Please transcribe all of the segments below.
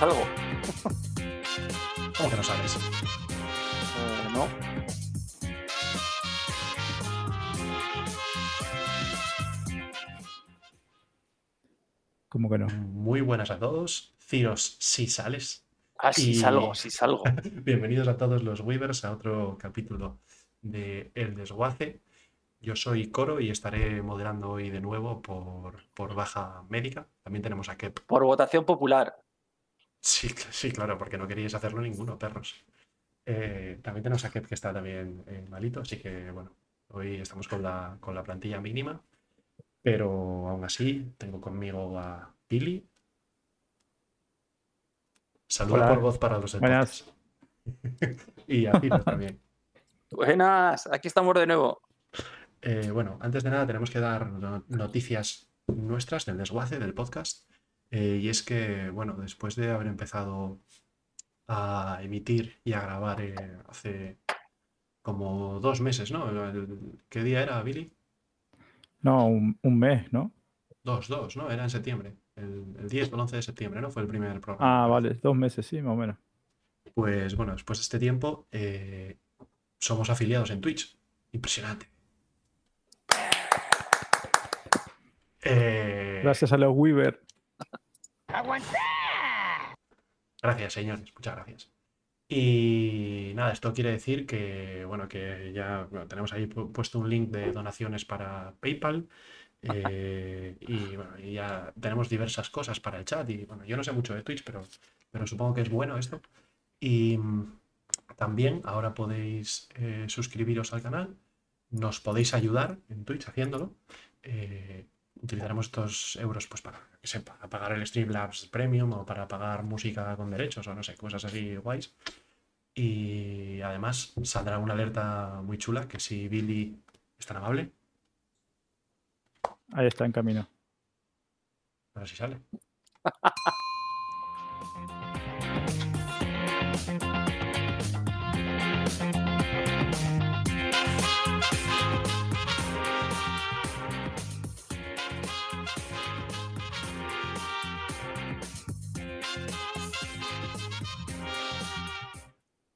no salgo. ¿Cómo que no sabes? Eh, no. ¿Cómo que no? Muy buenas a todos. Ciros, si sales. Ah, sí Y- salgo, sí salgo. Bienvenidos a todos los Weavers a otro capítulo de El Desguace. Yo soy Coro y estaré moderando hoy de nuevo por, por baja médica. También tenemos a Kep. Por votación popular. Sí, sí, claro, porque no queríais hacerlo ninguno, perros. Eh, también tenemos a Kep que está también eh, malito, así que bueno, hoy estamos con la, con la plantilla mínima. Pero aún así, tengo conmigo a Billy. Saluda Hola. por voz para los podcast. y a Ciros también. Buenas, aquí estamos de nuevo. Eh, bueno, antes de nada tenemos que dar no- noticias nuestras del desguace del podcast. Eh, y es que, bueno, después de haber empezado a emitir y a grabar eh, hace como dos meses, ¿no? El- ¿Qué día era, Billy? No, un, un mes, ¿no? Dos, dos, ¿no? Era en septiembre. El, el 10 o el 11 de septiembre, ¿no? Fue el primer programa. Ah, vale, dos meses, sí, más o menos. Pues bueno, después de este tiempo eh, somos afiliados en Twitch. Impresionante. Eh, Gracias a los Weaver. Gracias, señores, muchas gracias. Y nada, esto quiere decir que, bueno, que ya tenemos ahí pu- puesto un link de donaciones para PayPal. eh, y bueno, ya tenemos diversas cosas para el chat. Y bueno, yo no sé mucho de Twitch, pero, pero supongo que es bueno esto. Y mm, también ahora podéis eh, suscribiros al canal. Nos podéis ayudar en Twitch haciéndolo. Eh, utilizaremos estos euros pues para, que sé, para pagar el Streamlabs Premium o para pagar música con derechos o no sé, cosas así guays. Y además saldrá una alerta muy chula que si Billy es tan amable, Ahí está en camino. a ver si sale.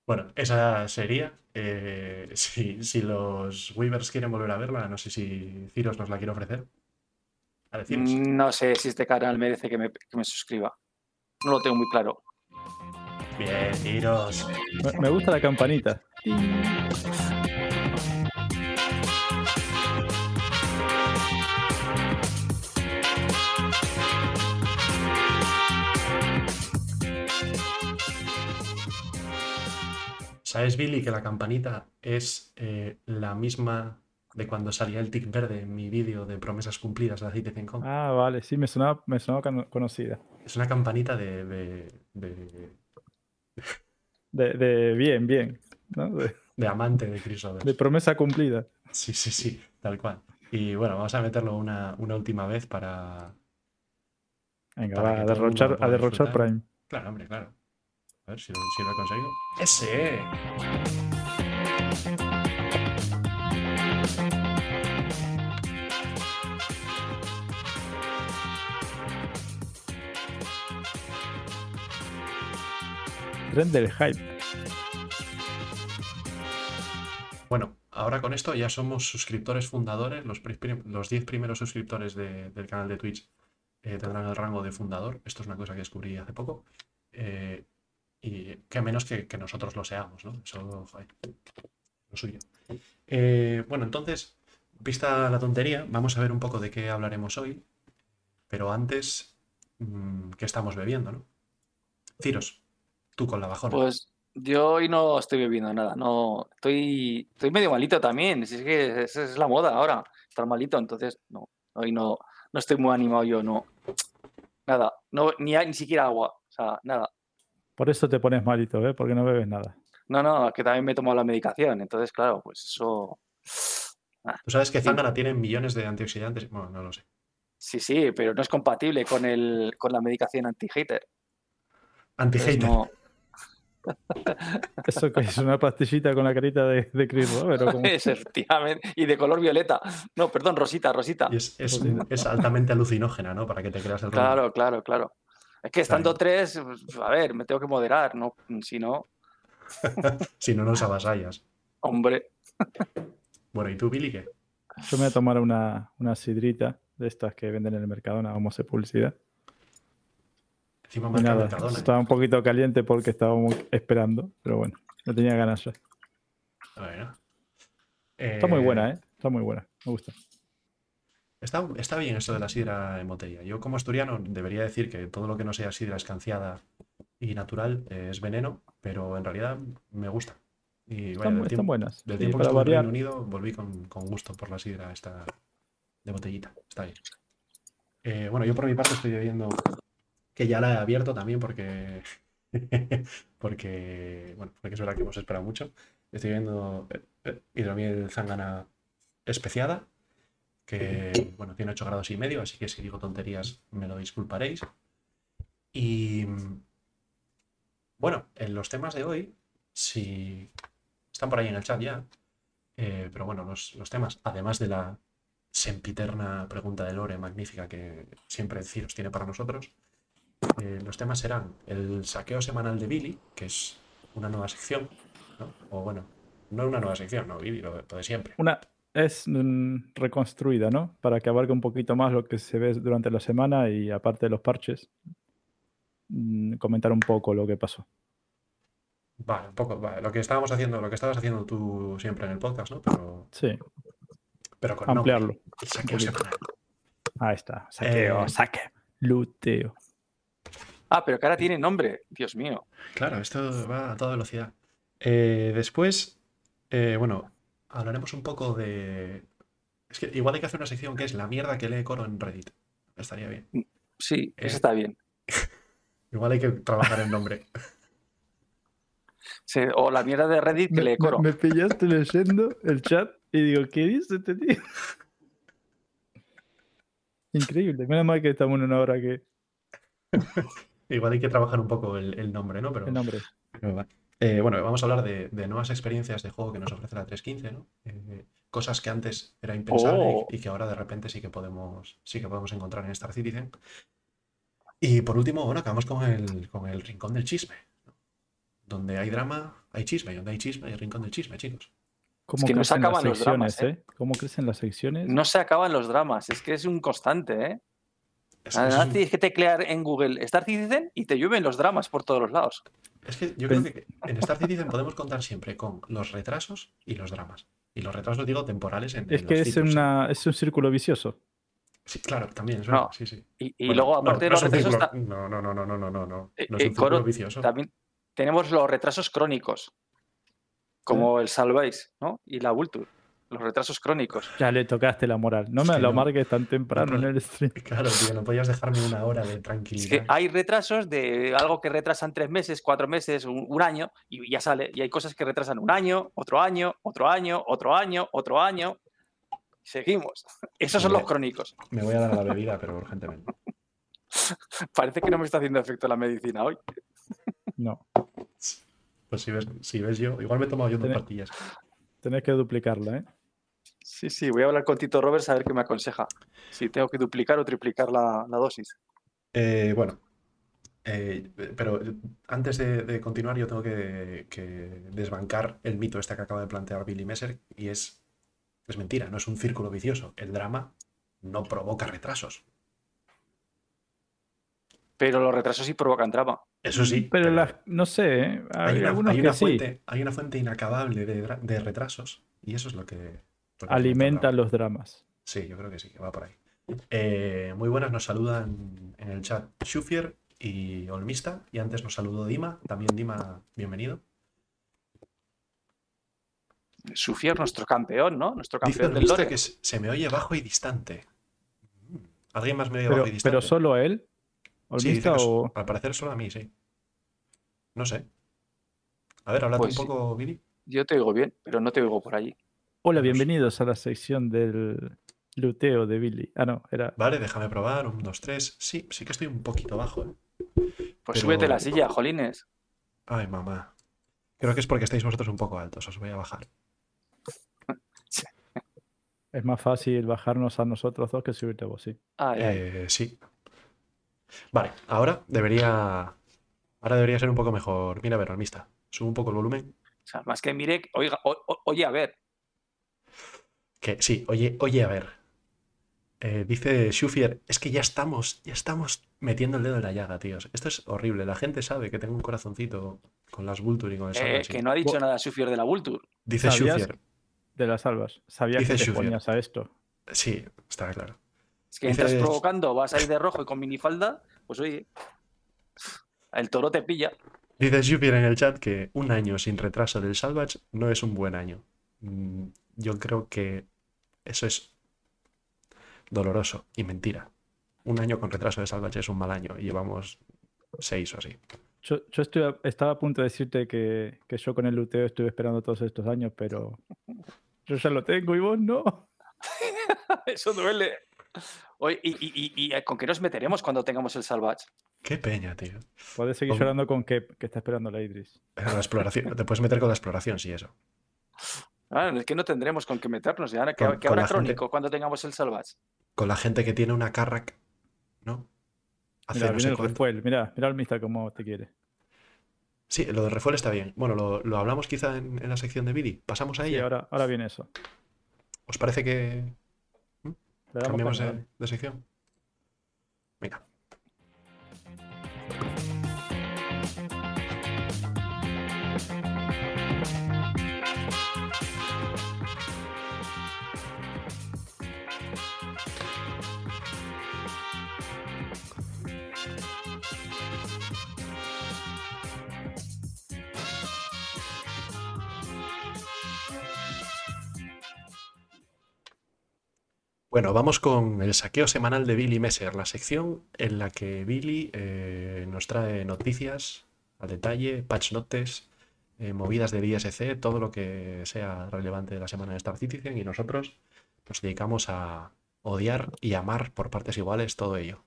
Bueno, esa sería. eh, si, si los Weavers quieren volver a verla, no sé si Ciros nos la quiere ofrecer. A deciros. No sé si este canal merece que me, que me suscriba. No lo tengo muy claro. Bien, Ciros. Me, me gusta la campanita. ¿Sabes, Billy, que la campanita es eh, la misma de cuando salía el tic verde en mi vídeo de promesas cumplidas de Aceite 5? Ah, vale, sí, me sonaba, me sonaba cono- conocida. Es una campanita de, de, de- De, de bien, bien. ¿no? De, amante de Chris Roberts. de promesa cumplida. Sí, sí, sí, tal cual. Y bueno, vamos a meterlo una, una última vez para... Venga, Para va, a derrochar, a derrochar disfrutar. Prime. Claro, hombre, claro. A ver si lo, si lo he conseguido. ¡Ese! Tren del hype. Bueno, ahora con esto ya somos suscriptores fundadores. Los 10 primeros suscriptores de- del canal de Twitch eh, tendrán el rango de fundador. Esto es una cosa que descubrí hace poco. Eh, y que menos que, que nosotros lo seamos, ¿no? Eso, joder, lo suyo. Eh, bueno, entonces, vista la tontería, vamos a ver un poco de qué hablaremos hoy. Pero antes, mm, ¿qué estamos bebiendo, no? Ciros, tú con la bajona. Pues yo hoy no estoy bebiendo nada. No, estoy, estoy medio malito también. Si es que esa es la moda ahora, estar malito. Entonces, no, hoy no, no estoy muy animado yo, no. Nada, no, ni, ni siquiera agua. O sea, nada. Por eso te pones malito, ¿eh? Porque no bebes nada. No, no, que también me he tomado la medicación. Entonces, claro, pues eso. Tú sabes que Zángana tiene millones de antioxidantes. Bueno, no lo sé. Sí, sí, pero no es compatible con el, con la medicación anti-hater. Anti-hater. no, Eso que es una pastillita con la carita de, de Chris es efectivamente. Y de color violeta. No, perdón, rosita, rosita. Y es, es- es altamente alucinógena, ¿no? Para que te creas el rollo. Claro, claro, claro. Es que estando tres, pues, a ver, me tengo que moderar, ¿no? Si no, Si no nos avasallas. hombre. Bueno, ¿y tú, Billy, qué? Yo me voy a tomar una, una sidrita de estas que venden en el Mercadona, vamos a hacer publicidad. Encima marca nada, Mercadona. estaba un poquito caliente porque estábamos esperando, pero bueno, no tenía ganas ya. Bueno. Está muy Eh, buena, ¿eh? Está muy buena, me gusta. Está, está bien esto de la sidra en botella. Yo como asturiano debería decir que todo lo que no sea sidra escanciada y natural eh, es veneno, pero en realidad me gusta. Y vaya, Están, del están tiempo, buenas. del Sí, tiempo que estuve en Reino. Unido volví con, con gusto por la sidra esta de botellita. Está bien. Eh, bueno, yo por mi parte estoy bebiendo, que ya la he abierto también porque, porque, bueno, porque es verdad que hemos esperado mucho. Estoy bebiendo eh, hidromiel zángana especiada, que, bueno, tiene 8 grados y medio, así que si digo tonterías me lo disculparéis. Y, bueno, en los temas de hoy, si están por ahí en el chat ya, eh, pero bueno, los, los temas, además de la sempiterna pregunta de Lore magnífica que siempre Ciros tiene para nosotros, eh, los temas serán el saqueo semanal de Billy, que es una nueva sección, ¿no? O bueno, no una nueva sección, no, Billy, lo, lo de siempre. Una es mm, reconstruida, ¿no? Para que abarque un poquito más lo que se ve durante la semana y aparte de los parches, mm, comentar un poco lo que pasó. Vale, un poco, vale, lo que estábamos haciendo, lo que estabas haciendo tú siempre en el podcast, ¿no? Pero, Sí, pero con ampliarlo. El saqueo. Ahí está. Saqueo, Eh, saque. Luteo. Ah, pero que ahora tiene nombre. Dios mío. Claro, esto va a toda velocidad. Eh, después, eh, bueno, hablaremos un poco de. Es que igual hay que hacer una sección que es la mierda que lee Coro en Reddit. Estaría bien. Sí, Eh. eso está bien. Igual hay que trabajar el nombre. Sí, o la mierda de Reddit que Me, lee coro. me- me pillaste leyendo el chat y digo, ¿qué dice este tío? Increíble. Menos mal que estamos en una hora que Igual hay que trabajar un poco el, el nombre, ¿no? Pero, el nombre. pero va. Eh, bueno, vamos a hablar de, de nuevas experiencias de juego que nos ofrece la 315, ¿no? Eh, cosas que antes era impensable y- Oh. y, que ahora de repente sí que podemos, sí que podemos encontrar en Star Citizen. Y por último, bueno, acabamos con el, con el rincón del chisme. ¿no? Donde hay drama, hay chisme. Y donde hay chisme, hay rincón del chisme, chicos. ¿Cómo que no se crecen las acaban los secciones, dramas, eh? ¿Cómo crecen las secciones? No se acaban los dramas, es que es un constante, ¿eh? Es, Además, es un- tienes que teclear en Google Star Citizen y te llueven los dramas por todos los lados. es que yo creo que en Star Citizen podemos contar siempre con los retrasos y los dramas. Y los retrasos, digo, temporales en, Es en que los es, ciclos, ¿eh? una, es un círculo vicioso. Sí, claro, también es verdad. No. Sí, sí. Y, y Bueno, luego, no, aparte no de los un retrasos, círculo- ta- No, no, no, no, no, no, no, no. Eh, No es eh, un círculo Coro, vicioso. también tenemos los retrasos crónicos, como el Salváis, ¿no? Y la Vulture, los retrasos crónicos. Ya le tocaste la moral. No Es me lo no. marques tan temprano No, no. en el stream. Claro, tío, no podías dejarme una hora de Es tranquilidad. que hay retrasos de algo que retrasan tres meses, cuatro meses, un, un año, y ya sale. Y hay cosas que retrasan un año, otro año, otro año, otro año, otro año. Seguimos. Esos son los crónicos. Me voy a dar la bebida, pero urgentemente. Parece que no me está haciendo efecto la medicina hoy. No, Pues si ves, si ves yo, igual me he tomado yo dos pastillas. tenés que duplicarla, ¿eh? Sí, sí, voy a hablar con Tito Roberts a ver qué me aconseja. Si tengo que duplicar o triplicar la, la dosis. Eh, bueno, eh, pero antes de, de continuar, yo tengo que, que desbancar el mito este que acaba de plantear Billy Messer, y es, es mentira, no es un círculo vicioso. El drama no provoca retrasos. Pero los retrasos sí provocan drama. Eso sí, Pero no sé, ¿eh? Hay, hay una, hay sí. fuente, hay una fuente inacabable de, de retrasos, y eso es lo que... alimenta los dramas. Sí, yo creo que sí, que va por ahí. Eh, muy buenas, nos saludan en el chat Shufier y Olmista. Y antes nos saludó Dima. También Dima, bienvenido. Sufier, nuestro campeón, ¿no? Nuestro Dice campeón del Olmista lore. que se me oye bajo y distante. Mm. ¿Alguien más me oye Pero, bajo y distante? pero solo a él. Sí, dice ¿Olmista o.? al parecer solo a mí, sí. No sé. A ver, háblate Pues un sí. poco, Billy. Yo te oigo bien, pero no te oigo por allí. Hola, bienvenidos a la sección del luteo de Billy. Ah, no, era. Vale, déjame probar. Un, dos, tres. Sí, sí que estoy un poquito bajo. ¿eh? Pues Pero- súbete la silla, Jolines. Ay, mamá. Creo que es porque estáis vosotros un poco altos. Os voy a bajar. Es más fácil bajarnos a nosotros dos que subirte a vos, sí. Ay, ay. Eh, sí. Vale, ahora debería. Ahora debería ser un poco mejor. Mira, a ver, almista. Sube un poco el volumen. O sea, más que mire, oiga, o- o- oye, a ver, Que sí, oye, oye, a ver. Eh, dice Schufier, es que ya estamos, ya estamos metiendo el dedo en la llaga, tíos. Esto es horrible. La gente sabe que tengo un corazoncito con las Vulture y con el eh, que no ha dicho nada Sufier de la Vulture. Dice. Schufier. De las salvas. Sabía Dice que te Schufier. ponías a esto. Sí, está claro. Es que entras Dices- provocando, vas a ir de rojo y con minifalda, pues oye, el toro te pilla. Dice Schufier en el chat que un año sin retraso del Salvage no es un buen año. Mm, Yo creo que eso es doloroso y mentira. Un año con retraso de Salvage es un mal año y llevamos seis o así. Yo, yo estoy a- estaba a punto de decirte que, que yo con el luteo estuve esperando todos estos años, pero yo ya lo tengo y vos no. Eso duele. Oye, ¿y, y- y- y con qué nos meteremos cuando tengamos el salvage? Qué peña, tío. Puedes seguir llorando con que, que está esperando la Idris. La exploración, te puedes meter con la exploración, sí, eso. Ah, es que no tendremos con qué meternos. Ya, que, Con- que con habrá gente- crónico cuando tengamos el salvage. Con la gente que tiene una Carrack, ¿no? Hace Mira, no sé el refuel. Mira, mira al mista como te quiere. Sí, lo de refuel está bien. Bueno, lo, lo hablamos quizá en, en la sección de Bidi. ¿Pasamos a Sí, ella? ahora, ahora viene eso. ¿Os parece que damos cambiamos de, de sección? Venga. Bueno, vamos con el saqueo semanal de Billy Messer, la sección en la que Billy eh, nos trae noticias al detalle, patch notes, eh, movidas de BSC, todo lo que sea relevante de la semana de Star Citizen y nosotros nos dedicamos a odiar y amar por partes iguales todo ello.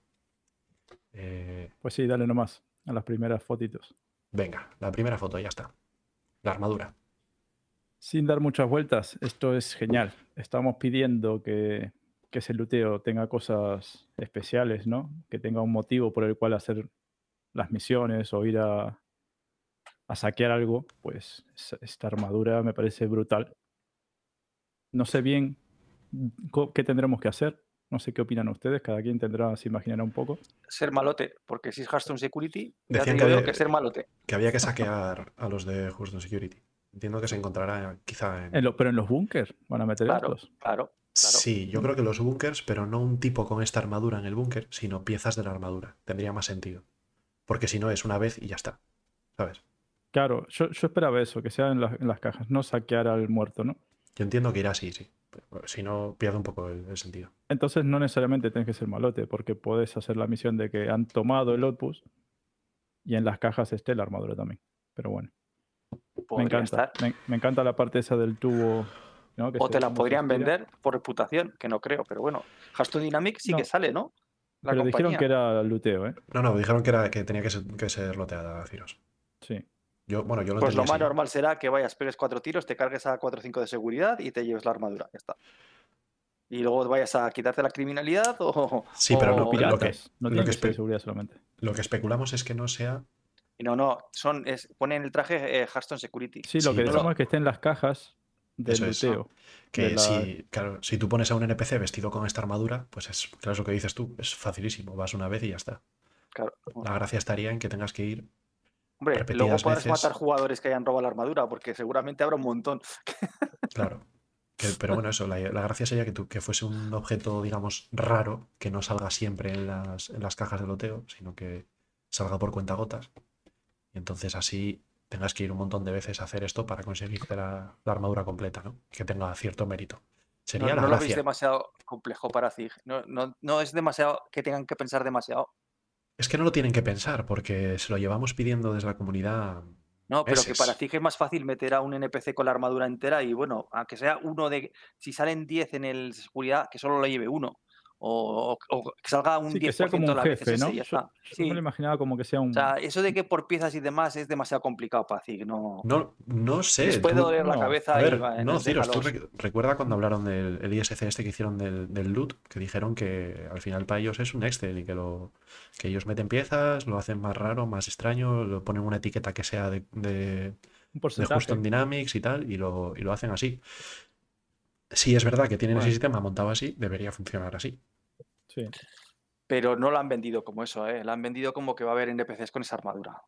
Eh, Pues sí, dale nomás a las primeras fotitos. venga, la primera foto, ya está. La armadura. Sin dar muchas vueltas, esto es genial. Estamos pidiendo que, que ese luteo tenga cosas especiales, ¿no? Que tenga un motivo por el cual hacer las misiones o ir a, a saquear algo. Pues es- esta armadura me parece brutal. No sé bien qué tendremos que hacer. No sé qué opinan ustedes. Cada quien tendrá, se imaginará un poco. Ser malote, porque si es Hearthstone Security, ya te Decían digo que yo había- que ser malote. Que había que saquear a los de Houston Security. Entiendo que se encontrará quizá en... En lo- pero en los búnkers van a meter Claro, estos. claro, claro. Sí, yo creo que los bunkers, pero no un tipo con esta armadura en el búnker, sino piezas de la armadura. Tendría más sentido. Porque si no es una vez y ya está. ¿Sabes? Claro, yo, yo esperaba eso, que sea en, las- en las cajas, no saquear al muerto, ¿no? Yo entiendo que irá así, sí. Si no, pierde un poco el, el sentido. Entonces no necesariamente tienes que ser malote, porque puedes hacer la misión de que han tomado el outpost y en las cajas esté la armadura también. Pero bueno, me encanta. estar. Me, me encanta la parte esa del tubo. ¿No? que O te la podrían vender por reputación, que no creo, pero bueno. Hearthstone Dynamics sí No. que sale, ¿no? La Pero dijeron que era luteo, ¿eh? No, no, dijeron que, era, que tenía que ser, que ser loteada, Ciros. Sí. Yo, bueno, yo lo Pues lo más así. normal será que vayas, pegues cuatro tiros, te cargues a 4 o 5 de seguridad y te lleves la armadura. Ya está. Y luego vayas a quitarte la criminalidad o. Sí, pero o- no, No, lo que- piratas. no lo tiene que que ser seguridad solamente. Lo que especulamos es que no sea. No, no, son, es, ponen el traje eh, Hearthstone Security. Sí, lo Sí, que pero- decimos es que esté en las cajas del Eso es. Que la- si, claro, si tú pones a un NPC vestido con esta armadura, pues es, claro, es lo que dices tú, es facilísimo. Vas una vez y ya está. Claro. La gracia estaría en que tengas que ir Hombre, luego veces. matar jugadores que hayan robado la armadura, porque seguramente habrá un montón. Claro. Que- pero bueno, eso, la, la gracia sería que, tú, que fuese un objeto, digamos, raro, que no salga siempre en las, en las cajas de loteo, sino que salga por cuentagotas. Y entonces así tengas que ir un montón de veces a hacer esto para conseguirte la, la armadura completa, ¿no? Que tenga cierto mérito. Sería no, la no lo veis demasiado complejo para Zig. No, no, no es demasiado que tengan que pensar demasiado. Es que no lo tienen que pensar, porque se lo llevamos pidiendo desde la comunidad. No, pero que para Zig es más fácil meter a un NPC con la armadura entera y bueno, aunque sea uno de. Si salen 10 en el seguridad, que solo lo lleve uno. O, o que salga un Sí, 10% que sea como de un las veces jefe, ese ¿no? y ya Yo, está. yo Sí. me lo imaginaba como que sea un... O sea, eso de que por piezas y demás es demasiado complicado para decir, no. No, no sé. les puede tú- doler la no, cabeza A y ver, va, no, Ciros, ¿tú rec- recuerda cuando hablaron del el ISC este que hicieron del, del loot? Que dijeron que al final para ellos es un Excel y que, lo, que ellos meten piezas, lo hacen más raro, más extraño, lo ponen una etiqueta que sea de, de, un de. Houston Dynamics y tal, y lo, y lo hacen así. Si es verdad que tienen ese sistema montado así, debería funcionar así. Sí. Pero no lo han vendido como eso, ¿eh? Lo han vendido como que va a haber NPCs con esa armadura.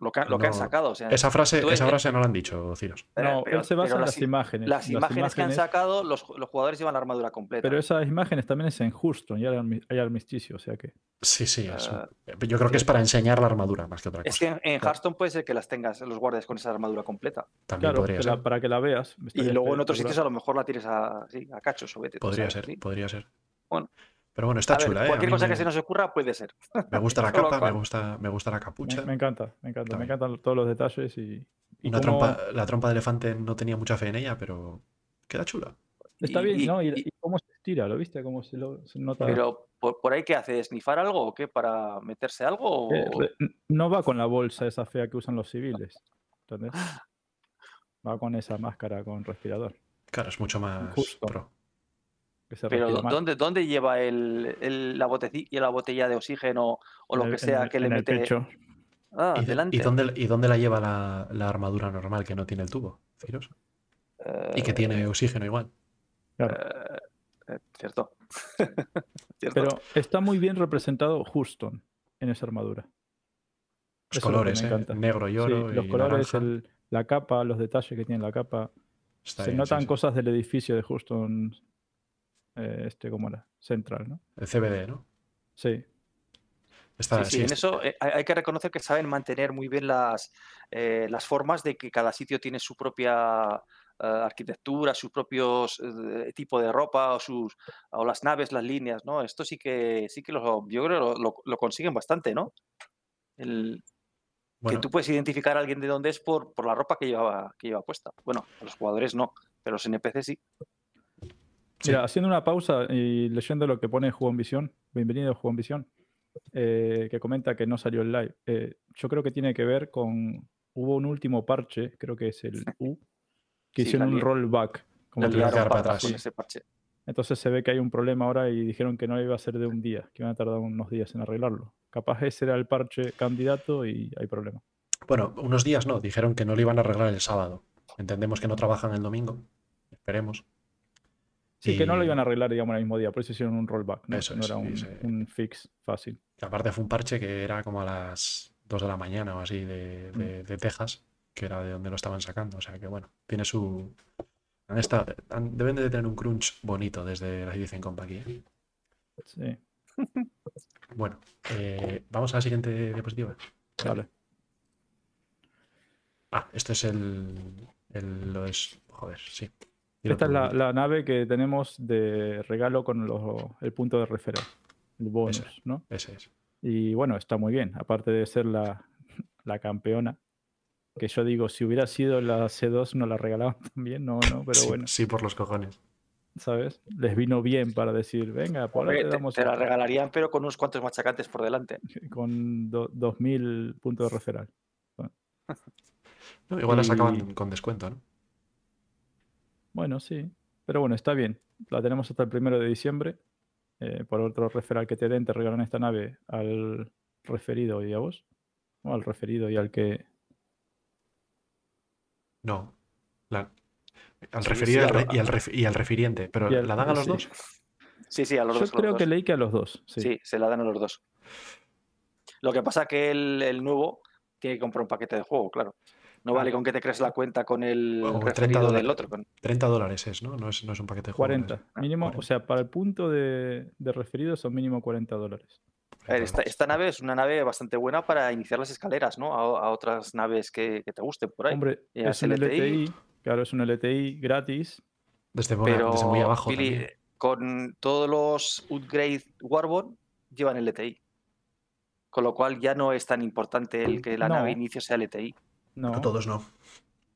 Lo que, han- lo que han No, sacado. O sea, Esa frase, esa frase no la han dicho, Ciros. No, pero- él se basa en las imágenes. Las imágenes, que han imágenes- sacado, los, los jugadores llevan la armadura completa. Pero esas imágenes también es en Houston, ya hay armi- hay armisticio, o sea que... Sí, sí, es Eh, yo creo que es para enseñar la armadura más que otra cosa. Es que en, en Claro. Hearthstone puede ser que las tengas, los guardes con esa armadura completa. También Claro, podría que la- ser. para que la veas. Y luego en otros sitios a lo mejor la tires a, sí, a cachos o vete. Podría sabes, ser, sí. podría ser. Bueno. Pero bueno, está A ver, chula, ¿eh? Cualquier cosa me, que se nos ocurra puede ser. me gusta la capa, me gusta, me gusta la capucha. Me, me encanta, me encanta. Me encantan todos los detalles y... y Una cómo- trompa, la trompa de elefante no tenía mucha fe en ella, pero queda chula. Está Y- bien, y- ¿no? Y, cómo se estira, ¿lo viste? Cómo se, lo, se nota... Pero ¿por, por ahí qué hace? ¿Snifar algo o qué? ¿Para meterse algo? o- Eh, no va con la bolsa esa fea que usan los civiles. ¿Entendés? Va con esa máscara con respirador. Claro, es mucho más Justo. pro. Que se Pero. ¿dónde, ¿dónde lleva el, el- la, botecilla, la botella de oxígeno o lo que sea que le mete? pecho. Ah, ¿Y, de- delante. y dónde, ¿Y dónde la lleva la, la armadura normal que no tiene el tubo, Ciros? Y que Eh, tiene oxígeno igual. Claro. eh, eh, cierto. Cierto. Pero está muy bien representado Houston en esa armadura. Los Eso es lo que colores, me ¿eh? Negro y Sí, oro. los colores, la capa, los detalles que tiene la capa. Está se bien, sí, notan sí. cosas del edificio de Houston, eh, este, ¿cómo era? Central, ¿no? El CBD, ¿no? Sí, Está, Sí, sí, sí, en es- eso eh, hay, que reconocer que saben mantener muy bien las, eh, las formas de que cada sitio tiene su propia eh, arquitectura, sus propios eh, tipo de ropa o sus o las naves, las líneas, ¿no? Esto sí que sí que lo, yo creo lo, lo- lo consiguen bastante, ¿no? El, bueno, que tú puedes identificar a alguien de dónde es por, por la ropa que lleva, que lleva puesta. Bueno, a los jugadores no, pero los NPC sí. Sí. Mira, haciendo una pausa y leyendo lo que pone Juan Visión, bienvenido Juan Visión, eh, que comenta que no salió el live. Eh, yo creo que tiene que ver con, hubo un último parche, creo que es el U, que Sí, hicieron un rollback. como que- con ese parche. Entonces se ve que hay un problema ahora y dijeron que no iba a ser de un día, que iban a tardar unos días en arreglarlo. Capaz ese era el parche candidato y hay problema. bueno, unos días no, dijeron que no lo iban a arreglar el sábado. Entendemos que no trabajan el domingo. Esperemos. Sí, que no lo iban a arreglar, digamos, el mismo día, por eso hicieron un rollback, no, Eso no era un, fix fácil. Que aparte fue un parche que era como a las 2 de la mañana o así de, Mm. de- de Texas, que era de donde lo estaban sacando. O sea que bueno, tiene su. han estado- han- deben de tener un crunch bonito desde la Citizen Compact. ¿eh? Sí, Bueno, eh, vamos a la siguiente diapositiva. vale. Ah, este es el. el lo es. Joder, sí. Esta es la, nave que tenemos de regalo con los- el punto de referencia, el bonus, ¿no? Ese es. Y bueno, está muy bien, aparte de ser la, la campeona, que yo digo, si hubiera sido la C2 no la regalaban también, no, no, pero sí, bueno, sí, por los cojones. ¿sabes? Les vino bien para decir, venga, por ahora te damos te la esta", regalarían, pero con unos cuantos machacantes por delante. con do- 2000 puntos de referral. No, igual la sacaban Y- con descuento, ¿no? Bueno, sí, pero bueno, está bien. La tenemos hasta el primero de diciembre. Eh, por otro referral que te den, te regalan esta nave al referido y a vos. O al referido y al que. No. La- al Sí, referido sí, y, al, a re- lo- y al ref- y al refiriente. Pero Y al- ¿la dan a los sí. dos? Sí, sí, a los Yo dos. los creo que dos. leí que a los dos. Sí. Sí, se la dan a los dos. Lo que pasa que el, el nuevo tiene que comprar un paquete de juego, claro. No vale con que te crees la cuenta con el O 30 referido dólares. del otro. con- 30 dólares es, ¿no? No es, no es un paquete de juego. 40. es- ah, Mínimo, 40. o sea, para el punto de, de referido son mínimo 40 dólares. A ver, esta, esta nave es una nave bastante buena para iniciar las escaleras, ¿no? A, a otras naves que, que te gusten por ahí. Hombre, Y es un LTI. LTI. Claro, es un LTI gratis. Desde, buena- pero desde muy abajo. Billy, también. con todos los upgrade Warborn llevan LTI. Con lo cual ya no es tan importante el que la No. nave inicie sea LTI. No, todos no.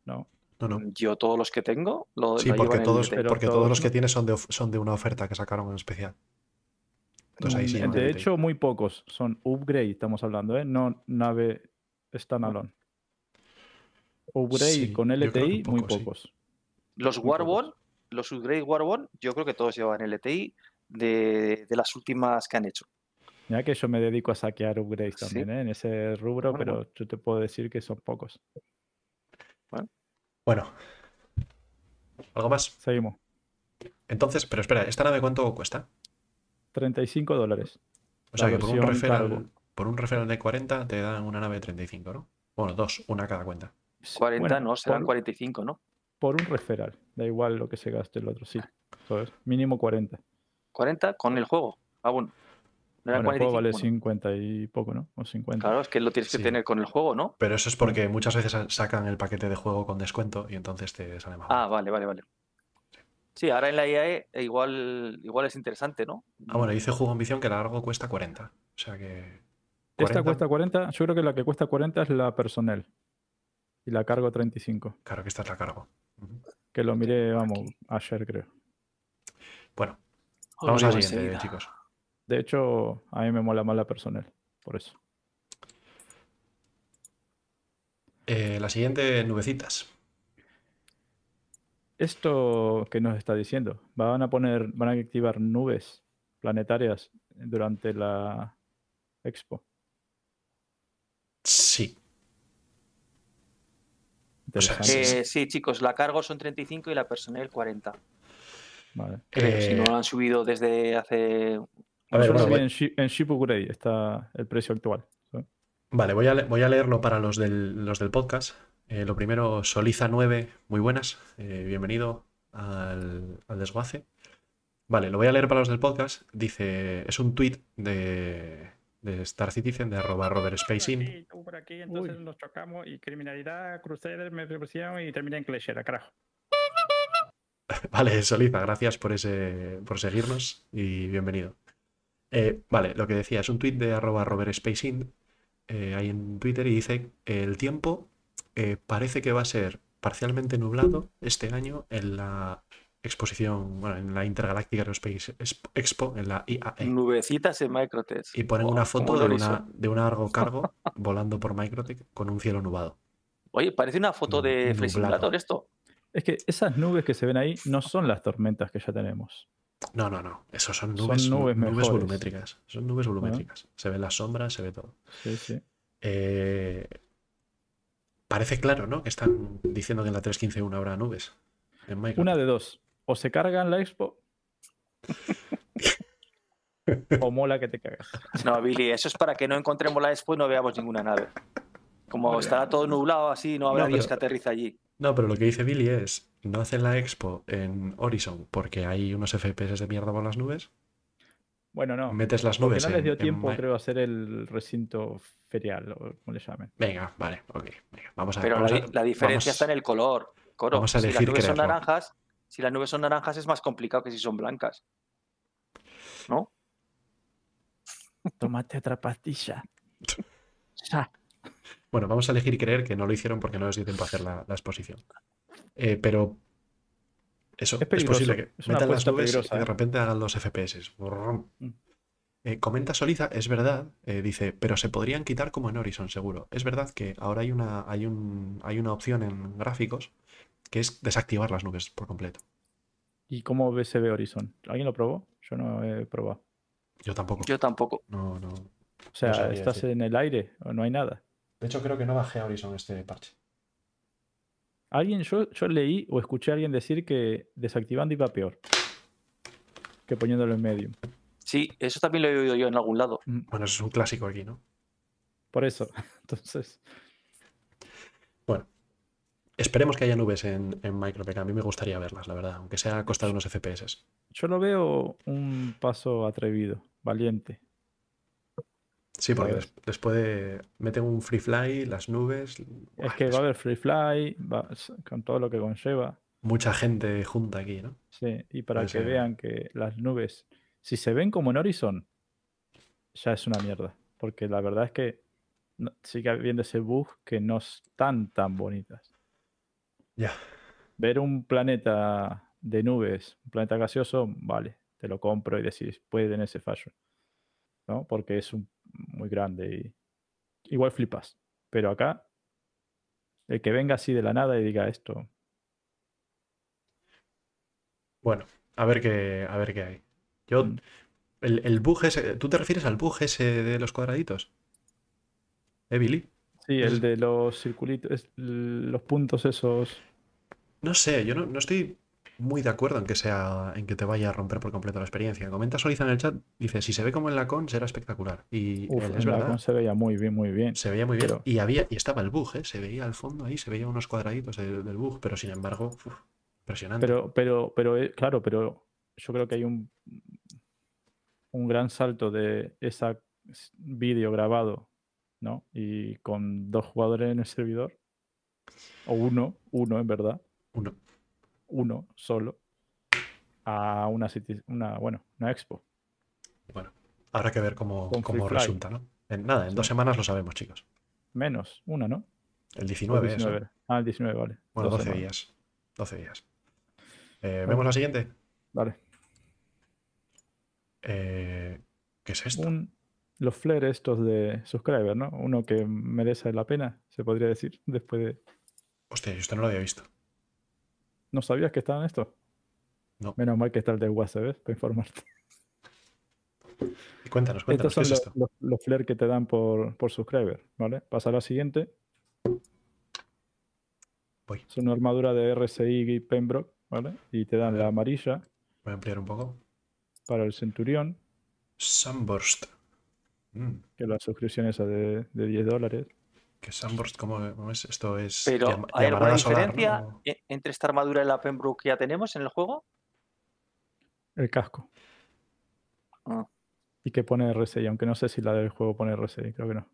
no. No, no. Yo todos los que tengo lo, Sí, lo porque todos, porque todos todos los que tienes son de, son de una oferta que sacaron en especial. Entonces ahí sí. Mm, de hecho, muy pocos. Son upgrade, estamos hablando, ¿eh? No nave standalone. Upgrade Sí, con LTI, muy pocos, sí. Los Muy pocos. Los Upgrade Warbond, yo creo que todos llevan LTI de, de las últimas que han hecho. Ya que yo me dedico a saquear upgrades Sí. también, ¿eh? En ese rubro, Bueno, pero yo te puedo decir que son pocos. Bueno. ¿Algo más? Seguimos. Entonces, pero espera, ¿esta nave cuánto cuesta? 35 dólares. O sea que por un, referral, por un referral de 40 te dan una nave de 35, ¿no? Bueno, dos, una cada cuenta. Sí, 40 bueno, no, serán por, 45, ¿no? por un referral. Da igual lo que se gaste el otro, sí. ¿Sabes? Mínimo 40. 40 con el juego. Ah, bueno. Bueno, el juego 45, vale bueno. 50 y poco, ¿no? O 50. Claro, es que lo tienes que Sí. tener con el juego, ¿no? Pero eso es porque muchas veces sacan el paquete de juego con descuento y entonces te sale más Ah, vale, vale, vale. Sí, ahora en la IAE eh, igual, igual es interesante, ¿no? Ah, bueno, dice Juego Ambición que largo cuesta 40. O sea que. Esta 40, cuesta 40. Yo creo que la que cuesta 40 es la personal. Y la cargo 35. Claro que esta es la cargo. Que lo miré, vamos, Aquí. ayer creo. Bueno, Os vamos a la siguiente, enseguida. chicos. De hecho, a mí me mola más la personal. Por eso. Eh, la siguiente, nubecitas. Esto que nos está diciendo, van a poner, van a activar nubes planetarias durante la expo. Sí. O sea, Interesante. sí, Eh, sí, chicos, la cargo son 35 y la personal 40. Vale. Creo, si Eh, no lo han subido desde hace... a ver, Yo lo bueno, vi voy- en, Shi- en está el precio actual. Vale, voy a, le- voy a leerlo para los del, los del podcast. Eh, lo primero, Soliza9, muy buenas. eh, bienvenido al, al desguace. Vale, lo voy a leer para los del podcast. Dice, es un tweet de, de Star Citizen, de arroba Robert Space In. tú por aquí, entonces Uy. nos chocamos y criminalidad, Crusader, me represión y termina en Cleshera, carajo. Vale, Soliza, gracias por, ese, por seguirnos y bienvenido. Eh, vale, lo que decía, es un tweet de arroba Robert Space In, eh, ahí en Twitter y dice, el tiempo eh, parece que va a ser parcialmente nublado este año en la exposición, bueno, en la Intergalactic Aerospace Exp- Expo, en la IAE. Nubecitas en Microtech. Y ponen una foto de una, de un argo cargo volando por Microtech con un cielo nublado. Oye, parece una foto de Simulator esto. Es que esas nubes que se ven ahí no son las tormentas que ya tenemos. No, no, no. Esos son Son nubes, nubes mejores. volumétricas. Son nubes volumétricas. Se ven las sombras, se ve todo. Sí, sí. Eh, parece claro, ¿no? Que están diciendo que en la 3.15.1 habrá nubes. En. Una de dos. O se cargan la expo. o mola que te cagas. No, Billy, eso es para que no encontremos la expo y no veamos ninguna nave. Como estará todo nublado así, no habrá No, Dios pero- que aterriza allí. No, pero lo que dice Billy es, no hacen la expo en Horizon porque hay unos FPS de mierda por las nubes. Bueno, no. Metes las Porque nubes no les dio en tiempo, creo, a hacer el recinto ferial, o como le llamen. Venga, vale, ok. venga, vamos a Pero la, a- diferencia vamos- está en el color. Coro. vamos a si las nubes son naranjas, si las nubes son naranjas es más complicado que si son blancas. ¿No? Tómate otra pastilla. Bueno, vamos a elegir creer que no lo hicieron porque no les dio tiempo a hacer la, la exposición. Eh, pero eso, Es es, peligroso, posible que es metan las nubes y de ¿eh? repente hagan los FPS. Mm. Eh, comenta Soliza, es verdad, eh, dice, pero se podrían quitar como en Horizon, seguro. Es verdad que ahora hay una, hay un, hay una opción en gráficos que es desactivar las nubes por completo. ¿Y cómo se ve Horizon? ¿Alguien lo probó? Yo no he probado. Yo tampoco. Yo tampoco. No, no. O sea, ¿estás decir. en el aire o no hay nada? De hecho, creo que no bajé a Horizon este parche. Alguien, yo, yo leí o escuché a alguien decir que desactivando iba peor que poniéndolo en medium. Sí, eso también lo he oído yo en algún lado. Bueno, eso es un clásico aquí, ¿no? Por eso. Entonces, Bueno, esperemos que haya nubes en, en MicroPK. A mí me gustaría verlas, la verdad, aunque sea a costa de unos FPS. yo lo veo un paso atrevido, valiente. Sí, porque ¿Sabes? des- después de meten un free fly, las nubes. Es que va a haber free fly, va- con todo lo que conlleva. mucha gente junta aquí, ¿no? Sí, y para Puede que vean que las nubes, si se ven como en Horizon, ya es una mierda. Porque la verdad es que no- sigue habiendo ese bug que no están tan bonitas. Ya. Ver un planeta de nubes, un planeta gaseoso, vale, te lo compro y decís, puede tener ese fallo. ¿no? Porque es un- muy grande y igual flipas. Pero acá, el que venga así de la nada y diga esto, Bueno, a ver qué, a ver qué hay. Yo, Mm. el, el bug ese, ¿tú te refieres al bug ese de los cuadraditos? ¿Eh, Billy? sí, el de los circulitos, los puntos esos, No sé, yo no, no estoy muy de acuerdo en que sea, en que te vaya a romper por completo la experiencia. Comenta Soliza en el chat, dice, si se ve como en la con, será espectacular. Y uf, en es la verdad, con se veía muy bien, muy bien. se veía muy bien. pero- Y había, y estaba el bug, ¿eh? Se veía al fondo ahí, se veía unos cuadraditos de- del bug, pero sin embargo, uf, impresionante. Pero, pero, pero, eh, claro, pero yo creo que hay un, un gran salto de ese vídeo grabado, ¿no? Y con dos jugadores en el servidor, o uno, uno en verdad, Uno. Uno solo, a una, una bueno, una expo. Bueno, habrá que ver cómo, cómo resulta, ¿no? En, nada, en dos semanas lo sabemos, chicos. Menos, una, ¿no? El O 19, eso. 19. Ah, el 19, vale. Bueno, Dos 12 semanas. días. 12 días. Eh, Bueno. ¿Vemos la siguiente? Vale. Eh, ¿Qué es esto? Un, los flares estos de subscriber, ¿no? Uno que merece la pena, se podría decir, después de... Hostia, yo esto no lo había visto. ¿No sabías que estaban estos? No. Menos mal que está el de WhatsApp, ¿ves? Para informarte. Y cuéntanos, cuéntanos, Estos ¿qué son es los, esto? los, los flares que te dan por, por subscriber, ¿vale? Pasa a la siguiente. Voy. Es una armadura de RSI y Pembroke, ¿vale? Y te dan la amarilla Voy a ampliar un poco. para el Centurión, Sunburst. Mm, que la suscripción esa de, de 10 dólares. ¿Qué Sunburst? ¿Cómo, cómo es? Esto es Pero, llam- ¿hay alguna solar, diferencia ¿no? e- entre esta armadura y la Pembroke que ya tenemos en el juego? El casco. Ah. Y que pone RSI, aunque no sé si la del juego pone RSI, creo que no.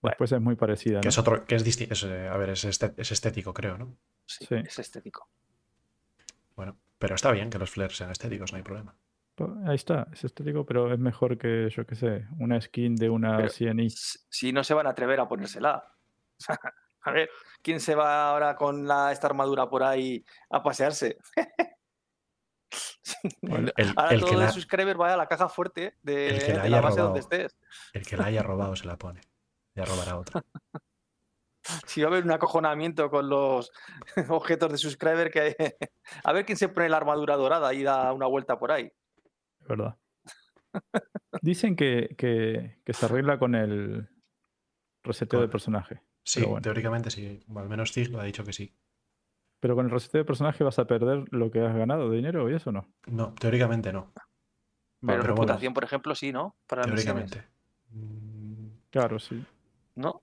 Bueno, Después es muy parecida, Que ¿no? es otro, que es distinto. a ver, es, este- es estético, creo, ¿no? Sí, Sí. es estético. Bueno, pero está bien que los flares sean estéticos, no hay problema. Pues Ahí está, es estético, pero es mejor que, yo qué sé, una skin de una Pero 100i. S- Si no se van a atrever a ponérsela. A ver, ¿quién se va ahora con la, esta armadura por ahí a pasearse? Bueno, El, ahora el todo que de la, subscriber vaya a la caja fuerte de, el que la de haya la base donde estés. el que la haya robado se la pone. Ya robará otra. Si va a haber un acojonamiento con los objetos de subscriber que hay. A ver quién se pone la armadura dorada y da una vuelta por ahí. Es verdad. Dicen que, que- que se arregla con el reseteo de personaje. Sí, bueno. teóricamente sí. Al menos Zig lo ha dicho que sí. Pero con el reseteo de personaje vas a perder lo que has ganado de dinero y eso no. No, teóricamente no. Pero bueno, reputación, por ejemplo, sí, ¿no? Para las misiones. teóricamente. Mm, Claro, sí. ¿No?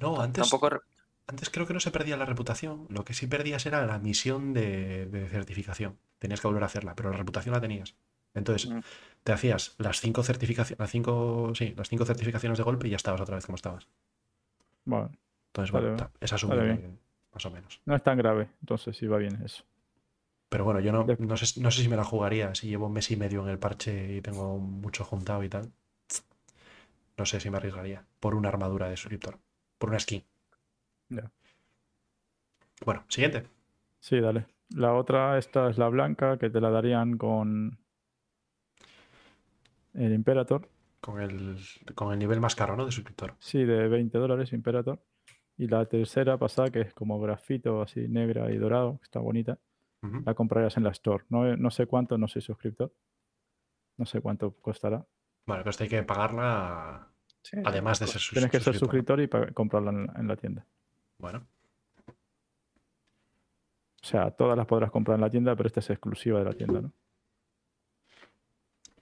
No, antes, Tampoco. antes creo que no se perdía la reputación. Lo que sí perdías era la misión de, de certificación. Tenías que volver a hacerla, pero la reputación la tenías. Entonces, Mm. te hacías las cinco certificaciones, las cinco, sí, las cinco certificaciones de golpe y ya estabas otra vez como estabas. Bueno, Entonces, Vale, bueno, vale. es Vale, asumible, más o menos. no es tan grave. Entonces sí va bien eso. Pero bueno, yo no, no, sé, no sé si me la jugaría si llevo un mes y medio en el parche y tengo mucho juntado y tal. No sé si me arriesgaría por una armadura de suscriptor, por una skin. Ya. Bueno, siguiente. Sí, dale. La otra, esta es la blanca, que te la darían con el Imperator. Con el, con el nivel más caro, ¿no? De suscriptor. Sí, de 20 dólares Imperator. Y la tercera pasada, que es como grafito así negra y dorado, que está bonita, la comprarías en la Store. No, no sé cuánto, no soy suscriptor. No sé cuánto costará. Bueno, pero esto hay que pagarla además de ser sus- Tienes que ser suscriptor. suscriptor y comprarla en, la- en la tienda. Bueno, O sea, todas las podrás comprar en la tienda, pero esta es exclusiva de la tienda, ¿no?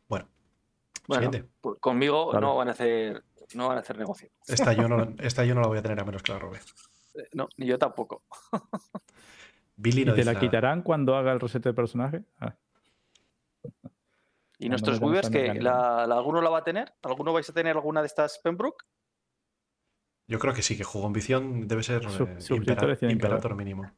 bueno. Bueno, Siguiente. pues conmigo Vale. no van a hacer, no van a hacer negocio. Esta yo, no, esta yo no la voy a tener a menos que la robe. Eh, No, ni yo tampoco. Billy ¿Y no te la nada. quitarán cuando haga el reset de personaje? Ah, ¿Y Cuando nuestros la que la, la- alguno la va a tener? ¿Alguno vais a tener alguna de estas Pembroke? Yo creo que sí, que jugó ambición debe ser Sub- eh, impera- imperator mínimo.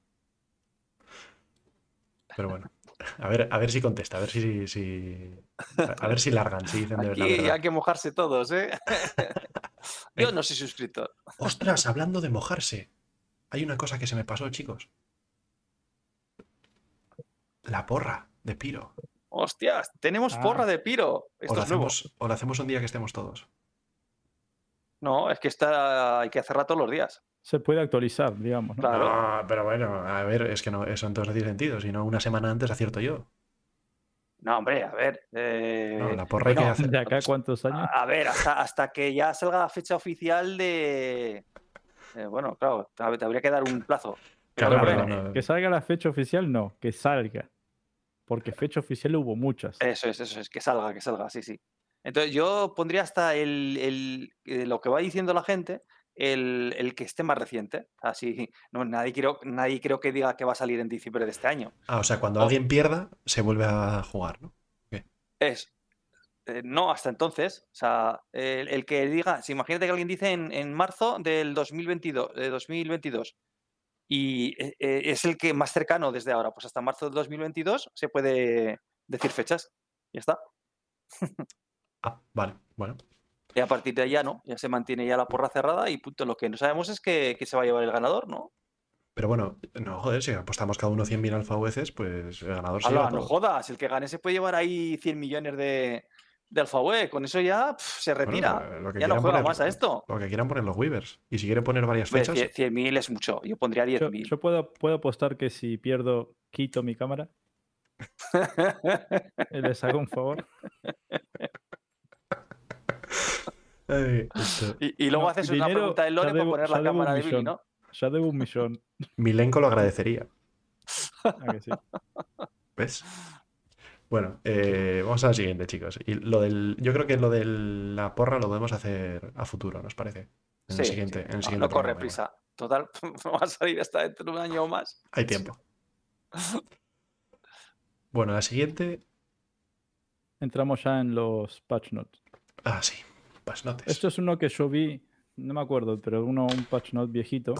Pero bueno, a ver, a ver si contesta, a ver si, si- a a ver si largan, si dicen de la Aquí verdad. hay que mojarse todos, ¿eh? yo Venga. no soy suscriptor. Ostras, hablando de mojarse, hay una cosa que se me pasó, chicos. La porra de Piro. Hostias, tenemos Ah. porra de piro. O Esto es nuevo. hacemos, o lo hacemos un día que estemos todos. No, es que esta hay que hacerla todos los días. Se puede actualizar, digamos. ¿no? Claro. No, pero bueno, a ver, es que no, eso entonces no tiene sentido. Si no, una semana antes acierto yo. No, hombre, a ver. eh, No, la porra hay que no, hacer. ¿De acá cuántos años? A, a ver, hasta, hasta que ya salga la fecha oficial de. eh, bueno, claro, te te habría que dar un plazo. Claro, pero ver, no- Que salga la fecha oficial, no, que salga. Porque fecha oficial hubo muchas. Eso es, eso es, que salga, que salga, sí, sí. Entonces yo pondría hasta el, el- eh, lo que va diciendo la gente, el, el que esté más reciente. Así, no, nadie, creo, nadie creo que diga que va a salir en diciembre de este año. Ah, o sea, cuando alguien pierda, se vuelve a jugar, ¿no? Es, eh, no, hasta entonces. O sea, el, el que diga, si imagínate que alguien dice en, en marzo del 2022, de 2022 y eh, eh, es el que más cercano desde ahora, pues hasta marzo del 2022 se puede decir fechas. Ya está. Ah, vale, bueno. Y a partir de ya no, ya se mantiene ya la porra cerrada y punto. Lo que no sabemos es que, que se va a llevar el ganador, ¿no? Pero bueno, no, joder, si apostamos cada uno 100.000 alfahueces, pues el ganador se Ala, lleva no todo. jodas, el que gane se puede llevar ahí 100 millones de, de. Con eso ya se Bueno, retira. lo que ya no juega poner- más a esto. Lo que quieran poner los Weavers. Y si quieren poner varias fechas, 100.000 es mucho. Yo pondría Yo, 10.000. yo puedo, puedo apostar que si pierdo, quito mi cámara. y Les hago un favor. esto- y, y luego No, haces una pregunta del Lore por debo- poner la cámara de Billy. ¿no? Ya debo un millón. Milenko lo agradecería. ¿A que sí? ¿Ves? Bueno, eh, vamos a la siguiente, chicos. Y lo del, yo creo que lo de la porra lo podemos hacer a futuro, ¿nos parece? En el Sí, siguiente, sí. en el No, siguiente no corre programa, igual. prisa. Total, va a salir hasta dentro de un año o más. Hay tiempo. Bueno, la siguiente. Entramos ya en los patch notes. Ah, sí. Notes. Esto es uno que yo vi, no me acuerdo, pero uno, un patch note viejito.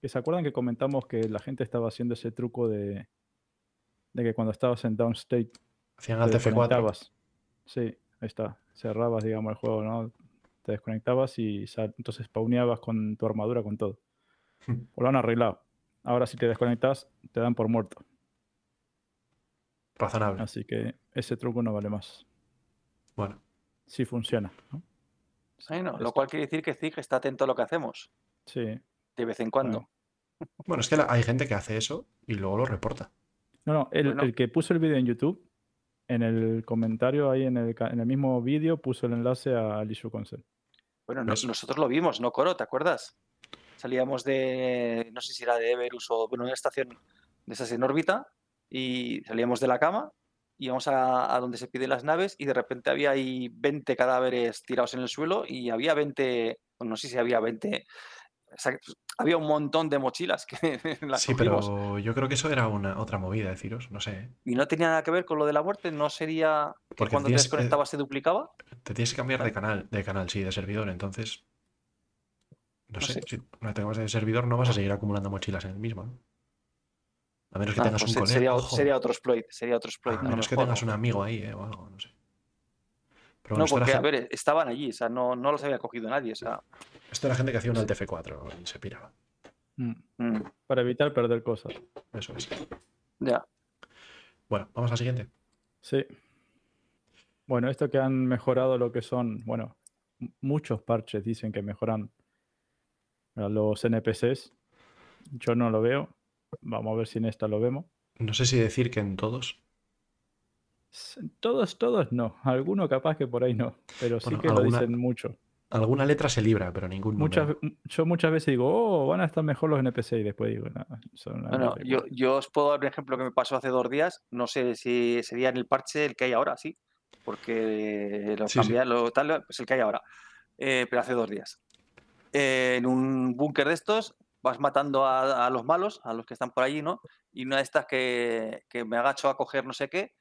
Que se acuerdan que comentamos que la gente estaba haciendo ese truco de, de que cuando estabas en downstate Hacían al te TF4. desconectabas. Sí, ahí está. Cerrabas, digamos, el juego, ¿no? Te desconectabas y entonces spawneabas con tu armadura, con todo. O lo han arreglado. Ahora si te desconectas, te dan por muerto. Razonable. Así que ese truco no vale más. Bueno, Sí funciona. ¿no? Bueno, lo cual quiere decir que Zig está atento a lo que hacemos, Sí. de vez en cuando. Bueno. bueno, es que la- hay gente que hace eso y luego lo reporta. No, no, el, Bueno. el que puso el vídeo en YouTube, en el comentario ahí en el, ca- en el mismo vídeo puso el enlace al issue consent. Bueno, nosotros lo vimos, ¿no, Coro? ¿Te acuerdas? Salíamos de, no sé si era de Everus o, bueno, una estación de esas en órbita y salíamos de la cama, íbamos a, a donde se piden las naves y de repente había ahí 20 cadáveres tirados en el suelo y había 20, bueno, no sé si había 20, o sea, pues, había un montón de mochilas que las sí, cogimos. pero yo creo que eso era una otra movida, deciros. No sé. ¿eh? Y no tenía nada que ver con lo de la muerte, ¿no sería que Porque cuando te eh, desconectabas se duplicaba? Te tienes que cambiar de canal, de canal, sí, de servidor. Entonces, no, No sé, sé. si una te cambias de servidor no vas a seguir acumulando mochilas en el mismo, ¿no? A menos que Ah, tengas pues un colega. sería, sería otro exploit, sería otro exploit. a no, menos que tengas un amigo ahí, ¿eh? O algo, no sé. Pero No, bueno, porque, a ver, estaban allí, o sea, no, no los había cogido nadie, o sea. esto era gente que hacía un alt F4 y se piraba. Mm. mm, Para evitar perder cosas. Eso es. ya. Bueno, vamos a la siguiente. Sí. Bueno, esto que han mejorado lo que son, bueno, muchos parches dicen que mejoran a los NPCs. Yo no lo veo. Vamos a ver si en esta lo vemos. No sé si decir que en todos. Todos, todos no. Alguno capaz que por ahí no. Pero sí Bueno, que lo dicen mucho. Alguna letra se libra, pero ningún Muchas, número. yo muchas veces digo, oh, van a estar mejor los NPC y después digo, no, son Bueno, yo, igual". yo os puedo dar un ejemplo que me pasó hace dos días. No sé si sería en el parche el que hay ahora, sí. Porque lo Sí, lo tal, pues el que hay ahora. Eh, pero hace dos días. Eh, en un búnker de estos vas matando a, a los malos, a los que están por allí, ¿no? Y una de estas que, que me agacho a coger no sé qué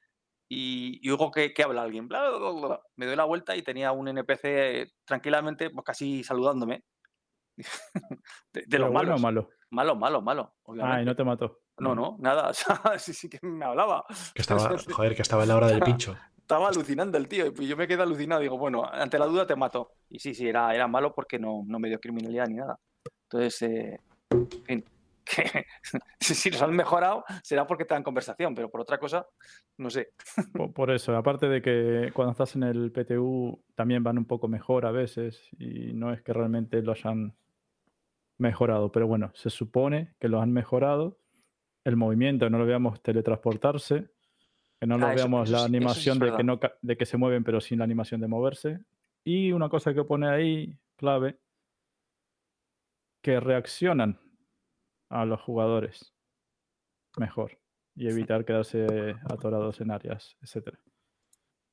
y, y oigo que, que habla alguien. bla, bla, bla, bla, bla. Me doy la vuelta y tenía un NPC tranquilamente, pues casi saludándome. de de los bueno malos. malo. Malo, malo, malo. Ah, Obviamente. y no te mató. No, no, nada. O sea, sí, sí que me hablaba. Que estaba, joder, que estaba en la hora del pincho. Estaba alucinando el tío. Y yo me quedé alucinado. Digo, bueno, ante la duda te mato. Y sí, sí, era, era malo porque no, no me dio criminalidad ni nada. Entonces, eh, en fin, que si los han mejorado será porque te dan conversación, pero por otra cosa, no sé. Por, por eso, aparte de que cuando estás en el PTU también van un poco mejor a veces y no es que realmente lo hayan mejorado, pero bueno, se supone que lo han mejorado. El movimiento, no lo veamos teletransportarse, que no lo Ah, veamos eso la sí es animación de que, no, de que se mueven pero sin la animación de moverse. Y una cosa que pone ahí, clave, que reaccionan a los jugadores mejor y evitar quedarse atorados en áreas, etcétera.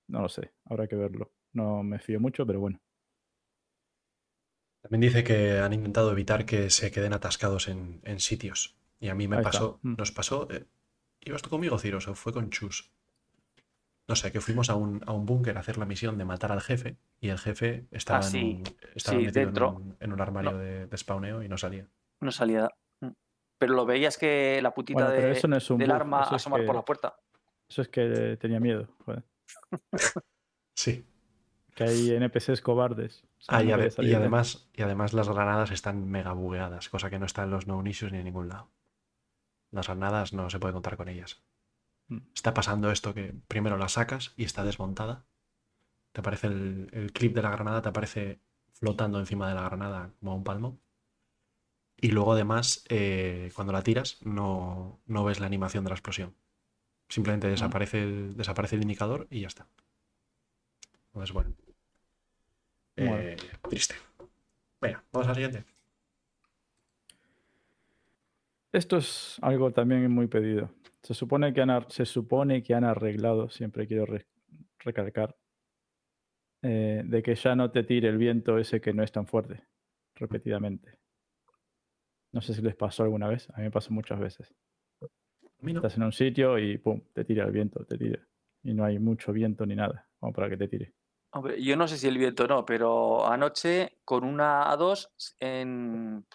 No lo sé, habrá que verlo. No me fío mucho, pero bueno. También dice que han intentado evitar que se queden atascados en, en sitios. Y a mí me Ahí pasó, Mm. nos pasó. eh, ¿Ibas tú conmigo, Ciros? ¿O fue con Chus? No sé, que fuimos a un, a un búnker a hacer la misión de matar al jefe y el jefe estaba, en, Ah, sí. un, estaba Sí, metido dentro. En, un, en un armario No. de, de spawneo y no salía. No salía. Mm. Pero lo veías que la putita Bueno, de- eso no es un del bug, arma eso es asomar por la puerta. Eso es que tenía miedo, joder. Sí. Que hay NPCs cobardes. O sea, Ah, y, ade- además, y además las granadas están mega bugueadas, cosa que no está en los no issues ni en ningún lado. Las granadas no se puede contar con ellas. Mm. Está pasando esto que primero la sacas y está desmontada. Te aparece el, el clip de la granada, te aparece flotando encima de la granada como un palmo. Y luego además, eh, cuando la tiras, no, no ves la animación de la explosión. Simplemente desaparece el, desaparece el indicador y ya está. Entonces, bueno. Bueno. Eh, triste. Venga, vamos al siguiente. Esto es algo también muy pedido. Se supone que han, se supone que han arreglado, siempre quiero re- recalcar, eh, de que ya no te tire el viento ese que no es tan fuerte, repetidamente. No sé si les pasó alguna vez, a mí me pasó muchas veces. No. Estás en un sitio y pum, te tira el viento, te tira. Y no hay mucho viento ni nada, como para que te tire. Hombre, yo no sé si el viento no, pero anoche con una A2 en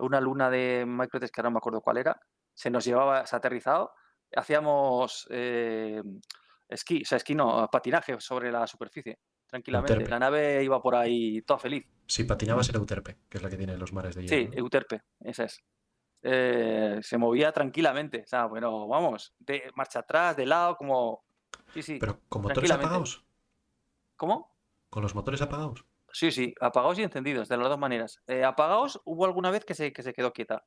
una luna de Microtech, que ahora no me acuerdo cuál era, se nos llevaba, se aterrizado, hacíamos eh, esquí, o sea, esquí no, patinaje sobre la superficie, tranquilamente. Euterpe. La nave iba por ahí toda feliz. Si patinabas era Euterpe, que es la que tiene los mares de hielo. Sí, ¿no? Euterpe, esa es. Eh, se movía tranquilamente, o sea, bueno, vamos, de marcha atrás, de lado, como... Sí, sí. Pero con motores apagados. ¿Cómo? Con los motores apagados. Sí, sí, apagados y encendidos, de las dos maneras. Eh, apagados hubo alguna vez que se, que se quedó quieta,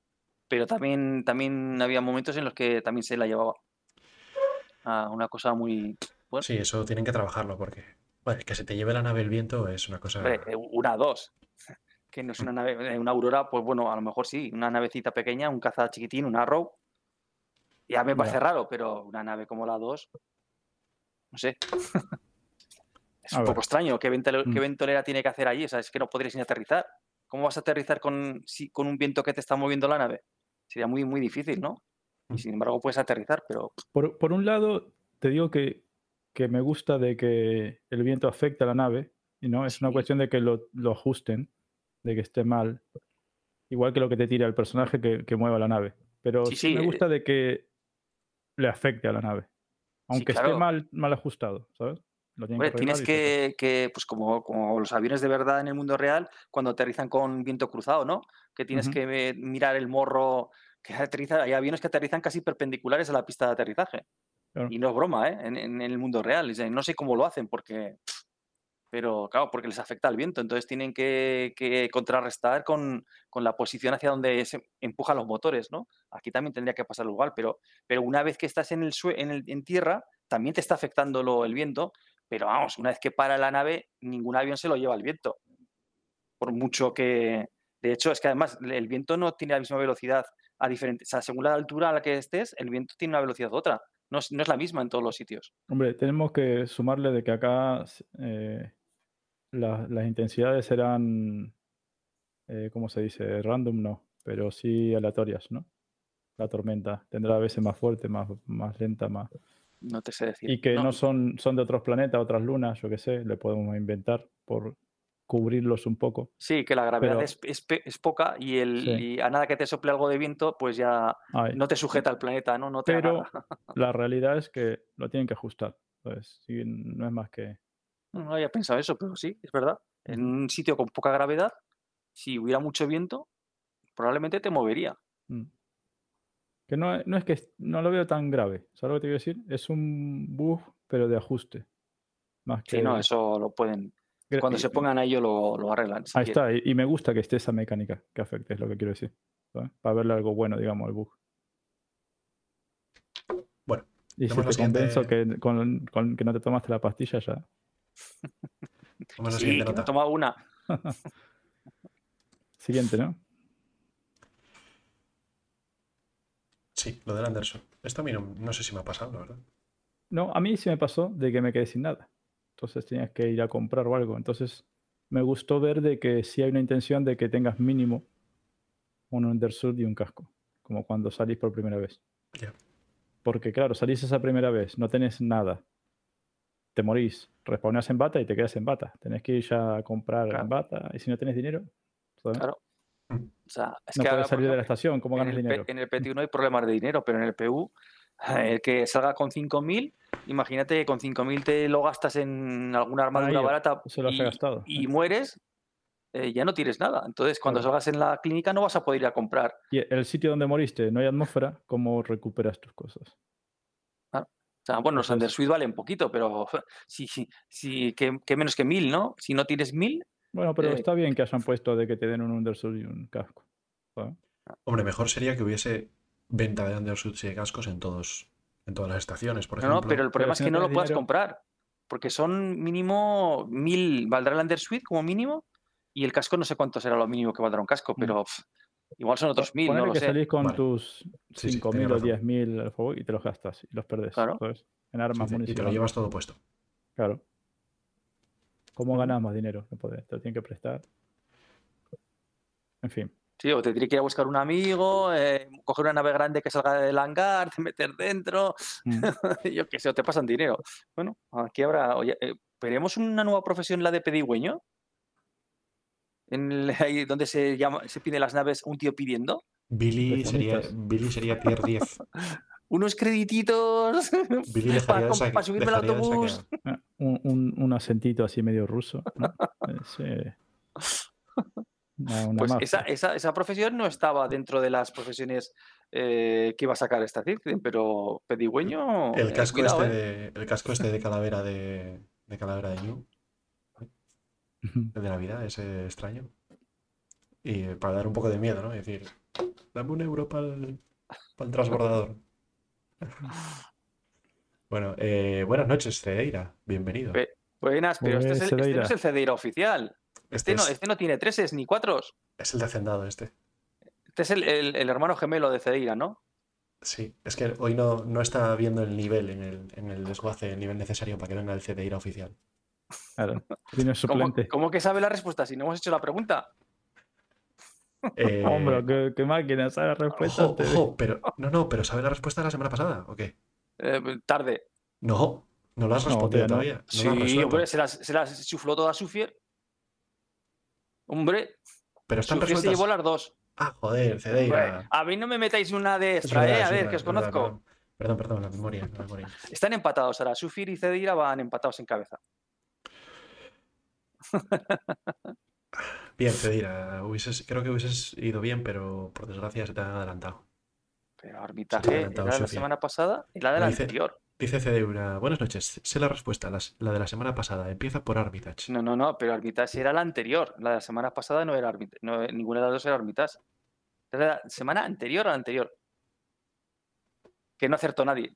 pero también, también había momentos en los que también se la llevaba. Ah, una cosa muy... Bueno. Sí, eso tienen que trabajarlo porque bueno, que se te lleve la nave el viento es una cosa. Eh, una dos, que no es una nave, eh, una Aurora, pues bueno, a lo mejor sí, una navecita pequeña, un caza chiquitín, un Arrow. Ya me parece raro, pero una nave como la 2, no sé. es A un ver. poco extraño. ¿Qué, ventole- qué Mm. ventolera tiene que hacer allí? O sea, es que no podrías ni aterrizar. ¿Cómo vas a aterrizar con, si- con un viento que te está moviendo la nave? Sería muy, muy difícil, ¿no? Mm. Y sin embargo puedes aterrizar, pero Por, por un lado, te digo que, que me gusta de que el viento afecte a la nave, y no es una cuestión de que lo, lo ajusten, de que esté mal, igual que lo que te tira el personaje que, que mueva la nave. Pero Sí, sí, sí, me eh, gusta de que le afecte a la nave, aunque claro. esté mal, mal ajustado, ¿sabes? Lo tienen Hombre, que tienes que, que, pues como, como los aviones de verdad en el mundo real, cuando aterrizan con viento cruzado, ¿no? Que tienes que mirar el morro que aterriza. Hay aviones que aterrizan casi perpendiculares a la pista de aterrizaje. Claro. Y no es broma, ¿eh? En, en el mundo real. O sea, no sé cómo lo hacen, porque. Pero claro, porque les afecta el viento. Entonces tienen que, que contrarrestar con, con la posición hacia donde se empujan los motores, ¿no? Aquí también tendría que pasar igual, pero, pero una vez que estás en, el, en, el- en tierra, también te está afectando lo- el viento. Pero vamos, una vez que para la nave, ningún avión se lo lleva el viento. Por mucho que. De hecho, es que además el viento no tiene la misma velocidad a diferentes. O sea, según la altura a la que estés, el viento tiene una velocidad otra. No es, no es la misma en todos los sitios. Hombre, tenemos que sumarle de que acá eh, la- las intensidades serán, eh, ¿cómo se dice? Random no, pero sí aleatorias, ¿no? La tormenta tendrá a veces más fuerte, más, más lenta, más... No te sé decir. Y que no, son, son de otros planetas, otras lunas, yo qué sé, le podemos inventar por cubrirlos un poco. Sí, que la gravedad Pero- es, es pe- es poca y, el, Sí. y a nada que te sople algo de viento, pues ya Ay, no te sujeta al planeta, ¿no? No te pero agarra. la realidad es que lo tienen que ajustar. Sí, no es más que... No había pensado eso, pero sí, es verdad. En un sitio con poca gravedad, si hubiera mucho viento, probablemente te movería. mm. Que no, no es que no lo veo tan grave. ¿Sabes lo que te quiero decir? Es un bug, pero de ajuste. Más que Sí, no, eso lo pueden. Cuando se pongan a ello lo, lo arreglan. si Ahí quieren. está, y, y me gusta que esté esa mecánica que afecte, es lo que quiero decir. ¿sabes? Para verle algo bueno, digamos, al bug. Bueno, Y si te convenzo siguiente- que, con, con que no te tomaste la pastilla ya. la Sí, siguiente que me he tomado una. Siguiente, ¿no? Sí, lo del Anderson. Esto a mí no, no sé si me ha pasado, la verdad. No, a mí sí me pasó de que me quedé sin nada. Entonces tenías que ir a comprar o algo. Entonces me gustó ver de que sí hay una intención de que tengas mínimo un undersuit y un casco. Como cuando salís por primera vez. Ya. Porque claro, salís esa primera vez, no tenés nada. Te morís, respawneas en bata y te quedas en bata. Tenés que ir ya a comprar Claro. en bata. Y si no tenés dinero, ¿sabes? Claro. O sea, es no que ahora, puedes por salir de la estación. ¿Cómo en ganas el, P- dinero? en el PT1 hay problemas de dinero, pero en el PU, el que salga con 5.000, imagínate que con 5.000 te lo gastas en alguna armadura Ahí, barata Se lo has y, gastado. y mueres, eh, ya no tienes nada. Entonces, cuando Claro. salgas en la clínica no vas a poder ir a comprar. Y el sitio donde moriste no hay atmósfera, ¿cómo recuperas tus cosas? O sea, bueno, los. Undersuite valen poquito, pero si, si que, que menos que 1.000, ¿no? Si no tienes 1.000, Bueno, pero Eh, está bien que hayan puesto de que te den un undersuit y un casco. ¿sabes? Hombre, mejor sería que hubiese venta de undersuits y de cascos en todos, en todas las estaciones, por No, ejemplo. no, pero el problema es que no lo tienes puedas dinero- comprar. Porque son mínimo mil, valdrá el Undersuite como mínimo. Y el casco no sé cuánto será lo mínimo que valdrá un casco, Mm. pero igual son otros mil, no lo que sé. salís con Vale. tus Sí, sí, 5.000 tienes o razón. 10.000 al favor y te los gastas y los perdés. Claro. ¿sabes? En Sí, armas, sí, y te lo llevas todo puesto. Claro. ¿Cómo ganas más dinero? No podés, te lo tienen que prestar. En fin. Sí, o te tendría que ir a buscar un amigo, eh, coger una nave grande que salga del hangar, te meter dentro, Mm. yo qué sé, o te pasan dinero. Bueno, aquí habrá. Oye, eh, ¿veremos una nueva profesión, la de pedigüeño? En el- ahí donde se llama, se pide las naves un tío pidiendo. Billy sería, Telefonistas. Billy sería tier 10. Unos credititos para, para subirme al autobús. Ah, Un, un- un acentito así medio ruso. ¿no? Es, eh, una, una Pues esa, esa, esa profesión no estaba dentro de las profesiones eh, que iba a sacar esta Ciclin, pero pedigüeño. El eh, casco, cuidado, este eh. de, el casco este de calavera de, de calavera de Ñu, el de Navidad, ese extraño. Y para dar un poco de miedo, ¿no? Y decir, dame un euro para el, transbordador. Bueno, eh, buenas noches, Cedeira. Bienvenido. Pe- Buenas, pero este, es el, este no Cedeira. es el Cedeira oficial. Este Este no, es, este no tiene treses ni cuatros. es el de Hacendado, este. Este es el, el- el hermano gemelo de Cedeira, ¿no? Sí, es que hoy no, no está viendo el nivel en el, en el desguace, el nivel necesario para que venga el Cedeira oficial. Claro. Tiene ¿Cómo, suplente. cómo que sabe la respuesta si no hemos hecho la pregunta? Eh, Hombre, qué, qué máquina, sabe la respuesta. ojo, ojo, pero no, no, pero ¿sabe la respuesta de la semana pasada o qué? Eh, tarde. No, no lo has No, respondido todavía no. todavía. No lo has sí, hombre, se las, se las chufló toda Sufier. Hombre, Pero están Sufier se llevó las dos. Ah, joder, Cedeira. a mí no me metáis una de extra, verdad, ¿eh? A ver, verdad, que os verdad, conozco. Perdón, perdón, perdón, la memoria, la memoria. Están empatados ahora. Sufir y Cedeira van empatados en cabeza. Bien, Cedeira, hubieses- creo que hubieses ido bien, pero por desgracia se te han adelantado. Pero te arbitraje era de la Sofía. semana pasada y la de la dice- anterior. Dice Cedeira, buenas noches. Sé la respuesta, las- la de la semana pasada. Empieza por Armitage. No, no, no, pero arbitraje era la anterior. La de la semana pasada no era arbitraje. No, ninguna de las dos era arbitraje. Era la semana anterior a la anterior. Que no acertó nadie.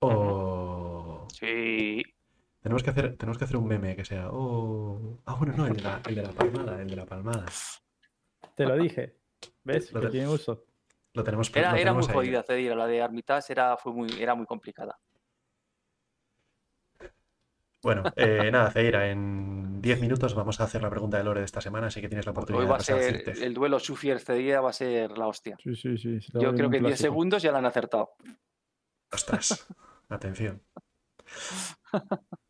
Oh. Sí. Tenemos que hacer, tenemos que hacer un meme que sea. Oh. Ah, bueno, no, el de la, el de la palmada, el de la palmada. Te lo dije. ¿Ves? Lo Que tiene uso. Lo tenemos lo Era, era muy ahí. jodida Cedira. La de Armitage era, fue muy, era muy complicada. Bueno, eh, nada, Ceira, en 10 minutos vamos a hacer la pregunta de Lore de esta semana, así que tienes la oportunidad Hoy va de a ser el duelo Sufier Cedira va a ser la hostia. Sí, sí, sí. Yo creo que en 10 clásico. segundos ya la han acertado. Ostras, atención.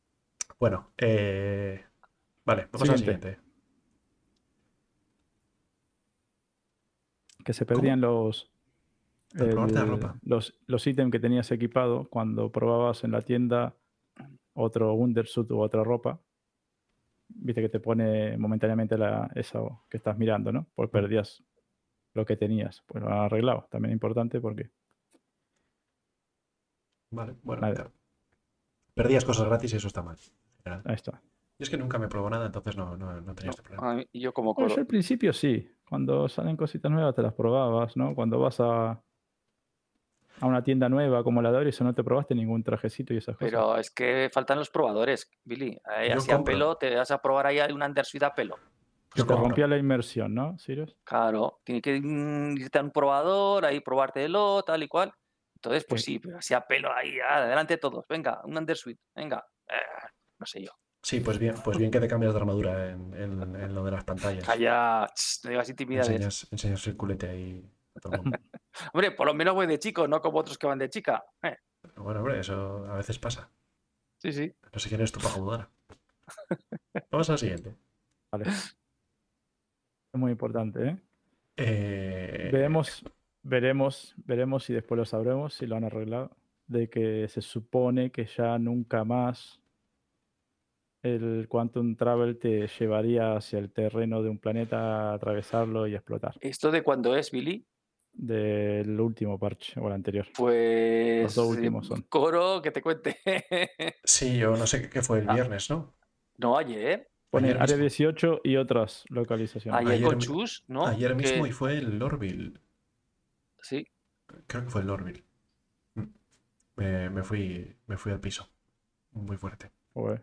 Bueno, eh, vale, vamos al Siguiente. Que se perdían los, El de ropa. los, los ítems que tenías equipado cuando probabas en la tienda otro undersuit u otra ropa. Viste que te pone momentáneamente la, eso que estás mirando, ¿no? Pues perdías lo que tenías. Pues lo han arreglado. También importante porque Vale, bueno. Claro. Perdías cosas gratis y eso está mal. Ahí está. Yo es que nunca me probó nada, entonces no, no, no tenía este problema. Mí- yo como yo al principio sí. Cuando salen cositas nuevas te las probabas, ¿no? Cuando vas a, a una tienda nueva como la de Orison no te probaste ningún trajecito y esas cosas. Pero es que faltan los probadores, Billy. Eh, Yo así a compro. pelo, te vas a probar ahí un Undersuit a pelo. Se Yo te rompía la inmersión, ¿no, Sirius? Claro, tiene que mm, irte a un probador, ahí probártelo, tal y cual. Entonces, pues Sí. sí, pero así a pelo ahí, ah, adelante todos. Venga, un Undersuit, venga. Eh, no sé yo. Sí, pues bien, pues bien que te cambias de armadura en, en- en lo de las pantallas. Calla, ch, no digas intimidades. Enseñas, enseñas el culete ahí a todo el mundo. Hombre, por lo menos voy de chico, no como otros que van de chica. Eh, Bueno, hombre, eso a veces pasa. sí, sí. No sé quién eres tú para juzgar. Vamos al siguiente. Vale. Es muy importante, ¿eh? Eh, Veremos, veremos, veremos y después lo sabremos si lo han arreglado. De que se supone que ya nunca más el Quantum Travel te llevaría hacia el terreno de un planeta, atravesarlo y explotar. ¿Esto de cuándo es, Billy? Del último parche o el anterior. Pues. dos eh, últimos son. Coro, que te cuente. Sí, yo no sé qué fue el Ah. viernes, ¿no? no, ayer. Pone Ayer área mismo. 18 y otras localizaciones. Ayer, Ayer con mi- Chus, ¿no? Ayer mismo y fue el Orville. Sí. Creo que fue el Orville. Mm. Me, me fui, me fui al piso. Muy fuerte. Joder.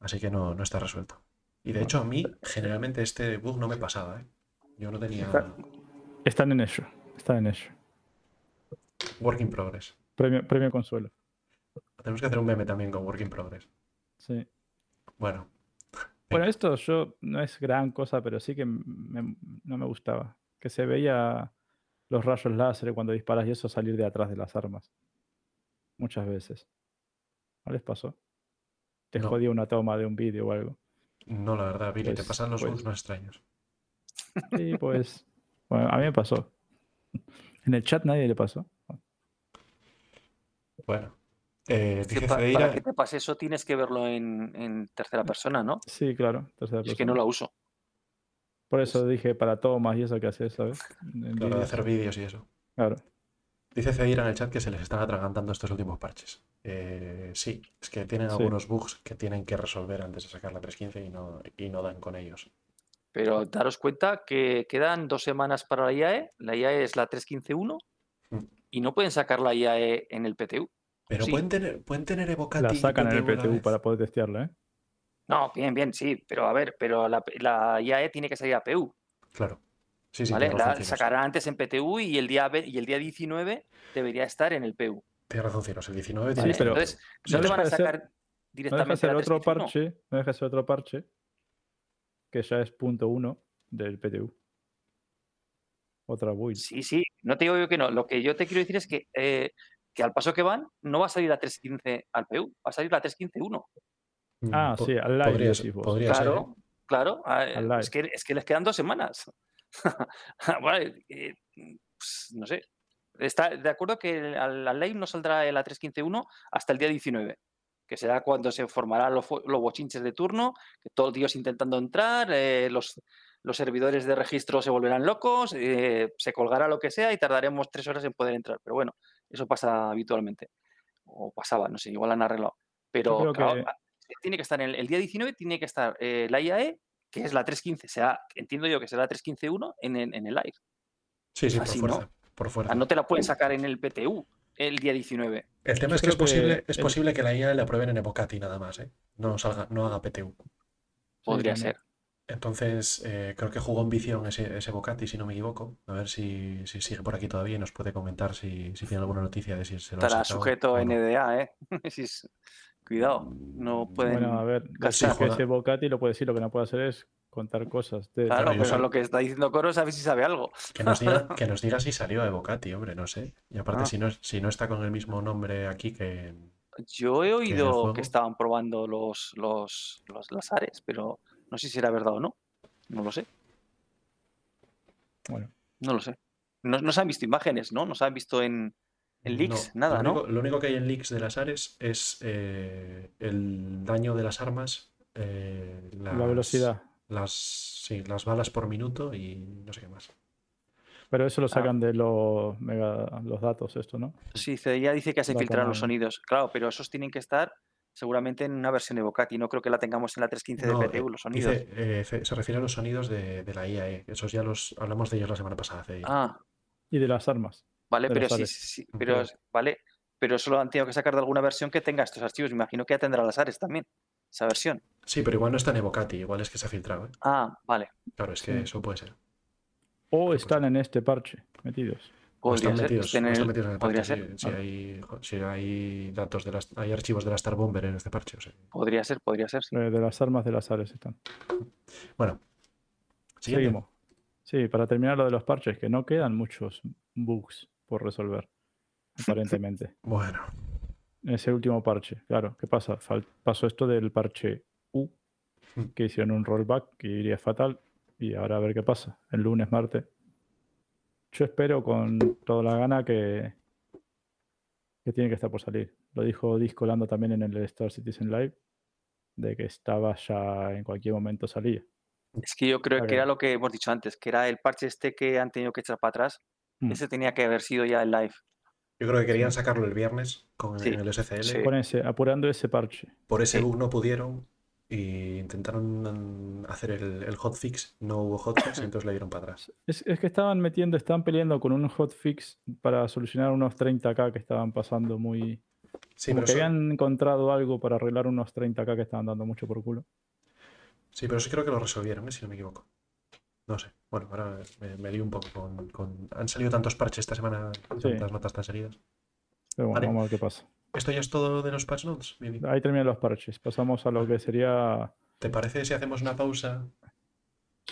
Así que no, no está resuelto. Y de hecho a mí generalmente este bug no me pasaba, ¿eh? Yo no tenía Está- Están en ello. Están en ello. work in progress. Premio, premio consuelo. Tenemos que hacer un meme también con work in progress. Sí. Bueno, Bueno, esto yo no es gran cosa, pero sí que me- no me gustaba. Que se veía los rayos láser cuando disparas y eso salir de atrás de las armas. Muchas veces. ¿No les pasó? Te No. jodía una toma de un vídeo o algo. no la verdad, Billy, te Pues- pasan los pues- bugs no extraños. Sí, pues. Bueno, a mí me pasó. En el chat nadie le pasó. Bueno, eh, que Cedeira- para que te pase eso tienes que verlo en, en tercera persona, ¿no? Sí, claro. tercera Yo es que no persona. la uso. Por eso dije para tomas y eso que haces, ¿sabes? En claro, de hacer vídeos y eso. Claro. Dice Cedeira en el chat que se les están atragantando estos últimos parches. Eh, sí, es que tienen Sí. algunos bugs que tienen que resolver antes de sacar la 3.15 y no, y no dan con ellos. Pero daros cuenta que quedan dos semanas para la IAE. La IAE es la 3.15.1 Mm. y no pueden sacar la IAE en el PTU. Pero Sí. pueden tener, pueden tener Evocati La sacan en el PTU para poder testearla, ¿eh? No, bien, bien, sí. Pero a ver, pero la, la IAE tiene que salir a PU. Claro. Sí, sí, ¿vale? La sacarán antes en PTU y el, día, ve- y el día 19 debería estar en el PU. Tienes razón, Cinos, El 19 Sí, pero Entonces, no no te van a deja ser- sacar No deja de directamente ser la otro 3.15.1. parche, no deja de ser otro parche, que ya es punto uno del PTU. Otra build. Sí, sí, no te digo yo que no. Lo que yo te quiero decir es que, eh, que al paso que van, no va a salir la 3.15 al PU, va a salir la 3.15.1. Mm, Ah, po- sí, al live podría, decís ser. Claro, claro. ah. Es que, es que les quedan dos semanas. Bueno, eh, pues, no sé. Está de acuerdo que al, al live no saldrá el A315.1 hasta el día 19, que será cuando se formarán los, los bochinches de turno, que todos intentando entrar, eh, los, los servidores de registro se volverán locos, eh, se colgará lo que sea y tardaremos tres horas en poder entrar. Pero bueno, eso pasa habitualmente. O pasaba, no sé, igual han arreglado. Pero creo claro, que- a- tiene que estar en el, el día 19, tiene que estar eh, la IAE, que es la 315, será, entiendo yo que será la 315.1 en, el- en el live. Sí, sí, por Así, ¿no? fuerza. Por fuerza. no te la pueden sacar en el PTU el día 19. El tema Yo es que es creo que posible, es el- posible que la IA la prueben en Evocati nada más, ¿eh? No, salga, no haga PTU. Podría ser. Entonces, eh, creo que jugó en Vision ese, ese Bocati, si no me equivoco. A ver si, si sigue por aquí todavía y nos puede comentar si, si tiene alguna noticia de si se lo ha Estará sujeto a. NDA, ¿eh? Si es- Cuidado, no pueden. Bueno, a ver, casi decir que ese Bocati lo puede decir, lo que no puede hacer es contar cosas. de- claro, pero lo que está diciendo Coro es a ver si sabe algo. Que nos diga, que nos diga si salió de Bocati, hombre, no sé. Y aparte, Ah. si, no, es- si no está con el mismo nombre aquí que... Yo he oído que estaban probando los, los, los lazares, pero no sé si era verdad o no. No lo sé, Bueno, no lo sé. No, no se han visto imágenes, ¿no? No se han visto en, en leaks, No, nada, lo ¿no? lo único que hay en leaks de las Ares es eh, el daño de las armas, eh, la velocidad. Las, sí, las balas por minuto y no sé qué más. Pero eso lo sacan de los, mega, los datos, esto, ¿no? Sí, CDIA dice que se La filtran los cámara. sonidos. Claro, pero esos tienen que estar seguramente en una versión de Vocati. No creo que la tengamos en la 315 de No, PTU, eh, los sonidos. dice, eh, se refiere a los sonidos de, de la IAE. Esos ya los hablamos de ellos la semana pasada. Ah, Y de las armas. Vale, pero los sí, sí, pero vale, pero eso lo han tenido que sacar de alguna versión que tenga estos archivos. Me imagino que ya tendrá las Ares también, esa versión. Sí, pero igual no está en Evocati, igual es que se ha filtrado. ¿eh? Ah, vale. Claro, es que Sí. eso puede ser. O están en este parche metidos. O están ser. metidos, estén o en están el- metidos en el podría parche. ser. Si, Vale. hay, jo- si hay datos de las, hay archivos de la Star Bomber en este parche. o sea. Podría ser, podría ser. sí. Eh, de las armas de las Ares están. Bueno, siguiente. Seguimos. Sí, para terminar lo de los parches, que no quedan muchos bugs por resolver, aparentemente. Bueno, en ese último parche, claro. ¿Qué pasa? Fal- pasó esto del parche U, Mm. que hicieron un rollback que iría fatal, y ahora a ver qué pasa, el lunes, martes. Yo espero con toda la gana que, que tiene que estar por salir. Lo dijo Disco Lando también en el Star Citizen Live, de que estaba ya en cualquier momento salía. Es que yo creo que era lo que hemos dicho antes, que era el parche este que han tenido que echar para atrás. Mm. Ese tenía que haber sido ya el live. yo creo que querían sacarlo el viernes con Sí, el SCL. sí. Con ese, apurando ese parche. Por ese Sí. bug no pudieron y intentaron hacer el, el hotfix. No hubo hotfix, entonces le dieron para atrás. Es, es que estaban metiendo, estaban peleando con un hotfix para solucionar unos 30k que estaban pasando muy, Sí, Como pero que eso, habían encontrado algo para arreglar unos 30k que estaban dando mucho por culo. sí, pero sí creo que lo resolvieron, ¿eh? si no me equivoco. No sé. Bueno, ahora me, me lío un poco con, con- Han salido tantos parches esta semana, tantas notas tan seguidas. Pero bueno, Vale. vamos a ver qué pasa. ¿Esto ya es todo de los patch notes, Vivi? Ahí terminan los parches. Pasamos a lo que sería. ¿Te parece si hacemos una pausa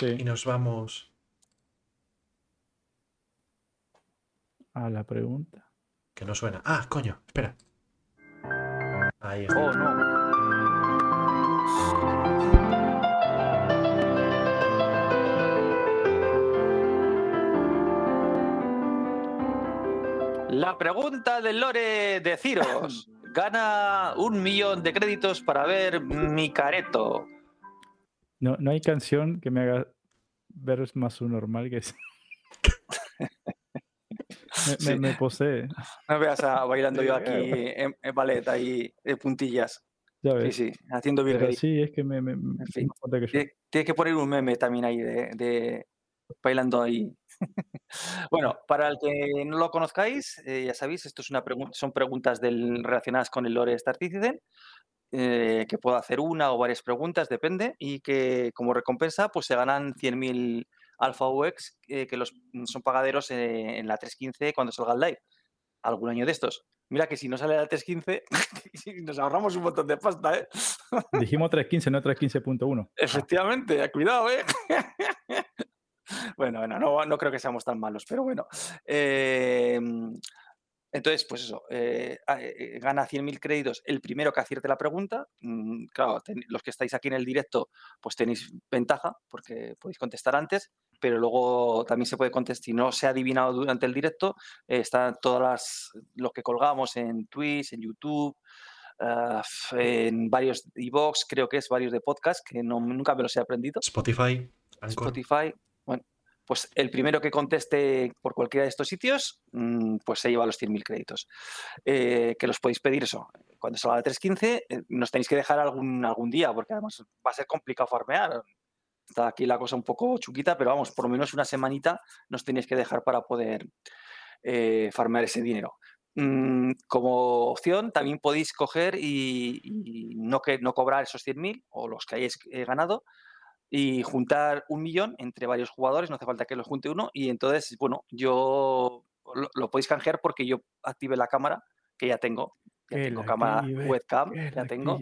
y Sí, nos vamos? a la pregunta. Que no suena. Ah, coño, espera. Ahí está. Oh, no. La pregunta del Lore de Ciros. Gana un millón de créditos para ver mi careto. No, no hay canción que me haga ver más su normal que ese. me, me- Sí. me posee. No veas a bailando yo aquí en, en ballet ahí de puntillas. Ya Sí, ves. sí, haciendo Pero virguería. sí, es que me, me, me- fin. que yo. Tie- Tienes que poner un meme también ahí de, de bailando ahí. Bueno, para el que no lo conozcáis, eh, ya sabéis, esto es una pregun- son preguntas del, relacionadas con el lore Star Citizen, eh, que puedo hacer una o varias preguntas, depende, y que como recompensa pues se ganan 100.000 Alpha UX eh, que los, son pagaderos eh, en la 315 cuando salga el live. Algún año de estos. Mira que si no sale la 315, nos ahorramos un montón de pasta, ¿eh? Dijimos 315, no 315.1. Efectivamente, cuidado, ¿eh? bueno, bueno, no, no creo que seamos tan malos, pero bueno. Eh, entonces, pues eso, eh, a- eh, gana 100.000 créditos el primero que acierte la pregunta. Mm, claro, ten- los que estáis aquí en el directo, pues tenéis ventaja porque podéis contestar antes, pero luego también se puede contestar, si no se ha adivinado durante el directo, eh, están todas las, los que colgamos en Twitch, en YouTube, ah, en varios iVoox, creo que es varios de podcast, que no, nunca me los he aprendido. Spotify, Anchor. Spotify. Bueno, pues el primero que conteste por cualquiera de estos sitios, mm, pues se lleva los 100.000 créditos. Eh, que los podéis pedir eso. Cuando salga la 315, eh, nos tenéis que dejar algún, algún día, porque además va a ser complicado farmear. Está aquí la cosa un poco chuquita, pero vamos, por lo menos una semanita nos tenéis que dejar para poder eh, farmear ese dinero. Mm, como opción, también podéis coger y, no, que, no cobrar esos 100.000 o los que hayáis eh, ganado y juntar un millón entre varios jugadores, no hace falta que los junte uno, y entonces, bueno, yo lo, lo podéis canjear porque yo active la cámara, que ya tengo, ya tengo la cámara active, webcam, ya tengo,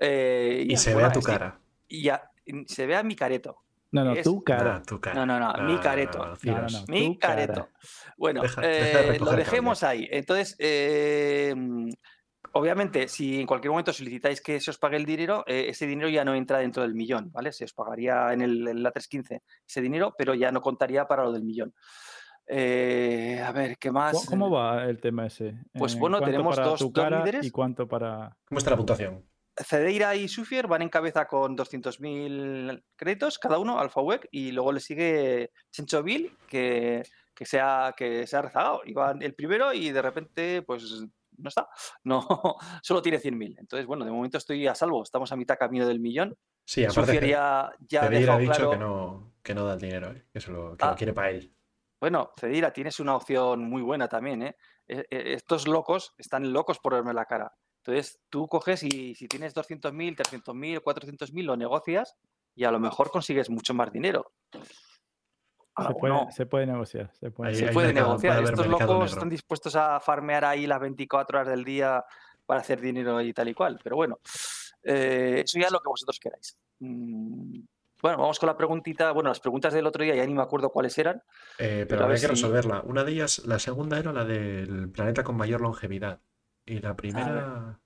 eh, Y se bueno, vea tu cara. y ya se vea mi careto. No, no, es- tu cara. Ah, tu cara. No, no, no, mi careto. No, no, no. Mi tu cara. careto. Bueno, Deja- deja de eh, lo dejemos ahí. Entonces, eh, obviamente, si en cualquier momento solicitáis que se os pague el dinero, eh, ese dinero ya no entra dentro del millón, ¿vale? Se os pagaría en, el, en la 315 ese dinero, pero ya no contaría para lo del millón. Eh, a ver, ¿qué más? ¿Cómo- ¿Cómo va el tema ese? Pues Eh, bueno, ¿cuánto tenemos para dos- tu dos líderes. ¿Y cuánto para.? ¿Cómo está la puntuación? Cedeira y Sufier van en cabeza con 200.000 créditos cada uno, Alpha Web, y luego le sigue Chencho Bill, que que se ha, que se ha rezagado. Iba el primero y de repente, pues no está. No, solo tiene 100.000. Entonces, bueno, de momento estoy a salvo. Estamos a mitad camino del millón. Sí, aparte que ya, ya Pedir ha dicho claro- que, no, que no da el dinero, ¿eh? que, se lo, que Ah. lo quiere para él. Bueno, Cedira, tienes una opción muy buena también, ¿eh? E- e- Estos locos están locos por verme la cara. Entonces, tú coges y si tienes 200.000, 300.000, 400.000, lo negocias y a lo mejor consigues mucho más dinero. Ah, Se puede, no. se puede negociar. Se puede Ahí- Se negociar. puede puede Estos locos negro. están dispuestos a farmear ahí las 24 horas del día para hacer dinero y tal y cual. Pero bueno, eh, eso ya es lo que vosotros queráis. Mm, Bueno, vamos con la preguntita. Bueno, las preguntas del otro día ya ni me acuerdo cuáles eran. Eh, Pero pero a habría ver que si- resolverla. Una de ellas, la segunda era la del planeta con mayor longevidad. Y la primera.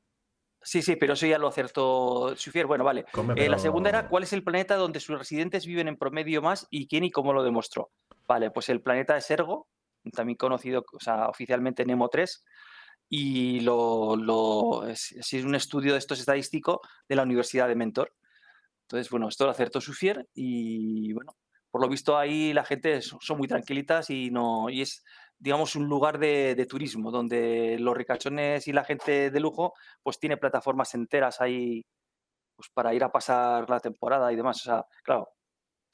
Sí, sí, pero eso ya lo acertó Sufier. Bueno, vale. Come, Eh, la segunda era cuál es el planeta donde sus residentes viven en promedio más y quién y cómo lo demostró. Vale, pues el planeta es Ergo, también conocido, o sea, oficialmente Nemo 3, y lo, lo- es, es un estudio de estos estadístico de la Universidad de Mentor. Entonces, bueno, esto lo acertó Sufier y bueno, por lo visto ahí la gente son, son muy tranquilitas y no y es digamos un lugar de, turismo donde los ricachones y la gente de lujo pues tiene plataformas enteras ahí pues para ir a pasar la temporada y demás. O sea, claro,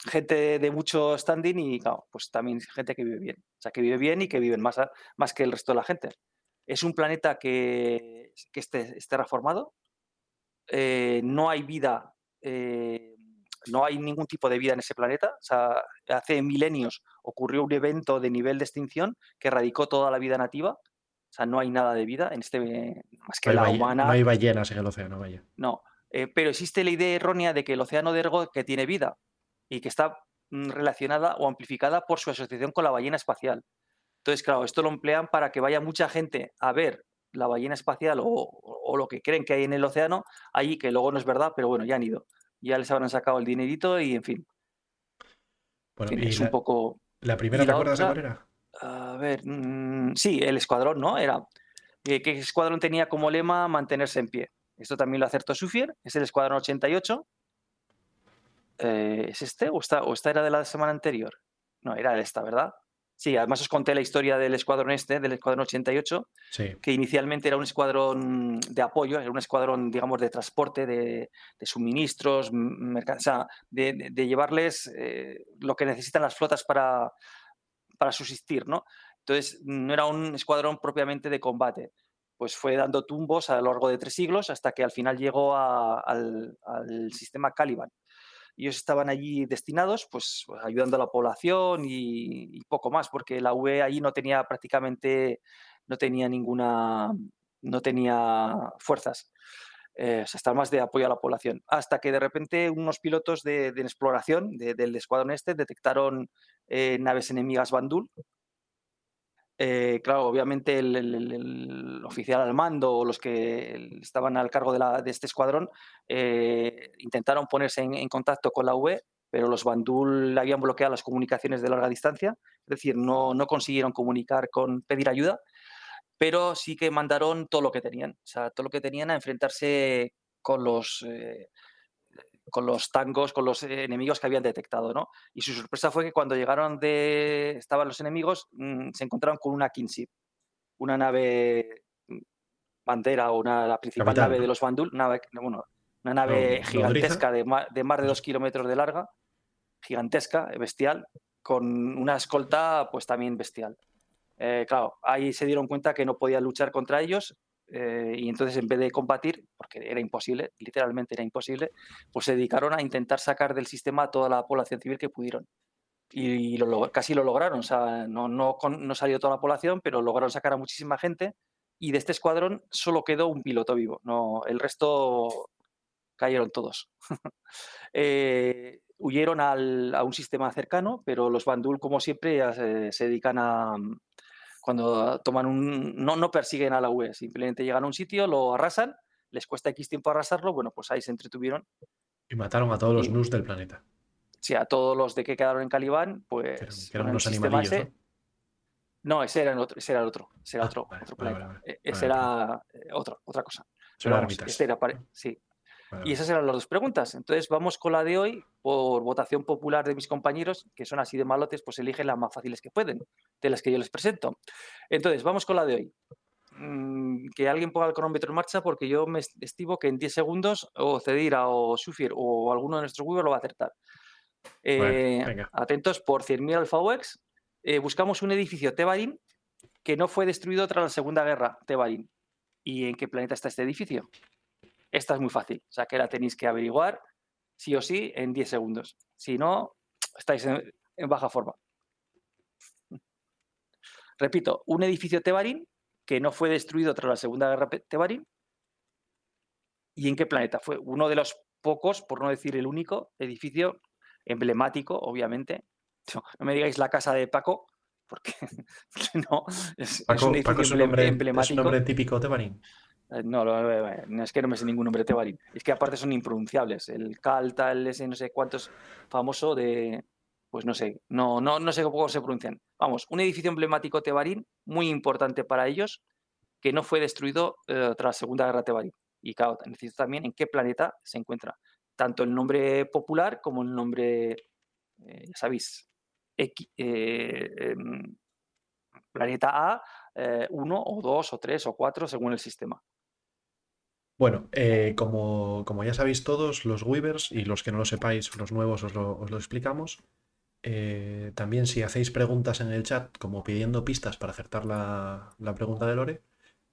gente de mucho standing y claro, pues también gente que vive bien. O sea, que vive bien y que viven más, más que el resto de la gente. Es un planeta que, que esté, esté reformado. eh, no hay vida, eh, no hay ningún tipo de vida en ese planeta. O sea, hace milenios ocurrió un evento de nivel de extinción que erradicó toda la vida nativa. O sea, no hay nada de vida en este, más que No hay, la humana. no hay ballenas en el océano, vaya. No, eh, pero existe la idea errónea de que el océano de Ergo que tiene vida y que está mm, relacionada o amplificada por su asociación con la ballena espacial. Entonces, claro, esto lo emplean para que vaya mucha gente a ver la ballena espacial o, o- o lo que creen que hay en el océano allí, que luego no es verdad, pero bueno, ya han ido. Ya les habrán sacado el dinerito y, en fin, Bueno, en fin, y es la, un poco... la primera, y ¿te la otra- cuál era? A ver, mm, sí, el escuadrón, ¿no? Era eh, que escuadrón tenía como lema mantenerse en pie. Esto también lo acertó Sufier, es el escuadrón 88. Eh, ¿Es este o esta, o esta era de la semana anterior? No, era esta, ¿verdad? Sí, además os conté la historia del escuadrón este, del escuadrón 88, Sí. que inicialmente era un escuadrón de apoyo, era un escuadrón, digamos, de transporte, de, de suministros, o sea, de, de- de llevarles eh, lo que necesitan las flotas para, para subsistir, ¿no? Entonces, no era un escuadrón propiamente de combate. Pues fue dando tumbos a lo largo de tres siglos hasta que al final llegó a- al, al sistema Caliban. Ellos estaban allí destinados, pues ayudando a la población y, y poco más, porque la UE allí no tenía prácticamente, no tenía ninguna, no tenía fuerzas. Eh, o sea, más de apoyo a la población. Hasta que de repente unos pilotos de, exploración de- del escuadrón este detectaron eh, naves enemigas Bandul. Eh, claro, obviamente el, oficial al mando o los que estaban al cargo de, este escuadrón eh, intentaron ponerse en, en contacto con la UE, pero los Bandul habían bloqueado las comunicaciones de larga distancia, es decir, no, no consiguieron comunicar con pedir ayuda, pero sí que mandaron todo lo que tenían, o sea, todo lo que tenían a enfrentarse con los, eh, con los tangos, con los eh, enemigos que habían detectado, ¿no? Y su sorpresa fue que cuando llegaron de, estaban los enemigos, mm, se encontraron con una Kinship, una nave mm, bandera o una, la principal Capitán, nave de los Bandul, nave, bueno, una nave gigantesca de, ma- de más de dos kilómetros de larga, gigantesca, bestial, con una escolta pues también bestial. Eh, claro, ahí se dieron cuenta que no podían luchar contra ellos eh, y entonces en vez de combatir, porque era imposible, literalmente era imposible, pues se dedicaron a intentar sacar del sistema a toda la población civil que pudieron. Y casi lo lograron, o sea, no, no, no salió toda la población, pero lograron sacar a muchísima gente y de este escuadrón solo quedó un piloto vivo, no, el resto cayeron todos. Eh, huyeron al- a un sistema cercano, pero los Bandul, como siempre, se dedican a, cuando toman un... No, no persiguen a la UE, simplemente llegan a un sitio, lo arrasan, les cuesta X tiempo arrasarlo, bueno, pues ahí se entretuvieron. Y mataron a todos los nus del planeta. Sí, a todos los de que quedaron en Calibán, pues... Que eran, que eran unos animalillos, ese- ¿no? No, ese era el otro, ese era el otro, ese era Ah, otro, vale, otro vale, planeta. vale. E- Ese era eh, otro, otra cosa. Pero vamos, este era sí. Y esas eran las dos preguntas. Entonces vamos con la de hoy, por votación popular de mis compañeros, que son así de malotes, pues eligen las más fáciles que pueden, de las que yo les presento. Entonces, vamos con la de hoy. Mm, Que alguien ponga el cronómetro en marcha porque yo me est- estimo que en 10 segundos o Cedira o Sufir o alguno de nuestros Weaver lo va a acertar. Eh, atentos, por 100.000 AlphaWex, eh, buscamos un edificio Tebarin que no fue destruido tras la Segunda Guerra, Tebarin. ¿Y en qué planeta está este edificio? Esta es muy fácil, o sea que la tenéis que averiguar sí o sí en 10 segundos. Si no, estáis en, en baja forma. Repito, un edificio Tebarin que no fue destruido tras la Segunda Guerra Tebarin. ¿Y en qué planeta? Fue uno de los pocos, por no decir el único, edificio emblemático, obviamente. No, no me digáis la casa de Paco, porque no, es, un edificio Paco es, un nombre, es un emblemático. nombre típico de Barín. Eh, No, lo- eh, eh, no es que no me sé ningún nombre Tebarin. Es que aparte son impronunciables. El Cal, tal, ese no sé cuántos famoso de. Pues no sé, no, no, no sé cómo se pronuncian. Vamos, un edificio emblemático Tebarin, muy importante para ellos, que no fue destruido eh, tras la Segunda Guerra Tebarin. Y claro, necesito también en qué planeta se encuentra. Tanto el nombre popular como el nombre, eh, ya sabéis, eh, em, planeta A, eh, uno o dos o tres o cuatro según el sistema. Bueno, eh, como, ya sabéis todos, los Weavers y los que no lo sepáis, los nuevos os lo, os lo explicamos. Eh, también si hacéis preguntas en el chat, como pidiendo pistas para acertar la, pregunta de Lore,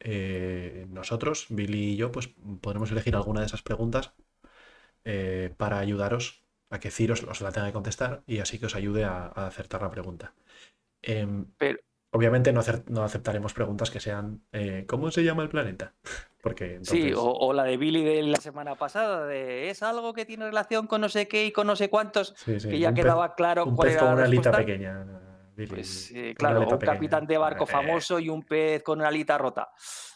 eh, nosotros, Billy y yo, pues podremos elegir alguna de esas preguntas eh, para ayudaros a que Ciro os, la tenga que contestar y así que os ayude a, a acertar la pregunta. Em, Pero, obviamente no, acer- no aceptaremos preguntas que sean eh, ¿cómo se llama el planeta? Porque Sí, o, o la de Billy de la semana pasada, de es algo que tiene relación con no sé qué y con no sé cuántos, Sí, sí, que ya pez- quedaba claro un cuál pez era con la una alita pequeña. Billy, Pues eh, claro, un pequeña. capitán de barco Eh, famoso y un pez con una alita rota.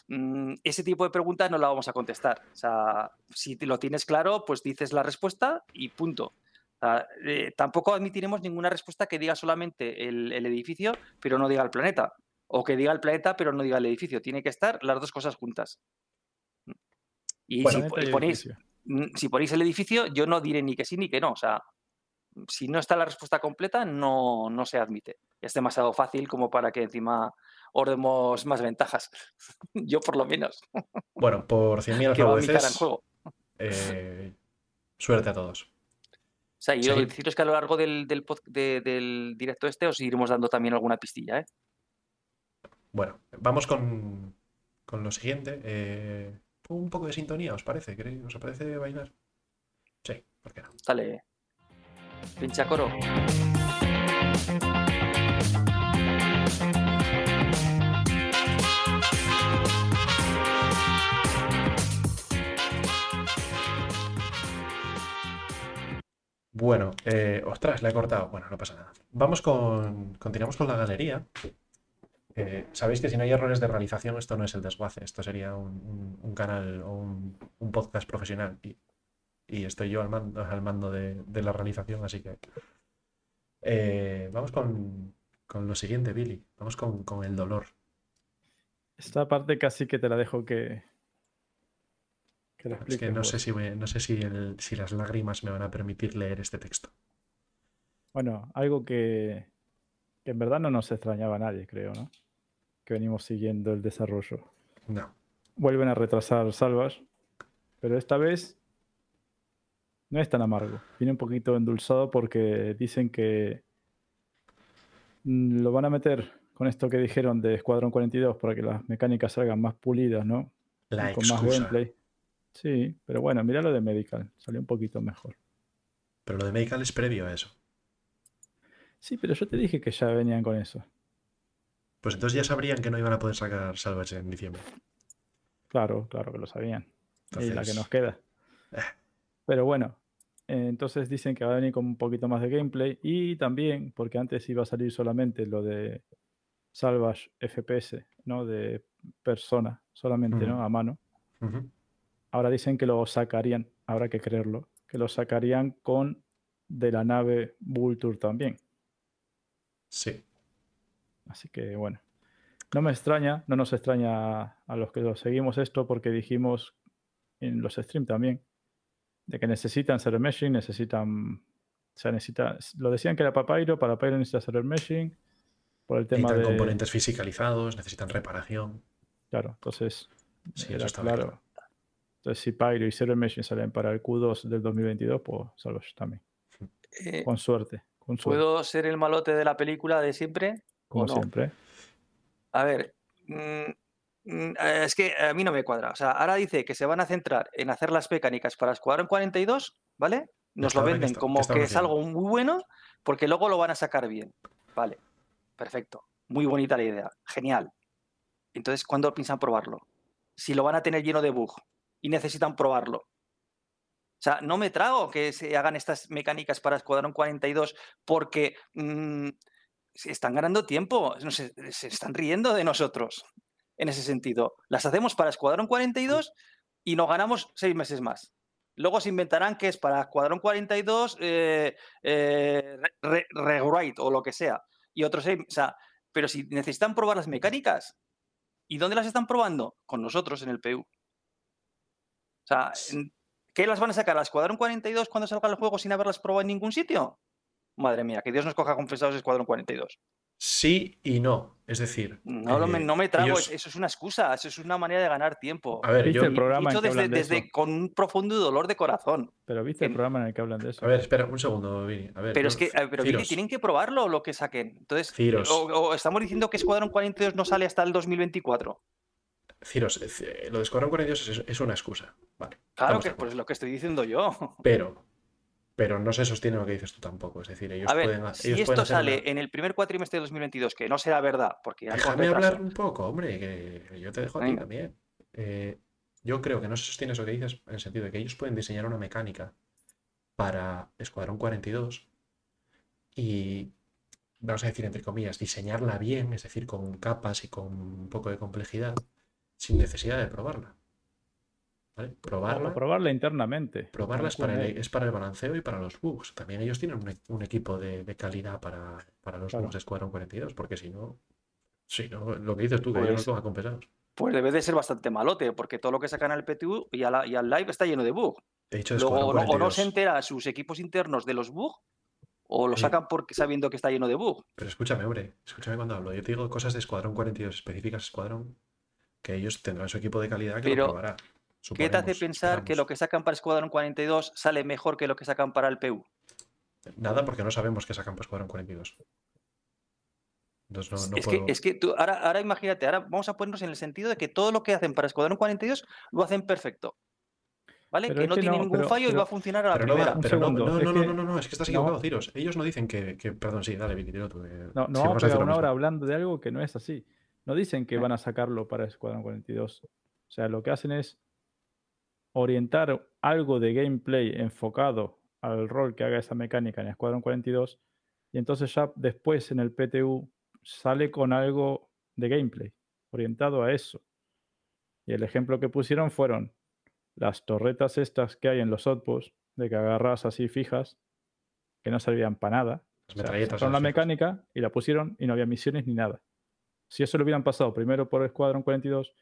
Mm, ese tipo de preguntas no la vamos a contestar. O sea, si lo tienes claro, pues dices la respuesta y punto. Sea, eh, tampoco admitiremos ninguna respuesta que diga solamente el, el edificio, pero no diga el planeta. O que diga el planeta, pero no diga el edificio. Tiene que estar las dos cosas juntas. Y Bueno, si ponéis, si ponéis el edificio, yo no diré ni que sí ni que no. O sea, si no está la respuesta completa, no, no se admite. Es demasiado fácil como para que encima os demos más ventajas. yo por lo menos, Bueno, por 100.000 que va mi cara en alfabeces, juego. eh, suerte a todos. O sea, y yo Sí. deciros que a lo largo del, directo este os iremos dando también alguna pistilla, ¿eh? Bueno, vamos con, con lo siguiente. eh, un poco de sintonía, ¿os parece? ¿Queréis- ¿Os parece bailar? Sí, ¿por qué no? Dale. Pincha coro. Bueno, eh, ostras, la he cortado. Bueno, no pasa nada. Vamos con. Continuamos con la galería. Eh, Sabéis que si no hay errores de realización, esto no es el desguace. Esto sería un, canal o un, podcast profesional. Y, estoy yo al mando, de la realización, así que. eh, vamos con, con lo siguiente, Billy. Vamos con, con el dolor. Esta parte casi que te la dejo que, que Es que expliques no sé si, me- no sé si, el- si las lágrimas me van a permitir leer este texto. Bueno, algo que, que en verdad no nos extrañaba a nadie, creo, ¿no? Que venimos siguiendo el desarrollo. No. Vuelven a retrasar Salvage, pero esta vez no es tan amargo. Viene un poquito endulzado porque dicen que mm, lo van a meter con esto que dijeron de Escuadrón 42 para que las mecánicas salgan más pulidas, ¿no? La Y con más gameplay. Sí, pero bueno, mira lo de Medical, salió un poquito mejor. Pero lo de Medical es previo a eso. Sí, pero yo te dije que ya venían con eso. Pues entonces ya sabrían que no iban a poder sacar Salvage en diciembre. Claro, claro que lo sabían. Y la que Entonces, nos queda. eh. Pero bueno, eh, entonces dicen que va a venir con un poquito más de gameplay y también, porque antes iba a salir solamente lo de Salvage FPS, ¿no? De persona, solamente, ¿no? A mano. Ahora dicen que lo sacarían, habrá que creerlo, que lo sacarían con de la nave Vulture también. Sí. Así que bueno, no me extraña, no nos extraña a los que lo seguimos esto porque dijimos en los streams también de que necesitan server meshing, necesitan, o sea, necesita, lo decían que era para Pyro, para Pyro necesita server meshing, por el tema Necesitan de... componentes fisicalizados, necesitan reparación. Claro, entonces, Sí, eso está claro. claro. Entonces, si Pyro y server meshing salen para el Q2 del 2022, pues salvos también. Eh, Con suerte, con suerte, ¿Puedo ser el malote de la película de siempre? como no? siempre. A ver, mm, mm, eh, es que a mí no me cuadra. O sea, ahora dice que se van a centrar en hacer las mecánicas para Escuadrón 42, ¿vale? Nos lo ahora, ¿qué venden como estaban que es algo muy bueno, porque luego lo van a sacar bien. Vale, perfecto. Muy bonita la idea. Genial. Entonces, ¿cuándo piensan probarlo? Si lo van a tener lleno de bug y necesitan probarlo. O sea, no me trago que se hagan estas mecánicas para Escuadrón 42 porque mm, se están ganando tiempo, sé, se están riendo de nosotros en ese sentido. Las hacemos para Escuadrón 42 y nos ganamos seis meses más. Luego se inventarán que es para Escuadrón 42 eh, eh, re- re- rewrite o lo que sea. Y otros seis, o sea, pero si necesitan probar las mecánicas, ¿y dónde las están probando? Con nosotros en el PU. O sea, ¿qué las van a sacar a Escuadrón 42 cuando salga el juego sin haberlas probado en ningún sitio? Madre mía, que Dios nos coja confesados Escuadrón 42. Sí y no. Es decir, No, me, eh, no me trago, ellos- eso es una excusa, eso es una manera de ganar tiempo. A ver, ¿Viste yo, el programa en Dicho que desde, hablan de desde eso? con un profundo dolor de corazón. Pero viste el en- programa en el que hablan de eso. a ver, espera un segundo, Vini. A ver, Pero es que, a ver, pero Vini, tienen que probarlo lo que saquen. Entonces, Ciros. o, o estamos diciendo que Escuadrón 42 no sale hasta el 2024. Ciros, eh, lo de Escuadrón 42 es, es una excusa. Vale. Claro que pues es lo que estoy diciendo yo. Pero, pero no se sostiene lo que dices tú tampoco. Es decir, ellos A ver, pueden, si ellos esto pueden sale una- en el primer cuatrimestre de 2022, que no será verdad, porque Déjame hablar un poco, hombre, que yo te dejo a ti también. Eh, yo creo que no se sostiene eso que dices en el sentido de que ellos pueden diseñar una mecánica para Escuadrón 42 y, vamos a decir, entre comillas, diseñarla bien, es decir, con capas y con un poco de complejidad, sin necesidad de probarla. ¿Vale? O Probarla. probarla internamente. Probarla es para, el, es para el balanceo y para los bugs. También ellos tienen un, e- un equipo de, de calidad para, para los Claro. bugs de Escuadrón 42, porque si no, si no, lo que dices tú, que no Pues- lo haga compensados. Pues debe de ser bastante malote, porque todo lo que sacan al PTU y, a la- y al live está lleno de bug. De hecho, de Luego, o no, o no 42. se entera a sus equipos internos de los bugs, o lo sacan porque sabiendo que está lleno de bug. Pero escúchame, hombre, escúchame cuando hablo. Yo te digo cosas de Escuadrón 42 específicas Escuadrón, que ellos tendrán su equipo de calidad que Pero, lo probará. ¿Qué te hace pensar que lo que sacan para Escuadrón 42 sale mejor que lo que sacan para el PU? Nada, porque no sabemos qué sacan para Escuadrón 42. Entonces no, no es, puedo... que, es que tú, ahora, ahora imagínate, ahora vamos a ponernos en el sentido de que todo lo que hacen para Escuadrón 42 lo hacen perfecto. ¿Vale? Pero que no que tiene no, ningún pero- fallo y pero- va a funcionar a la Pero no, primera. Un pero no, segundo, no, no, no, que- no, no, no, es que estás no. equivocado, Ciros. Ellos no dicen que, que- Perdón, sí, dale, Vicky, tira tú. eh, No, no vamos a vamos a pegar lo una hora hablando de algo que no es así. No dicen que van a sacarlo para Escuadrón 42. O sea, lo que hacen es orientar algo de gameplay enfocado al rol que haga esa mecánica en Escuadrón 42 y entonces ya después en el PTU sale con algo de gameplay orientado a eso. Y el ejemplo que pusieron fueron las torretas estas que hay en los outposts de que agarras así fijas que no servían para nada. Las O sea, la mecánica y la pusieron y no había misiones ni nada. Si eso lo hubieran pasado primero por Escuadrón 42,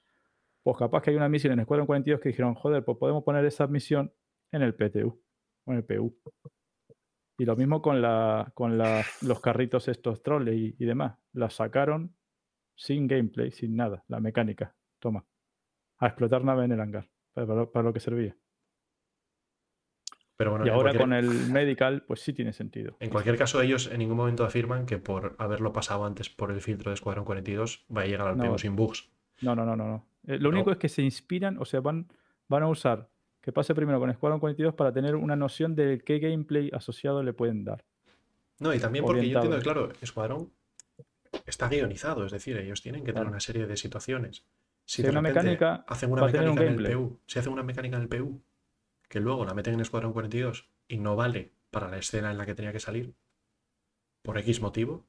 pues capaz que hay una misión en Escuadrón 42 que dijeron, joder, pues podemos poner esa misión en el PTU o en el PU. Y lo mismo con, los carritos estos trolls y, demás. Las sacaron sin gameplay, sin nada, la mecánica. Toma. A explotar nave en el hangar. Para lo que servía. Pero bueno, y ahora cualquier- con el medical, pues sí tiene sentido. En cualquier caso, ellos en ningún momento afirman que por haberlo pasado antes por el filtro de Escuadrón 42 va a llegar al No. PU sin bugs. No, no, no, no. no. Eh, lo único es que se inspiran, o sea, van, van a usar que pase primero con Escuadrón 42 para tener una noción de qué gameplay asociado le pueden dar. No, y también porque yo entiendo que, claro, Escuadrón está guionizado, es decir, ellos tienen que tener Claro. una serie de situaciones. Si Si de una mecánica, hacen una un mecánica en el. PU, si hacen una mecánica en el PU, que luego la meten en Escuadrón 42 y no vale para la escena en la que tenía que salir, por X motivo,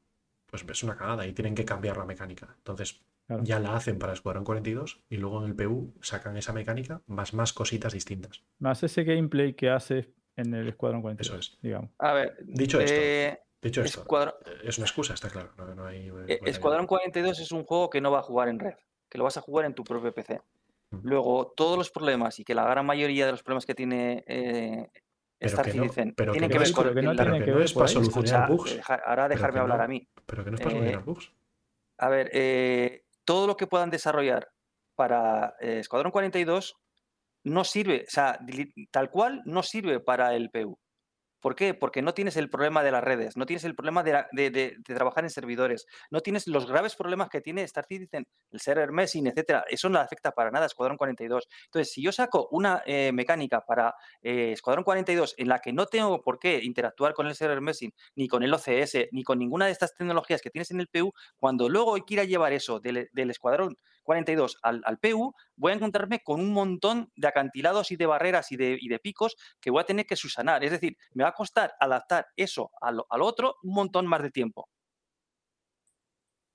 pues es una cagada y tienen que cambiar la mecánica. Entonces, Claro. ya la hacen para Escuadrón 42 y luego en el PU sacan esa mecánica más más cositas distintas. más ese gameplay que hace en el Escuadrón 42, Eso es. digamos. A ver, Dicho esto, eh, Dicho esto, Escuadrón, es una excusa, está claro. No, no hay, eh. Escuadrón 42 es un juego que no va a jugar en red, que lo vas a jugar en tu propio PC. Luego, todos los problemas y que la gran mayoría de los problemas que tiene eh, Pero Star que no- Citizen pero que tienen que ver con que no tiene que que no ver es para solucionar bugs. deja- ahora dejarme hablar no- a mí. Pero que no es para Eh, solucionar bugs. A ver, eh, todo lo que puedan desarrollar para eh, Escuadrón 42 no sirve, o sea, tal cual no sirve para el PU. ¿Por qué? Porque no tienes el problema de las redes, no tienes el problema de, trabajar en servidores, no tienes los graves problemas que tiene Star Citizen, el server messing, etcétera. Eso no afecta para nada a Escuadrón 42. Entonces, si yo saco una eh, mecánica para eh, Escuadrón 42 en la que no tengo por qué interactuar con el server messing, ni con el OCS, ni con ninguna de estas tecnologías que tienes en el PU, cuando luego quiera llevar eso del, del Escuadrón 42 al, al PU, voy a encontrarme con un montón de acantilados y de barreras y de, picos que voy a tener que subsanar. Es decir, me va a costar adaptar eso a lo, al otro un montón más de tiempo.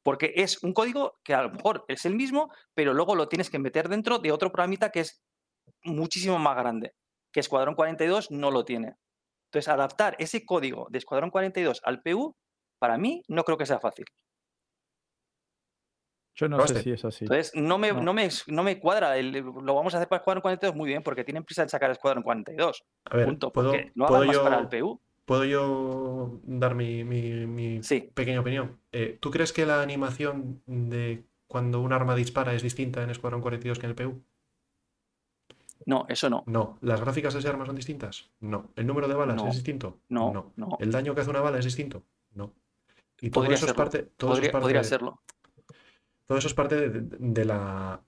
Porque es un código que a lo mejor es el mismo, pero luego lo tienes que meter dentro de otro programita que es muchísimo más grande, que Escuadrón 42 no lo tiene. Entonces, adaptar ese código de Escuadrón 42 al PU, para mí, no creo que sea fácil. Yo no Roster. sé si es así. Entonces, no me, No. no me, no me cuadra. el- lo vamos a hacer para Escuadrón 42 muy bien, porque tienen prisa en sacar Escuadrón 42. A ver, punto. ¿puedo, Porque no puedo más yo, para el PU. ¿puedo yo dar mi, mi- mi Sí. pequeña opinión? Eh, ¿Tú crees que la animación de cuando un arma dispara es distinta en Escuadrón 42 que en el PU? No, eso no. No. ¿Las gráficas de ese arma son distintas? No. ¿El número de balas No. es distinto? No, no. ¿El daño que hace una bala es distinto? No. Y todo Podría eso es serlo. parte, todo eso es Podría, parte podría de- serlo. Todo eso es parte de, de la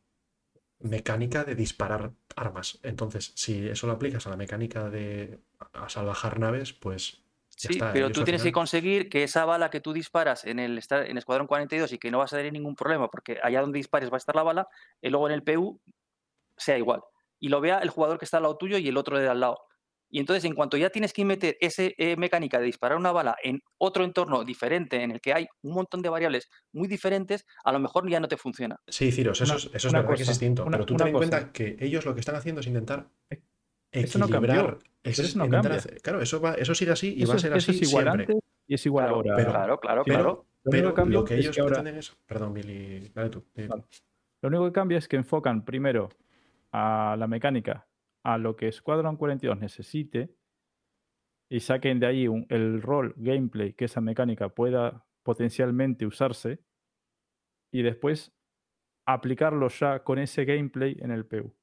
mecánica de disparar armas. Entonces, si eso lo aplicas a la mecánica de a salvajar naves, pues Sí, está. pero tú tienes que conseguir que esa bala que tú disparas en el en Escuadrón 42 y que no vas a tener ningún problema porque allá donde dispares va a estar la bala, y luego en el PU sea igual. Y lo vea el jugador que está al lado tuyo y el otro de al lado. Y entonces, en cuanto ya tienes que meter esa mecánica de disparar una bala en otro entorno diferente, en el que hay un montón de variables muy diferentes, a lo mejor ya no te funciona. Sí, Ciros, eso, Una- es, eso es verdad que es distinto. una- pero tú ten en cuenta que ellos lo que están haciendo es intentar Eh, eso no equilibrar. pero es eso no intentar hacer- claro, eso, va, eso sigue así y eso, va a es- ser eso así es igual siempre. antes y es igual Claro, ahora. pero- claro, claro, Pero- claro. Pero que cambia lo que es ellos que ahora- pretenden es. Perdón, Billy, dale tú. Eh, Vale. Lo único que cambia es que enfocan primero a la mecánica, a lo que Squadron 42 necesite y saquen de ahí el rol gameplay que esa mecánica pueda potencialmente usarse y después aplicarlo ya con ese gameplay en el PU.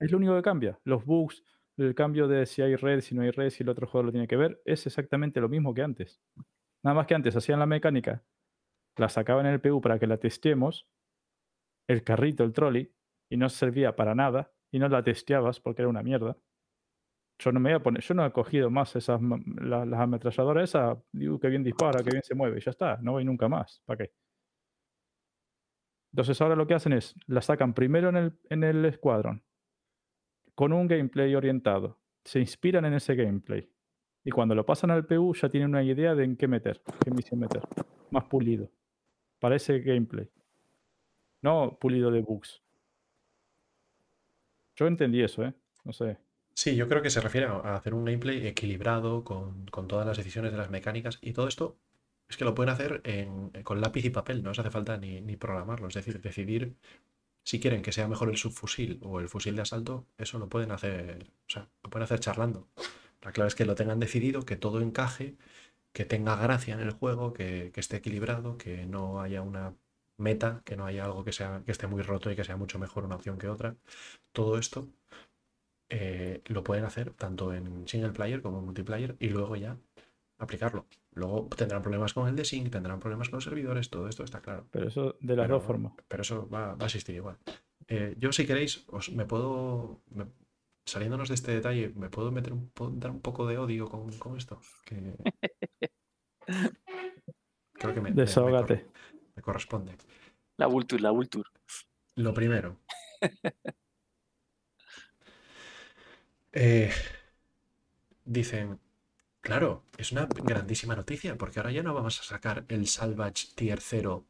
Es lo único que cambia. Los bugs, el cambio de si hay red, si no hay red, si el otro jugador lo tiene que ver, es exactamente lo mismo que antes. Nada más que antes hacían la mecánica, la sacaban en el PU para que la testemos, el carrito, el trolley, y no servía para nada, y no la testeabas porque era una mierda. Yo no me voy a poner, yo no he cogido más esas las ametralladoras esas, digo que bien dispara, que bien se mueve, y ya está, no voy nunca más. ¿Para qué? Entonces ahora lo que hacen es, la sacan primero en el, en el escuadrón, con un gameplay orientado. Se inspiran en ese gameplay. Y cuando lo pasan al PU ya tienen una idea de en qué meter, qué misión meter. Más pulido. Para ese gameplay. No pulido de bugs. Yo entendí eso, ¿eh? No sé. Sí, yo creo que se refiere a hacer un gameplay equilibrado con, con todas las decisiones de las mecánicas y todo esto es que lo pueden hacer en- con lápiz y papel, no les hace falta ni, ni programarlo, es decir, decidir si quieren que sea mejor el subfusil o el fusil de asalto, eso lo pueden hacer, o sea, lo pueden hacer charlando. La clave es que lo tengan decidido, que todo encaje, que tenga gracia en el juego, que esté equilibrado, que no haya una meta, que no haya algo que sea, que esté muy roto y que sea mucho mejor una opción que otra. Todo esto eh, lo pueden hacer tanto en single player como en multiplayer y luego ya aplicarlo. Luego tendrán problemas con el desync, tendrán problemas con los servidores, todo esto está claro. Pero eso de las Pero, dos formas. pero eso va, va a existir igual. Eh, yo, si queréis, os, me puedo. me- saliéndonos de este detalle, ¿me puedo meter un, puedo dar un poco de odio con, con esto? Que... Creo que me, Desahógate. Me corresponde. La Vulture, la Vulture. Lo primero. Eh, dicen, claro, es una grandísima noticia, porque ahora ya no vamos a sacar el Salvage Tier 0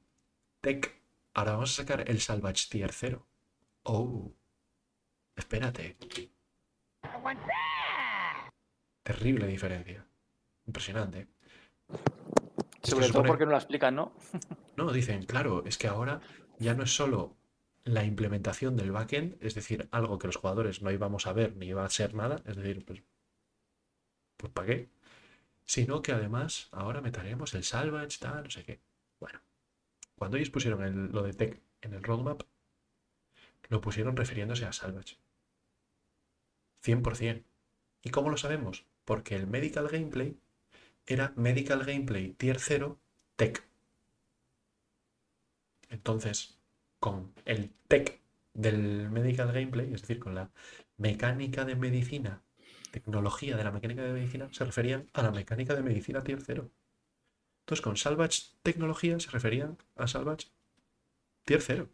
Tech, ahora vamos a sacar el Salvage Tier 0. Oh, espérate. Terrible diferencia. Impresionante. Sobre todo supone- porque no la explican, ¿no? no, dicen, claro, es que ahora ya no es solo la implementación del backend, es decir, algo que los jugadores no íbamos a ver ni iba a ser nada, es decir, pues pues ¿para qué? Sino que además ahora meteremos el salvage, tal, no sé qué. Bueno, cuando ellos pusieron el- lo de tech en el roadmap, lo pusieron refiriéndose a salvage. 100%. ¿Y cómo lo sabemos? Porque el medical gameplay era medical gameplay tier 0 tech. Entonces, con el tech del medical gameplay, es decir, con la mecánica de medicina, tecnología de la mecánica de medicina, se referían a la mecánica de medicina tier 0. Entonces, con Salvage Tecnología se referían a Salvage tier 0.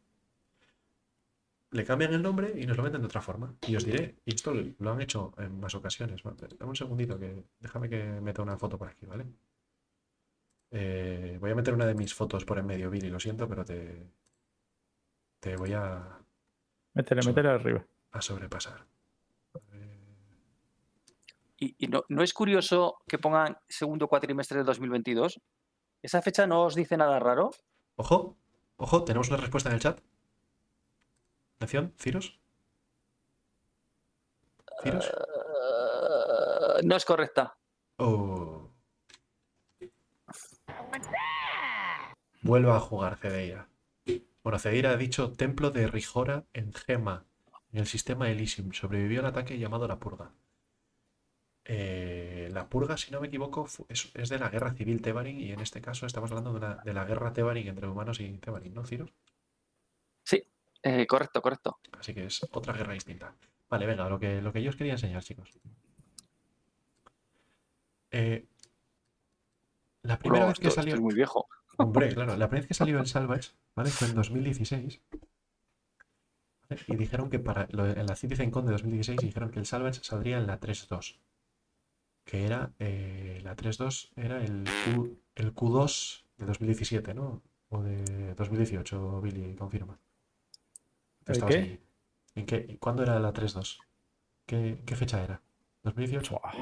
Le cambian el nombre y nos lo venden de otra forma. Y os diré, y esto lo han hecho en más ocasiones. Dame un segundito, que déjame que meta una foto por aquí, ¿vale? Eh, voy a meter una de mis fotos por en medio, Billy, lo siento, pero te, te voy a, Métele, métele arriba. a sobrepasar. Eh, ¿Y, y no, no es curioso que pongan segundo cuatrimestre de 2022? ¿Esa fecha no os dice nada raro? Ojo, ojo, tenemos una respuesta en el chat. Atención, Ciros. Ciros. Eh, no es correcta. Oh. Vuelva a jugar Cedeira. Bueno, Cedeira ha dicho Templo de Rijora en Gema, en el sistema Elysium. Sobrevivió al ataque llamado La Purga. Eh, la Purga, si no me equivoco, es, es de la guerra civil Tebarin y en este caso estamos hablando de, una- de la guerra Tebarin entre humanos y Tebarin, ¿no, Ciros? Eh, correcto, correcto. Así que es otra guerra distinta. Vale, venga, lo que, lo que yo os quería enseñar, chicos. Eh, la primera vez que esto- salió. muy viejo. Hombre, claro, la primera vez que salió el Salvage, ¿vale? Fue en 2016. ¿vale? Y dijeron que para. lo- en la CitizenCon de 2016 dijeron que el Salvage saldría en la 3.2. Que era. eh, la 3.2 era el, Q, el Q2 de 2017, ¿no? O de 2018, Billy, confirma. ¿El qué? allí. ¿En qué, ¿Cuándo era la 3.2? ¿Qué, ¿Qué fecha era? ¿2018? Buah,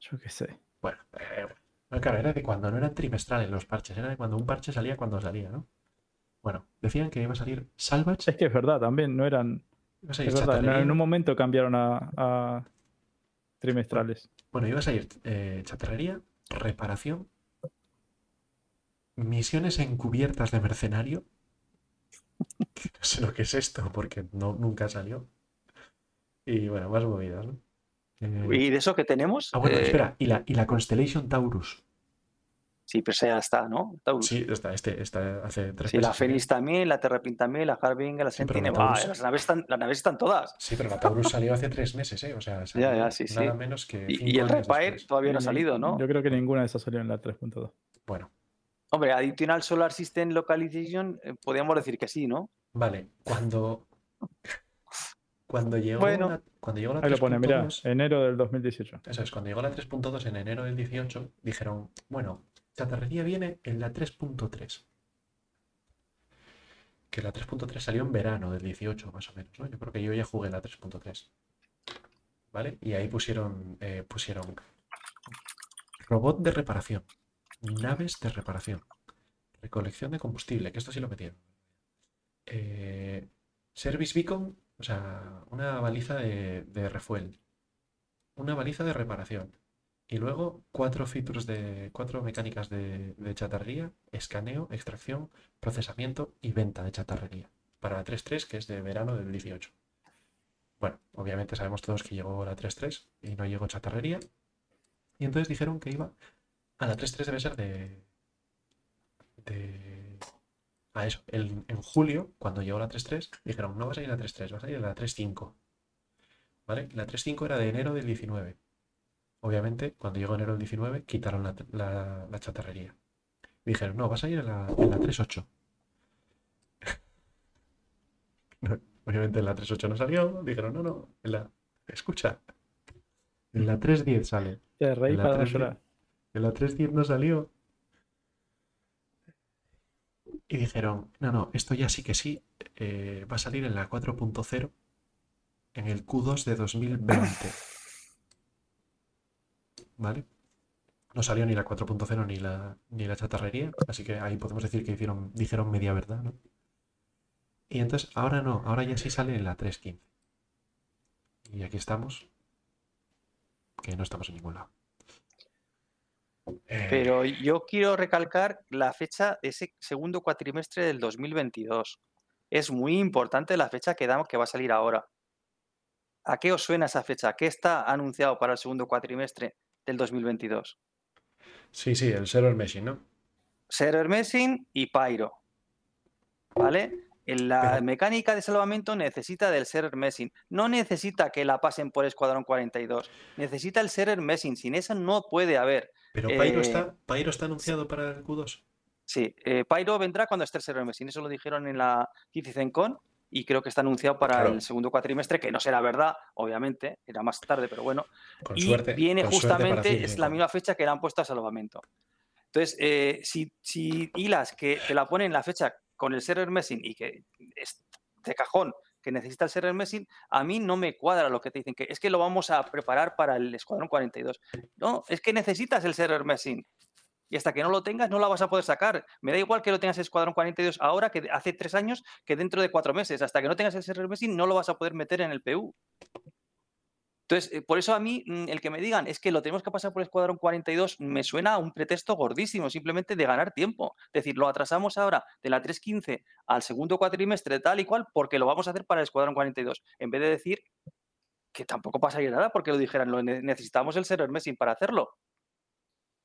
yo qué sé. Bueno, eh, bueno, claro, era de cuando no eran trimestrales los parches, era de cuando un parche salía cuando salía, ¿no? Bueno, decían que iba a salir Salvage, Es que es verdad, también no eran. iba a salir Es verdad, en, un momento cambiaron a, a trimestrales. Bueno, iba a salir eh, chatarrería, reparación, misiones encubiertas de mercenario. que no sé lo que es esto, porque no, nunca salió. Y bueno, más movidas, ¿no? Eh, ¿Y de eso que tenemos? ah, bueno, Eh, espera, y la, y la Constellation Taurus. Sí, pero esa ya está, ¿no? Taurus. Sí, está, este, está hace tres Sí, la meses, ¿eh? Fénix también, la Terrapin también, la Harbinger, la Sí, la Sentinel. Taurus- Ah, las, naves están, las naves están todas. Sí, pero la Taurus salió hace tres meses, ¿eh? O sea, salió ya, sí, sí. nada menos que Y, y el Repair todavía no ha salido, ¿no? Yo creo que ninguna de esas salió en la 3.2. Bueno, Hombre, Additional Solar System Localization, eh, podríamos decir que sí, ¿no? vale. Cuando, cuando llegó Bueno. la, cuando llegó la Ahí lo pone, mira, 3.2, enero del 2018. eso es, cuando llegó la 3.2 en enero del 18, dijeron, bueno, chatarrería viene en la 3.3. Que la 3.3 salió en verano del 18, más o menos, ¿no? Yo creo que yo ya jugué la 3.3. ¿Vale? Y ahí pusieron, eh, pusieron robot de reparación, naves de reparación, recolección de combustible, que esto sí lo metieron. Eh, service beacon, o sea, una baliza de, refuel, una baliza de reparación. Y luego cuatro features de cuatro mecánicas de, chatarrería, escaneo, extracción, procesamiento y venta de chatarrería. Para la 3.3, que es de verano del 18. Bueno, obviamente sabemos todos que llegó la 3.3 y no llegó chatarrería. Y entonces dijeron que iba a la 3.3 debe ser de. A eso. el- en julio, cuando llegó la 3.3, dijeron: no va a salir la 3.3, va a salir la 3.5. ¿Vale? La 3.5 era de enero del 19. Obviamente, cuando llegó enero del 19, quitaron la, la- la chatarrería. Dijeron: no, va a salir en la, la 3.8. No, obviamente en la 3.8 no salió. Dijeron: no, no, en la. Escucha. En la 3.10 sale. Reí En la para no 3.10 llorar. En la 3.10 no salió. Y dijeron, no, no, esto ya sí que sí, eh, va a salir en la 4.0 en el Q2 de 2020. ¿Vale? No salió ni la 4.0 ni la, ni la chatarrería, así que ahí podemos decir que dijeron media verdad, ¿no? Y entonces, ahora no, ahora ya sí sale en la 3.15. Y aquí estamos, que no estamos en ningún lado. Eh, Pero yo quiero recalcar la fecha de ese segundo cuatrimestre del 2022. Es muy importante la fecha que damos que va a salir ahora. ¿A qué os suena esa fecha? ¿Qué está anunciado para el segundo cuatrimestre del 2022? Sí, sí, el server meshing, ¿no? Server Messing y Pyro. ¿Vale? En la Pero- mecánica de salvamento necesita del server messing. No necesita que la pasen por Escuadrón 42. Necesita el server messing. Sin eso no puede haber. Pero Pyro, Eh, está, Pyro está anunciado para el Q2. Sí, eh, Pyro vendrá cuando esté el server messing. Eso lo dijeron en la CitizenCon y creo que está anunciado para Claro. el segundo cuatrimestre, que no será verdad, obviamente. Era más tarde, pero bueno. Con y suerte. viene justamente, es la misma fecha que le han puesto a salvamento. Entonces, eh, si, si hilas que te la ponen en la fecha con el server messing y que es de cajón que necesita el server messing, a mí no me cuadra lo que te dicen, que es que lo vamos a preparar para el Escuadrón 42. No, es que necesitas el server messing. Y hasta que no lo tengas, no la vas a poder sacar. Me da igual que lo tengas en Escuadrón 42 ahora, que hace tres años, que dentro de cuatro meses. Hasta que no tengas el server messing, no lo vas a poder meter en el PU. Entonces, eh, por eso a mí, mm, el que me digan es que lo tenemos que pasar por el Escuadrón 42, me suena a un pretexto gordísimo, simplemente de ganar tiempo. Es decir, lo atrasamos ahora de la 3.15 al segundo cuatrimestre, tal y cual, porque lo vamos a hacer para el Escuadrón 42. En vez de decir que tampoco pasaría nada porque lo dijeran, lo ne- necesitamos el server messing para hacerlo.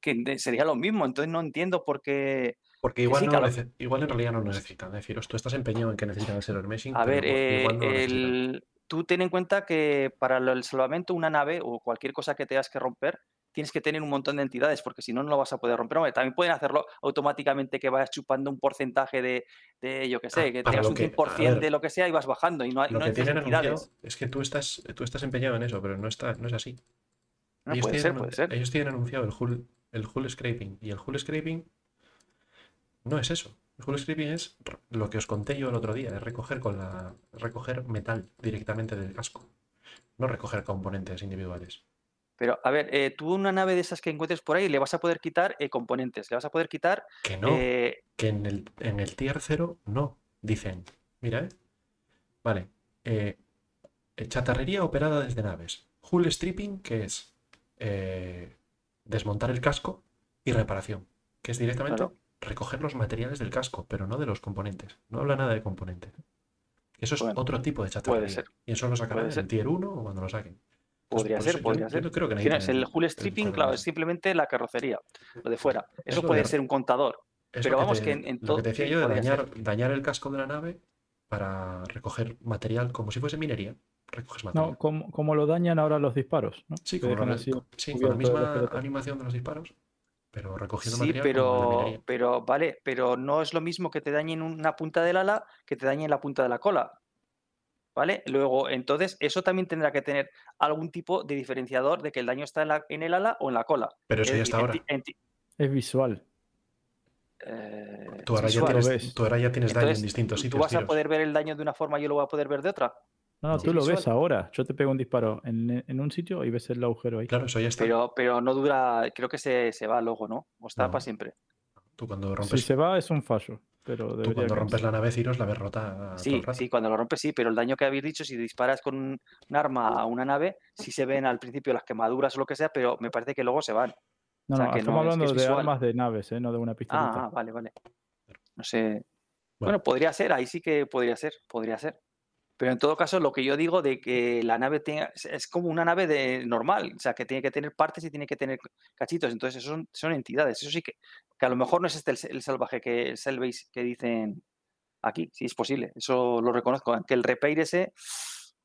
Que sería lo mismo. Entonces, no entiendo por qué. Porque igual, sí, no claro. igual en realidad no lo necesitan. Es decir, tú estás empeñado en que necesitan el server meshing. A ver, eh, no el- tú ten en cuenta que para el salvamento, una nave o cualquier cosa que tengas que romper, tienes que tener un montón de entidades, porque si no, no lo vas a poder romper. Hombre, también pueden hacerlo automáticamente que vayas chupando un porcentaje de, de yo qué sé, Ah, que para tengas un que- a 100% de lo que sea y vas bajando y no, hay- Lo no que tienen entidades. es que tú estás, tú estás empeñado en eso, pero no, está, no es así. No, ellos, puede tienen, ser, anu- puede ser. ellos tienen anunciado el hull, el hull scraping. Y el hull scraping no es eso. Hull scraping es lo que os conté yo el otro día, es recoger con la recoger metal directamente del casco. No recoger componentes individuales. Pero, a ver, eh, tú una nave de esas que encuentres por ahí le vas a poder quitar eh, componentes, le vas a poder quitar. Que no, eh, que en el, en el tier 0 no. Dicen, mira, ¿eh? Vale. chatarrería operada desde naves. Hull stripping, que es desmontar el casco y reparación, que es directamente Claro. Recoger los materiales del casco, pero no de los componentes. No habla nada de componentes. Eso es Bueno, otro tipo de chatarrería. ser. Y eso lo sacarán Puede en tier 1 o cuando lo saquen. podría por ser, podría yo ser. no creo que Si no, el hull stripping, claro, es simplemente la carrocería, lo de fuera. Eso puede de- ser un contador. Es Pero vamos, te- que en- en lo todo- que te decía yo de dañar, dañar el casco de la nave para recoger material como si fuese minería. Recoges material. No, como, como lo dañan ahora los disparos, ¿no? sí, como sí, con la misma animación de los disparos, pero recogiendo Sí, material pero, pero vale, pero no es lo mismo que te dañen una punta del ala que te dañen la punta de la cola. ¿Vale? Luego, entonces, eso también tendrá que tener algún tipo de diferenciador de que el daño está en, la- en el ala o en la cola. Pero eso Es ya está ahora. Es visual. eh, Tú ahora, ya visual. tienes, tú ahora ya tienes daño en distintos ¿tú sitios. vas a poder ver el daño de una forma y yo lo voy a poder ver de otra? No, no, Sí, tú lo ves ahora. Yo te pego un disparo en, en un sitio y ves el agujero ahí. Claro, eso ya está. Pero, pero no dura, creo que se, se va luego, ¿no? O está No. para siempre. Tú cuando Si rompes, se va es un fallo, pero tú cuando rompes la nave Ciros la ves rota todo Sí, el rato. sí, cuando lo rompes sí, pero el daño que habéis dicho, si disparas con un, arma a una nave, sí se ven al principio las quemaduras o lo que sea, pero me parece que luego se van. No, o sea, no, que estamos no, es que hablando es de visual. armas de naves, ¿eh? no de una pistolita. ah, vale, vale. No sé. Bueno. Bueno, podría ser, ahí sí que podría ser, podría ser. Pero en todo caso, lo que yo digo de que la nave tenga, es- como una nave de normal, o sea, que tiene que tener partes y tiene que tener cachitos. Entonces, eso son, son entidades. Eso sí que, que a lo mejor no es este el, el salvaje que el Selbase que dicen aquí, sí es posible. Eso lo reconozco. Aunque el repair ese.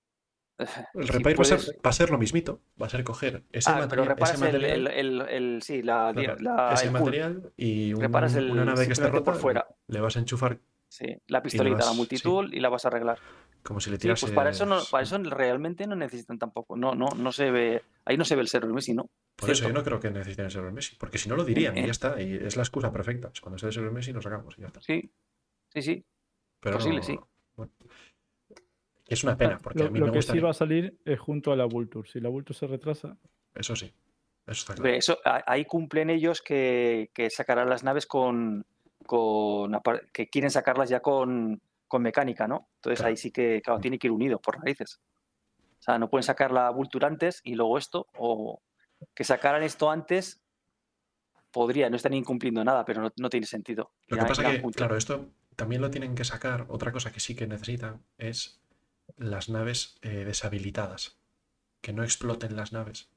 El si repair va, a ser, va a ser lo mismito. Va a ser coger ese Ah, pero material, ese reparas el, material, el, el- el- sí, la, claro, la- ese material y un- una nave que está simplemente por rota, fuera. le vas a enchufar Sí, la pistolita, la sí. multitool y la vas a arreglar. como si le Sí, tiras. pues para eso no, para eso realmente no necesitan tampoco. No, no, no se ve, ahí no se ve el server Messi, ¿no? Por eso yo no creo que necesiten el server Messi, porque si no lo dirían y Eh. ya está, y es la excusa perfecta. Cuando esté el server Messi lo sacamos y ya está. Sí, sí, sí. Pero Posible, no- sí. bueno. Es una pena, porque lo a mí lo me que gusta. sí va a salir es junto a la Vulture. Si la Vulture se retrasa, Eso sí, eso está claro. Eso, ahí cumplen ellos que, que sacarán las naves con, con que quieren sacarlas ya con, con mecánica, ¿no? Entonces ahí sí que, claro, tiene que ir unido por narices. O sea, no pueden sacar la Vulture antes y luego esto, o que sacaran esto antes podría, no están incumpliendo nada, pero no, no tiene sentido. Lo Ya- que pasa ya que, punto. claro, esto también lo tienen que sacar. Otra cosa que sí que necesitan es las naves eh, deshabilitadas. Que no exploten las naves,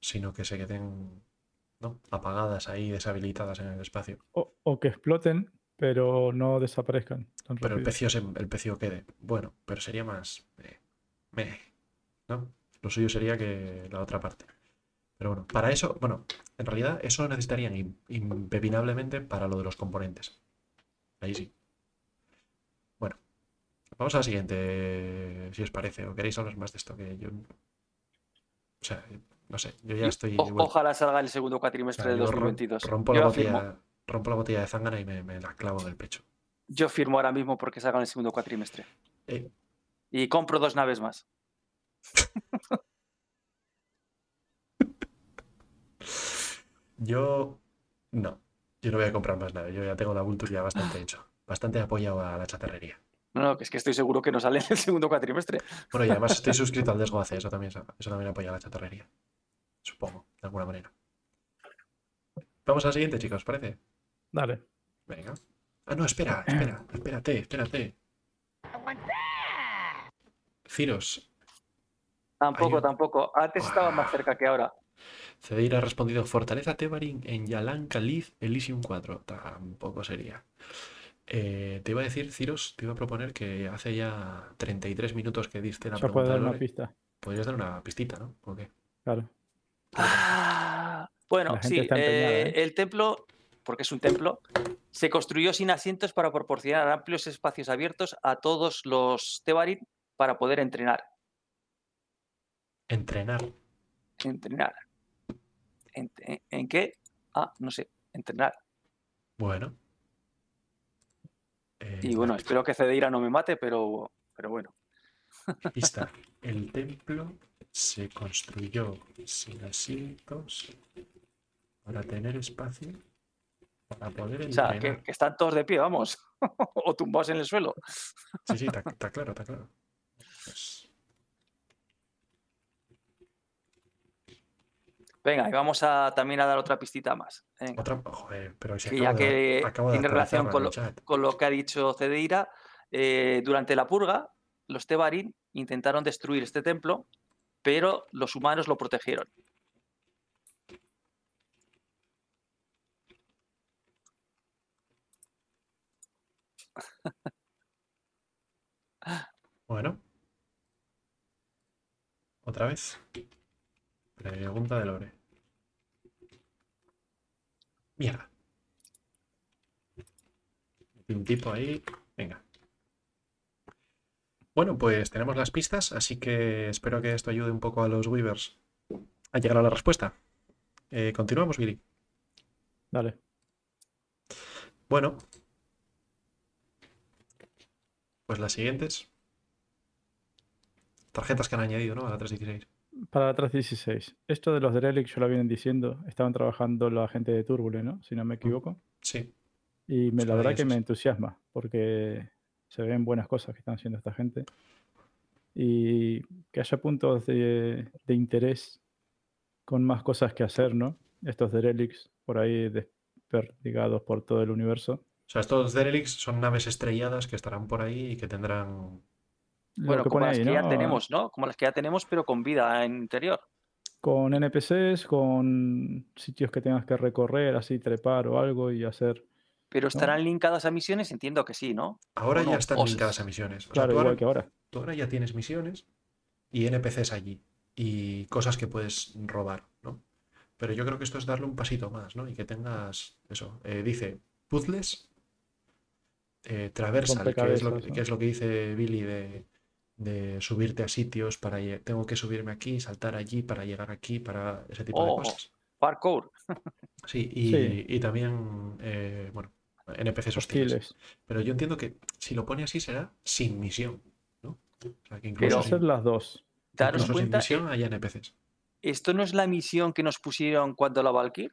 sino que se queden ¿no? apagadas ahí, deshabilitadas en el espacio. O, o que exploten, pero no desaparezcan. Pero el pecio, se- el pecio quede. Bueno, pero sería más. eh, meh, ¿no? Lo suyo sería que la otra parte. Pero bueno, para eso, bueno, en realidad eso necesitarían im- impepinablemente para lo de los componentes. Ahí sí. Bueno, vamos a la siguiente, si os parece, o queréis hablar más de esto que yo. O sea, no sé, yo ya estoy. o- ojalá salga el segundo o cuatrimestre sea, de yo ro- 2022. rompo la botella, rompo la botella de zángana y me, me la clavo en el pecho. yo firmo ahora mismo porque salga en el segundo cuatrimestre. Eh, Y compro dos naves más. Yo no, yo no voy a comprar más nada. Yo ya tengo la Vulture ya bastante hecho, bastante apoyado a la chatarrería. No, no, que es que estoy seguro que no sale en el segundo cuatrimestre. Bueno, y además estoy suscrito al Desgoace, eso también, eso también apoya a la chatarrería. Supongo, de alguna manera. Vamos a la siguiente, chicos, ¿parece? Dale. Venga. Ah, no, espera, espera, espérate, espérate. Ciros, Tampoco, un- tampoco. Antes estaba más cerca que ahora. Cedeir ha respondido Fortaleza Tebarin en Yalan Khalif Elysium 4. Tampoco sería. Eh, te iba a decir, Ciros, te iba a proponer que hace ya 33 minutos que diste la pregunta puedo dar una pista. Podrías dar una pistita, ¿no? ¿O qué? Claro. Ah, bueno, sí, empeñada, eh, ¿eh? el templo, porque es un templo, se construyó sin asientos para proporcionar amplios espacios abiertos a todos los Tebarin para poder entrenar. Entrenar. Entrenar. ¿En, en- en qué? Ah, no sé, entrenar. Bueno. Eh, Y bueno, espero que Cedeira no me mate, pero, pero bueno. Pista. El templo se construyó sin asientos para tener espacio para poder O sea, entrenar. que, que están todos de pie, vamos. o tumbados en el suelo. Sí, sí, está, claro, está claro. Pues, Venga, y vamos a también a dar otra pistita más. Venga. otra, joder, pero si acabo ya de- que acabo de tiene relación con lo, con que ha dicho Cedeira, eh, durante la purga, los Tebarin intentaron destruir este templo, pero los humanos lo protegieron. Bueno. Otra vez. Pregunta de Lore. Mierda. Un tipo ahí. Venga. Bueno, pues tenemos las pistas, así que espero que esto ayude un poco a los Weavers a llegar a la respuesta. Eh, continuamos, Billy. Dale. Bueno. Pues las siguientes. Tarjetas que han añadido, ¿no? A la 316. Para la 316. Esto de los Derelict ya lo vienen diciendo. Estaban trabajando la gente de Turbule, ¿no? Si no me equivoco. Sí. Y me, la verdad que me entusiasma porque se ven buenas cosas que están haciendo esta gente. Y que haya puntos de, de interés con más cosas que hacer, ¿no? Estos Derelicts por ahí desperdigados por todo el universo. O sea, estos Derelicts son naves estrelladas que estarán por ahí y que tendrán. Bueno, que como las ahí, que ya tenemos, ¿no? Como las que ya tenemos, pero con vida en interior. Con NPCs, con sitios que tengas que recorrer, así trepar o algo y hacer. Pero estarán linkadas a misiones, entiendo que sí, ¿no? Ahora ya no, están o linkadas a misiones. O sea, Claro, tú, igual ahora, que ahora. tú ahora ya tienes misiones y NPCs allí. Y cosas que puedes robar, ¿no? Pero yo creo que esto es darle un pasito más, ¿no? Y que tengas. Eso. eh, dice puzzles. eh, traversal, que es, lo, ¿no? que es lo que dice Billy de, de subirte a sitios para tengo que subirme aquí, saltar allí para llegar aquí, para ese tipo de Oh, cosas. Parkour. Sí, y, Sí. y también, eh, bueno, NPCs hostiles. Hostiles. Pero yo entiendo que si lo pone así será sin misión, ¿no? O sea, que incluso, sin, las dos. Daros incluso sin cuenta, misión hay NPCs. ¿esto no es la misión que nos pusieron cuando la Valkyr?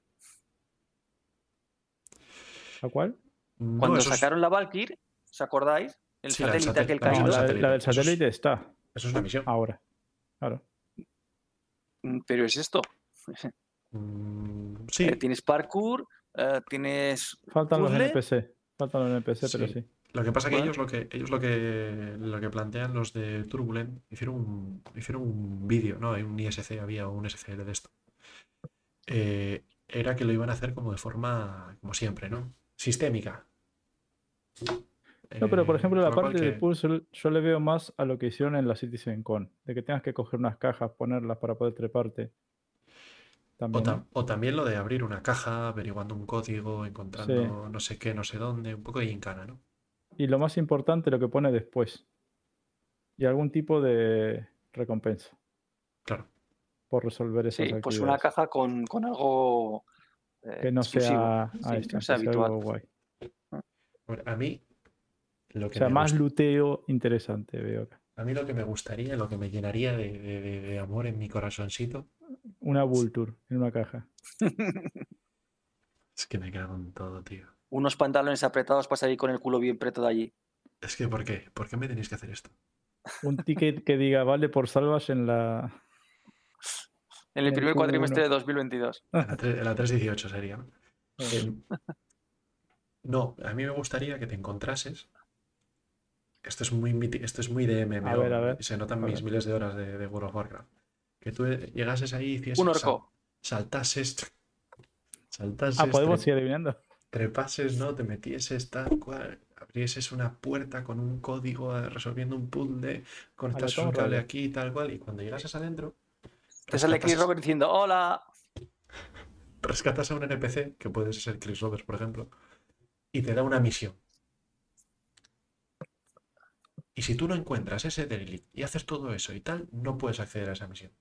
¿A cuál? No, Cuando es- sacaron la Valkyr, ¿os acordáis? El Sí, la del satélite aquel satel- misión caído. la, del la del satélite, eso está eso es una misión. ahora. Claro. Mm, Pero es esto. Mm, sí, Tienes parkour, eh, tienes Faltan los ¿Puzzle? NPC. Faltan los NPC, pero Sí. sí. Lo que pasa que Bueno. ellos lo que ellos lo que lo que plantean los de Turbulent hicieron un hicieron un vídeo, ¿no? Hay un ISC, había un SSL de esto. Eh, era que lo iban a hacer como de forma, como siempre, ¿no? Sistémica. No, pero por Eh, ejemplo, la parte de que- puzzle yo le veo más a lo que hicieron en la CitizenCon, de que tengas que coger unas cajas, ponerlas para poder treparte. O, También, tam- ¿no? o también lo de abrir una caja, averiguando un código, encontrando no sé qué, no sé dónde, un poco de gincana, ¿no? Y lo más importante, lo que pone después. Y algún tipo de recompensa Claro. por resolver esas sí, pues una caja con, con algo eh, que no exclusivo. sea, Sí, está, no sea que sea habitual. algo guay. Bueno, A mí lo O que sea, me más luteo interesante veo acá. A mí lo que me gustaría, lo que me llenaría de, de- de- de amor en mi corazoncito, Una Vulture en una caja. es que me cago en todo, tío. Unos pantalones apretados para salir con el culo bien preto de allí. Es que, ¿por qué? ¿Por qué me tenéis que hacer esto? Un ticket que diga vale por salvage en la. En el El primer Q1. cuatrimestre de 2022. En la, tre- en la 318 sería, No, a mí me gustaría que te encontrases. Esto es muy, esto es muy de MMO. A ver, a ver. y Se notan mis miles de horas de, de World of Warcraft. Que tú llegases ahí y hicieses, Un sal- orco. saltases. Saltases. Ah, podemos tre- seguir adivinando. trepases, ¿no? Te metieses tal cual, abrieses una puerta con un código eh, resolviendo un puzzle, conectas un cable aquí tal cual, y cuando llegases adentro, Te sale Chris Robert diciendo, hola. rescatas a un NPC, que puede ser Chris Roberts, por ejemplo, y te da una misión. Y si tú no encuentras ese derelict y haces todo eso y tal, no puedes acceder a esa misión.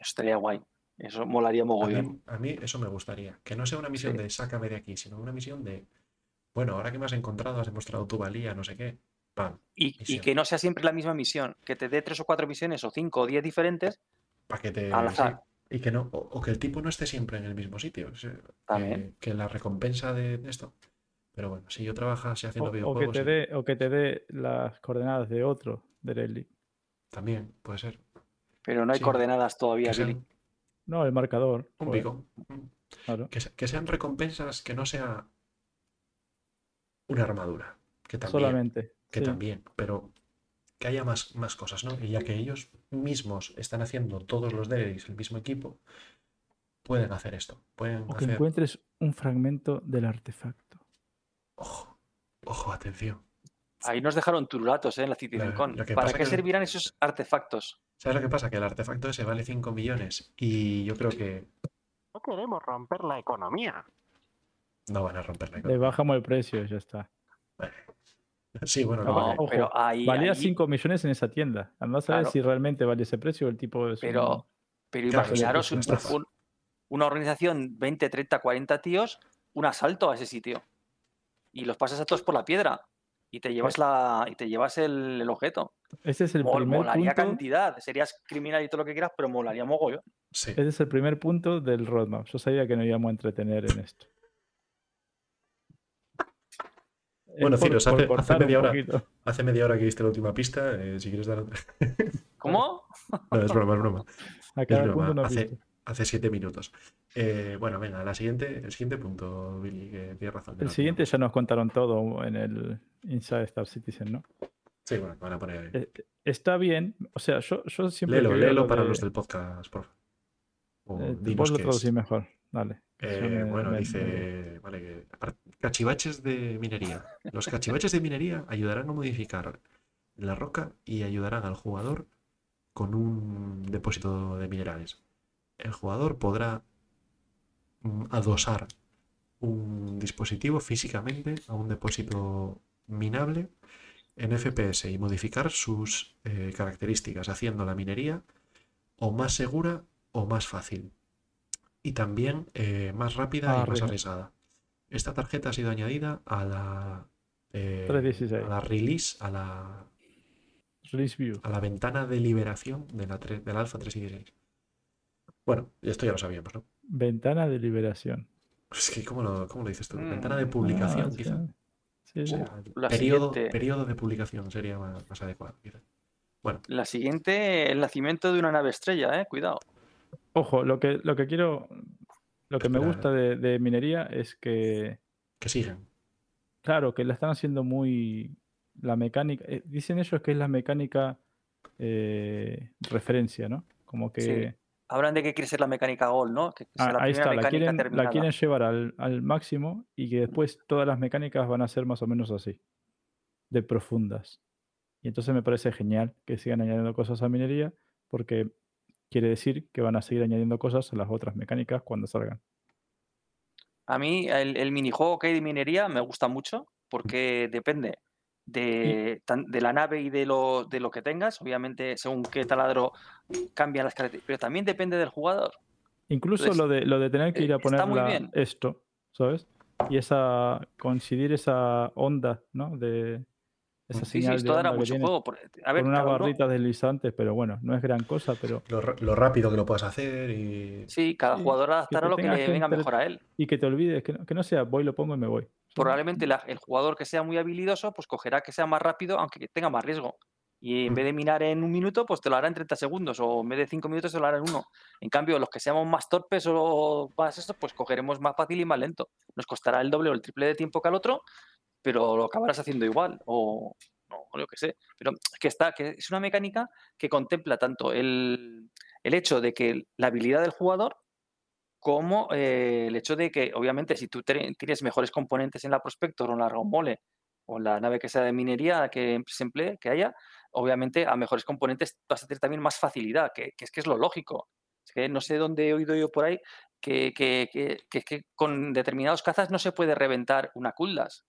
Estaría guay. Eso molaría A mogollón. mí, a mí eso me gustaría. Que no sea una misión Sí. de sácame de aquí, sino una misión de, bueno, ahora que me has encontrado, has demostrado tu valía, no sé qué, pam, Y, y que no sea siempre la misma misión. Que te dé tres o cuatro misiones o cinco o diez diferentes para que te... al sí, azar. Y que no, o, o que el tipo no esté siempre en el mismo sitio. También. Que, que la recompensa de esto. Pero bueno, si yo trabajase O, haciendo o que videojuegos, te sí, dé, o que te dé las coordenadas de otro de Rally. también puede ser. Pero no hay Sí. coordenadas todavía, Billy. sean No, el marcador. un joder, pico. claro. Que, se- que sean recompensas que no sea una armadura. Que también. Solamente. que sí. también, pero que haya más, más cosas, ¿no? Y ya que ellos mismos están haciendo todos los delis, el mismo equipo, pueden hacer esto. Pueden O que hacer. encuentres un fragmento del artefacto. Ojo, ojo, atención. Ahí nos dejaron turulatos ¿eh? en la CitizenCon. lo que ¿Para qué servirán esos artefactos? ¿Sabes lo que pasa? Que el artefacto ese vale 5 millones y yo creo que No queremos romper la economía. no van a romper la Le economía. bajamos el precio, ya está. Sí, bueno, No, no, ojo, pero ahí. Valía ahí- 5 millones en esa tienda. Andás a ver Claro. si realmente vale ese precio o el tipo un- Pero, pero Claro, imaginaros un- un- una organización 20, 30, 40 tíos, un asalto a ese sitio. Y los pasas a todos por la piedra. Y te llevas, la, y te llevas el, el objeto. Ese es el Mol- primer molaría punto. cantidad. Serías criminal y todo lo que quieras, pero molaría mogollón. Sí. Ese es el primer punto del roadmap. Yo sabía que no íbamos a entretener en esto. Es Bueno, por- Ciros, hace- hace media hora. Hace media hora que viste la última pista. eh, si quieres dar otra. ¿Cómo? No, es broma, es broma. A Es broma, punto no hace-. Hace siete minutos. Eh, bueno, venga, la siguiente, el siguiente punto, Billy, que tienes razón. El no siguiente ya nos contaron todo en el Inside Star Citizen, ¿no? Sí, bueno, van a poner ahí. Eh, Está bien. O sea, yo, yo siempre. Léelo, que veo léelo lo para de- los del podcast, por favor. Eh, vos lo traducís mejor. Dale. me- bueno, me- dice, vale, que cachivaches de minería. Los cachivaches de minería ayudarán a modificar la roca y ayudarán al jugador con un depósito de minerales. El jugador podrá mm, adosar un dispositivo físicamente a un depósito minable en FPS y modificar sus eh, características, haciendo la minería o más segura o más fácil. Y también eh, más rápida y más Arriba. arriesgada. Esta tarjeta ha sido añadida a la, eh, 316. a la release, a la, Release View. a la ventana de liberación de la, del Alpha 316. Bueno, esto ya lo sabíamos, ¿no? Ventana de liberación. Es que, ¿cómo lo, cómo lo dices tú? Mm. Ventana de publicación, Ah, quizá. Sí, sí. O sea, La periodo, siguiente. periodo de publicación sería más, más adecuado, quizá. Bueno, La siguiente, el nacimiento de una nave estrella, ¿eh? Cuidado. Ojo, lo que, lo que quiero. Lo que me gusta de, de minería es que, Que siguen. claro, que la están haciendo muy... La mecánica, eh, dicen ellos que es la mecánica eh, referencia, ¿no? Como que... Hablan de que quiere ser la mecánica Gol, ¿no? Que Ah, la ahí está, la quieren, la quieren llevar al, al máximo y que después todas las mecánicas van a ser más o menos así, de profundas. Y entonces me parece genial que sigan añadiendo cosas a minería, porque quiere decir que van a seguir añadiendo cosas a las otras mecánicas cuando salgan. A mí el, el minijuego que hay de minería me gusta mucho porque depende de, tan- de la nave y de lo, de lo que tengas. Obviamente, según qué taladro cambian las características, pero también depende del jugador. Incluso Entonces, lo de, lo de tener que eh, ir a poner la- esto, ¿sabes? Y esa coincidir esa onda, ¿no? De esa Sí, sí, señal de esto dará mucho juego. por- A ver, con unas uno- barritas deslizantes, pero bueno, no es gran cosa, pero Lo, rápido que lo puedas hacer y. sí, cada Sí, jugador adaptará lo que le venga mejor a él. y que te olvides, que no, que no sea voy, lo pongo y me voy. Probablemente la- el jugador que sea muy habilidoso, pues cogerá que sea más rápido, aunque que tenga más riesgo. Y en vez de minar en un minuto, pues te lo hará en 30 segundos, o en vez de 5 minutos te lo hará en uno. En cambio, los que seamos más torpes o más esto, pues cogeremos más fácil y más lento. Nos costará el doble o el triple de tiempo que al otro, pero lo acabarás haciendo igual, o no, o yo qué sé. Pero es que está, que es una mecánica que contempla tanto el, el hecho de que la habilidad del jugador como eh, el hecho de que, obviamente, si tú tienes mejores componentes en la Prospector o en la Mole o en la nave que sea de minería que se emplee, que haya, obviamente a mejores componentes vas a tener también más facilidad, que, que es que es lo lógico. Es que no sé dónde he oído yo por ahí que, que, que- con determinados cazas no se puede reventar una Kuldas.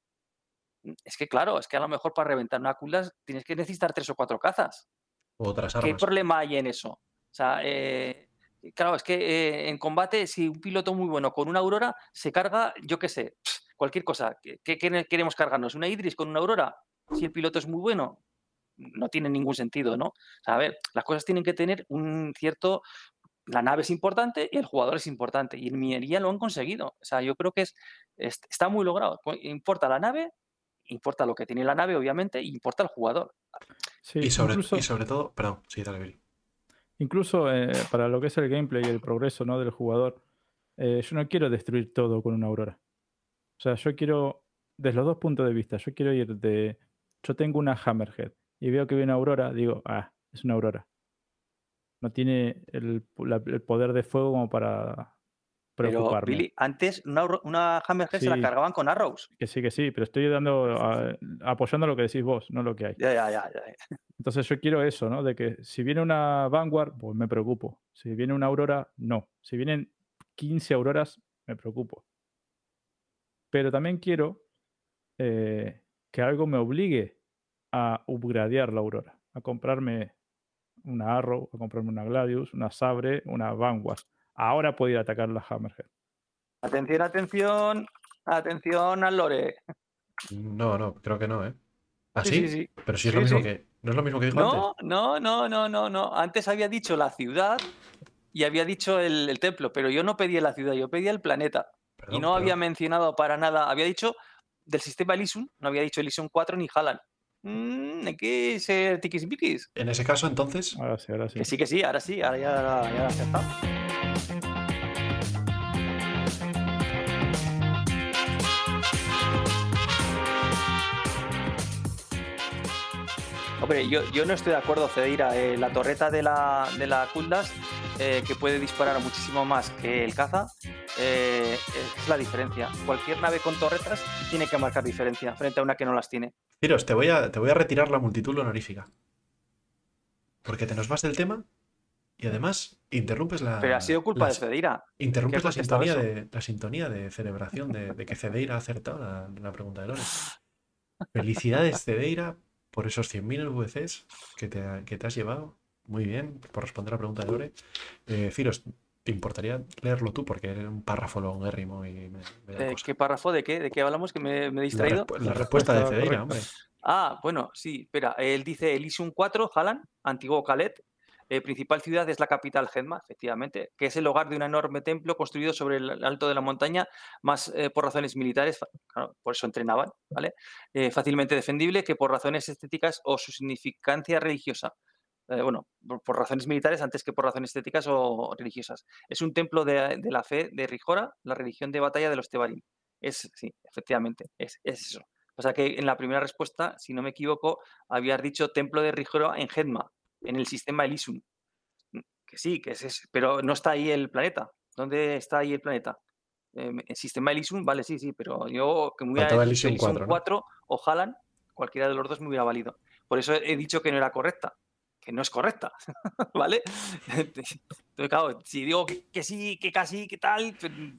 Es que claro, es que a lo mejor para reventar una Kuldas tienes que necesitar tres o cuatro cazas. otras ¿Qué problema hay en eso? O sea, eh, claro, es que eh, en combate, si un piloto muy bueno con una aurora se carga, yo qué sé, cualquier cosa. ¿Qué, qué quere- queremos cargarnos? ¿Una Idris con una aurora? Si el piloto es muy bueno, no tiene ningún sentido, ¿no? O sea, a ver, las cosas tienen que tener un cierto. La nave es importante y el jugador es importante. Y en minería lo han conseguido. O sea, yo creo que es, es- está muy logrado. Co- Importa la nave, importa lo que tiene la nave, obviamente, y importa el jugador. Sí, y, sobre, incluso, y sobre todo. Perdón, sí, dale, Billy. Incluso eh, para lo que es el gameplay y el progreso ¿no? del jugador, eh, yo no quiero destruir todo con una aurora. O sea, yo quiero, desde los dos puntos de vista, yo quiero ir de, yo tengo una Hammerhead y veo que viene una aurora, digo, ah, es una aurora. No tiene el, el poder de fuego como para Pero. Billy, antes una, una Hammerhead se la cargaban con Arrows. Que sí, que sí, pero estoy dando, a- apoyando lo que decís vos, no lo que hay. Ya, ya, ya, ya. Entonces yo quiero eso, ¿no? De que si viene una Vanguard, pues me preocupo. Si viene una Aurora, no. Si vienen 15 Auroras, me preocupo. Pero también quiero eh, que algo me obligue a upgradear la Aurora, a comprarme una Arrow, a comprarme una Gladius, una Sabre, una Vanguard. Ahora puedo ir a atacar la Hammerhead. Atención, atención, atención al lore. No, no, creo que no, ¿eh? ¿Ah, Sí, sí? sí, sí. Pero si es Sí, lo mismo sí. que. ¿No es lo mismo que dijo antes? No, no, no, no, no, no. Antes había dicho la ciudad y había dicho el, el templo, pero yo no pedía la ciudad, yo pedía el planeta. Perdón, y no había mencionado para nada, había dicho del sistema Elysium, no había dicho Elysium 4 ni Halan. Mm, hay que ser tiquismiquis. En ese caso, entonces. Ahora sí, ahora sí. Que sí, que sí, ahora sí, ahora ya, ya acertado. Hombre, yo, yo no estoy de acuerdo, Cedeira. eh, la torreta de la, de la Kuldas, eh, que puede disparar muchísimo más que el caza, eh, es la diferencia. Cualquier nave con torretas tiene que marcar diferencia frente a una que no las tiene. Ciros, te voy a, te voy a retirar la multitud honorífica. Porque te nos vas del tema y además interrumpes la. Pero ha sido culpa la- de Cedeira. Interrumpes ¿Qué la sintonía, de, la sintonía de celebración de, de que Cedeira ha acertado la, la pregunta de Lore. Felicidades, Cedeira, por esos 100.000 VCs que te, que te has llevado. Muy bien, por responder a la pregunta de Lore. Eh, Ciros, ¿te importaría leerlo tú? Porque era un párrafo longérrimo y me, me da Eh, cosa. ¿Qué párrafo de qué? ¿De qué hablamos? Que me, me he La, distraído. la respuesta de Cedeira, hombre. Ah, bueno, sí, espera. Él dice Elysium 4, Halan, antiguo Khaled. Eh, principal ciudad es la capital Gedma, efectivamente, que es el hogar de un enorme templo construido sobre el alto de la montaña, más eh, por razones militares, claro, por eso entrenaban, ¿vale? Eh, fácilmente defendible que por razones estéticas o su significancia religiosa. Eh, bueno, por, por razones militares antes que por razones estéticas o religiosas. Es un templo de, de la fe de Rijora, la religión de batalla de los Tebarim. Es, sí, efectivamente, es, es eso. O sea que en la primera respuesta, si no me equivoco, habías dicho templo de Rijora en Gedma, en el sistema Elysium. Mm, Que sí, que es, pero no está ahí el planeta. ¿Dónde está ahí el planeta? Em, el sistema Elysium, vale, sí, sí, pero yo que me hubiera Elysium Elysium 4, ¿no? 4 o Haaland, cualquiera de los dos me hubiera valido. Por eso he dicho que no era correcta, que no es correcta, ¿vale? Entonces, claro, si digo que, que sí, que casi, que tal,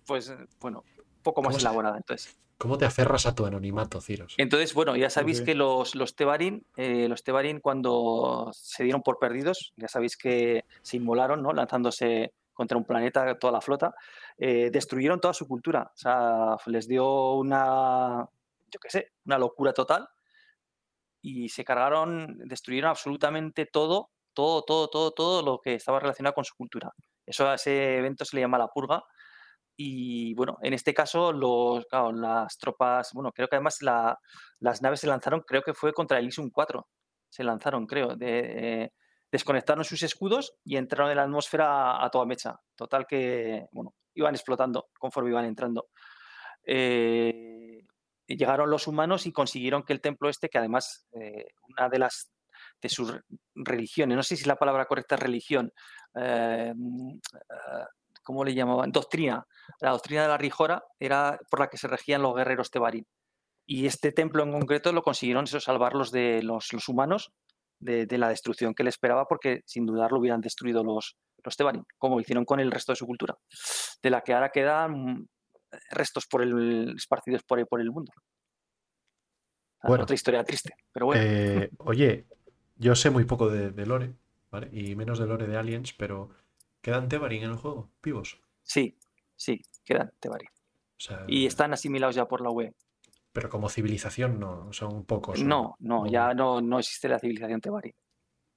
pues eh, bueno, un poco más ¿Cómo se- elaborada. Entonces, ¿Cómo te aferras a tu anonimato, Ciros? entonces bueno, ya sabéis que los, los Tebarin, eh, los Tebarin cuando se dieron por perdidos, ya sabéis que se inmolaron, ¿no? Lanzándose contra un planeta, toda la flota, eh, destruyeron toda su cultura. O sea, les dio una, yo qué sé, una locura total y se cargaron, destruyeron absolutamente todo, todo, todo, todo, todo lo que estaba relacionado con su cultura. Eso a ese evento se le llama la purga. Y bueno, en este caso, los, claro, las tropas, bueno, creo que además la- las naves se lanzaron, creo que fue contra el Elysium 4. Se lanzaron, creo. de- eh, desconectaron sus escudos y entraron en la atmósfera a, toda mecha. Total que, bueno, iban explotando conforme iban entrando. Eh, llegaron los humanos y consiguieron que el templo este, que además eh, una de las de sus re- religiones, no sé si la palabra correcta es religión, eh, mm, eh, ¿cómo le llamaban? Doctrina. La doctrina de la Rijora era por la que se regían los guerreros Tebarín. Y este templo en concreto lo consiguieron eso, salvarlos de los, humanos de, la destrucción que le esperaba, porque sin dudarlo hubieran destruido los, los Tebarín, como hicieron con el resto de su cultura, de la que ahora quedan mm, restos por el, esparcidos por ahí por el mundo. Bueno. Otra historia triste, pero bueno. Eh, oye, yo sé muy poco de, de Lore, ¿vale? Y menos de Lore de Aliens, pero ¿quedan Tebarin en el juego? ¿Vivos? Sí, sí, quedan. O sea, Y están asimilados ya por la web. Pero como civilización no, son pocos. No, no, no. ya no, no existe la civilización Tebarín.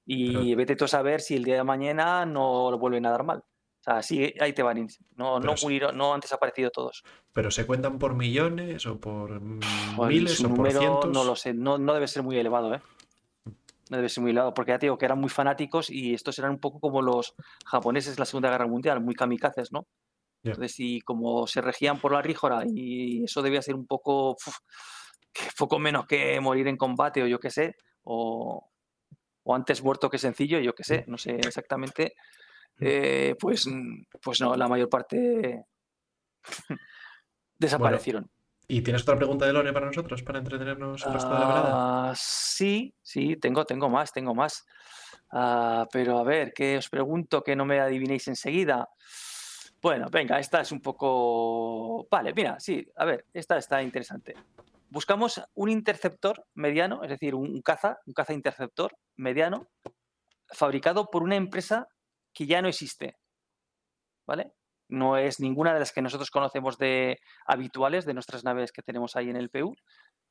Y Pero- vete tú a saber si el día de mañana no lo vuelven a dar mal. Sea, sí hay Tebarín. No, no, murieron- no han desaparecido todos. Pero se cuentan por millones o por mm, miles o por número cientos. no lo sé, no, no debe ser muy elevado, ¿eh? No debe ser muy elevado, porque ya te digo que eran muy fanáticos y estos eran un poco como los japoneses en la Segunda Guerra Mundial, muy kamikazes, ¿no? Entonces, y como se regían por la ríjora y eso debía ser un poco, uf, poco menos que morir en combate o yo qué sé, o, o antes muerto que sencillo, yo qué sé, no sé exactamente, eh, pues, pues no, la mayor parte desaparecieron. ¿Y tienes otra pregunta de Lore para nosotros, para entretenernos el resto de la velada? Ah, sí, sí, tengo, tengo más, tengo más. Ah, pero a ver, ¿qué os pregunto que no me adivinéis enseguida? Bueno, venga, esta es un poco... Vale, mira, sí, a ver, esta está interesante. Buscamos un interceptor mediano, es decir, un caza, un caza interceptor mediano, fabricado por una empresa que ya no existe. ¿Vale? No es ninguna de las que nosotros conocemos de habituales de nuestras naves que tenemos ahí en el PU. O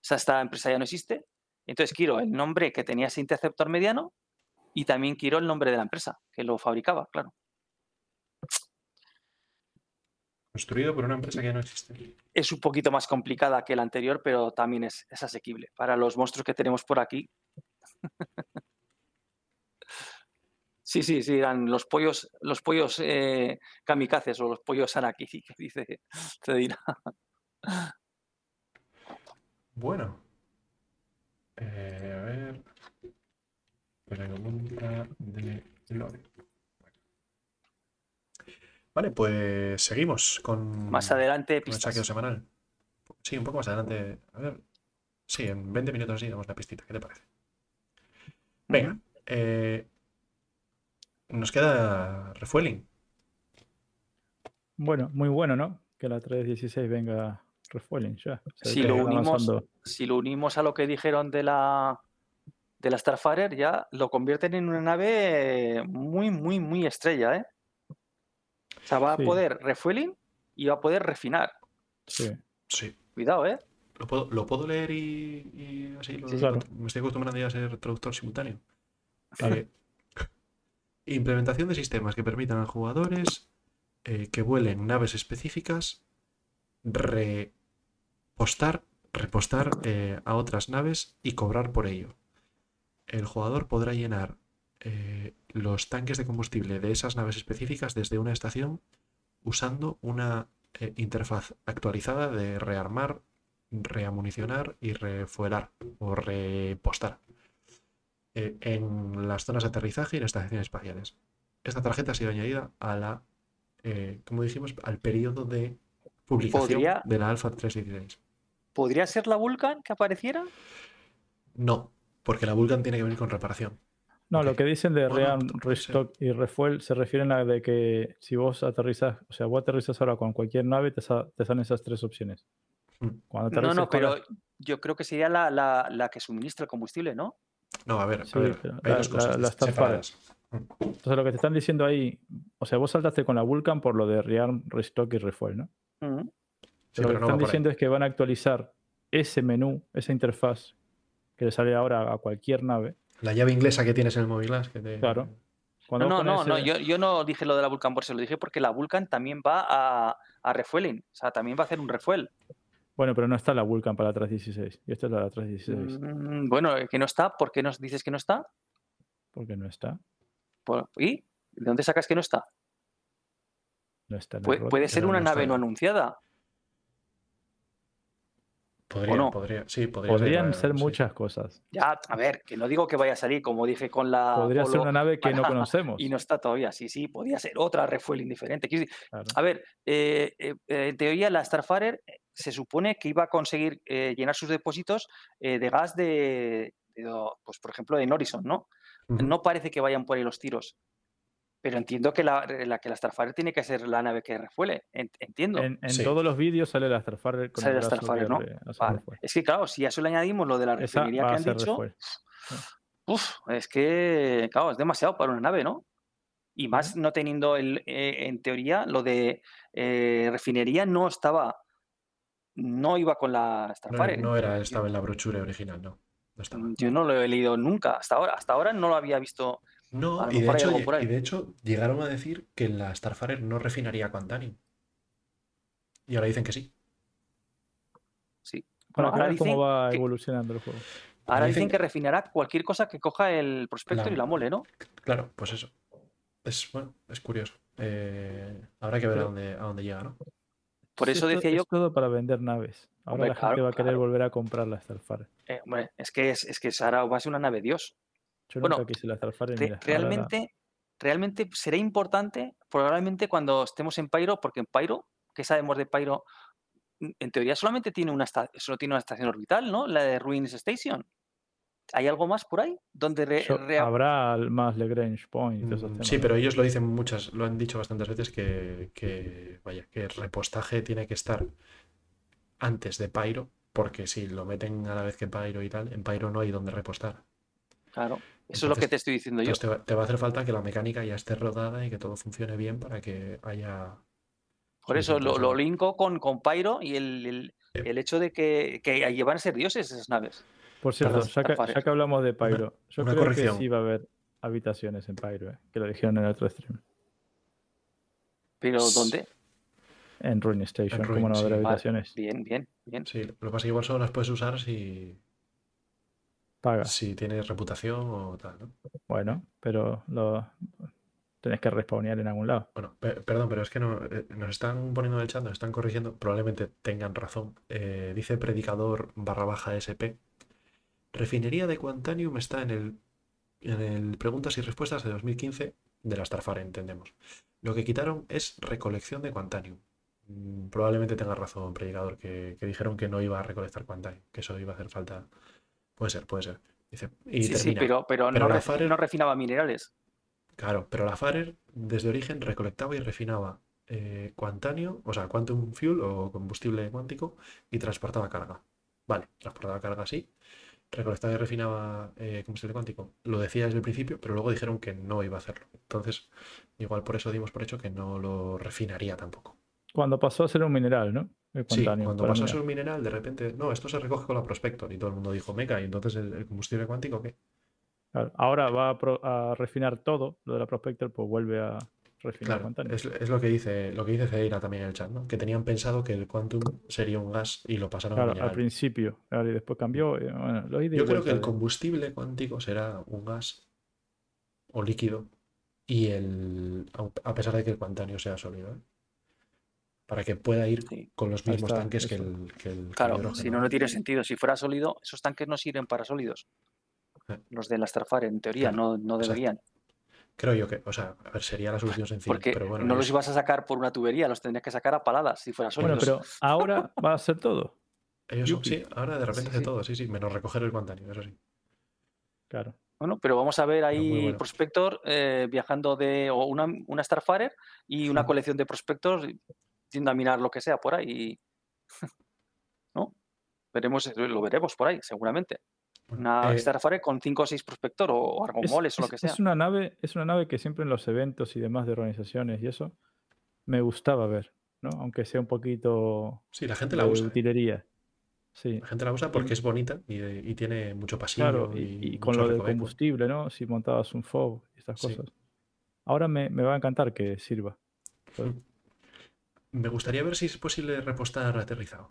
sea, esta empresa ya no existe. Entonces quiero el nombre que tenía ese interceptor mediano y también quiero el nombre de la empresa que lo fabricaba, claro. Construido por una empresa que ya no existe. Es un poquito más complicada que la anterior, pero también es, es asequible. Para los monstruos que tenemos por aquí. Sí, sí, sí, eran los pollos, los pollos eh, kamikazes o los pollos Anaki, que dice Cedina. Bueno. Eh, a ver. Pregunta de Lore. Vale, pues seguimos con, Más adelante, el saqueo semanal. Sí, un poco más adelante. A ver. Sí, en 20 minutos así damos la pistita. ¿Qué te parece? Venga. Eh, nos queda refueling. Bueno, muy bueno, ¿no? Que la 316 venga refueling ya. Si lo unimos, si lo unimos a lo que dijeron de la de la Starfighter, ya lo convierten en una nave muy, muy, muy estrella, ¿eh? O sea, va a poder refueling y va a poder refinar. Sí. Sí. Cuidado, ¿eh? ¿Lo puedo, lo puedo leer y, y así? lo- Sí, claro. Me estoy acostumbrando ya a ser traductor simultáneo. Claro. Eh, implementación de sistemas que permitan a jugadores eh, que vuelen naves específicas repostar, repostar eh, a otras naves y cobrar por ello. El jugador podrá llenar eh, los tanques de combustible de esas naves específicas desde una estación usando una interfaz actualizada de rearmar, reamunicionar y refuelar o repostar eh, en las zonas de aterrizaje y en estaciones espaciales. Esta tarjeta ha sido añadida a la, eh, como dijimos, al periodo de publicación ¿Podría- de la Alpha 316. ¿Podría ser la Vulcan que apareciera? No, porque la Vulcan tiene que venir con reparación. No, lo que dicen de Bueno, Ream. Restock y Refuel se refieren a de que si vos aterrizas, o sea, vos aterrizas ahora con cualquier nave, te, sa- te salen esas tres opciones. Mm. Cuando No, no, pero yo creo que sería la, la- la que suministra el combustible, ¿no? No, a ver, a Sí, ver, hay la- dos la- cosas la Starfire. separadas. Entonces lo que te están diciendo ahí, o sea, vos saltaste con la Vulcan por lo de Rearm, Restock y Refuel, ¿no? Ujú. Sí, Pero lo pero que no están ahí. diciendo es que van a actualizar ese menú, esa interfaz que le sale ahora a cualquier nave. La llave inglesa que tienes en el móvil que te... Claro. Cuando No, no, no, yo, yo no dije lo de la Vulcan por eso, lo dije porque la Vulcan también va a, a refueling, o sea, también va a hacer un refuel. Bueno, pero no está la Vulcan para la 316. Y esta es la 316. Mm, bueno, que no está, ¿por qué nos dices que no está? Porque no está. Por- ¿Y? ¿De dónde sacas que no está? No está en Puede, ser una no nave está. no anunciada. Podría, no? podría, sí, podría Podrían ser, ser sí. muchas cosas. Ya, a ver, que no digo que vaya a salir, como dije con la. Podría ser una nave que no conocemos. Y no está todavía. Sí, sí, podría ser otra refueling diferente. Quiero decir, Claro. A ver, eh, eh, eh, en teoría la Starfarer se supone que iba a conseguir eh, llenar sus depósitos eh, de gas de, pues por ejemplo, de Norison, ¿no? No parece que vayan por ahí los tiros. Pero entiendo que la, la- que la Starfarer tiene que ser la nave que refuele. en- Entiendo. En, en Sí. todos los vídeos sale la Starfire con Sale el la Starfire, ¿no? re- Vale. Es que claro, si a eso le añadimos lo de la refinería que han dicho, refuel. uf, es que, claro, es demasiado para una nave, ¿no? Y más no teniendo, el, eh, en teoría, lo de eh, refinería no estaba, no iba con la Starfire. no era, estaba en la brochura original, no. No estaba. Mm, Yo no lo he leído nunca, hasta ahora. Hasta ahora no lo había visto. No, y de, hecho, y de hecho llegaron a decir que la Starfarer no refinaría Quantanium. Y ahora dicen que sí. Sí. Bueno, ahora ver cómo va que, evolucionando el juego. ahora dicen dicen que- refinará cualquier cosa que coja el prospector La- y la mole, ¿no? Claro, pues eso. Es, bueno, es curioso. Eh, habrá que ver a dónde, a dónde llega, ¿no? Por eso decía yo, Es todo para vender naves. Ahora Hombre, la gente claro, va a querer claro. volver a comprar la Starfire. eh, hombre, es que es, es que Sara va a ser una nave dios. Yo Bueno, nunca quise la Starfire. Re- ahora la- realmente, realmente será importante, probablemente cuando estemos en Pyro, porque en Pyro, ¿qué sabemos de Pyro? En teoría solamente tiene una, solo tiene una estación orbital, ¿no? La de Ruins Station. ¿Hay algo más por ahí? Donde re- Yo- re- habrá más Lagrange Point. Mm, Sí, pero ellos lo dicen muchas, lo han dicho bastantes veces que, que, vaya, que el repostaje tiene que estar antes de Pyro, porque si lo meten a la vez que Pyro y tal, en Pyro no hay donde repostar. Claro, eso es lo que te estoy diciendo yo. Entonces te va, te va a hacer falta que la mecánica ya esté rodada y que todo funcione bien para que haya. Por eso lo, lo linko con, con Pyro y el, el- Eh. el hecho de que, que ahí van a ser dioses esas naves. Por cierto, ya que, Starfire. ya que hablamos de Pyro, yo una creo corrección. que sí va a haber habitaciones en Pyro, eh, que lo dijeron en el otro stream. Pero ¿dónde? En Ruin Station, En como no va a haber sí. Vale, habitaciones. Bien, bien, bien. Sí, lo que pasa es que igual solo las puedes usar si, Pagas. si tienes reputación o tal, ¿no? Bueno, pero lo tenés que respawnear en algún lado. Bueno, pe- perdón, pero es que no, eh, nos están poniendo en el chat, nos están corrigiendo, probablemente tengan razón. Eh, dice predicador barra baja SP. Refinería de Quantanium está en el, en el preguntas y respuestas de 2015 de la Starfire, entendemos. Lo que quitaron es recolección de Quantanium. Mm, Probablemente tenga razón, predicador, que, que dijeron que no iba a recolectar Quantanium, que eso iba a hacer falta. Puede ser, puede ser. Dice, y Sí, sí, termina. pero, pero, Pero no, la Farer- no refinaba minerales. Claro, pero la Farer desde origen recolectaba y refinaba eh, Quantanio, o sea, Quantum Fuel o combustible cuántico y transportaba carga. Vale, transportaba carga sí. Recolectaba y refinaba eh, combustible cuántico. Lo decía desde el principio, pero luego dijeron que no iba a hacerlo. Entonces, igual por eso dimos por hecho que no lo refinaría tampoco. Cuando pasó a ser un mineral, ¿no? Sí, cuando pasó a ser un mineral, de repente, no, esto se recoge con la Prospector y todo el mundo dijo, meca, y entonces el, el combustible cuántico, ¿qué? Claro, Ahora va a, pro- a refinar todo, lo de la Prospector, pues vuelve a refinar Claro, Quantanium. es, es lo que dice, lo que dice Ceira también en el chat, ¿no? Que tenían pensado que el Quantum sería un gas y lo pasaron a al principio, claro, y después cambió. y, bueno, lo Yo creo que el combustible cuántico será un gas o líquido y el a pesar de que el cuantanio sea sólido. ¿eh? Para que pueda ir Sí. con los mismos está, tanques que el, que el, que el Claro, hidrógeno. si no, no tiene sentido. Si fuera sólido, esos tanques no sirven para sólidos. Eh. Los de la Starfire, en teoría, Claro, no, no exacto. Creo yo que, o sea, a ver, sería la solución sencilla, Porque pero bueno, no los es- ibas a sacar por una tubería, los tendrías que sacar a paladas si fueran Bueno, sólidos. pero ahora va a ser todo. ellos son- sí, ahora de repente Sí, hace sí. todo, sí, sí, menos recoger el cuantanio, eso sí. Claro. Bueno, pero vamos a ver ahí bueno. Prospector eh, viajando de o una, una Starfire y una Sí. colección de prospectos yendo a minar lo que sea por ahí. ¿No? Veremos, lo veremos por ahí, seguramente. Una eh, Starfire con 5 o 6 prospector o Es, argomoles o lo es- que sea. es una nave, es una nave que siempre en los eventos y demás de organizaciones y eso me gustaba ver, ¿no? Aunque sea un poquito sí, la gente la de usa. ¿eh? utilería. Sí, La gente la usa porque es bonita y, y tiene mucho pasillo claro, y, y, y con lo del combustible, ¿no? Si montabas un FOB y estas Sí. cosas. Ahora me, me va a encantar que sirva. Pues, Me gustaría ver si es posible repostar aterrizado.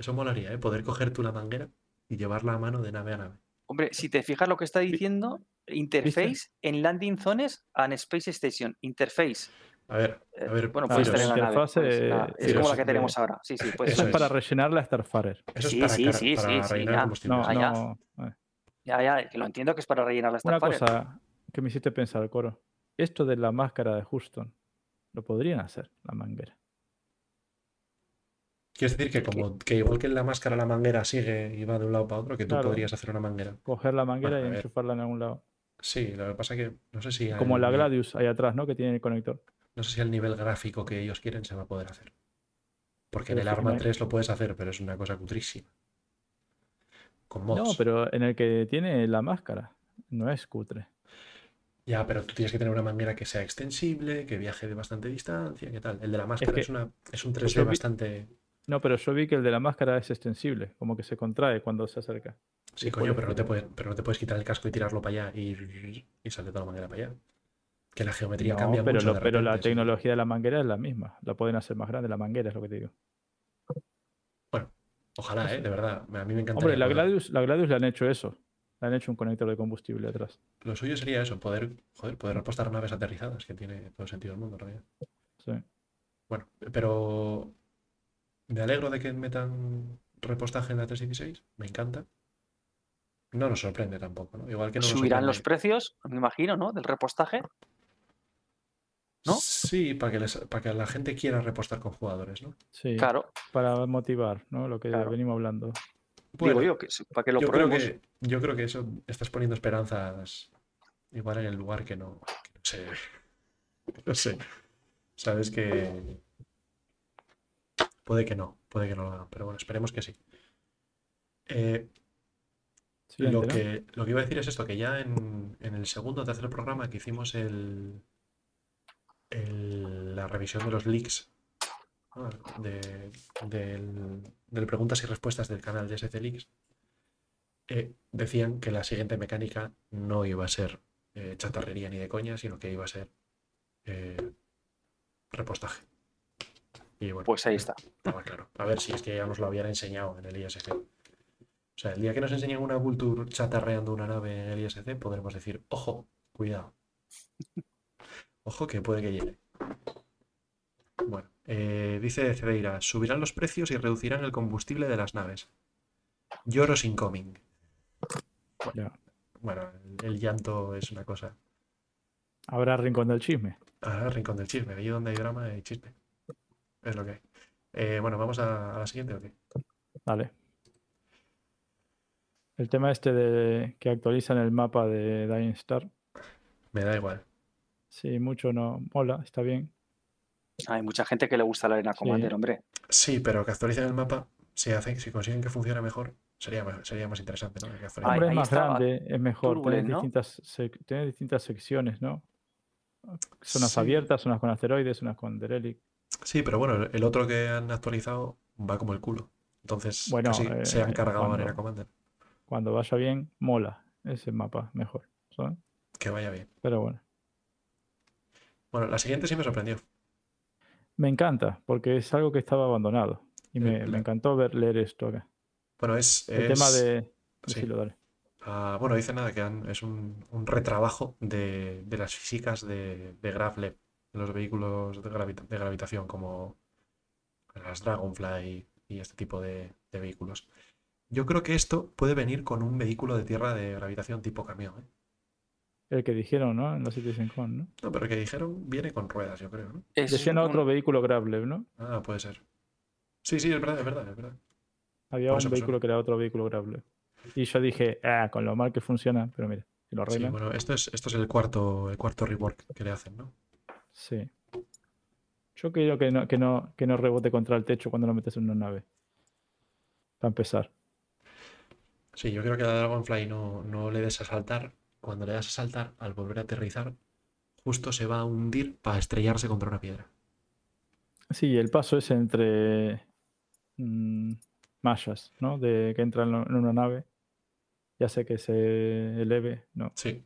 Eso molaría, ¿eh? Poder coger tú la manguera y llevarla a mano de nave a nave. Hombre, si te fijas lo que está diciendo, interface en landing zones and space station. Interface. A ver, Eh, a ver, bueno, puede estar la en la nave. pues, la- es como la que tenemos ahora. Sí, sí, puede Eso es para rellenar la Starfire. eso sí, para, sí, sí, para sí, ya. No, ya. no. eh. Ya, ya, que lo entiendo que es para rellenar la Una Starfire. cosa que me hiciste pensar, Coro. Esto de la máscara de Houston, lo podrían hacer, la manguera. Quieres decir que como que igual que en la máscara la manguera sigue y va de un lado para otro, que tú Claro. podrías hacer una manguera. Coger la manguera Bueno, y enchufarla en algún lado. Sí, lo que pasa que no sé si Como al la Gladius ahí atrás, ¿no? Que tiene el conector. no sé si al nivel gráfico que ellos quieren se va a poder hacer. Porque en el es Arma no hay- 3 lo puedes hacer, pero es una cosa cutrísima. Con mods. No, pero en el que tiene la máscara. No es cutre. Ya, pero tú tienes que tener una manguera que sea extensible, que viaje de bastante distancia, ¿qué tal? El de la máscara es, que- una, es un 3D yo vi- bastante... No, pero yo vi que el de la máscara es extensible, como que se contrae cuando se acerca. Sí, Y coño, pero no, te puedes, pero no te puedes quitar el casco y tirarlo para allá y, y sale de toda la manguera para allá. Que la geometría No, cambia pero, mucho lo- de pero la sí. tecnología de la manguera es la misma. La pueden hacer más grande, la manguera es lo que te digo. Ojalá, ¿eh? De verdad. A mí me encantaría. Hombre, la Gladius, la Gladius le han hecho eso. Le han hecho un conector de combustible atrás. Lo suyo sería eso, poder, joder, poder repostar naves aterrizadas, que tiene todo el sentido del mundo, en realidad. Sí. Bueno, pero me alegro de que metan repostaje en la 316, me encanta. No nos sorprende tampoco, ¿no? Igual que no nos Subirán los precios, me imagino, ¿no? Del repostaje. ¿no? Sí, para que, les- para que la gente quiera repostar con jugadores, ¿no? Sí, Claro, para motivar, ¿no? Lo que Claro. venimos hablando. digo Bueno, yo, que, para que lo yo creo probemos. que, yo creo que eso estás poniendo esperanzas igual en el lugar que no, que no sé. No sé. Sabes que puede que no, puede que no lo hagan, pero bueno, esperemos que sí. Eh, lo, que, lo que iba a decir es esto, que ya en, en el segundo o tercer programa que hicimos el, el- la revisión de los leaks de, del, del preguntas y respuestas del canal de SC Leaks, eh, decían que la siguiente mecánica no iba a ser eh, chatarrería ni de coña, sino que iba a ser eh, repostaje. Y bueno, Pues ahí está. estaba claro. A ver si es que ya nos lo habían enseñado en el ISC. O sea, el día que nos enseñen una Vulture chatarreando una nave en el ISC, podremos decir, ojo, cuidado. Ojo que puede que llegue. Bueno, eh, dice Cedeira, subirán los precios y reducirán el combustible de las naves. Lloros incoming. Ya. Bueno, el, el llanto es una cosa. Habrá rincón del chisme. Ah, rincón del chisme. Allí donde hay drama hay chisme. Es lo que hay. Eh, bueno, vamos a, a la siguiente, ¿o qué? Vale. El tema este de que actualizan el mapa de Dying Star. Me da igual. Sí, mucho no mola, está bien. Hay mucha gente que le gusta la Arena Commander, hombre. Sí, pero que actualicen el mapa, si, hacen, si consiguen que funcione mejor, sería, más- sería más interesante, ¿no? Que Hombre, es más grande, es mejor. Tener ¿no? distintas, tener distintas secciones, ¿no? Zonas Sí. abiertas, zonas con asteroides, unas con derelict. Sí, pero bueno, el- otro que han actualizado va como el culo. Entonces, Bueno, casi eh, se han cargado cuando- Arena Commander. Cuando vaya bien, mola ese mapa mejor. ¿sabes? Que vaya bien. Pero bueno. Bueno, la siguiente sí me sorprendió. Me encanta, porque es algo que estaba abandonado. Y me, El- me encantó ver leer esto acá. Bueno, es. El es- tema de. sí. decilo, dale. Ah, bueno, dice nada, que han- es un, un retrabajo de, de las físicas de, de GravLab, de los vehículos de, gravita- de gravitación, como las Dragonfly y este tipo de, de vehículos. Yo creo que esto puede venir con un vehículo de tierra de gravitación tipo camión, ¿eh? El que dijeron, ¿no? En los Citizen Con, ¿no? No, pero el que dijeron viene con ruedas, yo creo, ¿no? Es Decían un- otro vehículo Graveler, ¿no? Ah, puede ser. Sí, sí, es verdad, es verdad, es verdad. Había un vehículo que era otro vehículo Graveler. Y yo dije, ah, con lo mal que funciona, pero mira, si lo Sí, arreglan. bueno, esto es, esto es el cuarto, el cuarto rework que le hacen, ¿no? Sí. Yo quiero que no, que no, que no rebote contra el techo cuando lo metes en una nave. Para empezar. Sí, yo creo que a Dragonfly no, no le des a saltar. Cuando le das a saltar, al volver a aterrizar, justo se va a hundir para estrellarse contra una piedra. Sí, el paso es entre mm, mallas, ¿no? De que entran en una nave. Ya sé que se eleve, no. Sí,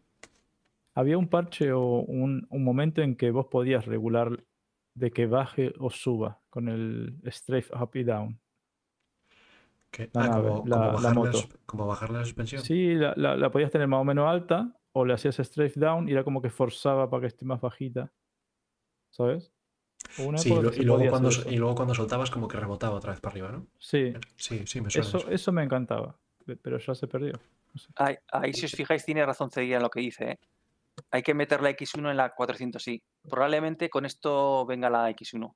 Había un parche o un, un momento en que vos podías regular de que baje o suba con el strafe up y down. La ah, nave, como, la- como la moto. como bajarle la suspensión. Sí, la, la- la podías tener más o menos alta o le hacías strafe down y era como que forzaba para que esté más bajita. ¿Sabes? Sí, lo- y, luego cuando, y luego cuando soltabas como que rebotaba otra vez para arriba, ¿no? Sí, Sí, sí, me suena. eso, me encantaba, pe- pero ya se perdió. Ahí, ahí, si os fijáis, tiene razón Cedilla en lo que dice. ¿eh? Hay que meter la X1 en la 400i. Probablemente con esto venga la X1.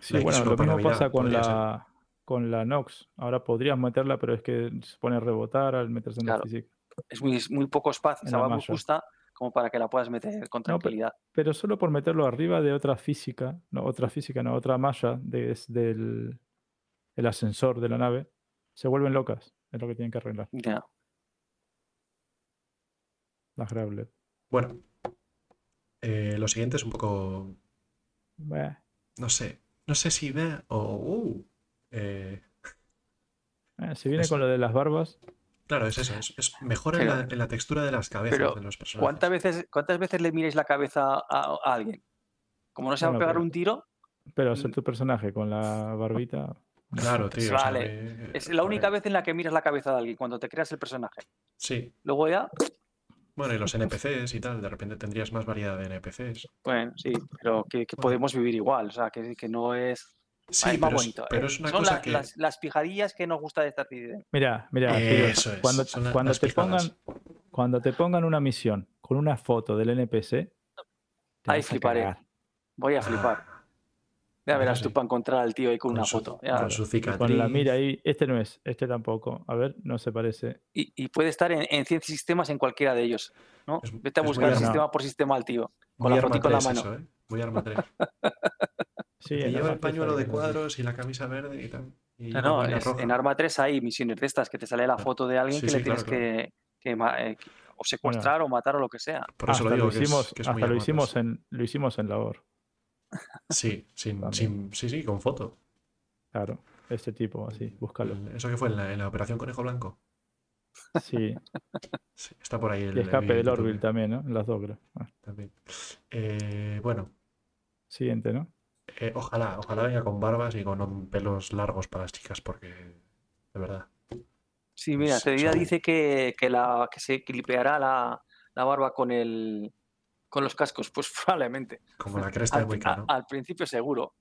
Sí, La bueno, X1 lo mismo pasa con ser. la, con la Nox. Ahora podrías meterla, pero es que se pone a rebotar al meterse en Claro. la física. Es muy, muy poco espacio, En va muy justa como para que la puedas meter con No, pero- tranquilidad. Pero solo por meterlo arriba de otra física, no, otra física, no, otra malla de- es del el ascensor de la nave, se vuelven locas. Es lo que tienen que arreglar. Ya. Las Graveler. Bueno, eh, lo siguiente es un poco, Bah, no sé, no sé si ve o... uh, eh, eh, si viene Es- con lo de las barbas, claro, es eso, es, es mejor en, la, en la textura de las cabezas pero de los personajes. ¿Cuántas veces, ¿Cuántas veces le miréis la cabeza a, a alguien? Como no se va a pegar pero- un tiro, pero Mm. hacer tu personaje con la barbita. Claro, tío. o sea, Vale, me- es la única vez en la que miras la cabeza de alguien, cuando te creas el personaje. Sí, Luego ya, bueno, y los NPCs y tal, de repente tendrías más variedad de NPCs. bueno, sí, pero que, que Bueno. podemos vivir igual, o sea, que, que no es, Sí, más pero, bonito. es, pero ¿eh? es una Son cosa la- que... las, las pijadillas que nos gusta de esta actividad. Mira, mira, Eso es, cuando, son cuando te pijadas. pongan cuando te pongan una misión con una foto del NPC, te Ahí vas fliparé. Voy a flipar. Ya verás sí. tú para encontrar al tío ahí con, con una su- foto. ya con su Y cicatriz. con la mira ahí, este no es, este tampoco. A ver, no se parece. Y, y puede estar en, en 100 sistemas en cualquiera de ellos. ¿no? Es- Vete a muy buscar sistema por sistema al tío. con Muy la arma fotico en la 3 mano. eso, ¿eh? Muy arma 3. Sí, lleva el foto pañuelo de cuadros y la camisa verde y tal. Y No, es- en Arma 3 hay misiones de estas que te sale la foto de alguien Sí, que sí, le tienes claro, que, que ma- eh, que- o secuestrar o matar o lo que sea. Por eso Hasta lo digo, lo que es- hicimos, que es muy hasta lo arma hicimos 3. en, lo hicimos en labor. Sí, sin, sin- sí, sí, con foto. Claro, este tipo, así, búscalo. ¿Eso que fue en la, en la Operación Conejo Blanco? Sí, Sí, está por ahí el. y escape el del Orville también, ¿no? En las dos, creo. Ah, también. Eh, bueno, siguiente, ¿no? eh, ojalá, ojalá venga con barbas y con pelos largos para las chicas, porque de verdad. Sí, mira, son- dice que, que, la, que se clipeará la, la barba con el con los cascos. Pues probablemente. Como la cresta de Al, Wicca, a- ¿no? al principio seguro.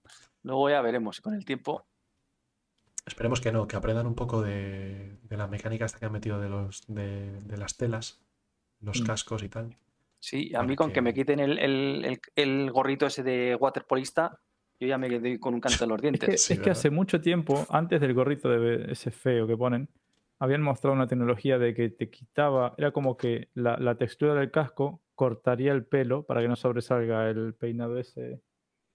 Luego ya veremos con el tiempo. Esperemos que no, que aprendan un poco de, de la mecánica esta que han metido de los de, de las telas, los Mm. cascos y tal. Sí, a mí con que me quiten el, el- el- el gorrito ese de waterpolista, yo ya me quedé con un canto en los Es que, dientes. Sí, es que hace mucho tiempo, antes del gorrito de ese feo que ponen, habían mostrado una tecnología de que te quitaba, era como que la, la textura del casco cortaría el pelo para que no sobresalga el peinado ese.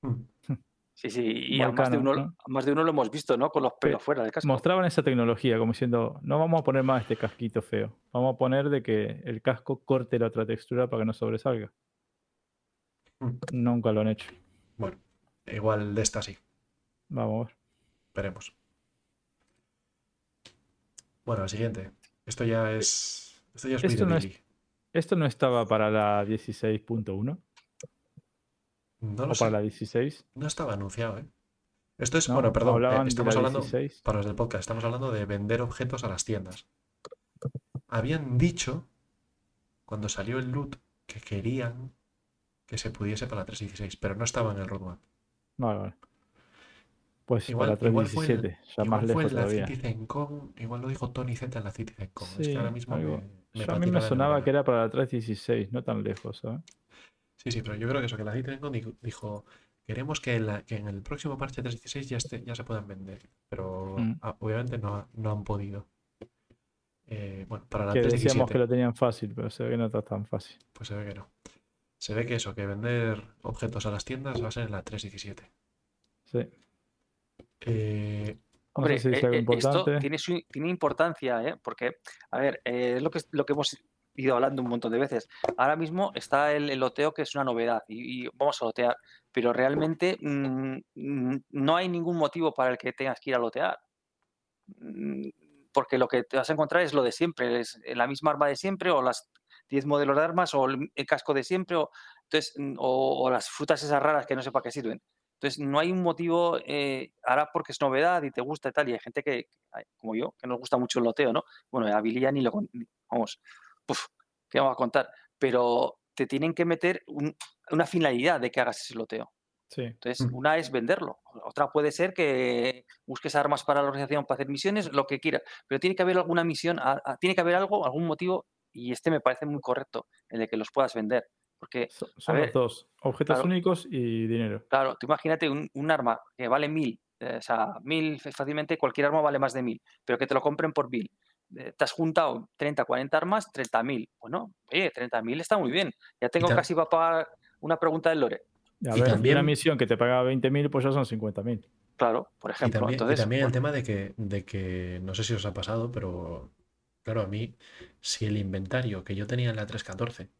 Mm. Sí, sí, y a más, de uno, más de uno lo hemos visto, ¿no? Con los pelos fuera del casco. Mostraban esa tecnología como diciendo, no vamos a poner más este casquito feo, vamos a poner de que el casco corte la otra textura para que no sobresalga. Mm. Nunca lo han hecho. Bueno, igual de esta sí, Vamos a ver. veremos. Bueno, el siguiente. Esto ya es. Esto ya es muy Esto no es-. ¿Esto no estaba para la 16.1 No o lo sé. para la 16? No estaba anunciado, ¿eh? Esto es, ¿no? bueno, perdón, eh, estamos la hablando, 16. para los del podcast, estamos hablando de vender objetos a las tiendas. habían dicho, cuando salió el loot, que querían que se pudiese para la 316, pero no estaba en el roadmap. Vale, vale. Pues Igual, para igual fue, en- 317, ya más fue lejos en la todavía. CitizenCon, igual lo dijo Tony Z en la es Sí, que ahora mismo algo. me, me Yo a mí me sonaba que era para la 316, no tan lejos, ¿sabes? Sí, sí, pero yo creo que eso, que la CitizenCon dijo, dijo, queremos que, en la- que en el próximo parche 316 ya, esté- ya se puedan vender, pero Mm. ah, obviamente no, no han podido. Eh, bueno, para la Que decíamos 317, que lo tenían fácil, pero se ve que no está tan fácil. pues se ve que no. Se ve que eso, que vender objetos a las tiendas va a ser en la 317. Sí. Eh, No Hombre, sé si es eh, eh, esto tiene, su- tiene importancia, ¿eh? porque, a ver, eh, es lo que, lo que hemos ido hablando un montón de veces. Ahora mismo está el, el loteo, que es una novedad, y, y vamos a lotear, pero realmente mm, mm, no hay ningún motivo para el que tengas que ir a lotear. Mm, Porque lo que te vas a encontrar es lo de siempre, es la misma arma de siempre, o las 10 modelos de armas, o el, el casco de siempre, o, entonces, o, o las frutas esas raras que no sé para qué sirven. Entonces, no hay un motivo, eh, ahora porque es novedad y te gusta y tal, y hay gente que, como yo, que nos gusta mucho el loteo, ¿no? Bueno, ya ni lo, vamos, puf, ¿qué vamos a contar? Pero te tienen que meter un- una finalidad de que hagas ese loteo. Sí. Entonces, Mm. una es venderlo, otra puede ser que busques armas para la organización, para hacer misiones, lo que quieras, pero tiene que haber alguna misión, a- a- tiene que haber algo, algún motivo, y este me parece muy correcto, el de que los puedas vender. Porque So- Son ver, los dos, objetos claro. únicos y dinero. Claro, tú imagínate un, un arma que vale mil, eh, o sea, mil fácilmente, cualquier arma vale más de mil, pero que te lo compren por mil. Eh, te has juntado 30, 40 armas, 30 mil. Bueno, oye, 30 mil está muy bien. Ya tengo casi para pagar una pregunta del Lore. A Y ver, también- una misión que te paga 20.000, pues ya son 50.000. Claro, por Y ejemplo. también, y Entonces, también el tema de que, de que, no sé si os ha pasado, pero claro, a mí, si el inventario que yo tenía en la 314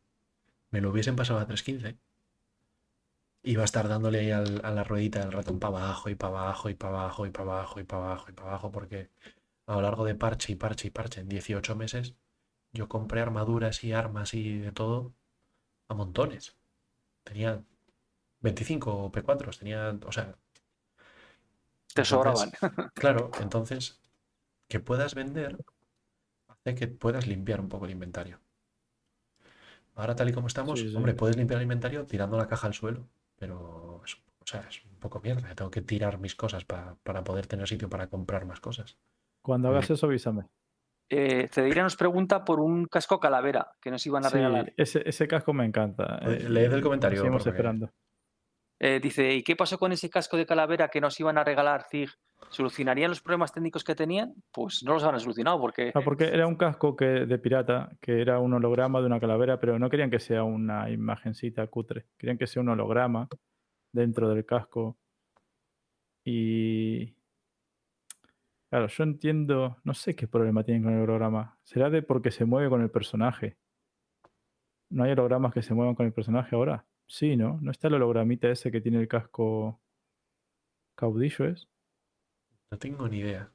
me lo hubiesen pasado a 315, iba a estar dándole ahí al- a la ruedita del ratón para abajo y para abajo y para abajo y para abajo y para abajo y para abajo, porque a lo largo de parche y parche y parche en 18 meses, yo compré armaduras y armas y de todo a montones. Tenía 25 P4, tenía, o sea, te sobraban. Claro, entonces que puedas vender hace que puedas limpiar un poco el inventario. Ahora, tal y como estamos, Sí, sí. hombre, puedes limpiar el inventario tirando la caja al suelo, pero es, o sea, es un poco mierda. Tengo que tirar mis cosas pa- para poder tener sitio para comprar más cosas. Cuando hagas eso, avísame. Eh, Cedeira nos pregunta por un casco calavera que nos iban a Sí, regalar. ese, ese casco me encanta. Eh, eh, leed el comentario, Seguimos porque- esperando. Eh, dice, ¿y qué pasó con ese casco de calavera que nos iban a regalar Zig? ¿Solucionarían los problemas técnicos que tenían? Pues no los han solucionado porque porque era un casco que, de pirata, que era un holograma de una calavera, pero no querían que sea una imagencita cutre. Querían que sea un holograma dentro del casco. Y. Claro, yo entiendo. No sé qué problema tienen con el holograma. ¿Será de porque se mueve con el personaje? ¿No hay hologramas que se muevan con el personaje ahora? Sí, ¿no? ¿No está el hologramita ese que tiene el casco caudillo, es? No tengo ni idea.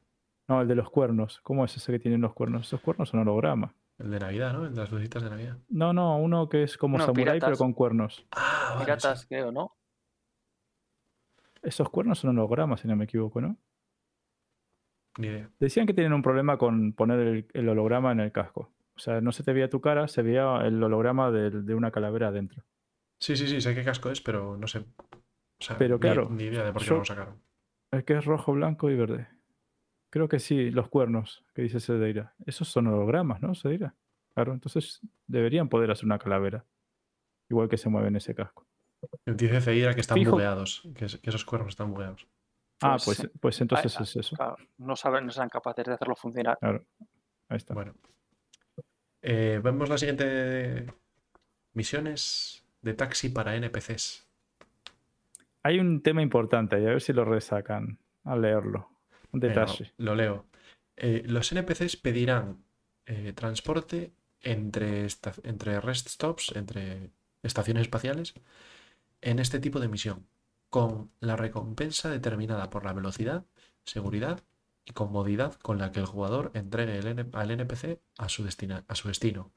No, el de los cuernos. ¿Cómo es ese que tiene los cuernos? Esos cuernos son hologramas. El de Navidad, ¿no? El de las lucitas de Navidad. No, no, uno que es como Uno, samurái pero con cuernos. Ah, vale, piratas, sí. creo, ¿no? Esos cuernos son hologramas, si no me equivoco, ¿no? Ni idea. Decían que tienen un problema con poner el, el holograma en el casco. O sea, no se te veía tu cara, se veía el holograma de, una calavera adentro. Sí, sí, sí, sé qué casco es, pero no sé. O sea, Pero ni- claro, ni, idea de por qué yo- no lo sacaron. El que es rojo, blanco y verde. Creo que sí, los cuernos que dice Sedeira. Esos son hologramas, ¿no, Sedeira? Claro, entonces deberían poder hacer una calavera. Igual que se mueve en ese casco. Dice Ceira que están Fijo- bugueados, que, es- que esos cuernos están bugueados. Ah, Pues, pues, pues entonces ah, es eso. Claro, no saben, no serán capaces de hacerlo funcionar. Claro. Ahí está. Bueno. Eh, vemos la siguiente. Misiones de taxi para NPCs. Hay un tema importante y a ver si lo resacan al leerlo. Un detalle. lo leo. Eh, los NPCs pedirán eh, transporte entre, esta- entre rest stops, entre estaciones espaciales, en este tipo de misión, con la recompensa determinada por la velocidad, seguridad y comodidad con la que el jugador entregue el N- al NPC a su, destina- a su destino.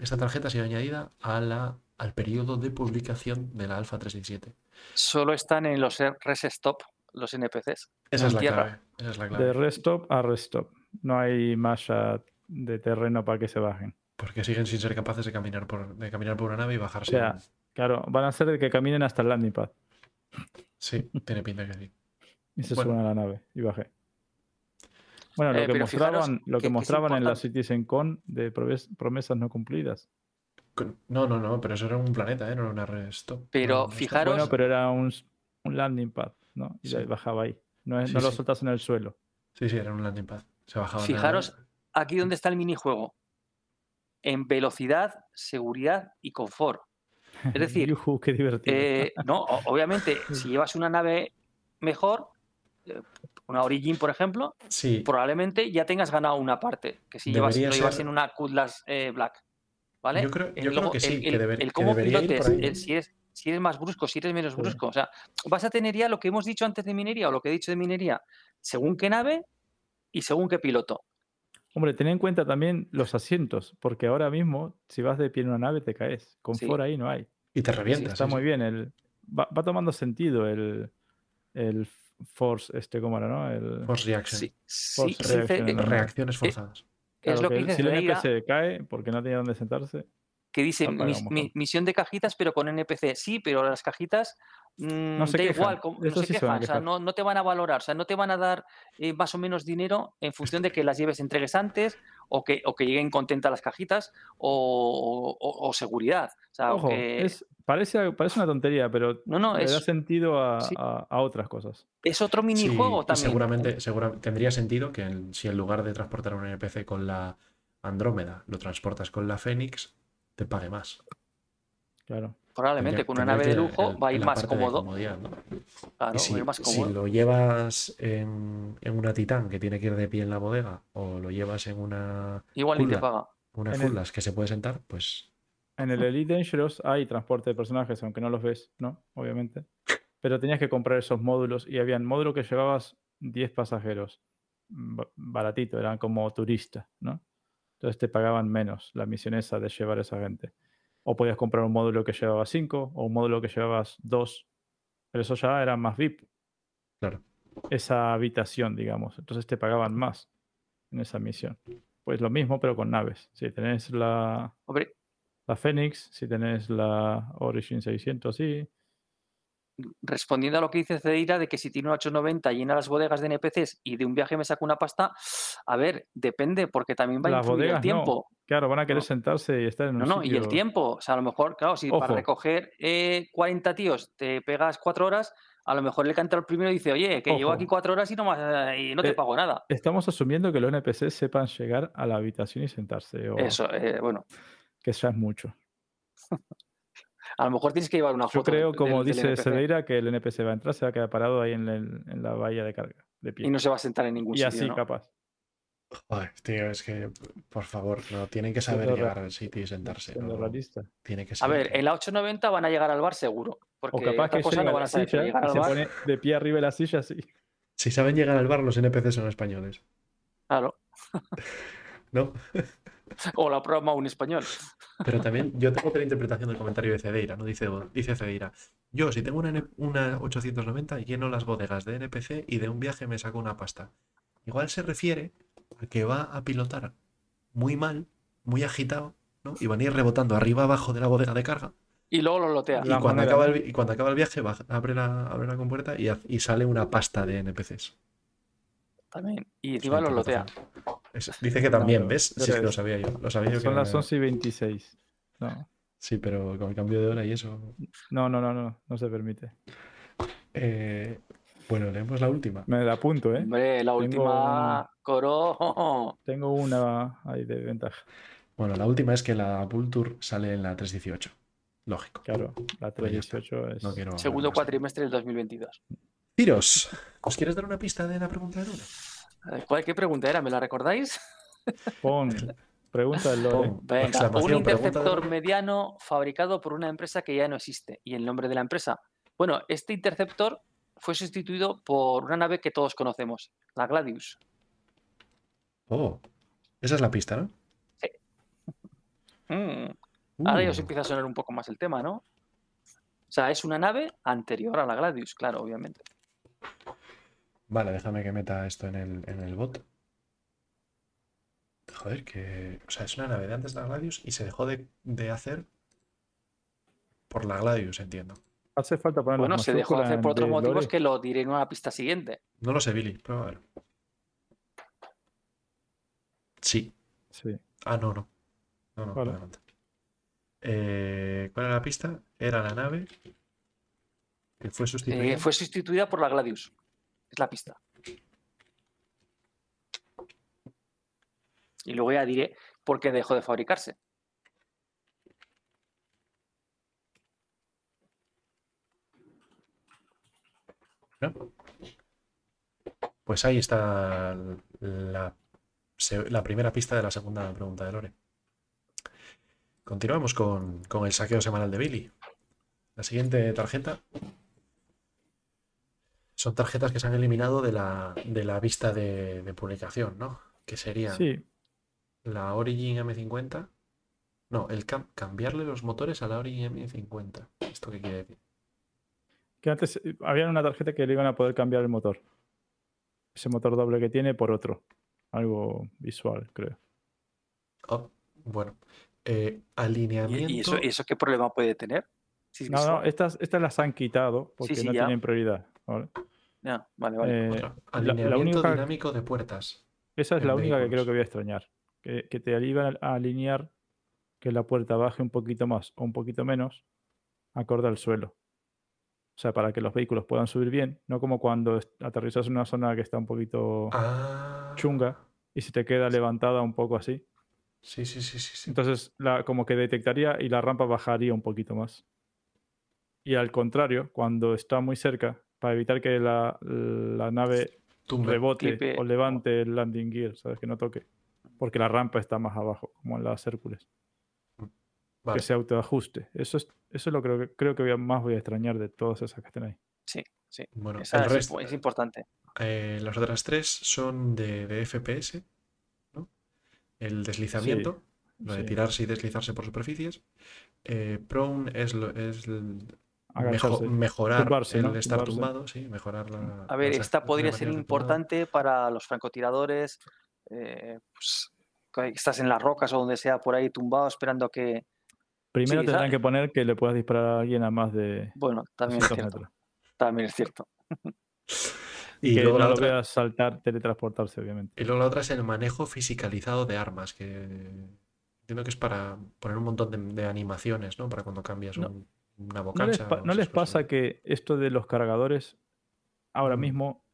Esta tarjeta ha sido añadida a la, al periodo de publicación de la Alpha 317. Solo están en los res stop los NPCs. Esa En es la tierra. clave. Esa es la clave. De restop a restop. No hay más, ah, de terreno para que se bajen. Porque siguen sin ser capaces de caminar por, de caminar por una nave y O bajarse. sea, claro, van a ser de que caminen hasta el landing pad Sí, tiene pinta que sí. y se Bueno. suban a la nave y baje. Bueno, lo Eh, que pero fijaros mostraban, lo que- que que mostraban en la importante. Citizen Con de promes- promesas no cumplidas. No, no, no, pero eso era un planeta, ¿eh? No era una red stop. Pero No, fijaros- Bueno, pero era un, landing pad, ¿no? Y Sí. bajaba ahí. No, es- Sí, no lo sí. soltas en el suelo. Sí, sí, era un landing pad. Se bajaba. en Fijaros aquí donde está el minijuego. En velocidad, seguridad y confort. Es decir, qué divertido. Eh, no, obviamente, si llevas una nave mejor, eh, una Origin, por ejemplo, Sí, probablemente ya tengas ganado una parte, que si llevas, Debería lo llevas ser- en una Cutlass eh, Black. ¿Vale? Yo creo- luego, que sí, el, que el- deber- el que cómo debería ir pilotes, por ahí. el si, eres, si eres más brusco, si eres menos Sí. brusco. O sea, vas a tener ya lo que hemos dicho antes de minería o lo que he dicho de minería, según qué nave y según qué piloto. Hombre, ten en cuenta también los asientos, porque ahora mismo, si vas de pie en una nave, te caes. Confort ahí no hay. y te revientas. Está sí, muy sí. bien. El, va, va tomando sentido el, el force, este, ¿cómo era, no? El, Force reaction. Sí, sí, Force sí. Reacciones forzadas. Es claro, lo que que dice si el NPC cae porque no tenía dónde sentarse. que dice mis- mi- misión de cajitas, pero con NPC. Sí, pero las cajitas mm, se da quejan, igual, no se sí se quejan, o sea, no, no te van a valorar, o sea, no te van a dar eh, más o menos dinero en función de que las lleves entregues antes o que, o que lleguen contentas las cajitas o, o- o seguridad. O sea, Ojo, que es, parece, parece una tontería, pero No, no, le da sentido a, sí. a- a otras cosas. es otro minijuego también. seguramente, segura- tendría sentido que en- si en lugar de transportar un NPC con la Andrómeda lo transportas con la Fénix, te pague más. Claro. Probablemente con una nave de lujo el- va a ir más cómodo. si, va a ir más si cómodo. lo llevas en, en una Titán que tiene que ir de pie en la bodega o lo llevas en una, Igual ni te paga. una que se puede sentar, pues En el Elite Dangerous hay transporte de personajes, aunque no los ves, ¿no? Obviamente. Pero tenías que comprar esos módulos y habían módulos que llevabas 10 pasajeros. ba- Baratito, eran como turista, ¿no? Entonces te pagaban menos la misión esa de llevar a esa gente. O podías comprar un módulo que llevaba 5 o un módulo que llevabas 2. Pero eso ya era más VIP. Claro. Esa habitación, digamos. Entonces te pagaban más en esa misión. Pues lo mismo, pero con naves. Si tenés la, Hombre, la Phoenix, si tenés la Origin 600, sí. Respondiendo a lo que dice Cedeira de que si tiene un 890 llena las bodegas de NPCs y de un viaje me saca una pasta, a ver, depende, porque también va a influir el no. tiempo. Claro, van a querer No. sentarse y estar en un No, no, y el tiempo. O sea, a lo mejor, claro, si para recoger eh, 40 tíos te pegas 4 horas, a lo mejor el el primero dice, oye, que llevo aquí 4 horas y no, más, y no te Eh, pago nada. Estamos asumiendo que los NPCs sepan llegar a la habitación y sentarse. O Eso, eh, bueno, Que ya es mucho. A lo mejor tienes que llevar una Yo foto. creo, del- como del- dice Cedeira, que el NPC va a entrar, se va a quedar parado ahí en, el- en la valla de carga, de pie. Y no se va a sentar en ningún Y sitio. así, ¿no? capaz. Joder, tío, es que, por favor, no, tienen que saber llegar al sitio y sentarse. No, realista. tiene que A ser. ver, en la 890 van a llegar al bar seguro. Porque O capaz que cosa no a van la a saber, pero silla llegar y al se bar, pone de pie arriba de la silla, sí. Si saben llegar al bar, los NPC son españoles. claro. ¿No? O la broma un español. Pero también yo tengo otra interpretación del comentario de Cedeira, ¿no? Dice, dice Cedeira, yo si tengo una, una 890 lleno las bodegas de NPC y de un viaje me saco una pasta. Igual se refiere a que va a pilotar muy mal, muy agitado, ¿no? Y van a ir rebotando arriba abajo de la bodega de carga. Y luego lo lotea. Y La cuando, acaba el, y cuando acaba el viaje, abre, la, abre la compuerta y, y sale una pasta de NPCs. También. Y una lo lotea. Es- dice que también, ¿ves? Sí, es que lo sabía yo. Lo sabía yo Son que las era- 11 y 26. No, Sí, pero con el cambio de hora y eso. no, no, no, no, no se permite. Eh, bueno, leemos la última. Me da punto, ¿eh? Hombre, la Tengo última coro. Tengo una ahí de ventaja. Bueno, la última es que la Vulture sale en la 318. Lógico. Claro, la Pues ya está. 318 es. No Segundo cuatrimestre del 2022. Tiros, ¿os quieres dar una pista de la pregunta de Luna? Eh, ¿Cuál, ¿Qué pregunta era? ¿Me la recordáis? Pon, pregunta del lore. Venga, un pregunta de interceptor mediano fabricado por una empresa que ya no existe. ¿Y el nombre de la empresa? Bueno, este interceptor fue sustituido por una nave que todos conocemos, la Gladius. Oh, esa es la pista, ¿no? Mm, Ahora ya os Uh, empieza a sonar un poco más el tema, ¿no? O sea, es una nave anterior a la Gladius, claro, obviamente. Vale, déjame que meta esto en el, en el bot. Joder, que. O sea, es una nave de antes de la Gladius y se dejó de, de hacer por la Gladius, entiendo. Hace falta poner Bueno, se dejó de hacer por otros motivos que lo diré en una pista siguiente. No lo sé, Billy. Prueba a ver. Sí. Sí. Ah, no, no. No, no, ¿Cuál? adelante. Eh, ¿Cuál era la pista? Era la nave que fue sustituida. Eh, fue sustituida por la Gladius. Es la pista. Y luego ya diré por qué dejó de fabricarse. ¿no? Pues ahí está la, la primera pista de la segunda pregunta de Lore. Continuamos con, con el saqueo semanal de Billy. La siguiente tarjeta son tarjetas que se han eliminado de la, de la vista de, de publicación, ¿no? Que serían Sí, la Origin M50. No, el cam- cambiarle los motores a la Origin M50. ¿Esto qué quiere decir? que antes eh, había una tarjeta que le iban a poder cambiar el motor. Ese motor doble que tiene por otro. Algo visual, creo. Oh, bueno, eh, ¿Y, alineamiento. y eso, qué problema puede tener? Si es No, no, estas, estas las han quitado porque sí, no ya. tienen prioridad. ¿vale? Ya, vale, vale. Eh, Otra, la- la alineamiento única- dinámico de puertas. Esa es la única que creo que voy a extrañar. Que, que te iban a alinear que la puerta baje un poquito más o un poquito menos acorde al suelo. O sea, para que los vehículos puedan subir bien, no como cuando aterrizas en una zona que está un poquito Ah, chunga y se te queda levantada un poco así. Sí, sí, sí, sí, sí. Entonces, la, como que detectaría y la rampa bajaría un poquito más. Y al contrario, cuando está muy cerca, para evitar que la, la nave Tumbe. rebote Clipe. o levante el landing gear, ¿sabes? Que no toque. Porque la rampa está más abajo, como en las Hércules. Vale. Que se autoajuste. Eso es, eso es lo creo que creo que voy a- más voy a extrañar de todas esas que están ahí. Sí, sí. Bueno, Esa el es, resto, es importante. eh, las otras tres son de, de FPS, ¿no? El deslizamiento, lo de sí. tirarse y deslizarse por superficies. Eh, prone es, lo, es Agacharse. mejorar Tumbarse, el ¿no? estar Tumbarse. tumbado, sí, mejorar la. A ver, esta podría ser importante para los francotiradores. eh, pues, estás en las rocas o donde sea por ahí tumbado esperando que. Primero Sí, tendrán que poner que le puedas disparar a alguien a más de Bueno, también es 200 cierto. metros. También es cierto. Y, Y que luego no la lo otra- veas saltar, teletransportarse, obviamente. Y luego la otra es el manejo fisicalizado de armas, que entiendo que es para poner un montón de, de animaciones, ¿no? Para cuando cambias No. un- una ¿No les, no pasa que esto de los cargadores ahora Mm. mismo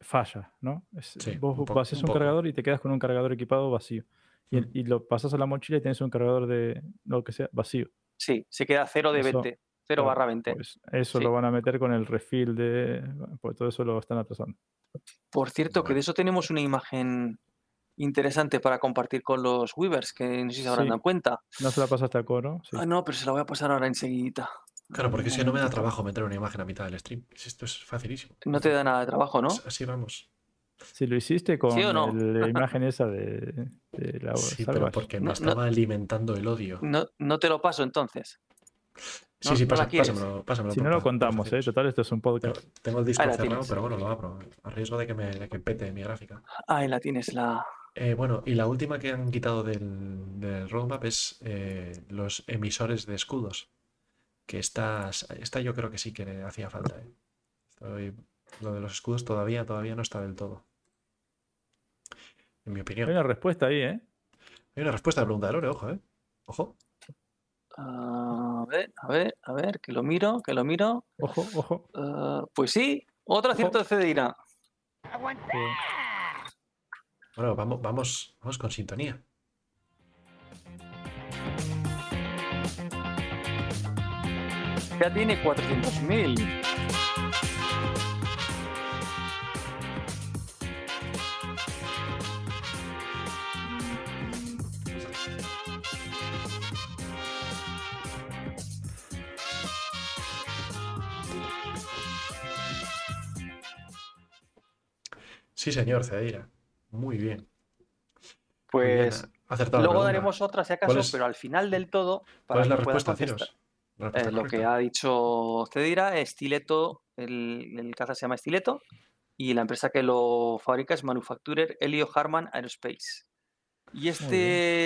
falla, ¿no? Es- Sí, vos un un poco. cargador y te quedas con un cargador equipado vacío. Y, Mm. lo pasas a la mochila y tienes un cargador de lo que sea vacío. Sí, se queda 0 de Eso, 20. 0 Claro, barra 20. Pues eso Sí. lo van a meter con el refill de. Pues todo eso lo están atrasando. Por cierto, que de eso tenemos una imagen interesante para compartir con los Weavers, que no sé si se habrán Sí. dado cuenta. ¿No se la pasaste a Coro? Sí. Ah, no, pero se la voy a pasar ahora enseguidita. Claro, porque es que no me da trabajo meter una imagen a mitad del stream. Si Esto es facilísimo. No te da nada de trabajo, ¿no? As- Así vamos. Si lo hiciste con la imagen esa de, de la Sí, pero porque me No, no. estaba alimentando el odio. No, no te lo paso entonces. Sí, no- sí, pasa- pásamelo, pásamelo Si no lo contamos, ¿eh? Total, esto es un podcast. tengo el disco cerrado, tienes. pero bueno, lo abro. A riesgo de que, me, de que pete mi gráfica. Ahí la tienes, la. Eh, bueno, y la última que han quitado del, del roadmap es eh, los emisores de escudos. Que esta, esta yo creo que sí que hacía falta. eh. Estoy- lo de los escudos todavía, todavía no está del todo. En mi Hay opinión. una respuesta ahí, ¿eh? Hay una respuesta a la pregunta de Lore, ojo, ¿eh? Ojo. A ver, a ver, a ver, que lo miro, que lo miro. Ojo, ojo. Ah, pues sí, otro acierto de Cedina. Eh, Bueno, vamos, vamos, vamos con sintonía. Ya tiene 400.000. Sí, señor, Cedeira. Muy bien. Muy bien, Pues la luego daremos otra si ¿Cuál acaso, es- pero al final del todo, ¿Cuál para es la respuesta. Ciros? Eh, lo que ha dicho Cedira, Estileto, el, el caza se llama Estileto, y la empresa que lo fabrica es Manufacturer Elio Harman Aerospace. Y este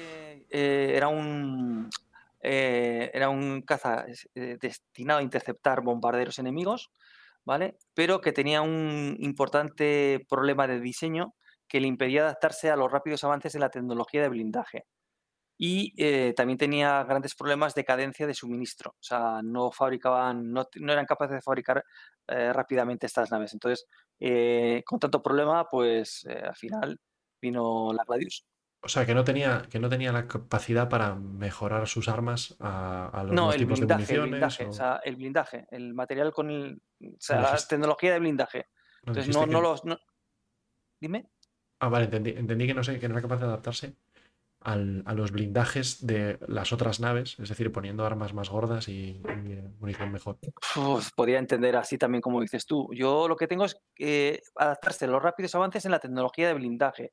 eh, era un eh, era un caza destinado a interceptar bombarderos enemigos, ¿vale? Pero que tenía un importante problema de diseño que le impedía adaptarse a los rápidos avances en la tecnología de blindaje. Y eh, también tenía grandes problemas de cadencia de suministro. O sea, no fabricaban, no, no eran capaces de fabricar eh, rápidamente estas naves. Entonces, eh, con tanto problema, pues al final vino la Gladius. O sea, que no tenía, que no tenía la capacidad para mejorar sus armas a, a los No, el tipos de blindaje, el municiones. blindaje, o- o sea, el blindaje, el material con el, o sea, la tecnología de blindaje. Entonces no, que- no los, dime. Ah, vale, entendí, entendí que no sé, que no era capaz de adaptarse al- a los blindajes de las otras naves, es decir, poniendo armas más gordas y, eh, munición mejor. Podría entender así también como dices tú. Yo lo que tengo es que adaptarse a los rápidos avances en la tecnología de blindaje.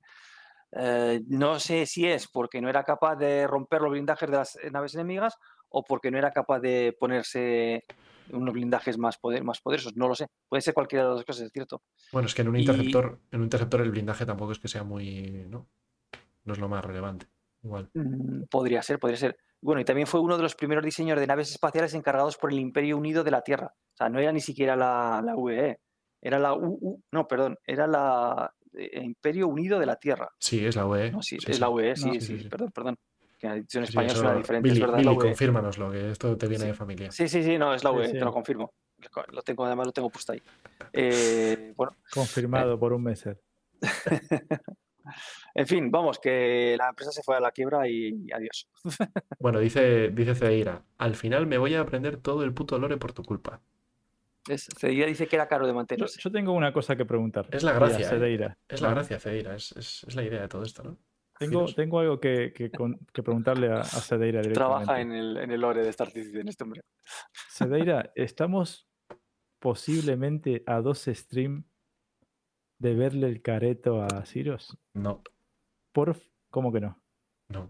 Eh, no sé si es porque no era capaz de romper los blindajes de las eh, naves enemigas o porque no era capaz de ponerse unos blindajes más, poder- más poderosos. No lo sé. Puede ser cualquiera de las dos cosas, es cierto. Bueno, es que en un Y- interceptor, en un interceptor el blindaje tampoco es que sea muy, ¿no? No es lo más relevante. Igual. Mm, Podría ser, podría ser. Bueno, y también fue uno de los primeros diseños de naves espaciales encargados por el Imperio Unido de la Tierra. O sea, no era ni siquiera la, la UE, era la UU, no, perdón, era la eh, Imperio Unido de la Tierra. Sí, es la UE. No, sí, sí, es sí. la UE, sí, No, sí, sí, sí. perdón, perdón. Que la edición en Sí, español eso- suena diferente, Billy, es verdad, Billy, la UE. confírmanoslo, que esto te viene Sí. de familia. Sí, sí, sí, no, es la UE, sí. te lo confirmo. Lo tengo, además lo tengo puesto ahí. Eh, bueno, Confirmado por un mes. en fin, vamos, que la empresa se fue a la quiebra y adiós. Bueno, dice, dice Cedeira, al final me voy a aprender todo el puto lore por tu culpa. Es- Cedilla dice que era caro de Yo, mantenerse. yo tengo una cosa que preguntar. Es la gracia, ¿eh? Cedeira. Es la gracia, Cedeira, es, es- es la idea de todo esto, ¿no? Tengo, tengo algo que, que con- que preguntarle a, a Cedeira directamente. Trabaja en el, en el lore de Star Citizen este hombre. Cedeira, estamos posiblemente a dos streams de verle el careto a Ciros. No, Por, ¿Cómo que no? no,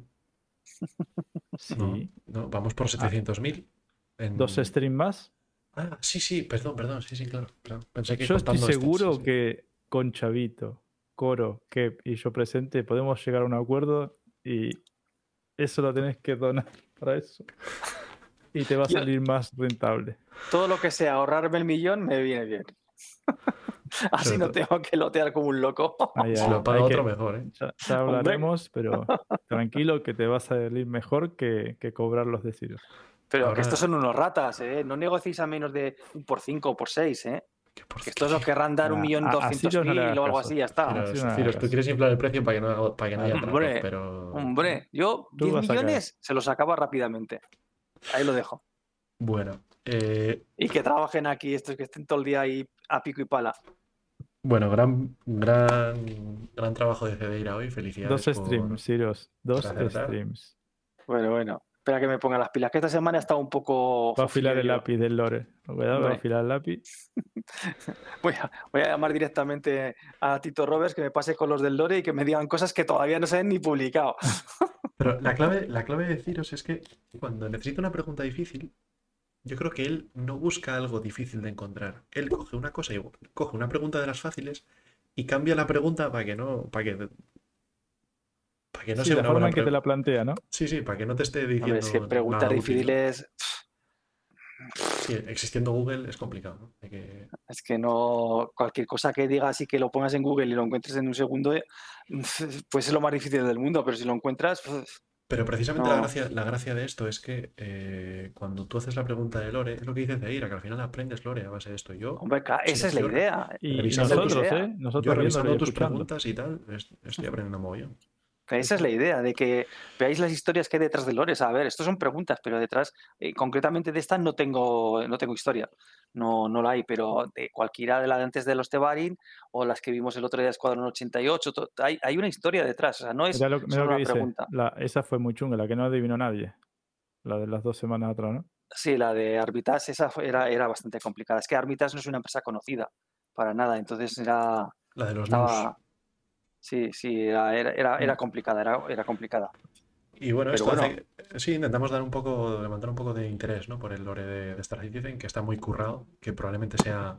Sí. no, no, vamos por 700.000. en- ¿Dos streams más? Ah, sí, sí, perdón, perdón, sí, sí, claro. claro. Pensé que Yo estoy este, seguro sí, que con Chavito, Coro, Kep y yo presente podemos llegar a un acuerdo y eso lo tenés que donar para eso. Y te va a salir más rentable. Todo lo que sea ahorrarme el millón me viene bien. Así no tengo que lotear como un loco. Ahí, lo paga hay otro, que- mejor, ¿eh? Ya, hablaremos, pero tranquilo que te va a salir mejor que, que cobrar los de. Pero Ahora- que estos son unos ratas, ¿eh? No negociéis a menos de un por cinco o por seis, ¿eh? Que por Que estos os querrán dar un millón doscientos mil o algo caso. así, ya está. Ciros, tú quieres inflar el precio para que no, para que no haya Hombre, trampas, pero... Hombre, yo Tú 10 vas a caer. millones se los acaba rápidamente. Ahí lo dejo. Bueno, eh, Y que trabajen aquí estos que estén todo el día ahí a pico y pala. Bueno, gran, gran, gran trabajo de Cedeira hoy, felicidades Dos por- streams, Ciros. Dos streams. Bueno, bueno. Espera que me ponga las pilas, que esta semana está un poco... Va a afilar el lápiz del Lore. Cuidado, va a afilar el lápiz. Voy a, voy a llamar directamente a Tito Roberts que me pase con los del Lore y que me digan cosas que todavía no se han ni publicado. Pero la clave, la clave de Ciros es que cuando necesita una pregunta difícil, yo creo que él no busca algo difícil de encontrar. Él coge una cosa y coge una pregunta de las fáciles y cambia la pregunta para que no, para que, para que no Sí, sea la una forma en que te la plantea, ¿no? Sí, sí, para que no te esté diciendo Hombre, es que preguntas difíciles... Sí, existiendo Google es complicado, ¿no? Hay que- Es que no, cualquier cosa que digas y que lo pongas en Google y lo encuentres en un segundo, eh, pues es lo más difícil del mundo, pero si lo encuentras, pues, Pero precisamente la gracia, la gracia de esto es que eh, cuando tú haces la pregunta de Lore, es lo que dices de Ira, que al final aprendes Lore a base de esto. Yo, hombre, esa es la idea. Y, y tus- nosotros. ¿eh? Nosotros yo revisando tus escuchando. preguntas y tal, es- estoy aprendiendo mogollón. Esa es la idea, de que veáis las historias que hay detrás de Lores. A ver, estos son preguntas, pero detrás, eh, concretamente de esta, no tengo, no tengo historia. No, no la hay, pero de cualquiera de las de antes de los Tebarin o las que vimos el otro día de Escuadrón 88, to- hay, hay una historia detrás. O sea, no es Mira lo, mira solo lo que una dice. pregunta. La- esa fue muy chunga, la que no adivinó nadie. La de las dos semanas atrás, ¿no? Sí, la de Arbitas, esa fue- era, era bastante complicada. Es que Arbitas no es una empresa conocida para nada, entonces era, La de los estaba... Sí, sí, era, era, era, Mm. era complicada, era, era complicada. Y bueno, Pero esto bueno. hace- sí, intentamos dar un poco, levantar un poco de interés, ¿no? Por el lore de, de Star Citizen, que está muy currado, que probablemente sea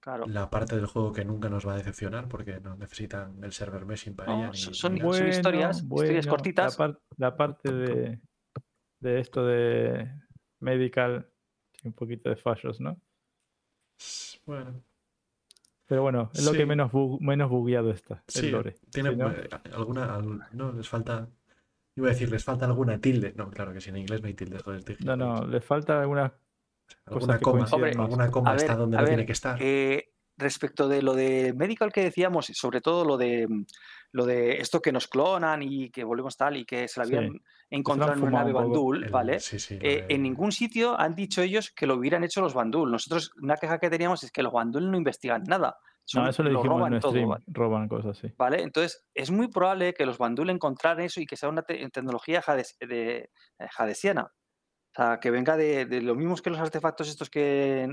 Claro. la parte del juego que nunca nos va a decepcionar porque no necesitan el server meshing para No, ella. ni- son- historias- historias cortitas. La, par- la parte de, de esto de medical, un poquito de fallos, ¿no? Bueno, Pero bueno, es lo que menos, bu- menos bugueado está, el lore. tiene Si no, eh, alguna. al- No, les falta. Iba a decir, les falta alguna tilde. No, claro que si en inglés no hay tilde. joder, estoy no, no, gilipollas. le falta Alguna que coma, Hombre, alguna coma está ver, donde no ver, tiene que estar. Eh, respecto de lo de medical que decíamos, y sobre todo lo de lo de esto que nos clonan y que volvemos tal y que se lo Sí, habían encontrado en una nave un. Bandul, El- ¿vale? sí, sí, Eh, en ningún sitio han dicho ellos que lo hubieran hecho los Bandul. Nosotros, una queja que teníamos es que los Bandul no investigan nada. No, eso lo lo dijimos en roban un todo, stream, ¿vale? roban cosas así. ¿vale? Entonces, es muy probable que los Bandul encontraran eso y que sea una te- tecnología jades- de, eh, jadesiana. O sea, que venga de, de lo mismos que los artefactos estos que,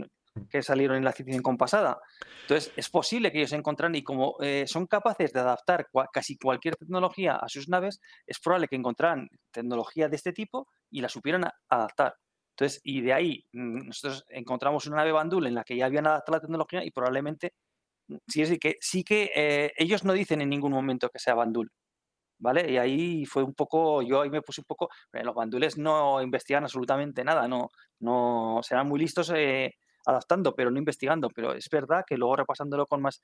que salieron en la Citizen pasada. Entonces, es posible que ellos encontraran y como eh, son capaces de adaptar casi cualquier tecnología a sus naves, es probable que encontraran tecnología de este tipo y la supieran adaptar. Entonces, y de ahí mm, nosotros encontramos una nave Bandul en la que ya habían adaptado la tecnología y probablemente mm, sí, sí que, sí que eh, ellos no dicen en ningún momento que sea Bandul. ¿Vale? Y ahí fue un poco, yo ahí me puse un poco, los bandules no investigan absolutamente nada, no, no serán muy listos eh, adaptando, pero no investigando. Pero es verdad que luego repasándolo con más,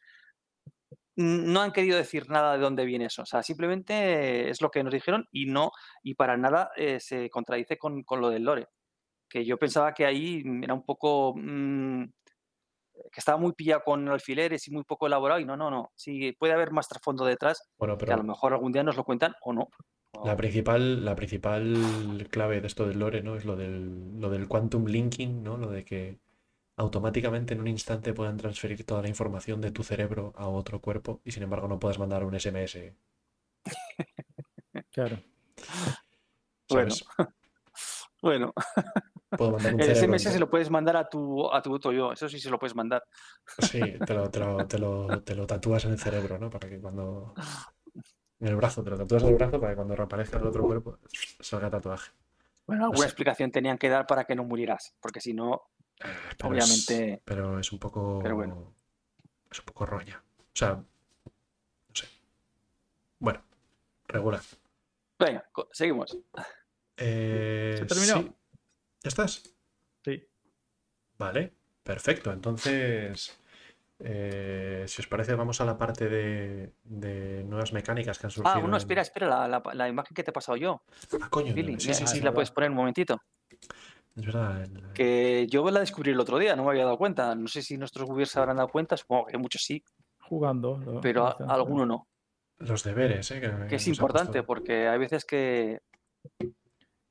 no han querido decir nada de dónde viene eso. O sea, simplemente es lo que nos dijeron y no, y para nada eh, se contradice con, con lo del lore. Que yo pensaba que ahí era un poco mm, que estaba muy pillado con alfileres y muy poco elaborado. Y no, no, no. Sí, puede haber más trasfondo detrás Bueno, que a lo pero mejor algún día nos lo cuentan o no. la principal, la principal clave de esto del lore, ¿no? Es lo del, lo del quantum linking, ¿no? Lo de que automáticamente en un instante puedan transferir toda la información de tu cerebro a otro cuerpo y sin embargo no puedas mandar un SMS. Claro. Bueno, ¿Sabes? bueno, Puedo mandar un el cerebro. SMS se lo puedes mandar a tu, a tu otro yo, eso sí se lo puedes mandar. Sí, te lo, te lo- te lo- te lo tatúas en el cerebro, ¿no? Para que cuando. En el brazo, te lo tatúas en el brazo para que cuando reaparezca el otro cuerpo salga tatuaje. Bueno, alguna sé. explicación tenían que dar para que no murieras, porque si no, Pero Obviamente- Es, pero es un poco. Pero bueno. Es un poco roña. O sea. No sé. Bueno, regular. venga, seguimos. Eh, ¿Se terminó? sí. ¿Ya estás? Sí. Vale, perfecto. Entonces, eh, si os parece, vamos a la parte de, de nuevas mecánicas que han surgido. Ah, bueno, en- espera, espera, la, la- la imagen que te he pasado yo, Ah, coño, Billy, sí, sí, sí. la puedes poner un momentito. Es verdad. el- Que yo la descubrí el otro día, no me había dado cuenta. No sé si nuestros gobiernos se habrán dado cuenta, supongo que muchos sí, Jugando. lo- pero a- alguno no. Los deberes, ¿eh? Que, Que es importante porque hay veces que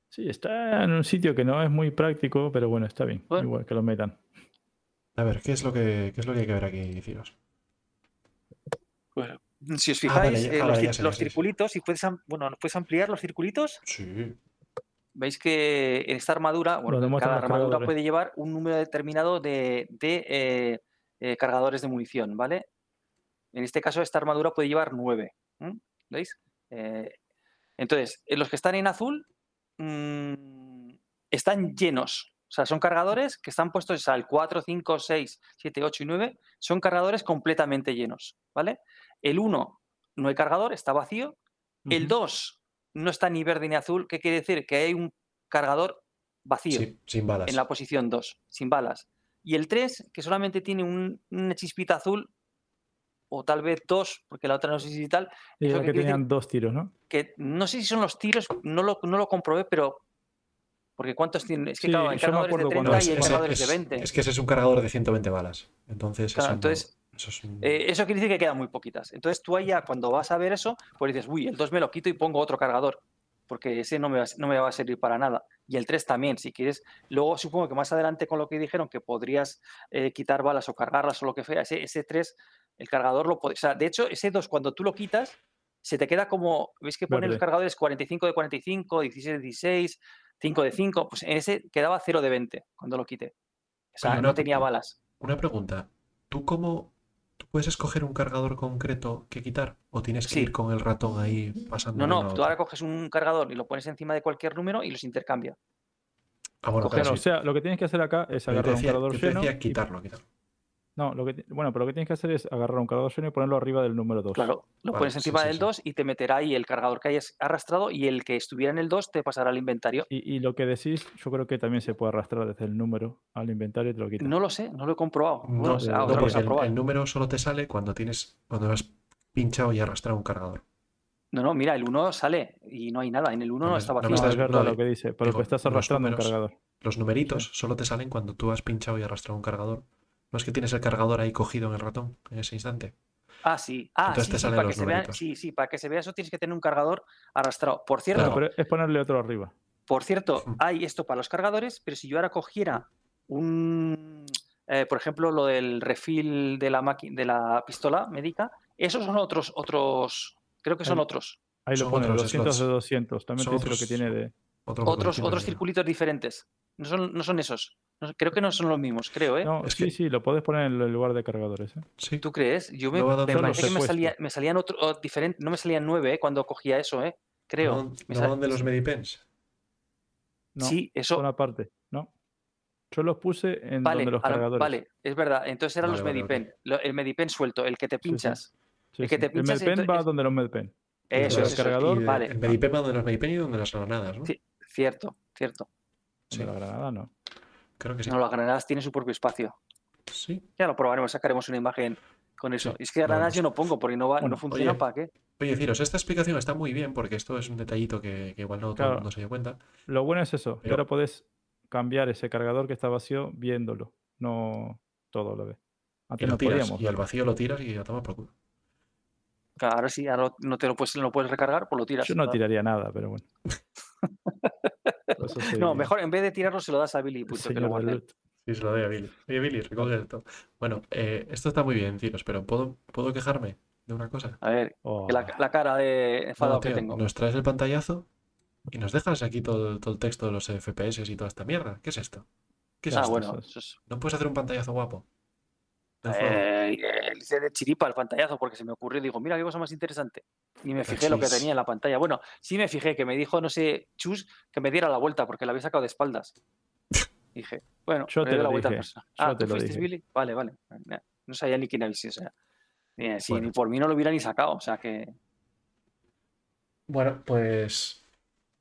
Sí, está en un sitio que no es muy práctico, pero bueno, está bien. Bueno. Igual que lo metan. A ver, ¿qué es lo que, qué es lo que hay que ver aquí, Ciros? Bueno, si os Ah, vale, fijáis, ya- eh, ah, los, vale, circulitos, si puedes, bueno, ¿nos puedes ampliar los circulitos? Sí. Veis que en esta armadura, bueno, cada armadura puede llevar un número determinado de, de, eh, eh, cargadores de munición, ¿vale? En este caso, esta armadura puede llevar nueve. ¿m? ¿Veis? Eh, entonces, eh, los que están en azul mm, están llenos. O sea, son cargadores que están puestos al 4, 5, 6, 7, 8 y 9. Son cargadores completamente llenos, ¿vale? El 1 no hay cargador, está vacío. El Ujú. 2 no está ni verde ni azul. ¿Qué quiere decir? Que hay un cargador vacío Sí, sin balas. en la posición 2, sin balas. Y el 3, que solamente tiene un- una chispita azul, o tal vez dos, porque la otra no sé si tal, Y que que quiere decir- tenían dos tiros, ¿no? que no sé si son los tiros, no lo, no lo comprobé, pero... Porque ¿cuántos tienen? Es que Sí, claro, hay yo me cargadores de acuerdo 30 cuando- y hay ese- cargadores es, de 20. es que ese es un cargador de 120 balas. Entonces, Claro, no- entonces, eso es un- Eh, eso quiere decir que quedan muy poquitas. Entonces tú ahí ya cuando vas a ver eso, pues dices, uy, el 2 me lo quito y pongo otro cargador, porque ese no me, va, a- no me va a servir para nada. Y el 3 también, si quieres. Luego supongo que más adelante con lo que dijeron, que podrías eh, quitar balas o cargarlas o lo que sea, ese, ese 3, el cargador lo puedes... O sea, de hecho, ese 2 cuando tú lo quitas, se te queda como, ¿veis que pone los cargadores 45 de 45, 16 de 16, 5 de 5? Pues en ese quedaba 0 de 20 cuando lo quité. O sea, no tenía balas. Una pregunta. ¿Tú cómo puedes escoger un cargador concreto que quitar? ¿O tienes que Sí. ir con el ratón ahí pasando? No, no, tú ahora coges un cargador y lo pones encima de cualquier número y los intercambia. Ah, bueno, Claro, sí. o sea, lo que tienes que hacer acá es Pero yo te agarrar un decía, cargador yo te lleno. decía y- quitarlo, quitarlo. No, lo que, bueno, pero lo que tienes que hacer es agarrar un cargador Sony y ponerlo arriba del número 2. Claro, lo Vale, pones encima sí, del sí. 2 y te meterá ahí el cargador que hayas arrastrado y el que estuviera en el 2 te pasará al inventario. Y, y lo que decís, yo creo que también se puede arrastrar desde el número al inventario y te lo quita. No lo sé, no lo he comprobado. No, Bueno, o sea, no, no, a el, probar. el número solo te sale cuando tienes, cuando has pinchado y arrastrado un cargador. No, no, mira, el 1 sale y no hay nada. En el 1 no, No, está no me No, vacío. estás- es verdad no, lo que dice, pero digo, que estás arrastrando un números- cargador. Los numeritos solo te salen cuando tú has pinchado y arrastrado un cargador. No es que tienes el cargador ahí cogido en el ratón en ese instante. Ah, sí. Ah, Entonces sí, te sí, salen para que se vea, numeritos. sí, sí, para que se vea eso tienes que tener un cargador arrastrado. Por cierto, Claro, pero es ponerle otro arriba. Por cierto, hay esto para los cargadores, pero si yo ahora cogiera un, eh, por ejemplo, lo del refill de la de la pistola médica, esos son otros, otros, creo que son otros, Ahí lo Son pone, otros 200 de slots. 200. También Son te dice lo que tiene de... Otro otros, otros circulitos diferentes. No son, no son esos. No- creo que no son los mismos, creo, ¿eh? No, Es sí, que- sí, lo puedes poner en el lugar de cargadores. ¿eh? Sí, ¿Tú crees? Yo me, va me que me, salía, me salían otros diferentes, no me salían nueve ¿eh? cuando cogía eso, ¿eh? Creo. ¿No, Me no sal- de los Medipens? No, sí, eso. aparte, ¿no? Yo los puse en Vale, donde los cargadores. vale, es verdad. Entonces eran Vale, los vale, Medipen. Lo- el Medipen suelto, el que te Sí, sí. pinchas. Sí, el que sí. te pinchas el MedPen va entonces- donde los MedPen. Eso, eso Vale, El Medipen va donde los Medipen y donde las granadas, ¿no? Sí. Cierto, cierto. Sí, la granada no. creo que sí. No, las granadas tienen su propio espacio. Sí. Ya lo probaremos, sacaremos una imagen con eso. Sí, es que lo granadas yo no pongo porque no, va, Bueno, no funciona oye, para qué. Oye, deciros, esta explicación está muy bien porque esto es un detallito que, que igual no todo Claro. el mundo se dio cuenta. Lo bueno es eso, que Pero- ahora podés cambiar ese cargador que está vacío viéndolo, no todo a la vez. Y Antes lo no tiras. podíamos. Y al vacío lo tiras y a tomar por culo. Ahora sí, ahora no te lo puedes, no lo puedes recargar, pues lo tiras. Yo no tiraría nada, pero bueno. Soy No, mejor en vez de tirarlo se lo das a Billy punto, que lo guarde. Sí, se lo doy a Billy. Oye, Billy, recoge esto. Bueno, eh, esto está muy bien, deciros, pero ¿puedo, ¿puedo quejarme de una cosa? A ver, Oh, la, la cara de No, enfadado que tengo. nos traes el pantallazo y nos dejas aquí todo, todo el texto de los FPS y toda esta mierda. ¿Qué es esto? ¿Qué es ah, esto? bueno, Eso es- eso es- ¿No puedes hacer un pantallazo guapo? Eh, eh, hice de chiripa el pantallazo porque se me ocurrió. Digo, mira qué cosa más interesante. Y me fijé lo que tenía en la pantalla. Bueno, sí me fijé que me dijo, no sé, Chus, que me diera la vuelta porque la había sacado de espaldas. Dije, bueno, Yo te doy lo la vuelta dije, yo Ah, te ¿tú lo fuiste dije. Billy? Vale, vale. No sabía ni quién había sido. O sea, ni, Bueno. ni por mí no lo hubiera ni sacado. O sea que. Bueno, pues.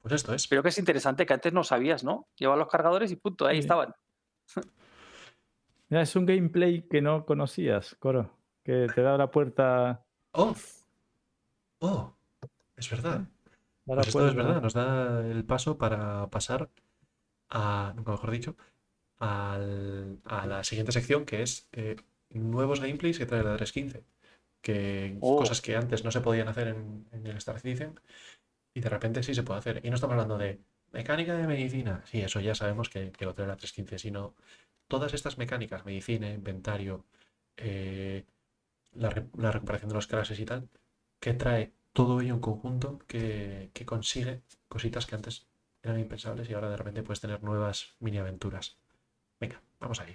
Pues esto es. Pero que es interesante que antes no sabías, ¿no? Llevaba los cargadores y punto, ahí Sí. estaban. Mira, es un gameplay que no conocías, Coro. Que te da la puerta. ¡Oh! ¡Oh! Es verdad. Pues esto es verdad. Nos da el paso para pasar a. Nunca mejor dicho. al- a la siguiente sección que es eh, nuevos gameplays que trae la 315. Que Oh. cosas que antes no se podían hacer en, en el Star Citizen y de repente sí se puede hacer. Y no estamos hablando de mecánica de medicina. Sí, eso ya sabemos que, que lo trae la 315, sino todas estas mecánicas, medicina, inventario, eh, la, re- la recuperación de los crashes y tal, que trae todo ello en conjunto que, que consigue cositas que antes eran impensables y ahora de repente puedes tener nuevas mini aventuras. Venga, vamos ahí.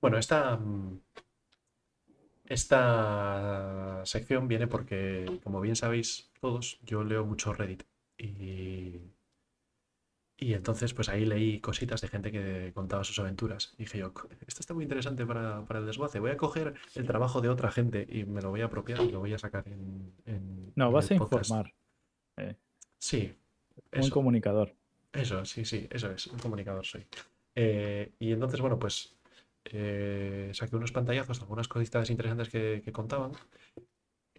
Bueno, esta, mm, esta sección viene porque, como bien sabéis todos, yo leo mucho Reddit y, y entonces pues ahí leí cositas de gente que contaba sus aventuras. Y dije yo, "Co- esto está muy interesante para, para el desguace. Voy a coger el trabajo de otra gente y me lo voy a apropiar y lo voy a sacar en, en- No, en vas el a podcast. informar. Sí, Un eso. comunicador. Eso, sí, sí, eso es, un comunicador soy. Eh, y entonces, bueno, pues eh, saqué unos pantallazos, algunas cositas interesantes que, contaban,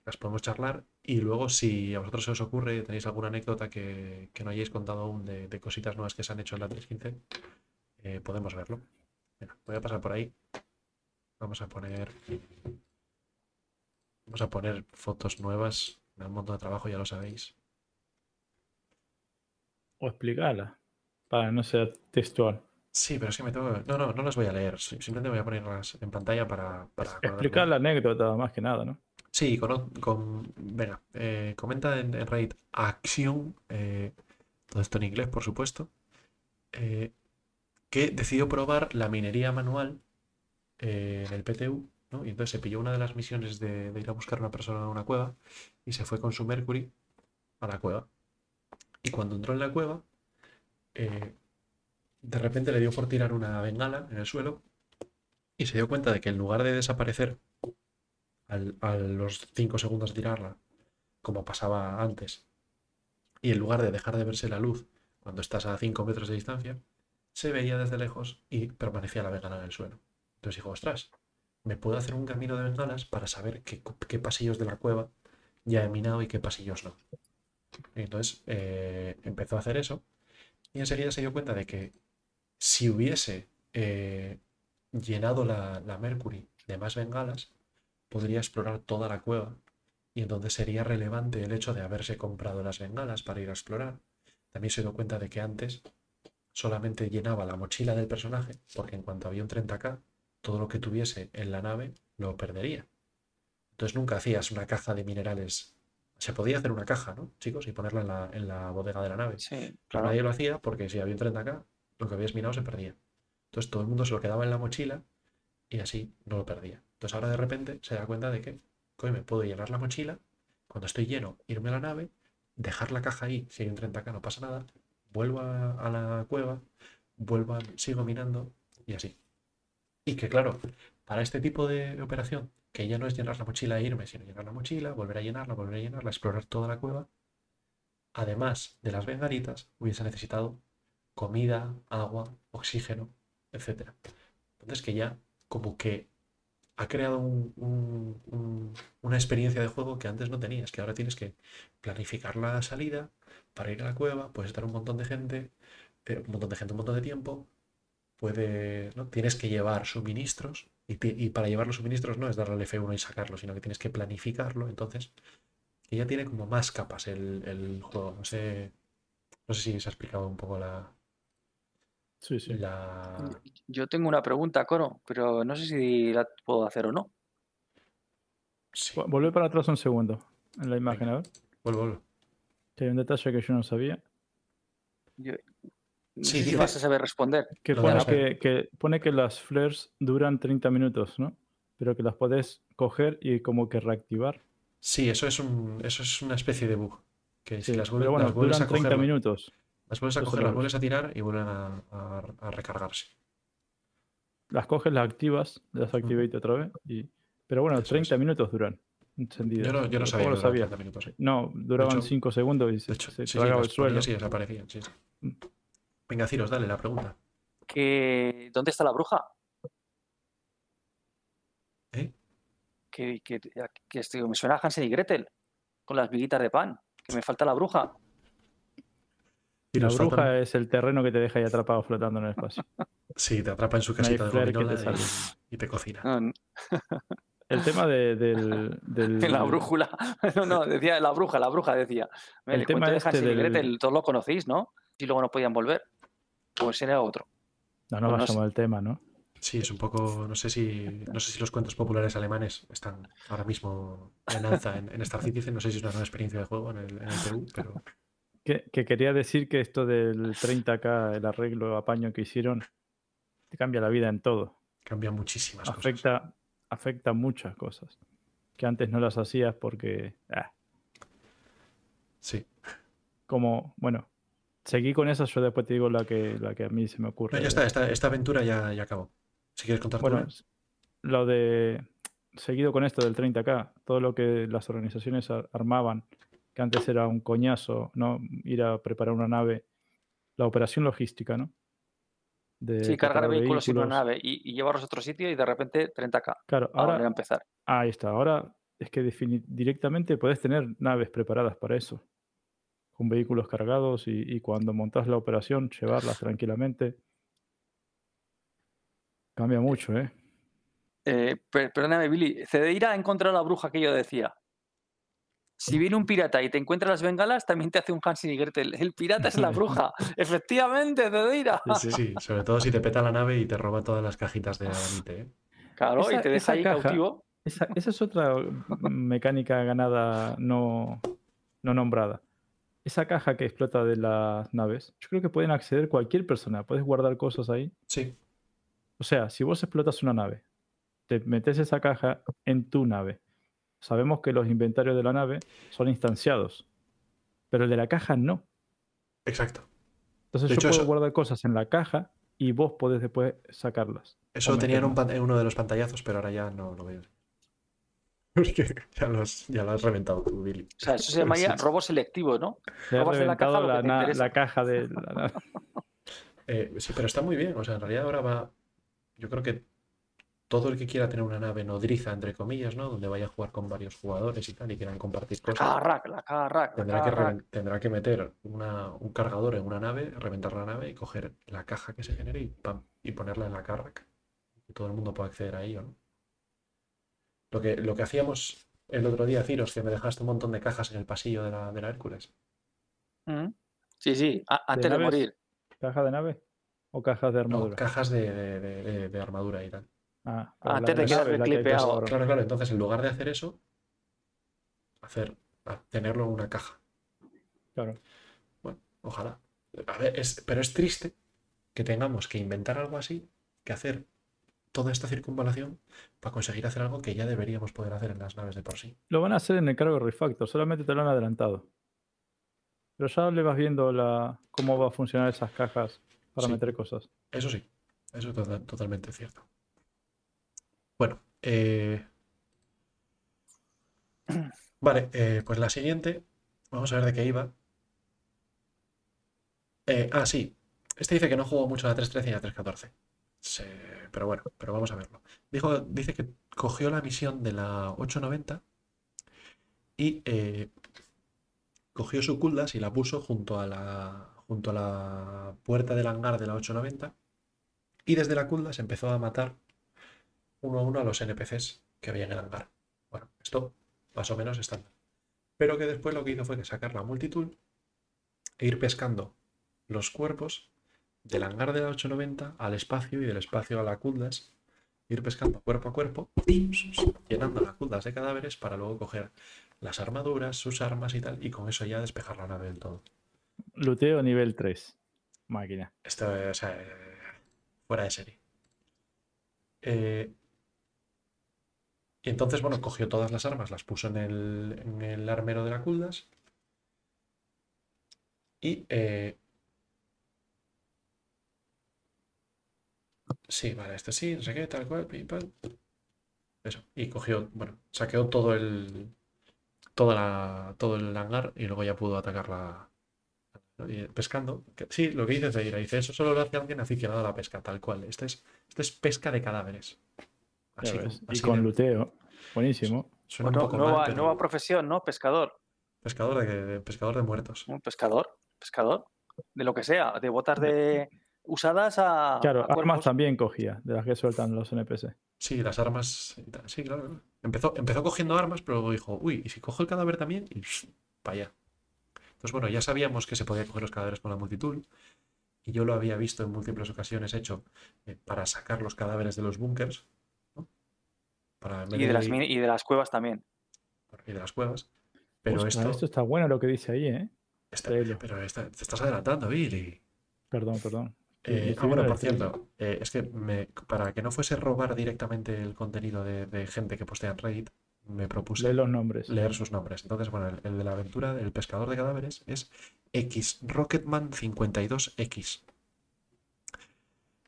las podemos charlar y luego si a vosotros se os ocurre, tenéis alguna anécdota que, que no hayáis contado aún de, cositas nuevas que se han hecho en la 315, eh, podemos verlo. Voy a pasar por ahí. Vamos a poner... Vamos a poner fotos nuevas, me da un montón de trabajo, ya lo sabéis. O explicarla. Para no ser textual. Sí, pero es que me tengo que- No, no, no las voy a leer. sim- Simplemente voy a ponerlas en pantalla para, para. Explicar la anécdota más que nada, ¿no? Sí, con, con- venga, eh, comenta en, en Reddit Acción, eh, todo esto en inglés, por supuesto, eh, que decidió probar la minería manual en el PTU, ¿no? Y entonces se pilló una de las misiones de, de ir a buscar a una persona en una cueva y se fue con su Mercury a la cueva. Y cuando entró en la cueva, eh, de repente le dio por tirar una bengala en el suelo y se dio cuenta de que en lugar de desaparecer al- a los 5 segundos de tirarla, como pasaba antes, y en lugar de dejar de verse la luz cuando estás a 5 metros de distancia, se veía desde lejos y permanecía la bengala en el suelo. Entonces dijo, ostras, me puedo hacer un camino de bengalas para saber qué, pasillos de la cueva ya he minado y qué pasillos no. Y entonces eh, empezó a hacer eso y enseguida se dio cuenta de que si hubiese eh, llenado la, la Mercury de más bengalas, podría explorar toda la cueva y entonces sería relevante el hecho de haberse comprado las bengalas para ir a explorar. También se dio cuenta de que antes solamente llenaba la mochila del personaje, porque en cuanto había un 30k, todo lo que tuviese en la nave lo perdería. Entonces nunca hacías una caja de minerales. Se podía hacer una caja, ¿no, chicos? Y ponerla en la, en la bodega de la nave. Sí, Pero claro. nadie lo hacía porque si había un 30k, lo que habías minado se perdía. Entonces todo el mundo se lo quedaba en la mochila y así no lo perdía. Entonces ahora de repente se da cuenta de que, coño, me puedo llenar la mochila, cuando estoy lleno, irme a la nave, dejar la caja ahí, si hay un 30k no pasa nada, vuelvo a, a la cueva, vuelvo a- sigo minando y así. Y que claro, para este tipo de operación, que ya no es llenar la mochila e irme, sino llenar la mochila, volver a llenarla, volver a llenarla, explorar toda la cueva, además de las bengalitas, hubiese necesitado comida, agua, oxígeno, etc. Entonces que ya como que ha creado un- un- un- una experiencia de juego que antes no tenías, que ahora tienes que planificar la salida para ir a la cueva, puedes estar un montón de gente, eh, un montón de gente, un montón de tiempo, puede, ¿no? Tienes que llevar suministros y para llevar los suministros no es darle al F1 y sacarlo, sino que tienes que planificarlo, entonces que ya tiene como más capas el, el juego. No sé, no sé si se ha explicado un poco la, Sí, sí. la... Yo tengo una pregunta, Coro, pero no sé si la puedo hacer o no. Sí, Volvé para atrás un segundo en la imagen, a ver. vuelvo, vuelvo. Que hay un detalle que yo no sabía. Yo, no Sí, sé si dice- vas a saber responder. Que pone que, que pone que las flares duran 30 minutos, ¿no? Pero que las podés coger y como que reactivar. Sí, eso es un, eso es una especie de bug. Que si Sí, las, pero bueno, las vuelves duran a 30 coger, minutos. Las vuelves a es coger, las vuelves a tirar y vuelven a, a- a recargarse. Las coges, las activas, las activate otra vez. Y... Pero bueno, Eso es. 30 minutos duran encendidas. Yo no, yo no ¿Cómo sabía lo sabía? 30 minutos. sí. No, duraban hecho- 5 segundos y se, hecho, se sí, sí, tragaba las el suelo. y desaparecían. sí, sí. Mm. Venga, Ciros, dale la pregunta. Que, ¿Dónde está la bruja? ¿Eh? Que, que, que me suena a Hansel y Gretel, con las miguitas de pan. Que me falta la bruja. Y La bruja faltan- es el terreno que te deja ahí atrapado flotando en el espacio. Sí, te atrapa en su No casita de gominola y, y te cocina. No, El tema de- del, del- la brújula. No, no, decía la bruja, la bruja decía. El El, tema de este Hansel y del- Gretel, todos lo conocéis, ¿no? Y luego no podían volver. Ese era otro. No, no Pues no al tema, ¿no? Sí, es un poco. No sé si. No sé si los cuentos populares alemanes están ahora mismo en alza en, en Star Citizen. No sé si es una nueva experiencia de juego en el, en el PU, pero. Que, que quería decir que esto del 30k, el arreglo, apaño que hicieron, te cambia la vida en todo. Cambia muchísimas cosas. Afecta, muchas cosas. Que antes no las hacías porque, ah, Sí. como, bueno, seguí con esa, yo después te digo la que, la que a mí se me ocurre. No, ya está, esta, esta aventura ya, ya acabó. Si quieres contar tú, Bueno, ¿eh? s- lo de, seguido con esto del 30k, todo lo que las organizaciones ar- armaban, que antes era un coñazo, ¿no? Ir a preparar una nave, la operación logística, ¿no? De Sí, cargar preparar vehículos en una vehículos. nave y, y llevarlos a otro sitio y de repente 30k. Claro, Ahora a empezar. ahí está, ahora es que directamente puedes tener naves preparadas para eso, con vehículos cargados y, y cuando montas la operación, llevarlas tranquilamente. Cambia mucho, ¿eh? Eh, per- perdóname, Billy. Cedeira ha encontrado la bruja que yo decía. Si viene un pirata y te encuentra las bengalas, también te hace un Hansel y Gretel. El pirata es la bruja. Efectivamente, Cedeira. Sí, sí, sobre todo si te peta la nave y te roba todas las cajitas de Adamite, ¿eh? Claro, y te deja ahí caja- cautivo. Esa, esa es otra mecánica ganada no, no nombrada. Esa caja que explota de las naves, yo creo que pueden acceder cualquier persona. Puedes guardar cosas ahí. Sí, O sea, si vos explotas una nave, te metes esa caja en tu nave. Sabemos que los inventarios de la nave son instanciados, pero el de la caja no. exacto. Entonces De yo hecho, puedo eso- guardar cosas en la caja y vos podés después sacarlas. Eso O tenía en, un meterlas. pan- en uno de los pantallazos, pero ahora ya no lo veo. Porque ya lo has, ya lo has reventado tú, Billy. O sea, eso se llamaría Sí. robo selectivo, ¿no? Se ha Robas de caja lo que te la caja de la nave. Eh, sí, pero está muy bien. O sea, en realidad ahora va. Yo creo que todo el que quiera tener una nave nodriza, entre comillas, ¿no? Donde vaya a jugar con varios jugadores y tal, y quieran compartir cosas. caja rack, la caja rack, la Tendrá que, tendrá que meter una- un cargador en una nave, reventar la nave y coger la caja que se genere y, pam, y ponerla en la carrack. Que todo el mundo pueda acceder a ello, ¿no? Lo que, lo que hacíamos el otro día, Ciros, que me dejaste un montón de cajas en el pasillo de la, de la Hércules. Mm. Sí, sí, a- antes de, morir. ¿Caja de nave? ¿O cajas de No, armadura? cajas de, de- de- de- de armadura y tal. Ah, Ah, la antes de la quedar nave es la que hay que clipeado. ahorrar. Claro, claro. Entonces, en lugar de hacer eso, hacer, a- tenerlo en una caja. Claro. Bueno, ojalá. A ver, es, pero es triste que tengamos que inventar algo así, que hacer toda esta circunvalación para conseguir hacer algo que ya deberíamos poder hacer en las naves de por sí. Lo van a hacer en el cargo refactor, solamente te lo han adelantado. Pero ya le vas viendo la, cómo va a funcionar esas cajas para Sí. meter cosas. Eso sí, eso es tota- totalmente cierto. Bueno, eh, vale, eh, pues la siguiente, vamos a ver de qué iba. Eh, ah, sí, este dice que no jugó mucho a la 3.13 y a la 3.14. Sí, pero bueno, pero vamos a verlo. Dijo, dice que cogió la misión de la 890 y cogió su Kuldas y la puso junto a la, junto a la puerta del hangar de la 890 y desde la Kuldas empezó a matar uno a uno a los NPCs que había en el hangar. Bueno, esto más o menos estándar. Pero que después lo que hizo fue que sacar la multitud e ir pescando los cuerpos del hangar de la 890 al espacio y del espacio a la Kuldas, ir pescando cuerpo a cuerpo, llenando la Kuldas de cadáveres para luego coger las armaduras, sus armas y tal, y con eso ya despejar la nave del todo. Luteo nivel 3. Máquina. Esto, o sea, fuera de serie. Eh, y entonces, bueno, cogió todas las armas, las puso en el, en el armero de la Kuldas. Y. eh, sí, vale, este sí, no sé qué, tal cual, pim, pam. Eso. Y cogió, bueno, saqueó todo el. Toda la, todo el hangar y luego ya pudo atacar la, ¿no? Y pescando. sí, lo que dice Zeira, dice, eso solo lo hace alguien aficionado a la pesca, tal cual. Este es, esto es pesca de cadáveres. Así, Y con Luteo. Buenísimo. suena un Bueno, poco nueva, mal, pero nueva profesión, ¿no? Pescador. pescador de, de- pescador de muertos. Un pescador. Pescador. De lo que sea. De botas de usadas a. Claro, a armas cuerpos. también cogía, de las que sueltan los NPC. Sí, las armas. Sí, claro. claro. Empezó, empezó cogiendo armas, pero luego dijo, uy, ¿y si cojo el cadáver también? Y para allá. Entonces, bueno, ya sabíamos que se podía coger los cadáveres con la multitud. Y yo lo había visto en múltiples ocasiones hecho eh, para sacar los cadáveres de los búnkers. Y de, las, y de las cuevas también. y de las cuevas. Pero esto, esto está bueno lo que dice ahí, ¿eh? está- pero te estás adelantando, Billy. Perdón, perdón. Eh, ah, bueno, por cierto, eh, es que me- para que no fuese robar directamente el contenido de, de gente que postea en Reddit, me propuse Lee los nombres. leer sus nombres. Entonces, bueno, el, el de la aventura del pescador de cadáveres es X Rocketman 52X.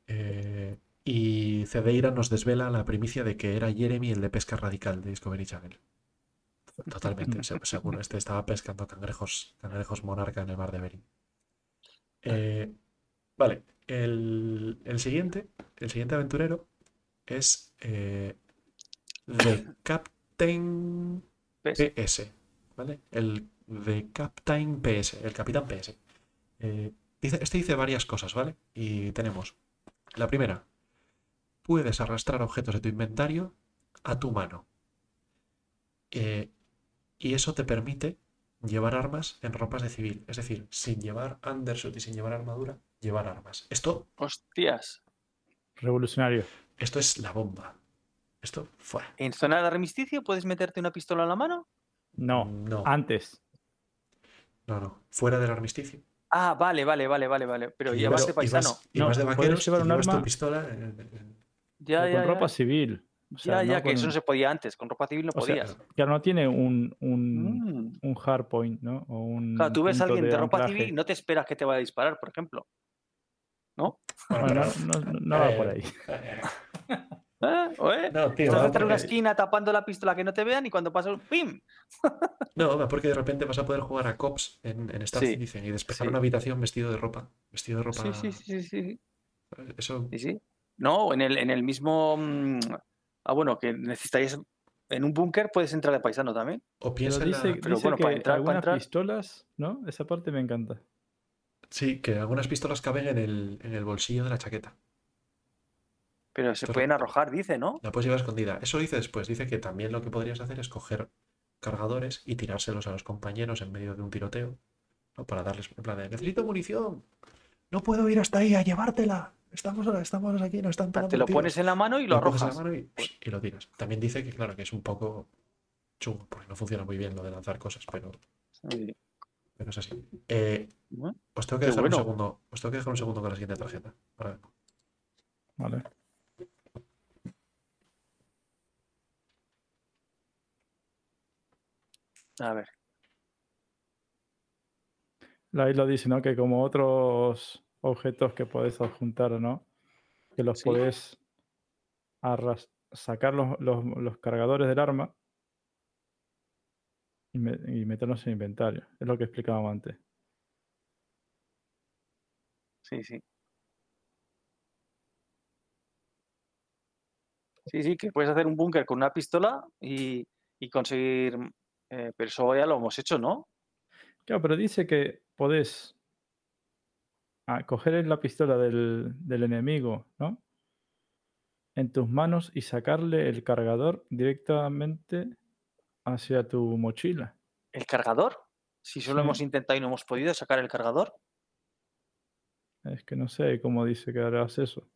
Eh, y Cedeira nos desvela la primicia de que era Jeremy el de pesca radical de Discovery Channel. Totalmente, se- seguro. Este estaba pescando cangrejos, cangrejos monarca en el mar de Bering. Eh, vale, el, el siguiente, el siguiente aventurero es eh, The Captain. PS, ¿vale? El de Captain PS, el Capitán PS. Eh, dice, este dice varias cosas, ¿vale? Y tenemos la primera, puedes arrastrar objetos de tu inventario a tu mano. Eh, y eso te permite llevar armas en ropas de civil, es decir, sin llevar undersuit y sin llevar armadura, llevar armas. Esto, Hostias. Revolucionario. esto es la bomba. Esto, fuera. ¿En zona de armisticio puedes meterte una pistola en la mano? No, No, antes. no, no. Fuera del armisticio. Ah, vale, vale, vale, vale, vale. Pero Y vas de y paisano. vas- Y No, vas de puedes vaqueros y llevar un llevas tu arma- pistola. en- en- Ya, pero ya, con ya. ropa civil. O sea, Ya, ya, no que eso no se podía antes. Con ropa civil no o sea, podías. Claro, no tiene un, un, Mm. un hard point, ¿no? O un Claro, tú ves a alguien de, ropa anclaje. civil y no te esperas que te vaya a disparar, por ejemplo. ¿No? Bueno, no, no- no- no va por ahí. ¿Eh? ¿Oe? No, tío, Estás detrás de una esquina tapando la pistola que no te vean y cuando pasa un ¡pim! No, va porque de repente vas a poder jugar a cops en, en Star Sí, Citizen y despejar sí. una habitación vestido de ropa. Vestido de ropa. Sí, sí, sí, sí, sí. Eso. sí, sí. No, en el, en el mismo. mm, Ah, bueno, que necesitáis. En un búnker puedes entrar de paisano también. O Pero piensa la- dice, pero dice bueno, que para entrar- para algunas entrar- pistolas, ¿no? Esa parte me encanta. Sí, que algunas pistolas caben en el, en el bolsillo de la chaqueta. Pero se pueden arrojar, dice, ¿no? La puedes llevar escondida. Eso dice después. Dice que también lo que podrías hacer es coger cargadores y tirárselos a los compañeros en medio de un tiroteo. ¿no? Para darles en plan de, necesito munición. No puedo ir hasta ahí a llevártela. Estamos, estamos aquí, nos están pegando Te lo tiros". pones en la mano y lo coges en la arrojas. mano y, y lo tiras. También dice que, claro, que es un poco chungo, porque no funciona muy bien lo de lanzar cosas, pero, Sí. pero es así. Eh, os tengo que dejar bueno. un segundo. Os tengo que dejar un segundo con la siguiente tarjeta. Ahora. Vale. A ver. La isla dice, ¿no? Que como otros objetos que puedes adjuntar, ¿no? Que los Sí. arras- sacar los, los- los cargadores del arma y, me- y meterlos en inventario. Es lo que explicábamos antes. Sí, sí. Sí, sí, que puedes hacer un búnker con una pistola y, y conseguir. eh, pero eso ya lo hemos hecho, ¿no? Claro, pero dice que podés ah, coger la pistola del, del enemigo, ¿no? En tus manos y sacarle el cargador directamente hacia tu mochila. ¿El cargador? Si solo Sí. hemos intentado y no hemos podido sacar el cargador. Es que no sé cómo dice que harás eso.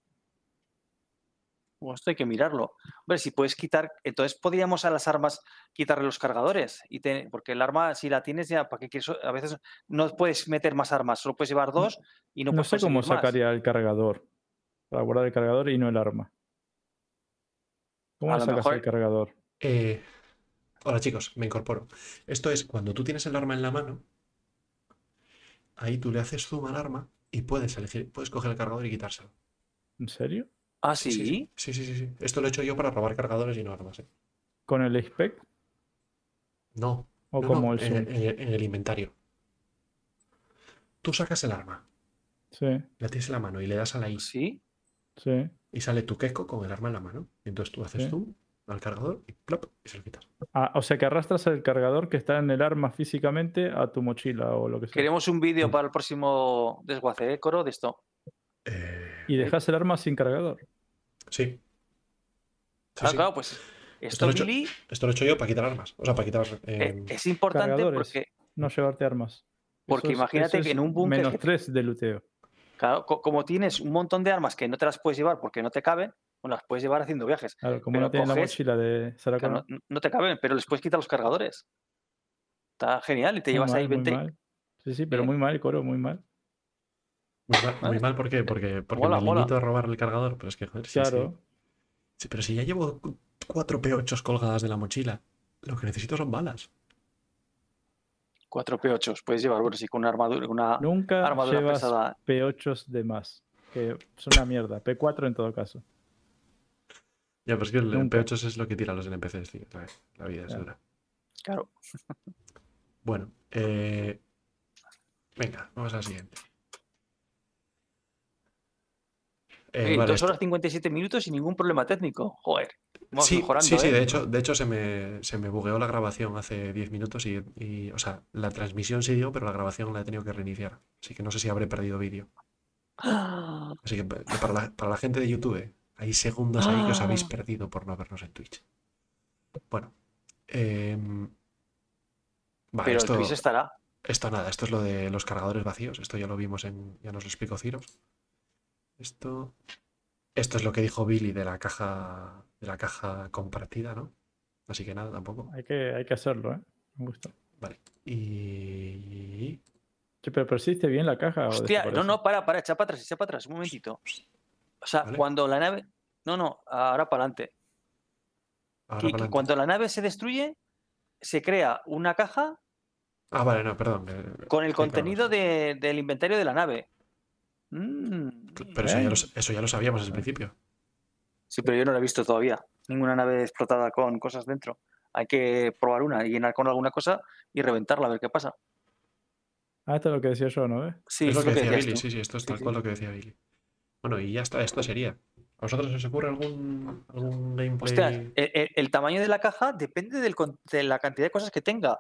Bueno, esto hay que mirarlo. Hombre, si puedes quitar, entonces podríamos a las armas quitarle los cargadores. Y te- porque el arma, si la tienes ya, ¿para qué quieres? A veces no puedes meter más armas, solo puedes llevar dos y no, No, puedes sé cómo más. sacaría el cargador. Para guardar el cargador y no el arma. ¿Cómo A lo sacas mejor- el cargador? Eh, hola chicos, me incorporo. Esto es cuando tú tienes el arma en la mano, ahí tú le haces zoom al arma y puedes elegir, puedes coger el cargador y quitárselo. ¿En serio? Ah, sí. sí, sí, sí, sí, sí. Esto lo he hecho yo para robar cargadores y no armas. ¿eh? ¿Con el spec No, o no, como no, el en, en el- en el inventario. Tú sacas el arma, Sí, la tienes en la mano y le das a la I Sí. sí. y sale tu queco con el arma en la mano. Y entonces tú haces Sí. zoom al cargador y plop y se lo quitas. Ah, o sea que arrastras el cargador que está en el arma físicamente a tu mochila o lo que sea. Queremos un vídeo para el próximo desguace, ¿eh, Coro? De esto. Eh, Y dejas el arma sin cargador. Sí. Sí, Ah, sí. claro, pues Esto esto, lo he hecho- Billy, Esto lo he hecho yo para quitar armas. O sea, para quitar. eh, eh, es importante cargadores. porque, No llevarte armas. Porque Eso es- imagínate eso que en un búnker Menos 3 de luteo. claro, co- como tienes un montón de armas que no te las puedes llevar porque no te caben, bueno, las puedes llevar haciendo viajes. Claro, como Pero no tienes la mochila de Sarah Claro, no, no te caben, pero les puedes quitar los cargadores. Está genial y te Muy llevas mal, ahí muy 20. mal. Sí, sí, pero Eh. muy mal, Coro, muy mal. Muy mal, muy mal, ¿por qué? Porque, porque Mola, me mola. limito a robar el cargador, pero es que, joder, sí, sí. Claro. Sí, pero si ya llevo cu- cuatro P8 colgadas de la mochila, lo que necesito son balas. 4 P8 puedes llevar, bueno, sí, con una armadura, una Nunca armadura llevas pesada. P8 de más. Que es una mierda. P4 en todo caso. Ya, pero es que el Nunca. P8 es lo que tiran los NPCs, tío. La, la vida es Ya. dura. Claro. Bueno, eh, venga, vamos a la siguiente. Eh, Oye, vale, 2 esto- horas 57 minutos y ningún problema técnico. Joder. Vamos sí, mejorando, sí, sí, ¿eh? de hecho, de hecho se me, se me bugueó la grabación hace 10 minutos y, y, o sea, la transmisión siguió, pero la grabación la he tenido que reiniciar. Así que no sé si habré perdido vídeo. ¡Ah! Así que pa- para la, para la gente de YouTube, hay segundos ahí que os habéis Ah. perdido por no vernos en Twitch. Bueno. em, vale, Pero esto, Twitch estará. esto nada, esto es lo de los cargadores vacíos. Esto ya lo vimos en. Ya nos lo explicó Ciros. Esto. Esto es lo que dijo Billy de la caja, de la caja compartida, ¿no? Así que nada, tampoco. Hay que, hay que hacerlo, ¿eh? Me gusta. Vale. Y. Che, pero persiste bien la caja. o Hostia, no, no, para, para, echa para atrás, echa para atrás, un momentito. O sea, Vale. cuando la nave. No, no, ahora para adelante. Ahora cuando la nave se destruye, se crea una caja Ah, vale, no, perdón. con el contenido de- del inventario de la nave. Mm. Pero eso ya, Bien. lo, eso ya lo sabíamos desde el principio. Sí, pero yo no la he visto todavía. Ninguna nave explotada con cosas dentro. Hay que probar una y llenar con alguna cosa y reventarla a ver qué pasa. Ah, esto es lo que decía yo, ¿no ves? Sí, es lo es que decía Billy, tú. sí, sí, esto es Sí, tal sí. cual lo que decía Billy. Bueno, y ya está, esto sería. ¿A vosotros os ocurre algún, algún gameplay? Hostia, el, el- el tamaño de la caja depende del de la cantidad de cosas que tenga.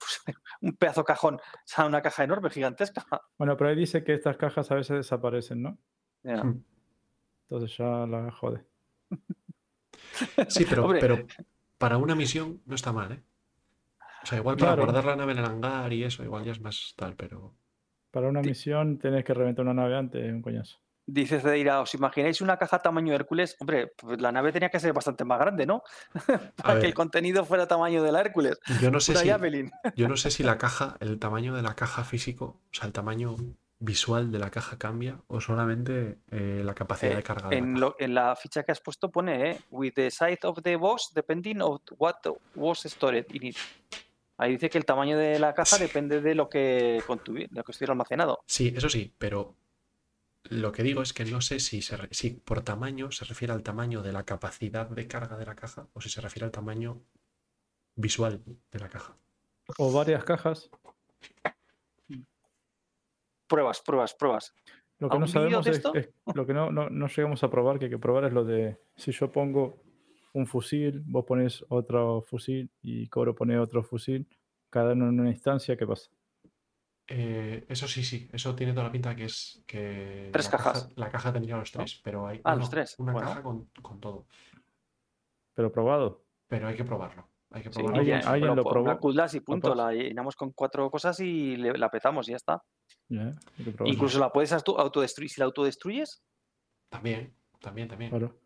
Pues, un pedazo de cajón, o sea, una caja enorme, gigantesca. Bueno, pero ahí dice que estas cajas a veces desaparecen, ¿no? Hmm. Entonces ya la jode. Sí, pero, pero para una misión no está mal, ¿eh? O sea, igual para Claro. guardar la nave en el hangar y eso, igual ya es más tal, pero. Para una misión tenés que reventar una nave antes, es un coñazo. Dice Cedeira, ¿os imagináis una caja tamaño Hércules? Hombre, pues la nave tenía que ser bastante más grande, ¿no? Para que el contenido fuera tamaño de la Hércules. Yo no sé si. Yo no sé si la caja, el tamaño de la caja físico, o sea, el tamaño visual de la caja cambia o solamente eh, la capacidad Eh, de carga de En, caja. lo- en la ficha que has puesto pone, eh, with the size of the box depending of what was stored in it. Ahí dice que el tamaño de la caja Sí. depende de lo que, lo que estuviera almacenado. Sí, eso sí, pero lo que digo es que no sé si, se re- si por tamaño se refiere al tamaño de la capacidad de carga de la caja o si se refiere al tamaño visual de la caja. O varias cajas. Pruebas, pruebas, pruebas. Lo que no ¿Algún vídeo sabemos es, lo que no, no, no llegamos a probar, que hay que probar es lo de si yo pongo un fusil, vos pones otro fusil y Cobro pone otro fusil, cada uno en una instancia, ¿qué pasa? Eh, eso sí, sí, eso tiene toda la pinta que es que Tres la caja- cajas. la caja tendría los tres, pero hay Ah, los tres, una bueno. caja con, con todo. Pero probado. Pero hay que probarlo. Hay que Sí, probarlo. ¿Alguien- oye, alguien lo probó? Cooldash y punto. La llenamos con cuatro cosas y le- la petamos y ya está. Incluso la puedes auto- autodestruir. Si la autodestruyes, También, también, también. Claro.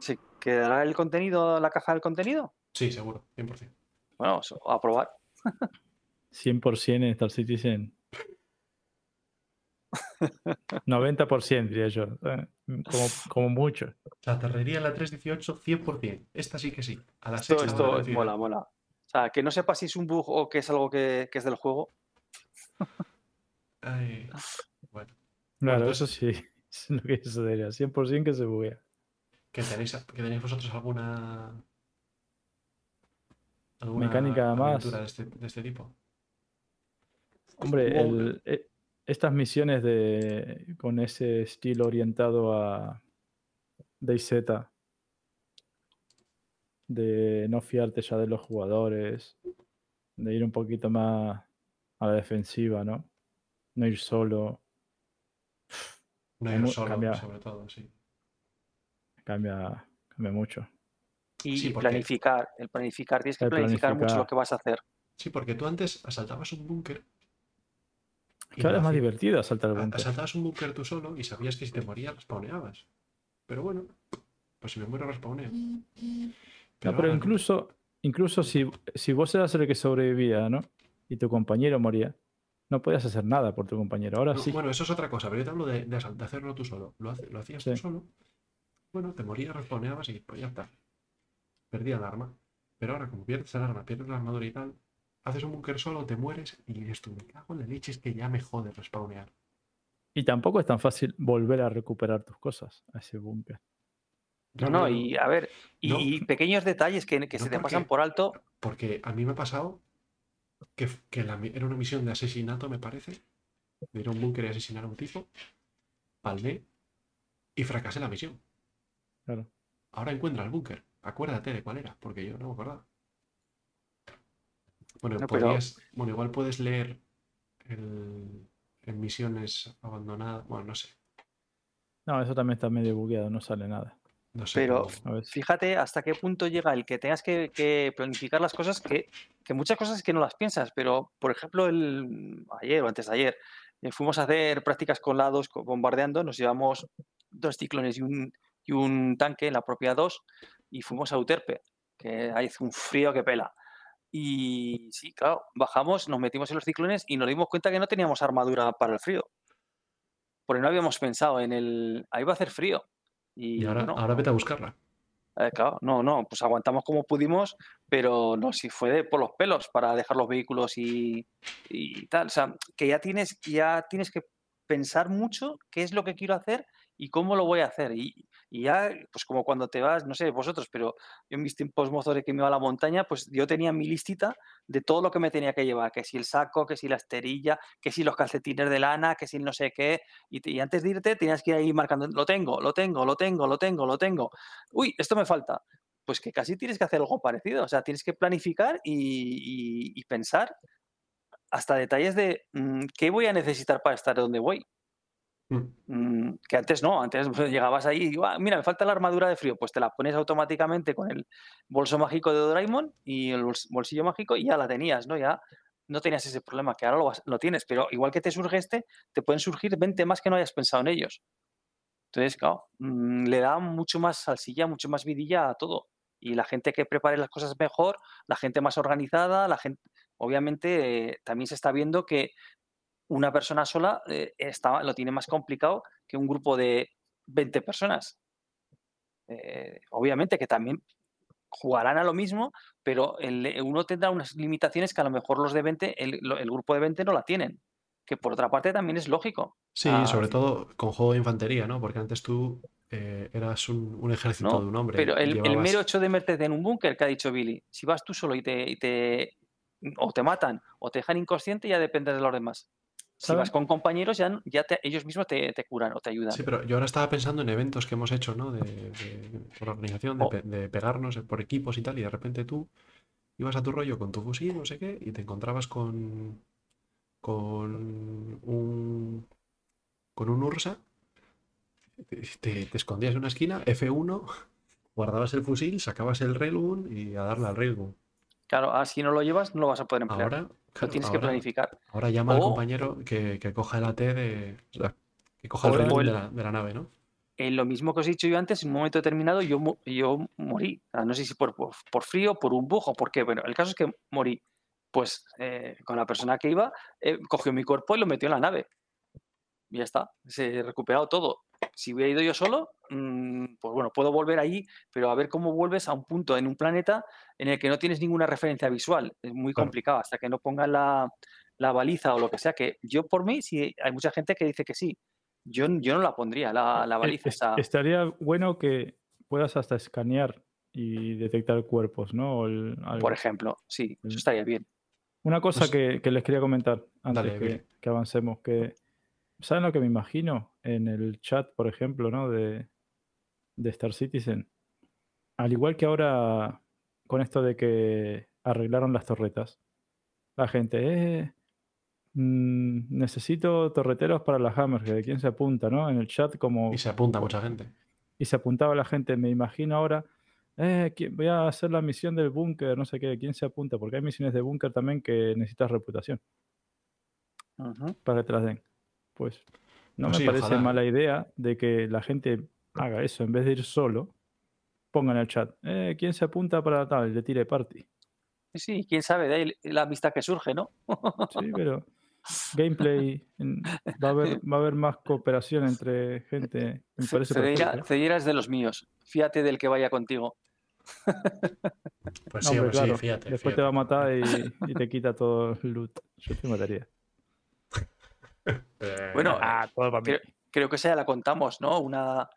¿se quedará el contenido, la caja del contenido? Sí, seguro, 100%. Bueno, eso, a probar. 100% en Star Citizen. 90% diría yo. eh, Como, como mucho. La terrería en la 318, 100%. Esta sí que sí. A las Esto, 6 esto mola, mola. O sea, que no sepa si es un bug o que es algo que, que es del juego. bueno, Claro, entonces- eso sí. Es lo que diría. 100% que se buguea. ¿que tenéis, que tenéis vosotros alguna. alguna Mecánica más. de este, de este tipo? Hombre, el- e- estas misiones de con ese estilo orientado a DayZ, de no fiarte ya de los jugadores, de ir un poquito más a la defensiva, ¿no? No ir solo, No ir solo, cambia. sobre todo, sí. cambia, cambia mucho. Y Sí, porque- planificar. El planificar, tienes que El planificar, mucho lo que vas a hacer. Sí, porque tú antes asaltabas un búnker. Y Cada lo vez más divertido saltar el búnker. Asaltabas un búnker tú solo y sabías que si te morías, respawneabas. Pero bueno, pues si me muero, respawneo. No, Pero pero ahora incluso, incluso si, si vos eras el que sobrevivía, ¿no? Y tu compañero moría, no podías hacer nada por tu compañero. Ahora No, sí. Bueno, eso es otra cosa, pero yo te hablo de, de asal- de hacerlo tú solo. Lo, hace- lo hacías tú solo. Bueno, te morías, respawneabas y pues ya está. Perdía el arma. Pero ahora, como pierdes el arma, pierdes la armadura y tal, haces un búnker solo, te mueres y dices tú, me cago en la leche, es que ya me jode respawnear. Y tampoco es tan fácil volver a recuperar tus cosas a ese búnker. No, no, y a ver, y, No. y pequeños detalles que, que No se te porque- pasan por alto. Porque a mí me ha pasado que, que la era una misión de asesinato, me parece. De ir a un búnker y asesinar a un tipo. Palmé y fracasé la misión. Claro. Ahora encuentra el búnker. Acuérdate de cuál era, porque yo no me acordaba. Bueno, No, pero- bueno, igual puedes leer el- en misiones abandonadas. Bueno, no sé. No, eso también está medio bugueado, no sale nada. No sé. Pero- cómo-. Fíjate hasta qué punto llega el que tengas que, que planificar las cosas, que, que muchas cosas es que no las piensas, pero por ejemplo, el, ayer o antes de ayer, eh, fuimos a hacer prácticas con lados co- bombardeando, nos llevamos dos ciclones y un, y un tanque, la propia 2, y fuimos a Uterpe, que ahí hace un frío que pela. Y sí, claro, bajamos, nos metimos en los ciclones y nos dimos cuenta que no teníamos armadura para el frío. Porque no habíamos pensado en el... Ahí va a hacer frío. Y, Y ahora, no, ahora vete a buscarla. eh, claro, no, no, pues aguantamos como pudimos, pero no, si fue de por los pelos para dejar los vehículos y, y tal. O sea, que ya tienes, ya tienes que pensar mucho qué es lo que quiero hacer y cómo lo voy a hacer. Y, y ya, pues como cuando te vas, no sé, vosotros, pero yo en mis tiempos mozos que me iba a la montaña, pues yo tenía mi listita de todo lo que me tenía que llevar, que si el saco, que si la esterilla, que si los calcetines de lana, que si no sé qué. Y, te- y antes de irte tenías que ir marcando, lo tengo, lo tengo, lo tengo, lo tengo, lo tengo. Uy, esto me falta. Pues que casi tienes que hacer algo parecido. O sea, tienes que planificar y, y- y pensar hasta detalles de mm, qué voy a necesitar para estar donde voy. Mm. Mm, que antes no, antes pues, llegabas ahí y "Ah, mira, me falta la armadura de frío, pues te la pones automáticamente con el bolso mágico de Doraemon y el bols- bolsillo mágico y ya la tenías, ¿no? Ya no tenías ese problema, que ahora lo tienes, pero igual que te surge este, te pueden surgir 20 más que no hayas pensado en ellos. Entonces, claro, mm, le da mucho más salsilla, mucho más vidilla a todo. Y la gente que prepare las cosas mejor, la gente más organizada, la gente, obviamente, eh, también se está viendo que una persona sola eh, está, lo tiene más complicado que un grupo de 20 personas. Eh, obviamente que también jugarán a lo mismo, pero el- uno tendrá unas limitaciones que a lo mejor los de 20, el, el grupo de 20 no la tienen. Que por otra parte también es lógico. Sí, Ah, sobre todo con juego de infantería, ¿no? Porque antes tú eh, eras un, un ejército No, de un hombre. Pero el, mero hecho de meterte en un búnker que ha dicho Billy, si vas tú solo y te, y te o te matan o te dejan inconsciente, ya depende de los demás. Si vas con compañeros, ya, ya te- ellos mismos te, te curan o te ayudan. Sí, pero yo ahora estaba pensando en eventos que hemos hecho, ¿no? De, de- por organización, de, Oh. pe- de pegarnos por equipos y tal, y de repente tú ibas a tu rollo con tu fusil, no sé qué, y te encontrabas con, con un, con un Ursa, te, te- escondías en una esquina, F1, guardabas el fusil, sacabas el railgun y a darle al railgun. Claro, ahora si no lo llevas, no lo vas a poder emplear. Ahora, lo tienes que planificar. Ahora llama al compañero que, que coja el AT de. o sea, que coja el el- de la, de la nave, ¿no? En lo mismo que os he dicho yo antes, en un momento determinado yo, yo morí. No sé si por, por, por frío, por un bug o por qué. Bueno, el caso es que morí. Pues eh, con la persona que iba, eh, cogió mi cuerpo y lo metió en la nave. Y ya está, se ha recuperado todo. Si hubiera ido yo solo, mm, pues bueno, puedo volver ahí, pero a ver cómo vuelves a un punto en un planeta en el que no tienes ninguna referencia visual. Es muy complicado hasta que no pongas la, la baliza o lo que sea. Que yo por mí, sí, hay mucha gente que dice que sí. Yo, yo no la pondría, la, la Eh, baliza. es- esa- Estaría bueno que puedas hasta escanear y detectar cuerpos, ¿no? O el- algo. Por ejemplo, sí, eso estaría bien. Una cosa Pues- que, que les quería comentar antes Dale, que avancemos, que ¿saben lo que me imagino en el chat, por ejemplo, ¿no? de, de Star Citizen? Al igual que ahora con esto de que arreglaron las torretas, la gente, eh, mm, necesito torreteros para la Hammerhead, ¿quién se apunta, no? En el chat como Y se apunta mucha gente. y se apuntaba la gente. Me imagino ahora, eh, ¿quién- voy a hacer la misión del búnker, no sé qué, ¿quién se apunta? Porque hay misiones de búnker también que necesitas reputación para que te las den. Pues no Pues me sí, parece ojalá. mala idea de que la gente haga eso, en vez de ir solo, ponga en el chat, eh, ¿quién se apunta para tal? Y le tire party. Sí, quién sabe, de ahí la amistad que surge, ¿no? Sí, pero gameplay, en- va a haber, va a haber más cooperación entre gente. Me Ce- parece Cedeira, perfecto. Cedeira es de los míos. Fíjate del que vaya contigo. Pues No, sí, pues sí, claro, fíjate. Después fíjate. te va a matar y, y te quita todo el loot. Yo te mataría. Eh, Bueno, Ah, todo para mí. Creo, creo que esa ya la contamos, ¿no? Una,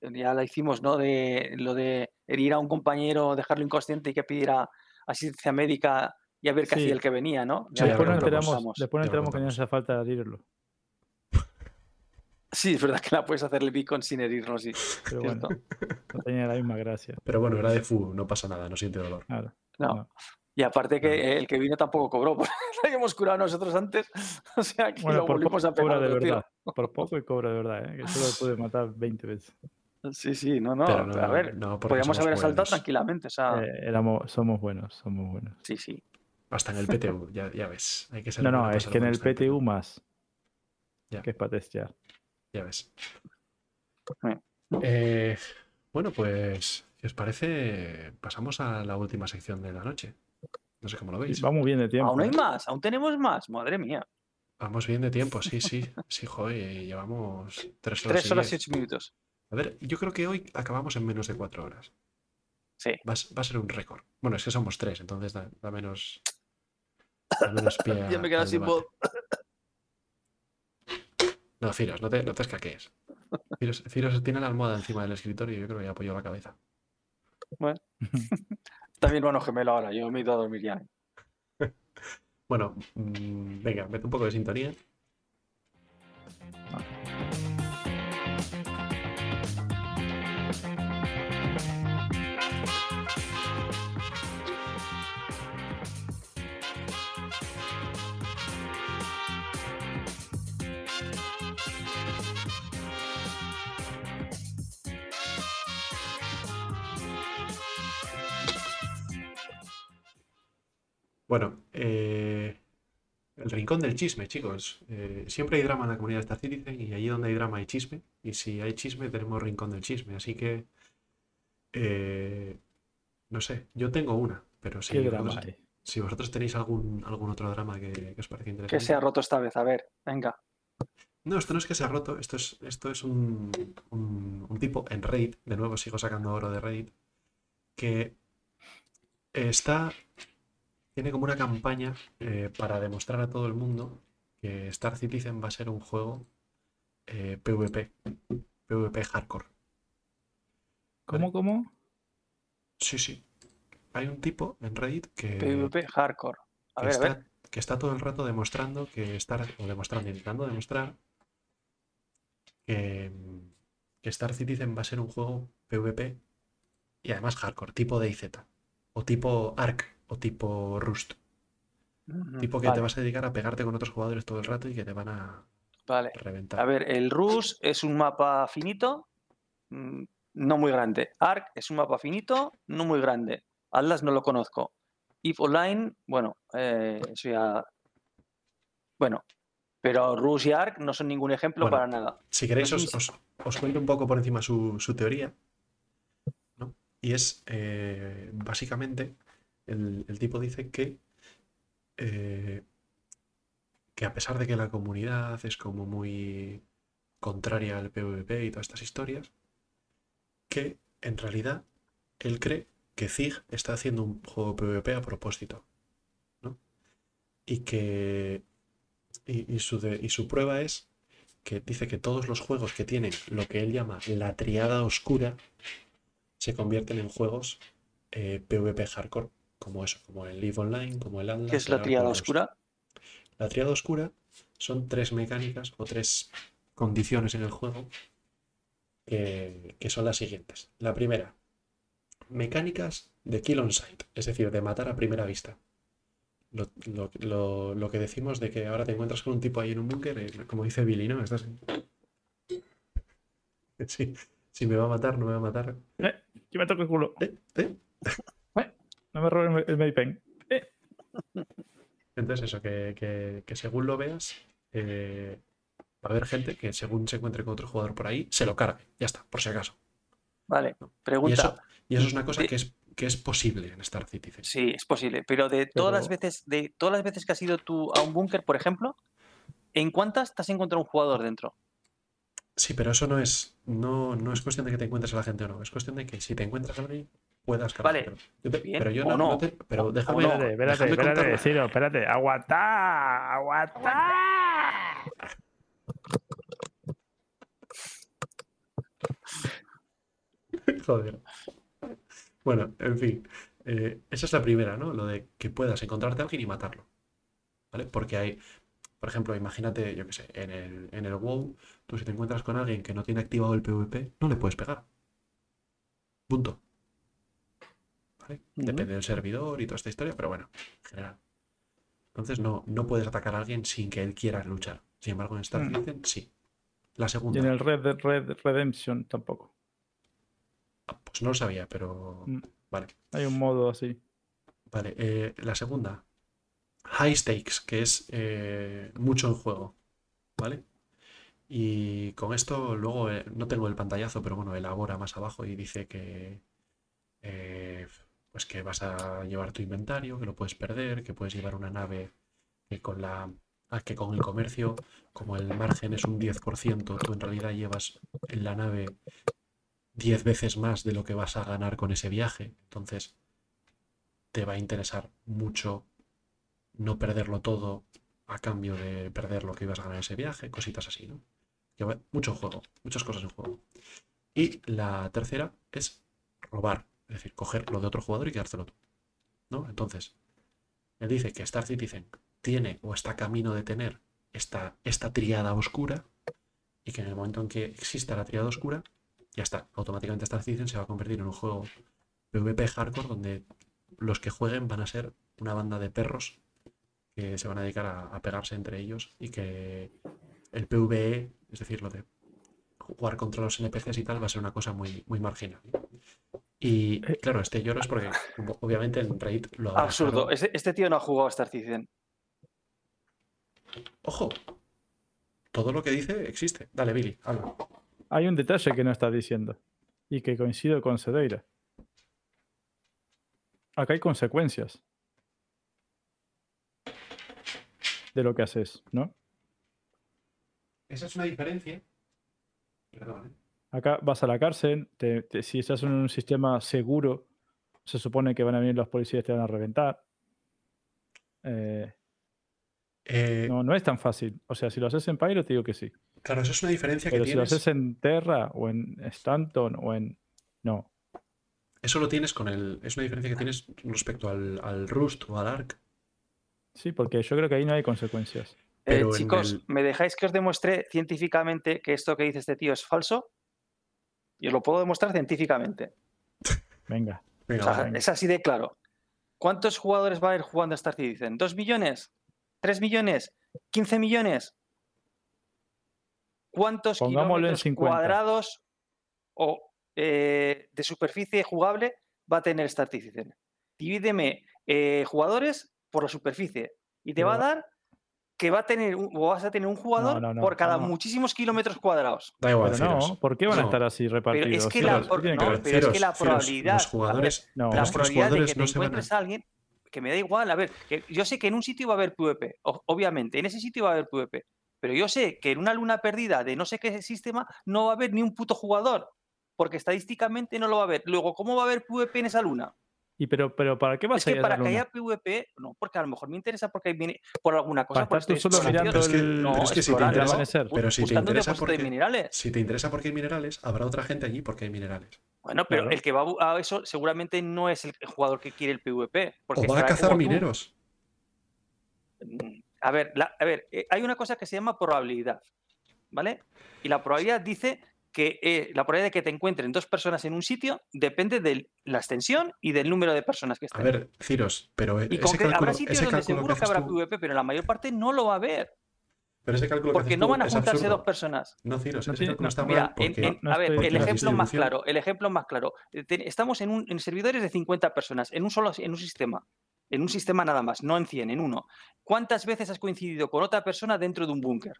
ya la hicimos, ¿no? De lo de herir a un compañero, dejarlo inconsciente y que pidiera asistencia médica y a ver qué Sí. hacía el que venía, ¿no? Ya después lo nos enteramos, después enteramos que no hace falta herirlo. Sí, es verdad que la puedes hacer el beacon sin herirlo, sí. Pero Cierto. bueno, no tenía la misma gracia. Pero bueno, era de fu, no pasa nada, no siente dolor. Claro. No. No. Y aparte que el que vino tampoco cobró, porque la habíamos curado nosotros antes. O sea que Bueno, lo por volvimos poco a pegar de verdad. Por poco y cobra de verdad, ¿eh? que solo lo pude matar 20 veces. Sí, sí, no, no. Pero no, a ver, no somos haber asaltado buenos. tranquilamente. O sea, Eh, éramos, somos buenos, somos buenos. sí, sí. Hasta en el PTU, ya, ya ves. Hay que ser No, no, es que en el PTU más. Ya. Que es para testear. Ya ves. Eh, bueno, pues, si os parece, pasamos a la última sección de la noche. No sé cómo lo veis. Vamos bien de tiempo. Aún hay ¿eh? más, aún tenemos más. Madre mía. Vamos bien de tiempo, sí, sí. Sí, joder, llevamos tres horas. Tres y horas y ocho minutos. A ver, yo creo que hoy acabamos en menos de cuatro horas. Sí. Va, va a ser un récord. Bueno, es que somos tres, entonces da, da menos. da menos pie a- Ya me al sin voz. No, Ciros, no te, no te escaquees. Ciros, Ciros tiene la almohada encima del escritorio y yo creo que ya apoyó la cabeza. También hermano gemelo ahora. Yo me he ido a dormir ya. Bueno, mm, venga, mete un poco de sintonía. Bueno, eh, el rincón del chisme, chicos. Eh, siempre hay drama en la comunidad de Citizen y allí donde hay drama hay chisme. Y si hay chisme, tenemos rincón del chisme. Así que, eh, no sé, yo tengo una, pero si, ¿Qué drama vosotros, si vosotros tenéis algún, algún otro drama que, que os parece interesante. Que se ha roto esta vez. A ver, venga. No, esto no es que se ha roto, esto es, esto es un, un- un tipo en Reddit, de nuevo sigo sacando oro de Reddit, que está, tiene como una campaña eh, para demostrar a todo el mundo que Star Citizen va a ser un juego eh, PvP, PvP hardcore. ¿Cómo, cómo? Sí, sí. Hay un tipo en Reddit que, PvP hardcore. A que ver, a está, ver. que está todo el rato demostrando que Star, o demostrando, intentando demostrar que, que Star Citizen va a ser un juego PvP y además hardcore, tipo DayZ, o tipo Ark, o tipo Rust, tipo que te vas a dedicar a pegarte con otros jugadores todo el rato y que te van a Vale. reventar. A ver, el Rus es un mapa finito, mm, no muy grande. Ark es un mapa finito, no muy grande. Atlas no lo conozco. If Online, bueno, eh, eso ya. Bueno, pero Rus y Ark no son ningún ejemplo Bueno, para nada. Si queréis, os, os- os cuento un poco por encima su, su teoría. ¿no? Y es, eh, básicamente, el, tipo dice que, eh, que a pesar de que la comunidad es como muy contraria al PvP y todas estas historias, que en realidad él cree que Zig está haciendo un juego PvP a propósito. ¿no? Y que. Y, su y su prueba es que dice que todos los juegos que tienen lo que él llama la triada oscura se convierten en juegos eh, PvP hardcore, como eso, como el Live Online, como el Atlas. ¿Qué es la triada oscura? La triada oscura son tres mecánicas o tres condiciones en el juego que, que son las siguientes. La primera, mecánicas de kill on sight, es decir, de matar a primera vista. Lo, lo- lo- lo que decimos de que ahora te encuentras con un tipo ahí en un búnker, eh, como dice Billy, ¿no? Estás... Sí, si me va a matar, no me va a matar. Eh, que me toque el culo. Eh, eh. No me robes el Maypen. Entonces eso, que, que- que según lo veas, eh, va a haber gente que según se encuentre con otro jugador por ahí, se lo cargue. Ya está, por si acaso. Vale, Y eso, pregunta. y eso es una cosa de- que es, que es posible en Star Citizen. Sí, es posible, pero de todas las veces, de todas las veces que has ido tú a un búnker, por ejemplo, ¿en cuántas te has encontrado un jugador dentro? Sí, pero eso no es, no, no es cuestión de que te encuentres a la gente o no. Es cuestión de que si te encuentras a alguien, puedas Vale, te- bien, pero yo no, no. te- pero O- déjame, no. Espérate, espérate, déjame espérate. Ciro, espérate. Aguanta, aguanta. Joder. Bueno, en fin. eh, esa es la primera, ¿no? Lo de que puedas encontrarte a alguien y matarlo. ¿Vale? Porque hay, por ejemplo, imagínate, yo qué sé, en el, en el WoW, tú si te encuentras con alguien que no tiene activado el PvP, no le puedes pegar. Punto. Depende del servidor y toda esta historia, pero bueno, en general. Entonces no, no puedes atacar a alguien sin que él quiera luchar. Sin embargo, en Star Mm. Citizen sí. La Y segunda, en el Red Red Redemption tampoco. pues no lo sabía, pero Mm. vale. Hay un modo así. Vale, eh, la segunda. High stakes, que es eh, mucho en juego. ¿Vale? Y con esto luego eh, no tengo el pantallazo, pero bueno, elabora más abajo y dice que eh, pues que vas a llevar tu inventario, que lo puedes perder, que puedes llevar una nave que con la ah, que con el comercio, como el margen es un 10%, tú en realidad llevas en la nave 10 veces más de lo que vas a ganar con ese viaje. Entonces, te va a interesar mucho no perderlo todo a cambio de perder lo que ibas a ganar ese viaje, cositas así, ¿no? Mucho juego, muchas cosas en juego. Y la tercera es robar, es decir, coger lo de otro jugador y quedártelo tú. ¿No? Entonces, él dice que Star Citizen tiene o está camino de tener esta, esta triada oscura y que en el momento en que exista la triada oscura, ya está, automáticamente Star Citizen se va a convertir en un juego PvP hardcore donde los que jueguen van a ser una banda de perros que se van a dedicar a, a pegarse entre ellos y que el PvE, es decir, lo de jugar contra los NPCs y tal, va a ser una cosa muy, muy marginal. Y Eh. claro, este lloro es porque obviamente en Raid lo habrá Absurdo. Este, este tío no ha jugado a Star Citizen. Ojo, todo lo que dice existe. Dale, Billy, habla. Hay un detalle que no está diciendo y que coincido con Sedeira. Acá hay consecuencias de lo que haces, ¿no? Esa es una diferencia. Perdón, ¿eh? Acá vas a la cárcel, te- te- si estás en un sistema seguro, se supone que van a venir los policías y te van a reventar. Eh, Eh, no, no es tan fácil. O sea, si lo haces en Pyro, te digo que sí. Claro, eso es una diferencia que Pero si lo tienes. haces en Terra o en Stanton o en... No. Eso lo tienes con el. Es una diferencia que tienes respecto al, al Rust o al Ark. Sí, porque yo creo que ahí no hay consecuencias. Eh, chicos, el- ¿me dejáis que os demuestre científicamente que esto que dice este tío es falso? Y os lo puedo demostrar científicamente. Venga. Venga, O sea, va. es así de claro. ¿Cuántos jugadores va a haber jugando a Star Citizen? ¿Dos millones? ¿Tres millones? ¿15 millones? ¿Cuántos Pongámoslo en kilómetros 50. cuadrados o eh, de superficie jugable va a tener Star Citizen? Divídeme eh, jugadores por la superficie y te va a dar que va a tener un- o vas a tener un jugador no, no, por cada no. muchísimos kilómetros cuadrados. Da igual, Pero no. ¿por qué van a estar así Pero repartidos? es que la, por- ver. pero es que la probabilidad, los ver, jugadores, No. pero la probabilidad de jugadores que te no se van a. encuentres a alguien que me da igual, a ver, que yo sé que en un sitio va a haber PvP, obviamente, en ese sitio va a haber PvP, pero yo sé que en una luna perdida de no sé qué sistema no va a haber ni un puto jugador, porque estadísticamente no lo va a haber. Luego, ¿cómo va a haber PvP en esa luna? Y pero, pero ¿para qué vas Es a que ir a para la que luna? haya PvP, no, porque a lo mejor me interesa porque viene por alguna cosa. Estar tú estoy solo explorando- mirando Pero es que- el... no, pero es que si te interesa- amanecer. pero si te interesa de porque- minerales. Si te interesa porque hay minerales, habrá otra gente allí porque hay minerales. Bueno, pero Claro. el que va a eso seguramente no es el jugador que quiere el PvP. Porque O va a cazar mineros. Mm, A ver, la- a ver, eh, hay una cosa que se llama probabilidad, ¿vale? Y la probabilidad dice que eh, la probabilidad de que te encuentren dos personas en un sitio depende de la extensión y del número de personas que A estén. ver, Ciros, pero y ese cálculo, habrá sitios ese donde que seguro que habrá tú, PvP, pero en la mayor parte no lo va a haber, pero ese cálculo que porque no van a juntarse dos personas. No, Ciros, No ese tiene- cálculo no, está Mira, mal porque en- a ver, el ejemplo más claro, el ejemplo más claro. eh, Estamos en, un, en servidores de 50 personas, en un solo en un sistema, en un sistema nada más, no en 100, en uno. ¿Cuántas veces has coincidido con otra persona dentro de un búnker?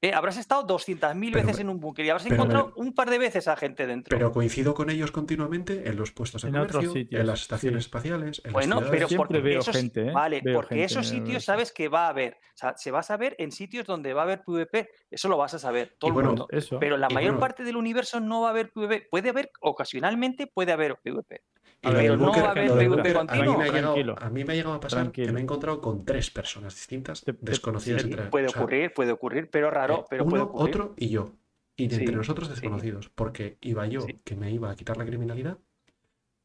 Eh, habrás estado 200.000 Pero veces en un búnker y habrás pero encontrado un par de veces a gente dentro. Pero coincido con ellos continuamente en los puestos de En otros comercio, sitios, en las estaciones sí. espaciales, en Bueno, las pero porque veo esos, gente, ¿eh? vale, Veo porque gente esos sitios sabes que va a haber. O sea, se va a saber en sitios donde va a haber PvP. Eso lo vas a saber, todo el mundo. Eso. Pero la y mayor bueno- parte del universo no va a haber PvP. Puede haber, ocasionalmente puede haber PvP. Y A lo ver, del búnker- va a mí continuo. me ha llegado- Tranquilo. A mí me ha llegado a pasar que me he encontrado con tres personas distintas, desconocidas Sí, entre puede o sea, ocurrir, puede ocurrir, pero raro, eh, pero uno, puede ocurrir. otro y yo. Y de Sí, entre nosotros sí. desconocidos. Porque iba yo, Sí. que me iba a quitar la criminalidad,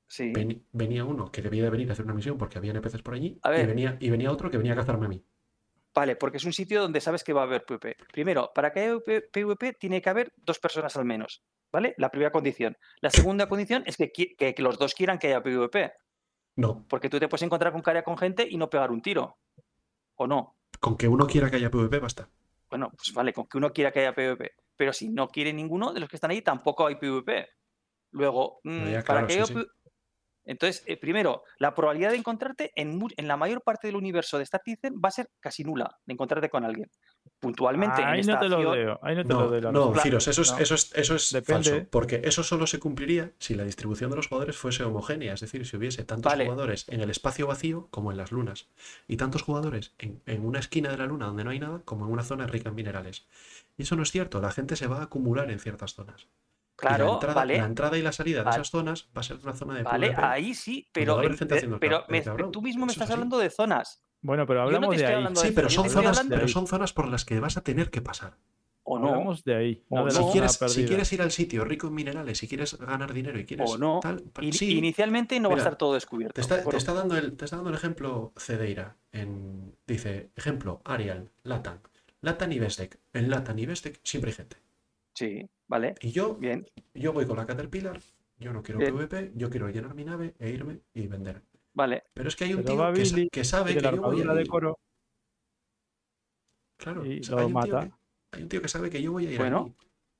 Sí. veni- venía uno que debía de venir a hacer una misión porque había NPCs por allí, A y ver. venía, y venía otro que venía a cazarme a mí. Vale, porque es un sitio donde sabes que va a haber PvP. Primero, para que haya PvP tiene que haber dos personas al menos, ¿vale? La primera condición. La segunda condición es que, que- que los dos quieran que haya PvP, No, porque tú te puedes encontrar con cara con gente y no pegar un tiro. ¿O no? con que uno quiera que haya PvP basta. Bueno, pues vale, con que uno quiera que haya PvP. Pero si no quiere ninguno de los que están ahí, tampoco hay PvP. Luego, mm, ya, para claro, que sí, haya sí. P- Entonces, eh, primero, la probabilidad de encontrarte en, en la mayor parte del universo de Star Citizen va a ser casi nula de encontrarte con alguien. Puntualmente, en Ahí no te lo veo. Ahí no te lo No, la no. Claro, Ciros, eso es, no. eso es, eso es Depende. falso, porque eso solo se cumpliría si la distribución de los jugadores fuese homogénea, es decir, si hubiese tantos Vale. jugadores en el espacio vacío como en las lunas, y tantos jugadores en, en una esquina de la luna donde no hay nada como en una zona rica en minerales. Y eso no es cierto, la gente se va a acumular en ciertas zonas. Y la Claro, entrada, vale. la entrada y la salida de Vale. esas zonas va a ser una zona de Vale, PvP. ahí sí, pero, el pero me- tú mismo me estás así. hablando de zonas. Bueno, pero no hablamos de ahí. Sí, pero son zonas, pero son zonas por las que vas a tener que pasar. O no. Hablamos de ahí. No de Si quieres, si quieres ir al sitio rico en minerales, si quieres ganar dinero y quieres O no. tal, pa- In- sí, Inicialmente no va a estar todo descubierto. Te está, te Bueno, está dando el, te está dando el ejemplo Cedeira. En, dice, ejemplo, Arial, Latan. Latan y Bestec. En Latan y Bestec siempre hay gente. Sí, vale, Y yo, bien. yo voy con la Caterpillar, yo no quiero Bien. PvP, yo quiero llenar mi nave e irme y vender. Vale, Pero es que hay un Pero tío que, sa- Billy que sabe de que la yo voy armadura a de ir. coro Claro, y lo hay, un tío mata. que, hay un tío que sabe que yo voy a ir Bueno.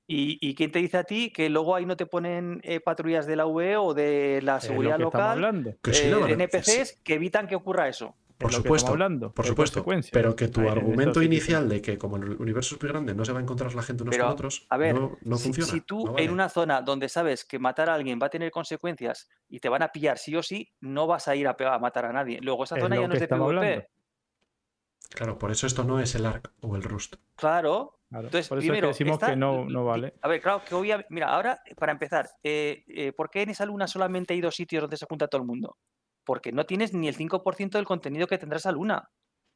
¿Y, y quién te dice a ti que luego ahí no te ponen eh, patrullas de la UE o de la Es lo seguridad que estamos local, hablando. Que sí eh, NPCs que evitan que ocurra eso? Por es supuesto, hablando, por supuesto. Pero que tu argumento inicial de que como el universo es muy grande no se va a encontrar la gente unos Pero, con otros, a ver, no, no si, funciona. si tú no vale. en una zona donde sabes que matar a alguien va a tener consecuencias y te van a pillar sí o sí, no vas a ir a, a matar a nadie. Luego esa Es zona ya no es de PvP. hablando. Claro, por eso esto no es el ARC o el Rust. Claro, Claro, Entonces, Por eso primero, es que decimos esta- que no, no vale. A ver, claro, que obviamente. Mira, ahora, para empezar, eh, eh, ¿por qué en esa luna solamente hay dos sitios donde se junta todo el mundo? Porque no tienes ni el 5% del contenido que tendrá esa luna.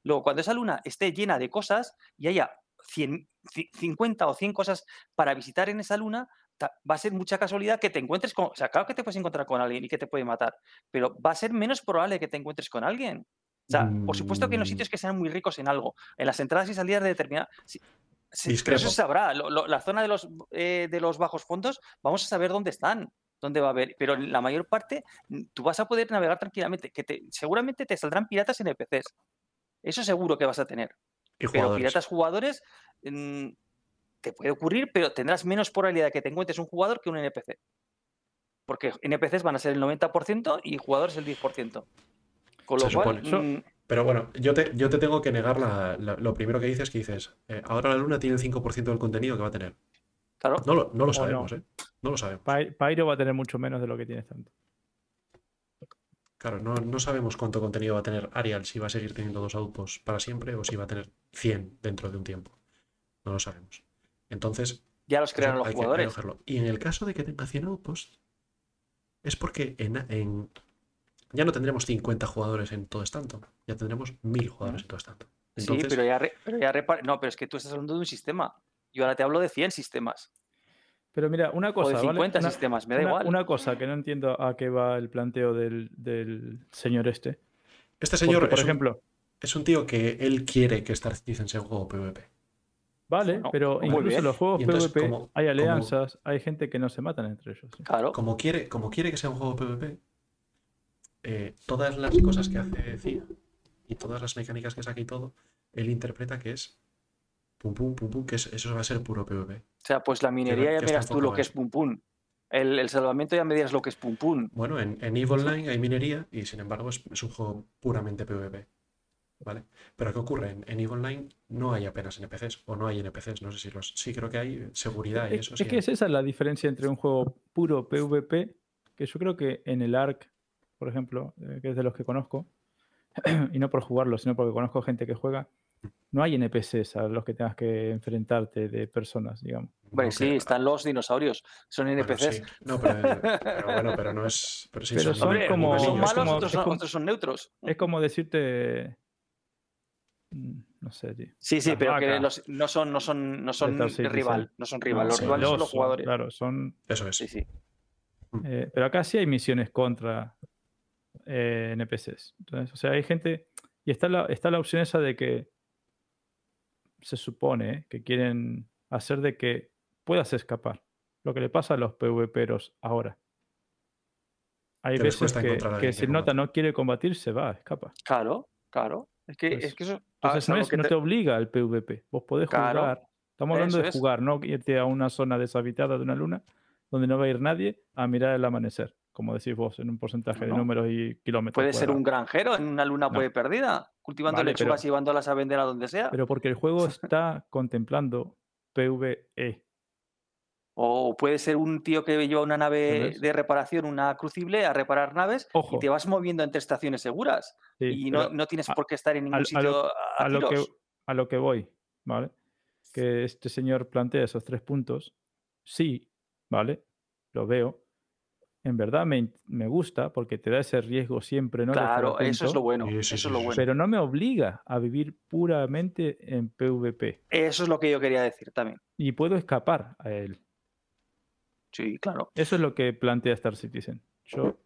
Luego, cuando esa luna esté llena de cosas y haya 100, ci- 50 o 100 cosas para visitar en esa luna, va a ser mucha casualidad que te encuentres con. O sea, claro que te puedes encontrar con alguien y que te puede matar, pero va a ser menos probable que te encuentres con alguien. O sea, por supuesto que en los Mm. sitios que sean muy ricos en algo, en las entradas y salidas de determinadas. Sí, pero eso se sabrá. lo- lo- la zona de los, eh, de los bajos fondos, vamos a saber dónde están, dónde va a haber. Pero en la mayor parte, mm, tú vas a poder navegar tranquilamente. Que te, seguramente te saldrán piratas NPCs. Eso seguro que vas a tener. Pero jugadores. piratas jugadores mm, te puede ocurrir, pero tendrás menos probabilidad de que te encuentres un jugador que un NPC. Porque NPCs van a ser el 90% y jugadores el 10%. Con lo Se cual, mm, Pero bueno, yo te, yo te tengo que negar la- la- lo primero que dices, que dices, eh, ahora la luna tiene el 5% del contenido que va a tener. claro, No lo, no lo sabemos, no. ¿eh? No lo sabemos. Py- Pyro va a tener mucho menos de lo que tienes tanto. Claro, no, no sabemos cuánto contenido va a tener Arial, si va a seguir teniendo dos outposts para siempre o si va a tener 100 dentro de un tiempo. No lo sabemos. Entonces, ya los los hay que- hay que jugadores. cogerlo. Y en el caso de que tenga 100 outposts, es porque en, en- ya no tendremos 50 jugadores en todo estanto, ya tendremos 1000 jugadores en todo estanto. Entonces, sí, pero ya, re- pero ya repar- No, pero es que tú estás hablando de un sistema. Yo ahora te hablo de 100 sistemas. Pero mira, una O cosa, ¿vale? 50 Una- sistemas, me da una, igual. una cosa que no entiendo a qué va el planteo del, del señor este. este señor Porque, por es, un, ejemplo, es un tío que él quiere que Star Citizen sea un juego PvP. vale, pero incluso en los juegos entonces, PvP como- hay como- alianzas, hay gente que no se matan entre ellos. ¿sí? Claro. Como quiere, como quiere que sea un juego PvP, eh, todas las cosas que hace CIA y todas las mecánicas que saca y todo, él interpreta que es pum pum pum pum, que es- eso va a ser puro PvP. O sea, pues la minería ya que está miras tú lo que es pum pum. El, el salvamento ya me dirás lo que es pum pum. Bueno, en, en EVE Online hay minería y sin embargo es, es un juego puramente PvP. ¿Vale? Pero ¿qué ocurre? En, en EVE Online no hay apenas NPCs o no hay NPCs, no sé si los... Sí, creo que hay seguridad y Es, eso es sí. que hay. es esa la diferencia entre un juego puro PvP, que yo creo que en el ARC, por ejemplo, eh, que es de los que conozco, y no por jugarlo, sino porque conozco gente que juega, no hay NPCs a los que tengas que enfrentarte de personas, digamos. Hombre, No sí, están los dinosaurios. Son bueno, NPCs. sí. No, pero, pero bueno, pero no es... Pero, sí, Pero son como- unos son malos, como- otros, son, como- otros son neutros. Es como decirte. mm, No sé, tío. Sí, sí, las pero que los- no son, no son, no son rival. No son rival. No, los sí, rivales son los los jugadores. Claro, son. Eso es. Sí, sí. eh, pero acá sí hay misiones contra eh, NPCs. Entonces, o sea, hay gente. Y está la, está la opción esa de que se supone que quieren hacer de que puedas escapar. Lo que le pasa a los PvPeros ahora. Hay veces que, si el nota no quiere combatir, se va, escapa. Claro, claro. Es que, Pues, es que eso. ah, Entonces no, es- que no te- te obliga al PvP. Vos podés Claro, jugar. Estamos hablando eso de es. jugar, no irte a una zona deshabitada de una luna donde no va a ir nadie a mirar el amanecer. Como decís vos, en un porcentaje de números y kilómetros. Puede ser un granjero en una luna No. puede perdida, cultivando Vale, lechugas pero- y llevándolas a vender a donde sea. Pero porque el juego está contemplando PvE. O puede ser un tío que lleva una nave de reparación, una crucible, a reparar naves Ojo. y te vas moviendo entre estaciones seguras. Sí, y no, no tienes por qué estar en ningún a sitio a, a lo, que, a lo que voy, ¿vale? Que este señor plantea esos tres puntos. Sí, ¿vale? Lo veo. En verdad me, me gusta porque te da ese riesgo siempre, ¿no? Claro, eso es lo bueno. Eso es lo. Pero no me obliga a vivir puramente en PvP. Eso es lo que yo quería decir también. Y puedo escapar a él. Sí, claro. Eso es lo que plantea Star Citizen. Yo,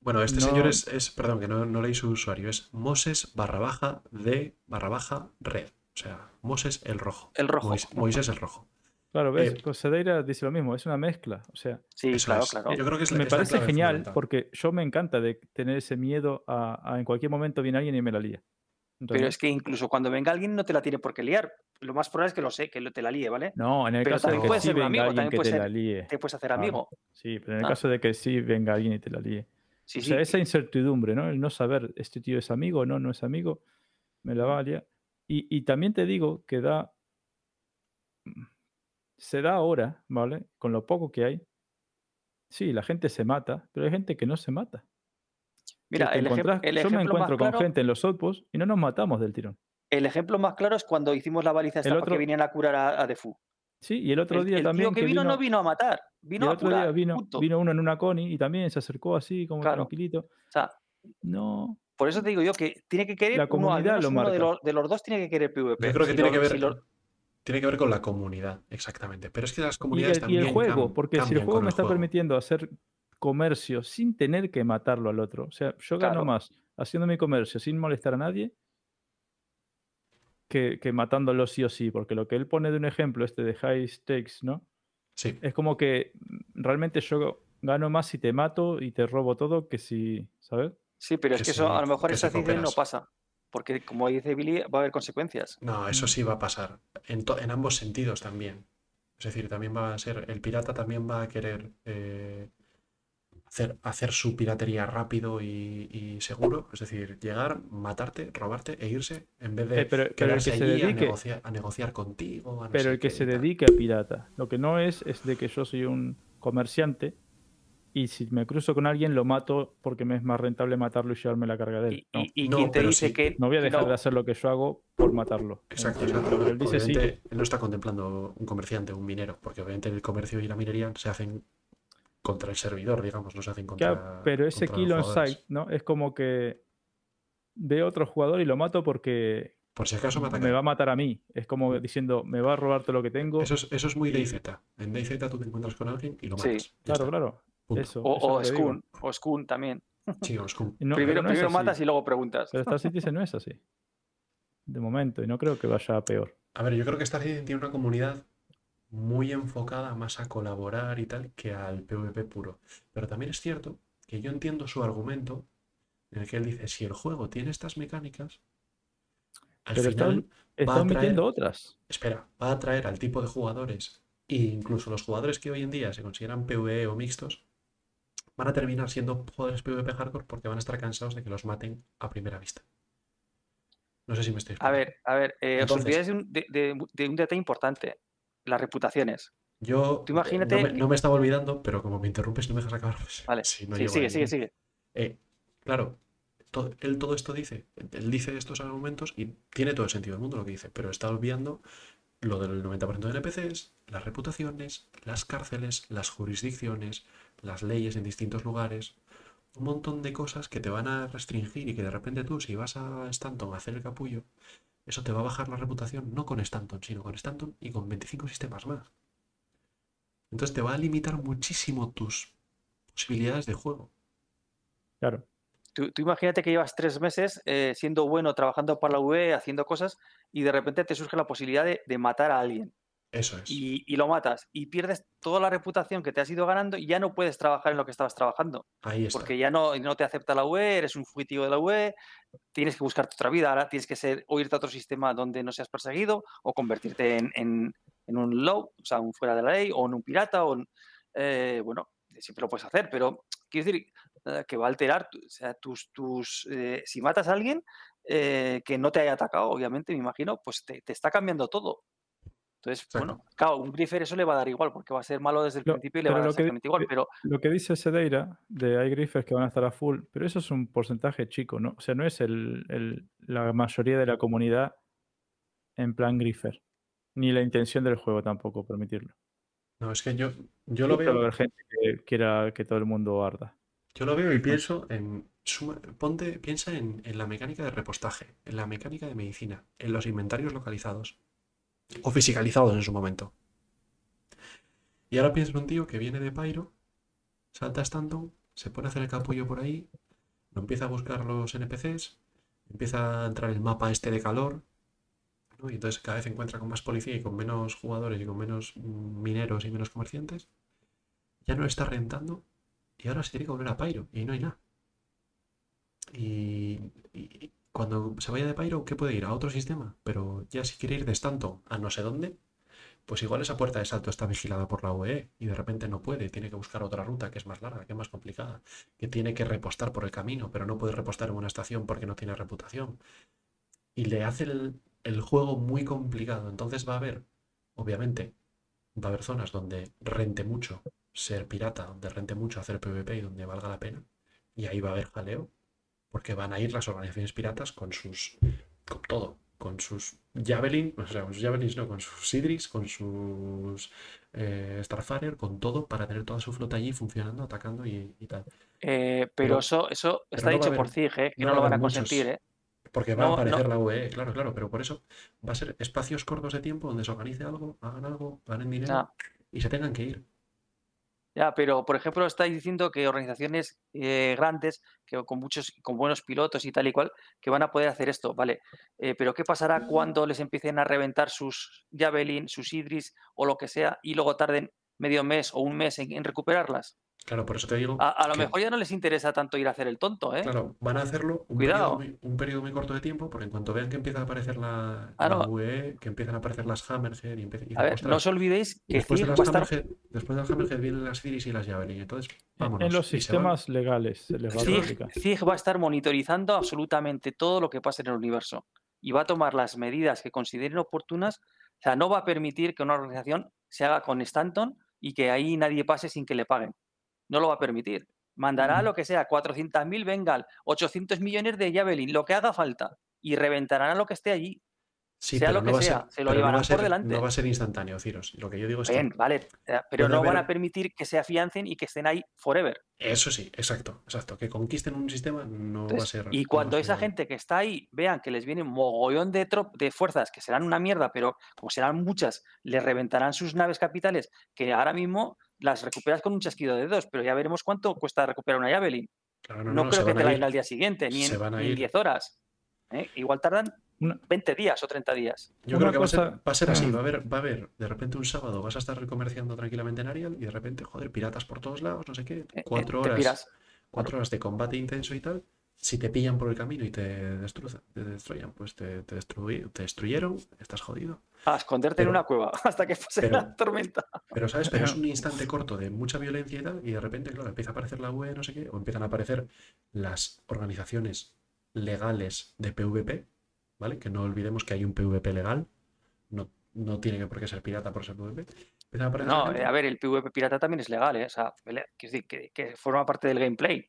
Bueno, este No- señor es, es- perdón, que no, no leí su usuario, es Moses barra baja de barra baja red. O sea, Moses el rojo. El rojo. Mois- Moisés el rojo. Claro, ves, Eh, Cosedeira dice lo mismo, es una mezcla. O sea, Sí, claro, es. claro. Yo creo que es la- me es parece genial porque yo me encanta de tener ese miedo a, a en cualquier momento viene alguien y me la lía. Pero es que incluso cuando venga alguien no te la tiene por qué liar. Lo más probable es que lo sé, que te la líe, ¿vale? No, en el pero caso de también que puede sí ser un amigo, alguien también que puede te ser- la líe. Te puedes hacer amigo. Sí, pero en el Ah. caso de que sí venga alguien y te la líe. Sí, O sí. sea, esa incertidumbre, ¿no? El no saber, este tío es amigo o no, no es amigo, me la va a liar. Y, y también te digo que da. Se da ahora, ¿vale? Con lo poco que hay. Sí, la gente se mata, pero hay gente que no se mata. Mira, el, ejem- encontrás- el yo me ejemplo más encuentro con claro, gente en los outposts y no nos matamos del tirón. el ejemplo más claro es cuando hicimos la baliza esta El otro- que vinieran a curar a, a Defu. Sí, y el otro El, día el también tío que que vino, vino, no vino a matar, vino el a otro curar. día vino, vino uno en una Connie y también se acercó así, como Claro. tranquilito. O sea, No, por eso te digo yo que tiene que querer La uno, al comunidad menos lo uno de los, de los dos tiene que querer PvP. Yo creo que Si tiene lo- que ver, si lo- tiene que ver con la comunidad, exactamente. Pero es que las Y comunidades el, y también el juego, cam- porque si el juego me el está juego. permitiendo hacer comercio sin tener que matarlo al otro, o sea, yo gano Claro. más haciendo mi comercio sin molestar a nadie que, que matándolo sí o sí, porque lo que él pone de un ejemplo, este de high stakes, ¿no? Sí, Es como que mm, realmente yo gano más si te mato y te robo todo que si, ¿sabes? Sí, pero es que que eso a lo mejor esa si decisión no pasa. Porque como dice Billy, va a haber consecuencias. no, eso sí va a pasar. En, ambos sentidos también. Es decir, también va a ser, el pirata también va a querer eh, hacer, hacer su piratería rápido y, y seguro. Es decir, llegar, matarte, robarte e irse en vez de Eh, pero, pero el que se allí a, dedique, negociar, a negociar contigo. a no pero el que se dedique a pirata, lo que no es es de que yo soy un comerciante y si me cruzo con alguien lo mato porque me es más rentable matarlo y llevarme la carga de él. Y, No. y- y No, quién te dice sí. que. No voy a dejar no? de hacer lo que yo hago por matarlo. Exacto, exacto. lo que él dice sí. Él no está contemplando un comerciante, un minero, porque obviamente el comercio y la minería se hacen contra el servidor, digamos, no se hacen contra. Claro, pero ese contra kill on site, ¿no? Es como que veo otro jugador y lo mato porque Por si acaso me va a matar a mí. Es como diciendo, me va a robar todo lo que tengo. Eso es, eso es muy y- DayZ. En DayZ tú te encuentras con alguien y lo Sí. matas. Ya Claro, está. claro. Eso. O, eso o. Skun, o Skun también. Sí, Y no- primero no matas y luego preguntas. Pero Star Citizen no es así. De momento, y no creo que vaya a peor. A ver, yo creo que Star Citizen tiene una comunidad muy enfocada más a colaborar y tal que al PvP puro. Pero también es cierto que yo entiendo su argumento en el que él dice, si el juego tiene estas mecánicas, al Pero final está va a traer- otras. espera, va a atraer al tipo de jugadores e incluso los jugadores que hoy en día se consideran PvE o mixtos van a terminar siendo jugadores PvP hardcore porque van a estar cansados de que los maten a primera vista. No sé si me estoy A ver, a ver, eh, os olvidáis de un, de- de- de un detalle importante: las reputaciones. Yo tú imagínate no, me, que- no me estaba olvidando, pero como me interrumpes no me dejas acabar, pues, Vale, sí, no sí, sigue, ahí. sigue, sigue. Eh, claro, él todo esto dice, él dice estos argumentos y tiene todo el sentido del mundo lo que dice, pero está olvidando lo del 90% de NPCs, las reputaciones, las cárceles, las jurisdicciones, las leyes en distintos lugares, un montón de cosas que te van a restringir y que de repente tú, si vas a Stanton a hacer el capullo, eso te va a bajar la reputación no con Stanton, sino con Stanton y con 25 sistemas más. Entonces te va a limitar muchísimo tus posibilidades de juego. Claro. Tú, tú imagínate que llevas tres meses eh, siendo bueno, trabajando para la UE, haciendo cosas, y de repente te surge la posibilidad de, de matar a alguien. Eso es. Y, y lo matas. Y pierdes toda la reputación que te has ido ganando y ya no puedes trabajar en lo que estabas trabajando. Ahí está. Porque ya no, no te acepta la UE, eres un fugitivo de la UE, tienes que buscarte otra vida, ahora tienes que ser, o irte a otro sistema donde no seas perseguido, o convertirte en, en- en un low, o sea, un fuera de la ley, o en un pirata, o en, eh, bueno, siempre lo puedes hacer, pero quiero decir eh, que va a alterar, o sea, tus, tus, eh, si matas a alguien eh, que no te haya atacado, obviamente, me imagino, pues te, te está cambiando todo. Entonces, Exacto. bueno, claro, un Griffer eso le va a dar igual, porque va a ser malo desde el Lo- principio y le va a dar que exactamente igual, que- pero Lo que dice Sedeira de hay griffers que van a estar a full, pero eso es un porcentaje chico, ¿no? O sea, no es el, el- la mayoría de la comunidad en plan griffer. Ni la intención del juego tampoco permitirlo. No, es que yo, yo lo Siempre va a veo. haber gente que quiera que todo el mundo arda. Yo lo veo y pienso en. suma- ponte, piensa en, en la mecánica de repostaje, en la mecánica de medicina, en los inventarios localizados. O fisicalizados en su momento. Y ahora piensa en un tío que viene de Pyro, salta a Stanton, se pone a hacer el capullo por ahí, lo empieza a buscar los NPCs, empieza a entrar el mapa este de calor, ¿no? Y entonces cada vez se encuentra con más policía y con menos jugadores y con menos mm, mineros y menos comerciantes. Ya no está rentando y ahora se tiene que volver a Pyro y no hay nada. Y, cuando se vaya de Pyro, ¿qué puede ir? A otro sistema. Pero ya si quiere ir de Stanton a no sé dónde, pues igual esa puerta de salto está vigilada por la OE y de repente no puede. Tiene que buscar otra ruta que es más larga, que es más complicada. Que tiene que repostar por el camino, pero no puede repostar en una estación porque no tiene reputación. Y le hace el, el juego muy complicado. Entonces va a haber, obviamente, va a haber zonas donde rente mucho ser pirata, donde rente mucho hacer PvP y donde valga la pena. Y ahí va a haber jaleo, porque van a ir las organizaciones piratas con sus. con todo. Con sus Javelin, o sea, con sus Javelins, no, con sus Sidris, con sus eh, Starfire, con todo para tener toda su flota allí funcionando, atacando y, y tal. eh, pero Pero- eso, eso está no dicho por CIG, ¿eh? que no lo van a muchos. consentir, ¿eh? Porque va a aparecer la UE, claro, claro, pero por eso va a ser espacios cortos de tiempo donde se organice algo, hagan algo, ganen dinero y se tengan que ir. Ya, pero por ejemplo estáis diciendo que organizaciones eh, grandes, que con muchos, con buenos pilotos y tal y cual, que van a poder hacer esto, vale. Eh, pero ¿qué pasará cuando les empiecen a reventar sus Javelin, sus Idris o lo que sea y luego tarden medio mes o un mes en, en recuperarlas? Claro, por eso te digo. A, a lo que- mejor ya no les interesa tanto ir a hacer el tonto, ¿eh? Claro, van a hacerlo un Cuidado. periodo, muy, un periodo muy corto de tiempo, porque en cuanto vean que empieza a aparecer la, Ah, la no. UE, que empiezan a aparecer las Hammerhead y empiezan A ver, no os olvidéis que después de las va a estar Hammerhead, después de las Hammerhead vienen las Ciris y las Javelin. Entonces, En- vámonos. en los sistemas legales se les va a CIG, aplicar. CIG va a estar monitorizando absolutamente todo lo que pase en el universo y va a tomar las medidas que consideren oportunas. O sea, no va a permitir que una organización se haga con Stanton y que ahí nadie pase sin que le paguen. No lo va a permitir. Mandará lo que sea, 400.000 Bengal, 800 millones de Javelin, lo que haga falta, y reventarán a lo que esté allí. Sí, sea lo no que sea, ser- se lo no llevarán por delante. No va a ser instantáneo, Ciros. Lo que yo digo es Bien, que. vale, eh, pero no van a permitir que se afiancen y que estén ahí forever. Eso sí, exacto, exacto. Que conquisten un sistema no va a ser. y cuando esa gente que está ahí vean que les viene un mogollón de, trop- de fuerzas que serán una mierda, pero como serán muchas, les reventarán sus naves capitales, que ahora mismo las recuperas con un chasquido de dedos, pero ya veremos cuánto cuesta recuperar una Javelin. Claro, No, no, no, creo que te la ir. den al día siguiente, ni Se en, van a ni en ir. 10 horas. ¿eh? Igual tardan Una- 20 días o 30 días. Yo Una creo que va a, ser, va a ser así, va a haber, va a haber, de repente un sábado vas a estar recomerciando tranquilamente en Arial y de repente, joder, piratas por todos lados, no sé qué, Eh, eh, cuatro horas, piras. cuatro horas de combate intenso y tal. Si te pillan por el camino y te, destruzan, te destruyan, pues te, te, te destruyeron, estás jodido. A esconderte en una cueva hasta que pase pero- la tormenta. Pero, ¿sabes? Pero es un instante corto de mucha violencia y tal, y de repente, claro, empieza a aparecer la UE, no sé qué, o empiezan a aparecer las organizaciones legales de PvP, ¿vale? Que no olvidemos que hay un PvP legal, no, no tiene que por qué ser pirata por ser PvP. A No, a ver, el PvP pirata también es legal, ¿eh? O sea, quiero decir, que, que forma parte del gameplay.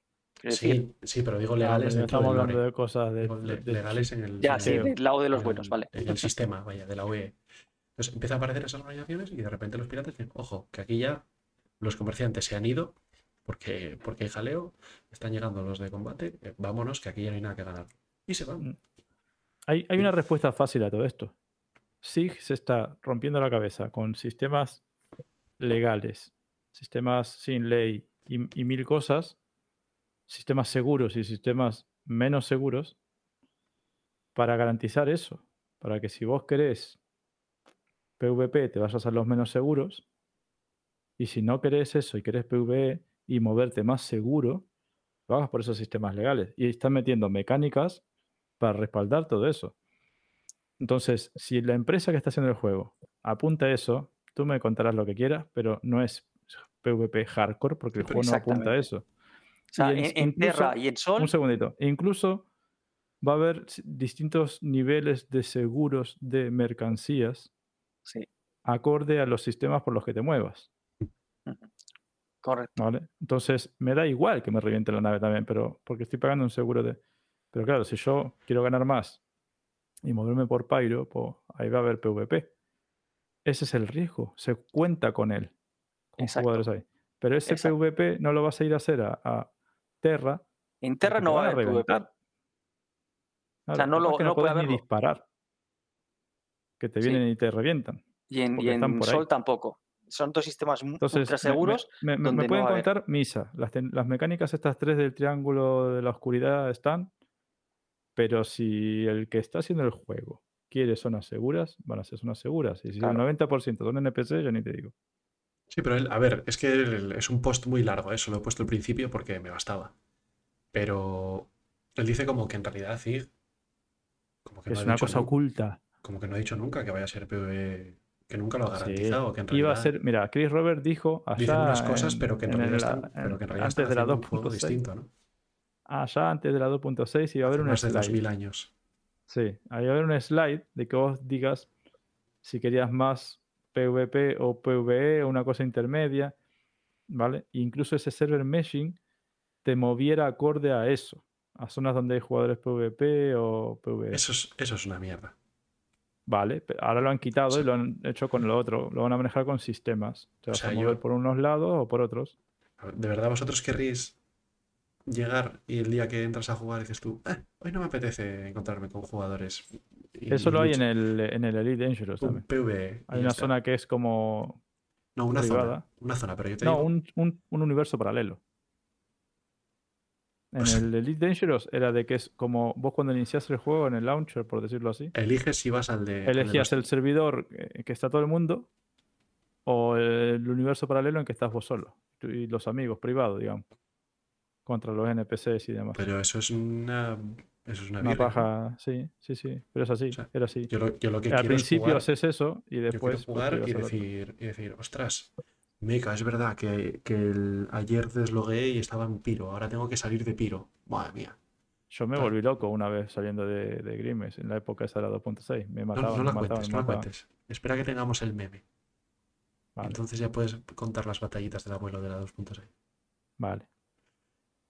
Sí, sí, pero digo legales estamos del hablando de cosas de, de- legales en el, ya, en sí, el- del lado de los en buenos, vale. En el sistema, vaya, de la UE. Entonces empieza a aparecer esas organizaciones y de repente los piratas dicen, ojo, que aquí ya los comerciantes se han ido porque, porque hay jaleo, están llegando los de combate, eh, vámonos, que aquí ya no hay nada que ganar. Y se van. Mm. Hay, hay una respuesta fácil a todo esto. SIG se está rompiendo la cabeza con sistemas legales, sistemas sin ley y, y mil cosas, sistemas seguros y sistemas menos seguros, para garantizar eso. Para que si vos querés PvP te vayas a los menos seguros, y si no querés eso y querés PvE y moverte más seguro, lo hagas por esos sistemas legales. Y están metiendo mecánicas para respaldar todo eso. Entonces, si la empresa que está haciendo el juego apunta a eso, tú me contarás lo que quieras, pero no es PvP hardcore, porque el Pero juego no apunta a eso. O sea, Y en, en- en incluso- Terra y en Sol, Un segundito. E incluso va a haber distintos niveles de seguros de mercancías sí, acorde a los sistemas por los que te muevas. correcto. ¿Vale? Entonces, me da igual que me reviente la nave también, pero porque estoy pagando un seguro de. Pero claro, si yo quiero ganar más y moverme por Pyro, pues ahí va a haber PvP. Ese es el riesgo. Se cuenta con él. Con Exacto. jugadores ahí. Pero ese Exacto. PvP no lo vas a ir a hacer a, a Terra. En Terra no va a reventar. sea, no lo- que no puede puedes ni disparar. Que te Sí. vienen y te revientan. Y en, y ahí. Sol tampoco. Son dos sistemas Entonces, ultra seguros. me, me- me donde no pueden haber. contar misa. Las, mecánicas estas tres del triángulo de la oscuridad están, pero si el que está haciendo el juego quiere zonas seguras, van a ser zonas seguras. Y si Claro. el 90% son NPC, yo ni te digo. Sí, pero él, a ver, es que él- es un post muy largo, eso lo he puesto al principio porque me bastaba. Pero él dice como que en realidad Zig como que no es ha una cosa oculta. Como que no ha dicho nunca que vaya a ser PvE, que nunca lo ha Sí, garantizado, que en Iba a realidad ser, mira, Chris Robert dijo dicen unas cosas, en- pero que en, en realidad el- están, en- pero que en realidad antes de la haciendo un juego 2.6. distinto, ¿no? allá antes de la 2.6 iba a haber un más de slide. 2000 años. Sí, ahí va a haber un slide de que vos digas si querías más PvP o PvE o una cosa intermedia, ¿vale? E incluso ese server meshing te moviera acorde a eso, a zonas donde hay jugadores PvP o PvE. Eso es, eso es una mierda. Vale, pero ahora lo han quitado y lo han hecho con lo otro, lo van a manejar con sistemas. Te O sea, a yo- mover por unos lados o por otros. ¿De verdad vosotros querréis llegar y el día que entras a jugar dices tú, "Eh, hoy no me apetece encontrarme con jugadores? Eso lo hay en el, en el Elite Dangerous un también. PvE Hay una está"? zona que es como... No, una zona. privada. Una zona, pero yo te No, digo. un, un- un universo paralelo. En O sea- el Elite Dangerous era de que es como vos cuando inicias el juego en el launcher, por decirlo así, Eliges si vas al de. al de elegías los- el servidor eh, que está todo el mundo o el universo paralelo en que estás vos solo y los amigos privados, digamos, contra los NPCs y demás. Pero eso es una. Eso es una, Una ¿no? paja, sí, sí, sí, pero es así, O sea, era así. Yo lo, yo lo que Al principio jugar, haces eso y yo después... pues, jugar te y decir, y decir, ostras, meca, es verdad que, que el- ayer deslogué y estaba en Piro, ahora tengo que salir de Piro. Madre mía. Yo me Claro. volví loco una vez saliendo de, de Grimes, en la época esa era 2.6, me No, mataban, no me la mataban, cuentes, me no la mataban. cuentes. Espera que tengamos el meme. Vale, Entonces ya puedes contar las batallitas del abuelo de la 2.6. vale.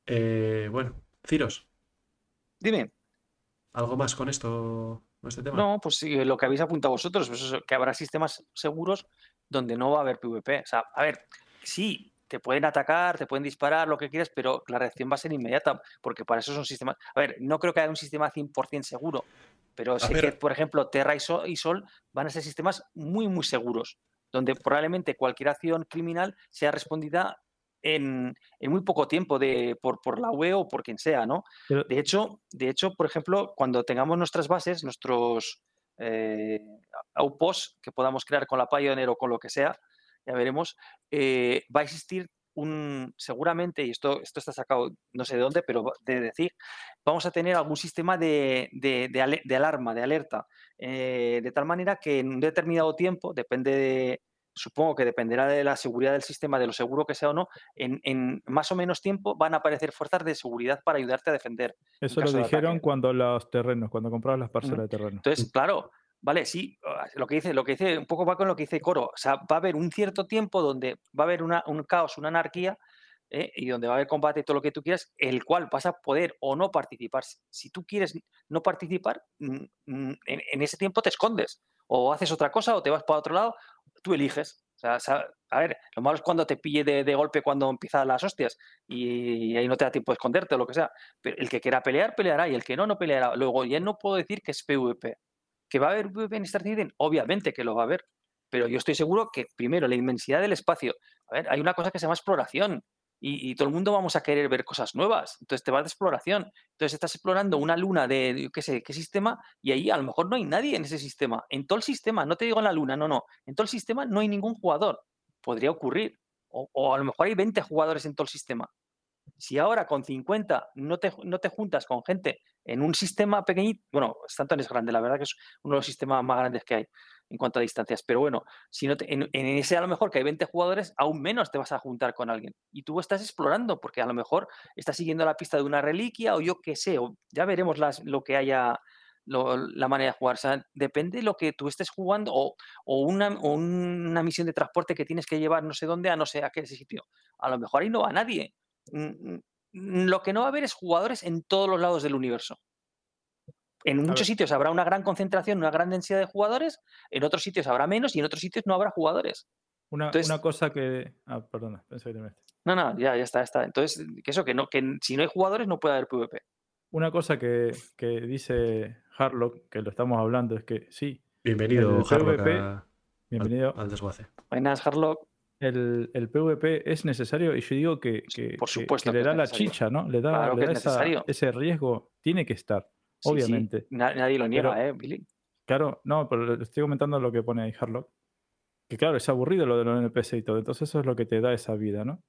Eh, bueno, Ciros, Dime. ¿algo más con esto, con este tema? No, pues sí, lo que habéis apuntado vosotros, pues eso, que habrá sistemas seguros donde no va a haber PvP. O sea, a ver, sí, te pueden atacar, te pueden disparar, lo que quieras, pero la reacción va a ser inmediata, porque para eso son sistemas. A ver, no creo que haya un sistema 100% seguro, pero sé que, por ejemplo, Terra y Sol, y Sol van a ser sistemas muy, muy seguros, donde probablemente cualquier acción criminal sea respondida en, en muy poco tiempo de, por, por la UE o por quien sea, ¿no? Pero- De hecho, de hecho, por ejemplo, cuando tengamos nuestras bases, nuestros eh, outposts que podamos crear con la Pioneer o con lo que sea, ya veremos, eh, va a existir un, seguramente, y esto, esto está sacado no sé de dónde, pero de decir, vamos a tener algún sistema de, de- de ale- de alarma, de alerta, eh, de tal manera que en un determinado tiempo, depende de, supongo que dependerá de la seguridad del sistema, de lo seguro que sea o no, en, en más o menos tiempo van a aparecer fuerzas de seguridad para ayudarte a defender. Eso lo dijeron cuando los terrenos, cuando comprabas las parcelas de terreno. Entonces, claro, vale, sí, ah, lo que dice, lo que dice, un poco va con lo que dice Coro. O sea, va a haber un cierto tiempo donde va a haber una- un caos, una anarquía, ¿eh? y donde va a haber combate y todo lo que tú quieras, el cual vas a poder o no participar. Si- tú quieres no participar, mm, mm, en, en ese tiempo te escondes. O haces otra cosa o te vas para otro lado, tú eliges. O sea, a ver, lo malo es cuando te pille de, golpe cuando empiezan las hostias y, ahí no te da tiempo de esconderte o lo que sea. Pero el que quiera pelear, peleará y el que no, no peleará. Luego, ya no puedo decir que es PvP. ¿Que va a haber PvP en Star Citizen? Obviamente que lo va a haber. Pero yo estoy seguro que, primero, la inmensidad del espacio. A ver, hay una cosa que se llama exploración. Y, todo el mundo vamos a querer ver cosas nuevas. Entonces te vas de exploración. Entonces estás explorando una luna de, yo qué sé, qué sistema, y ahí a lo mejor no hay nadie en ese sistema. En todo el sistema, no te digo en la luna, no, no. En todo el sistema no hay ningún jugador. Podría ocurrir. O, o a lo mejor hay 20 jugadores en todo el sistema. Si ahora con 50 no te, no te juntas con gente en un sistema pequeñito, bueno, Stanton es grande, la verdad que es uno de los sistemas más grandes que hay. en cuanto a distancias. Pero bueno, si no te- en, en ese a lo mejor que hay 20 jugadores, aún menos te vas a juntar con alguien. Y tú estás explorando, porque a lo mejor estás siguiendo la pista de una reliquia o yo qué sé, o ya veremos las, lo que haya, la manera de jugar. O sea, depende de lo que tú estés jugando o, o una, o una misión de transporte que tienes que llevar no sé dónde a no sé a qué sitio. A lo mejor ahí no va nadie. Lo que no va a haber es jugadores en todos los lados del universo. En muchos sitios habrá una gran concentración, una gran densidad de jugadores, en otros sitios habrá menos y en otros sitios no habrá jugadores. Una, Entonces- una cosa que. Ah, perdona, pensé que. No, no, ya, ya está, ya está. Entonces, que eso, que no, que si no hay jugadores no puede haber PvP. Una cosa que, que dice Harlock, que lo estamos hablando, es que sí, Bienvenido, Harlock, PvP, a- bienvenido. al, al desguace. Buenas, Harlock. El, el PvP es necesario y yo digo que, que- Por que- supuesto que que le da la chicha, ¿no? Le da, Claro le da es esa- necesario. ese riesgo, tiene que estar, Sí, obviamente. na- nadie lo niega, Pero- ¿eh, Billy? Claro, no, pero le estoy comentando lo que pone ahí Harlock. Que claro, es aburrido lo de los NPC y todo, entonces eso es lo que te da esa vida, ¿no?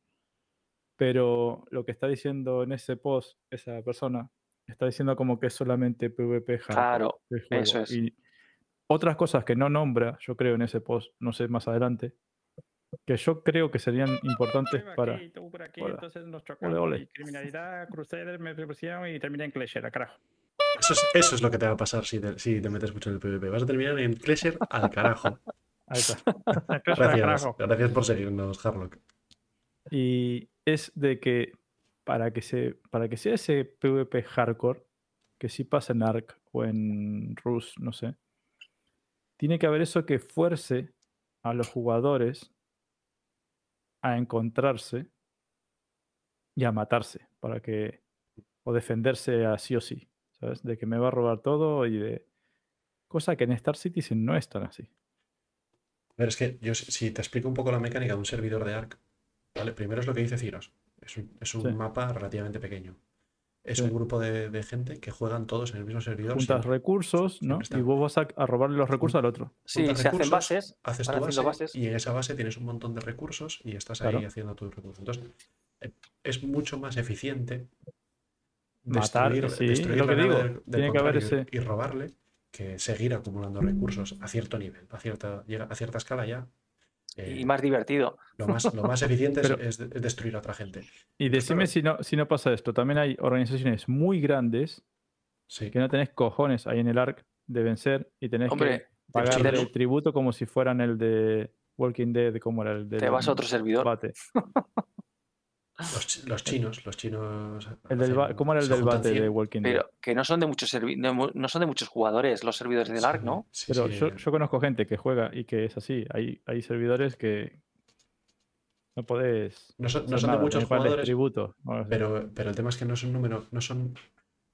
Pero lo que está diciendo en ese post esa persona, está diciendo como que es solamente PvP Claro, eso es. Y otras cosas que no nombra, yo creo, en ese post, no sé más adelante, que yo creo que serían importantes Tú para. tú por aquí, Hola. entonces nos Ole, chocamos. ole. Y criminalidad, Crusader, me propusieron y terminé en Clasher, a carajo. Eso es, eso es lo que te va a pasar si te, si te metes mucho en el PvP. Vas a terminar en Clasher al carajo. Ahí está. Gracias, carajo. gracias por seguirnos, Harlock. Y es de que para que, se, para que sea ese PvP hardcore, que sí pasa en Ark o en Rus, no sé, tiene que haber eso que fuerce a los jugadores a encontrarse y a matarse para que o defenderse así o sí, ¿sabes? De que me va a robar todo y de cosa que en Star Citizen no es tan así. A ver, es que yo si- si te explico un poco la mecánica de un servidor de ARC, ¿vale? Primero es lo que dice Ciros. Es un, es un Sí. mapa relativamente pequeño. Es Sí. un grupo de, de gente que juegan todos en el mismo servidor. Juntas siempre. recursos, ¿no? Y vos vas a, a robarle los recursos al otro. Sí, Juntas se hacen bases, Haces tu base bases. y en esa base tienes un montón de recursos y estás ahí haciendo tus recursos. Entonces, eh, es mucho más eficiente Matar, destruir, sí, es destruir lo que la nave digo. del- del Tiene que haber contrario ese- y robarle que seguir acumulando recursos a cierto nivel, a cierta, llega a cierta escala ya. Eh, y más divertido. lo, más, lo más eficiente es- Pero- es, de- es destruir a otra gente. Y decime claro. si no, si no pasa esto. También hay organizaciones muy grandes Sí. que no tenés cojones ahí en el ARC de vencer y tenés Hombre, que pagarle chinos. el tributo como si fueran el de Walking Dead, como era el de Te vas a otro servidor. bate. Los, chi- los chinos, los chinos. El del ba- hacen- ¿Cómo era el del bate de 100. Walking Dead? Pero que no son de muchos no no son de muchos jugadores los servidores del ARC, ¿no? sí, Pero sí, yo, eh, yo conozco gente que juega y que es así. Hay, hay servidores que no podés. no son, no de muchos jugadores, tributo. pero, pero el tema es que no son número, no son,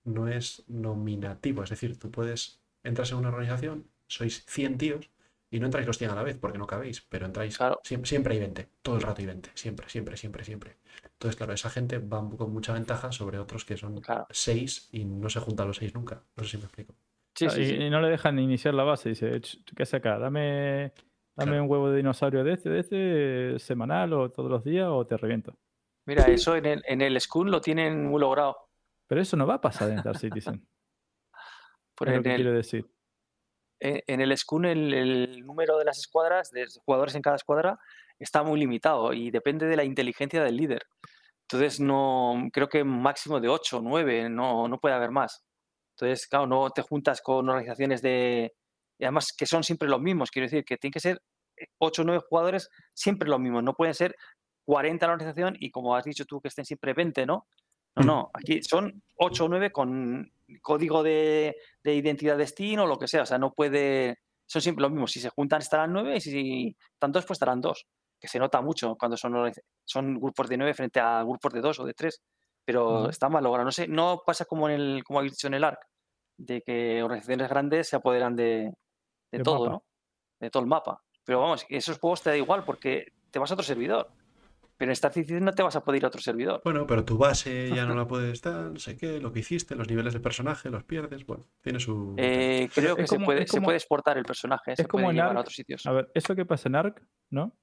no es nominativo. Es decir, tú puedes, entras en una organización, sois 100 tíos y no entráis los 100 a la vez porque no cabéis, pero entráis, Claro. siempre, siempre hay 20, todo el rato hay 20, siempre, siempre, siempre, siempre. Entonces, claro, esa gente va con mucha ventaja sobre otros que son Claro. 6 y no se juntan los 6 nunca. No sé si me explico. Sí, Ah, sí, y, sí. y no le dejan iniciar la base. Dice, "Ch, ¿qué hace acá? Dame, dame Claro. un huevo de dinosaurio de este, de este, semanal o todos los días o te reviento. Mira, eso en el, en el lo tienen muy logrado. Pero eso no va a pasar en Star Citizen. Por es lo que el, quiero decir. En- en el Skun el, el número de las escuadras, de jugadores en cada escuadra, está muy limitado y depende de la inteligencia del líder. Entonces, no creo que máximo de 8 o 9, no, no puede haber más. Entonces, claro, no te juntas con organizaciones de... Y además que son siempre los mismos, quiero decir, que tienen que ser 8 o 9 jugadores siempre los mismos, no pueden ser 40 en la organización y como has dicho tú que estén siempre 20, ¿no? No, Mm. no, aquí son 8 o 9 con código de, de identidad destino o lo que sea, o sea, no puede, son siempre los mismos, si se juntan estarán 9 y si están dos pues estarán 2, que se nota mucho cuando son, son grupos de 9 frente a grupos de 2 o de 3, pero está mal logrado, no sé, no pasa como en el, como habéis dicho en el ARC, de que organizaciones grandes se apoderan de, todo, mapa. ¿no? De todo el mapa. Pero vamos, esos juegos te da igual porque te vas a otro servidor. Pero en Star Citizen no te vas a poder ir a otro servidor. Bueno, pero tu base ya no la puedes dar, no sé qué, lo que hiciste, los niveles de personaje los pierdes, bueno, tiene su... Eh, creo es que se, como- puede, es se como- puede exportar el personaje, se como puede en llevar a otros sitios. A ver, eso que pasa en ARC, ¿no?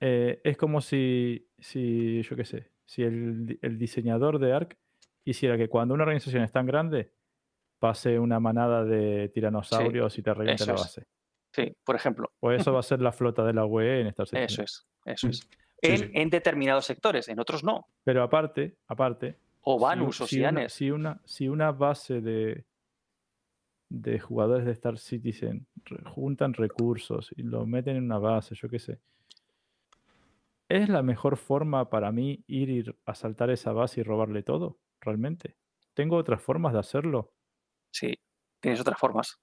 Eh, es como si, si, yo qué sé, si el, di- el diseñador de ARC hiciera que cuando una organización es tan grande, pase una manada de tiranosaurios y te reviente la es. base. Sí, por ejemplo. Pues eso va a ser la flota de la UE en Star Citizen. Eso es, eso es. En, sí. en determinados sectores, en otros no. Pero aparte, aparte, O si Vanus un- o si una, Sianes. si una, si una base de, de jugadores de Star Citizen re- juntan recursos y lo meten en una base, yo qué sé. ¿Es la mejor forma para mí ir y asaltar esa base y robarle todo? ¿Realmente? ¿Tengo otras formas de hacerlo? Sí, tienes otras formas.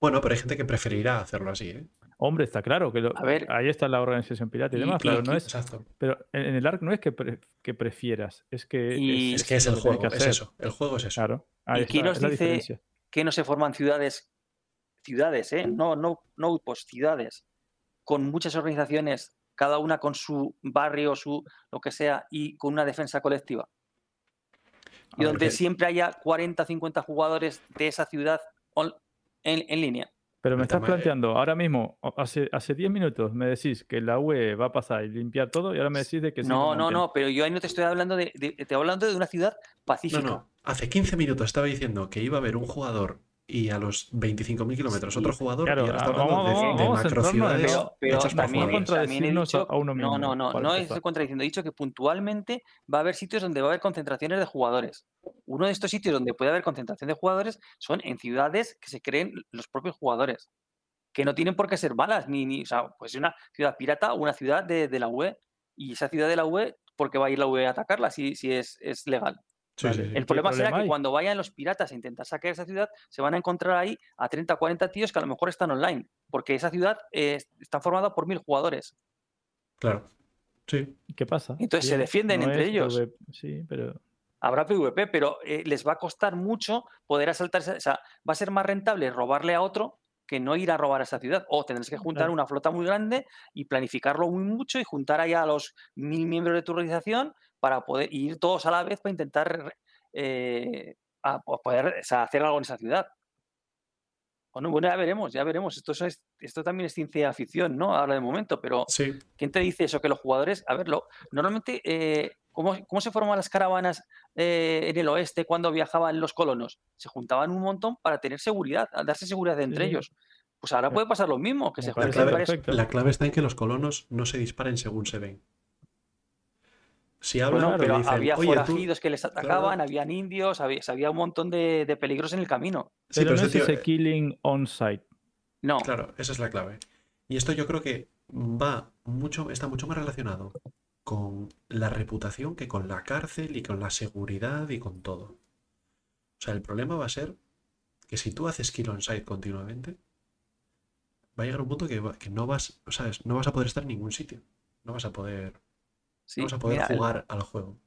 Bueno, pero hay gente que preferirá hacerlo así, ¿eh? Hombre, está claro que lo- A ver. ahí está la organización pirata y, Y- demás, y- pero no es, Exacto. pero en, el ARC no es que, pre- que prefieras, es que Y- Es que es el juego, que es eso. El juego es eso. Claro. Ahí ¿Y quién está, nos es dice- diferencia. que no se forman ciudades, ciudades, ¿eh? no, no, no outposts, ciudades, con muchas organizaciones, cada una con su barrio, su lo que sea, y con una defensa colectiva. Y A donde siempre haya 40, 50 jugadores de esa ciudad on- en, en línea. Pero me estás eh, planteando, ahora mismo, hace, hace 10 minutos me decís que la UE va a pasar y limpiar todo y ahora me decís de que no, no, no, pero yo ahí no te estoy hablando de, de- te estoy hablando de una ciudad No, pacífica. no. Hace 15 minutos estaba diciendo que iba a haber un jugador y a los 25.000 kilómetros Sí, otro jugador claro, y ahora está hablando vamos- de, vamos- macrociudades eso. Pero, pero hechas por también, no jugadores. contra- también he contradecirnos a- dicho, a uno no, mismo, no, no, estoy contradiciendo. He dicho que puntualmente va a haber sitios donde va a haber concentraciones de jugadores. Uno de estos sitios donde puede haber concentración de jugadores son en ciudades que se creen los propios jugadores, que no tienen por qué ser malas, ni, ni o sea, pues una ciudad pirata o una ciudad de, de la UE. Y esa ciudad de la UE, ¿por qué va a ir la UE a atacarla si, si es, es legal? Sí, Vale. sí, sí. El ¿Qué problema será problema que hay? cuando vayan los piratas a intentar saquear esa ciudad, se van a encontrar ahí a 30, 40 tíos que a lo mejor están online, porque esa ciudad eh, está formada por mil jugadores. Claro. Sí. ¿Y ¿Qué pasa? Entonces se defienden entre ellos. PvP, Sí, pero Habrá PvP, pero eh, les va a costar mucho poder asaltarse. O sea, va a ser más rentable robarle a otro que no ir a robar a esa ciudad. O tendrás que juntar Claro. una flota muy grande y planificarlo muy mucho y juntar ahí a los mil miembros de tu organización para poder ir todos a la vez para intentar eh, a- a poder o sea, hacer algo en esa ciudad. Bueno, bueno, ya veremos, ya veremos. Esto, es, esto también es ciencia ficción, ¿no? Ahora de momento, pero Sí. ¿Quién te dice eso? Que los jugadores, a verlo, normalmente, eh, ¿cómo, cómo se forman las caravanas eh, en el oeste cuando viajaban los colonos? Se juntaban un montón para tener seguridad, darse seguridad entre Sí. ellos. Pues ahora Me- puede pasar lo mismo, que se La clave, la clave está en que los colonos no se disparen según se ven. Si hablan, Bueno, pero dicen, había forajidos que les atacaban, habían indios, había, había un montón de, de peligros en el camino. Sí, pero pero no este es tío- ese killing on-site. No, Claro, esa es la clave. Y esto yo creo que va mucho, está mucho más relacionado con la reputación que con la cárcel y con la seguridad y con todo. O sea, el problema va a ser que si tú haces kill on site continuamente, va a llegar un punto que, va- que no vas, ¿sabes? No vas a poder estar en ningún sitio. No vas a poder, sí, no vas a poder mira, el- jugar al juego.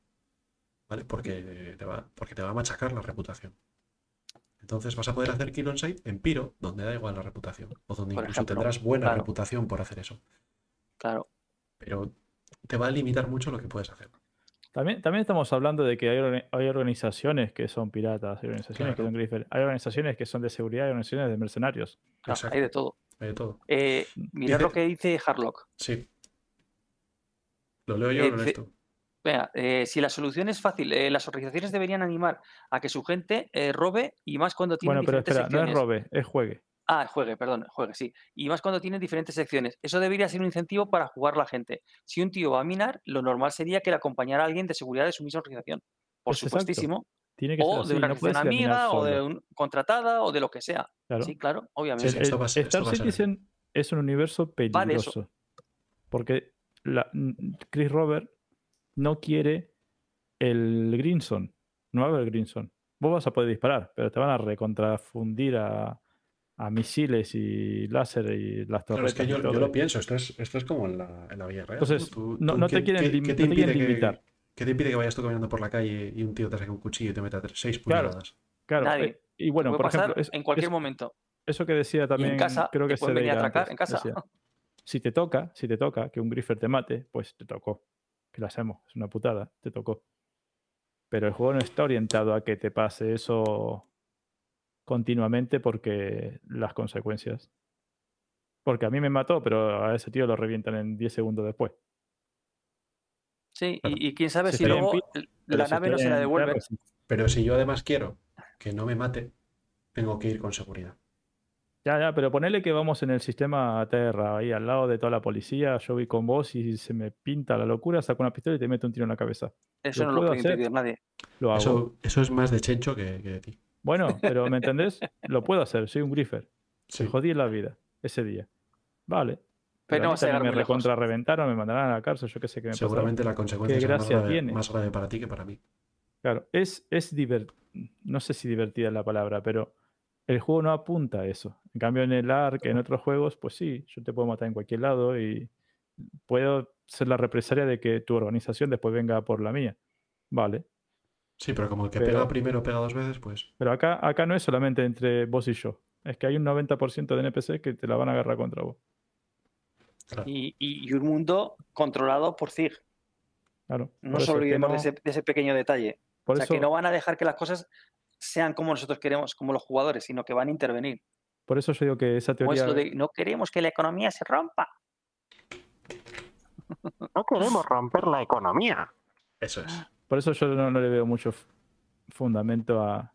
¿Vale? Porque te va, porque te va a machacar la reputación. Entonces vas a poder hacer kill on site en Piro, donde da igual la reputación. O donde Por incluso ejemplo, tendrás buena claro. reputación por hacer eso. claro. Pero te va a limitar mucho lo que puedes hacer. También, también estamos hablando de que hay, orga- hay organizaciones que son piratas, hay organizaciones que son griffer, hay organizaciones que son de seguridad, hay organizaciones de mercenarios. claro, Exacto. hay de todo. Hay de todo. Eh, mirad Dice- lo que dice Harlock. Sí. ¿Lo leo yo Eh, lo? Venga, eh, si la solución es fácil, eh, las organizaciones deberían animar a que su gente eh, robe y más cuando tienen Bueno, pero diferentes espera, no es secciones. robe, es juegue. Ah, juegue, perdón, juegue, sí. Y más cuando tienen diferentes secciones. Eso debería ser un incentivo para jugar la gente. Si un tío va a minar, lo normal sería que le acompañara a alguien de seguridad de su misma organización. Por Es exacto. supuestísimo. Tiene que ser O así, de una organización amiga, o de un, contratada, o de lo que sea. Claro. Sí, claro, obviamente. sí, esto va a ser- Star esto va a ser así. Citizen es un universo peligroso. Porque la- Chris Robert no quiere el Greenson. No va a haber Greenson. Vos vas a poder disparar, pero te van a recontrafundir a, a misiles y láser y las Claro, torres. es que yo, yo lo pienso, esto es, esto es como en la, en la vida real. Entonces, Tú- no- tú no te ¿qué- quieren qué- lim- qué no te quieren impide que- limitar. ¿Qué te impide que vayas tú caminando por la calle y un tío te saque un cuchillo y te meta tres- seis Claro. puñaladas? Claro. Nadie. eh, y bueno, Puede por pasar ejemplo, es- en cualquier es- momento. eso que decía también, casa creo que se venir a atracar antes, en casa. decía, si te toca, si te toca que un griffer te mate, pues te tocó. Que lo hacemos, es una putada, te tocó. Pero el juego no está orientado a que te pase eso continuamente porque las consecuencias. Porque a mí me mató, pero a ese tío lo revientan en 10 segundos después. Sí, y, y quién sabe Si luego la si nave no se la devuelve. Pero si yo además quiero que no me mate, tengo que ir con seguridad. Ya, ya, pero ponele que vamos en el sistema Terra, ahí al lado de toda la policía, yo voy con vos y se me pinta la locura, saco una pistola y te meto un tiro en la cabeza. Eso ¿Lo no lo puede hacer? impedir nadie. Lo hago. Eso, eso es más de Chencho que, que de ti. Bueno, pero ¿me entendés? Lo puedo hacer, soy un griffer. Sí. Me jodí la vida ese día. Vale. Pero a no mí a llegar me muy lejos. recontra reventaron, me mandarán a la cárcel, yo qué sé qué me pasará. Seguramente la consecuencia ¿Qué será más grave, tiene? más grave para ti que para mí. Claro, es, es divert... no sé si divertida es la palabra, pero el juego no apunta a eso. En cambio, en el ARC, en otros juegos, pues sí, yo te puedo matar en cualquier lado y puedo ser la represalia de que tu organización después venga por la mía. Vale. Sí, pero como el que Pero- pega primero pega dos veces, pues Pero acá, acá no es solamente entre vos y yo. Es que hay un 90% de NPC que te la van a agarrar contra vos. claro. Y, y- y un mundo controlado por Zig. Claro. No nos olvidemos no- de, ese, de ese pequeño detalle. por o sea, eso- que no van a dejar que las cosas sean como nosotros queremos, como los jugadores, sino que van a intervenir. por eso yo digo que esa teoría... lo de no queremos que la economía se rompa. No queremos romper la economía. Eso es. Por eso yo no, no le veo mucho fundamento a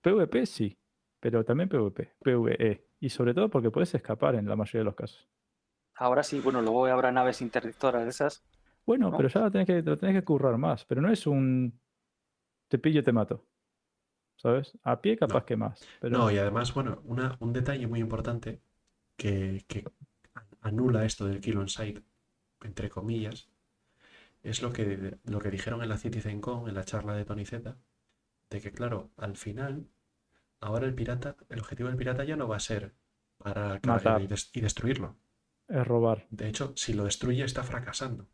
PvP, sí, pero también PvP, PvE. Y sobre todo porque puedes escapar en la mayoría de los casos. Ahora sí, bueno, luego habrá naves interdictoras de esas. Bueno, ¿No? pero ya lo tenés, que, lo tenés que currar más, pero no es un te pillo y te mato. ¿Sabes? A pie capaz No. que más. Pero No, y además, bueno, una- un detalle muy importante que, que anula esto del kill on site, entre comillas, es lo que, lo que dijeron en la CitizenCon, en la charla de Tony Z, de que, claro, al final, ahora el pirata, el objetivo del pirata ya no va a ser Matar. y, des- y destruirlo. es robar, De hecho, si lo destruye, está fracasando.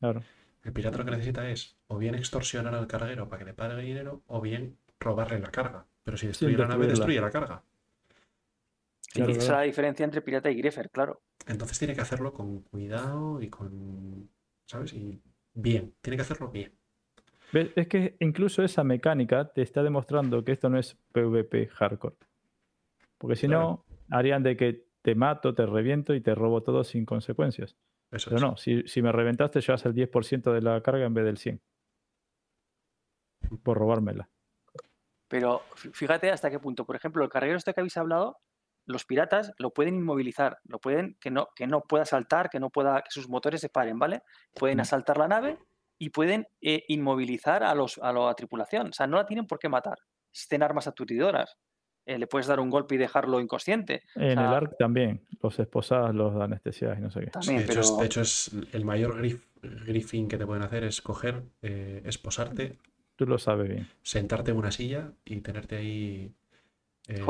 claro. El pirata lo que necesita es o bien extorsionar al carguero para que le pague dinero, o bien robarle la carga. Pero si destruye la nave, destruye la carga. Claro, y esa es claro. la diferencia entre pirata y griffer, claro. Entonces tiene que hacerlo con cuidado y con, ¿sabes? Y bien, tiene que hacerlo bien. ¿Ves? Es que incluso esa mecánica te está demostrando que esto no es PvP hardcore. Porque si Claro. no, harían de que te mato, te reviento y te robo todo sin consecuencias. Eso Pero es. no, si, si me reventaste, llevas el 10% de la carga en vez del 100%. Por robármela. Pero fí- fíjate hasta qué punto. Por ejemplo, el carguero este que habéis hablado, los piratas lo pueden inmovilizar, lo pueden que no, que no pueda saltar, que no pueda, que sus motores se paren, ¿vale? Pueden asaltar la nave y pueden eh, inmovilizar a, los, a la tripulación. O sea, no la tienen por qué matar. Existen armas aturdidoras. Eh, le puedes dar un golpe y dejarlo inconsciente. En sea- el ARC también, los esposadas, los anestesiadas y no sé qué. Sí, de, hecho, pero es, de hecho, es el mayor grif, que te pueden hacer es coger, eh, esposarte, Tú lo sabes bien. sentarte en una silla y tenerte ahí, eh,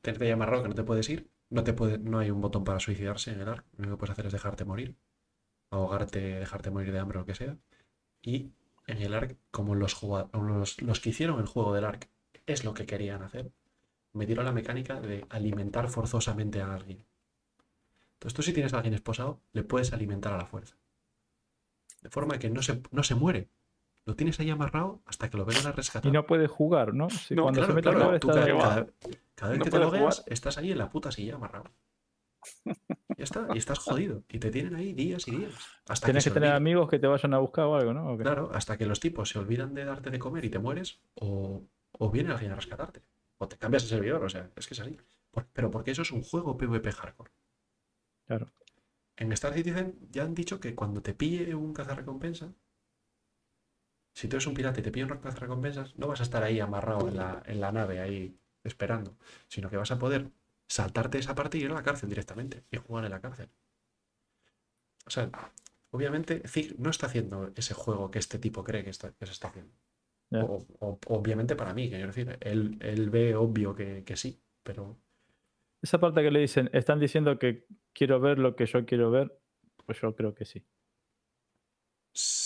tenerte ahí amarrado que no te puedes ir. No, te puede, no hay un botón para suicidarse en el ARC. Lo único que puedes hacer es dejarte morir, ahogarte, dejarte morir de hambre o lo que sea. Y en el ARC, como los, los, los que hicieron el juego del ARC es lo que querían hacer, metieron la mecánica de alimentar forzosamente a alguien. Entonces tú si tienes a alguien esposado, le puedes alimentar a la fuerza. De forma que no se, no se muere. Lo tienes ahí amarrado hasta que lo vengan a rescatar. Y no puedes jugar, ¿no? Si No, cuando Claro, se mete claro, está- cada, cada- cada vez No que te logueas, jugar. estás ahí en la puta silla amarrado. Ya está, y estás jodido. Y te tienen ahí días y días. Hasta Tienes que tener amigos que te vayan a buscar o algo, ¿no? Claro, hasta que los tipos se olvidan de darte de comer y te mueres, o, o viene alguien a rescatarte. O te cambias el servidor, o sea, es que es así. Por- pero porque eso es un juego PvP hardcore. Claro. En Star Citizen ya han dicho que cuando te pille un cazarrecompensa, si tú eres un pirata y te pilla un cazarrecompensas, no vas a estar ahí amarrado en la, en la nave, ahí esperando, sino que vas a poder saltarte esa parte y ir a la cárcel directamente y jugar en la cárcel. O sea, obviamente Zig no está haciendo ese juego que este tipo cree que, está- que se está haciendo. Ya. O- o- obviamente para mí, quiero decir, él, él ve obvio que, que sí, pero Esa parte que le dicen, están diciendo que quiero ver lo que yo quiero ver, pues yo creo que sí.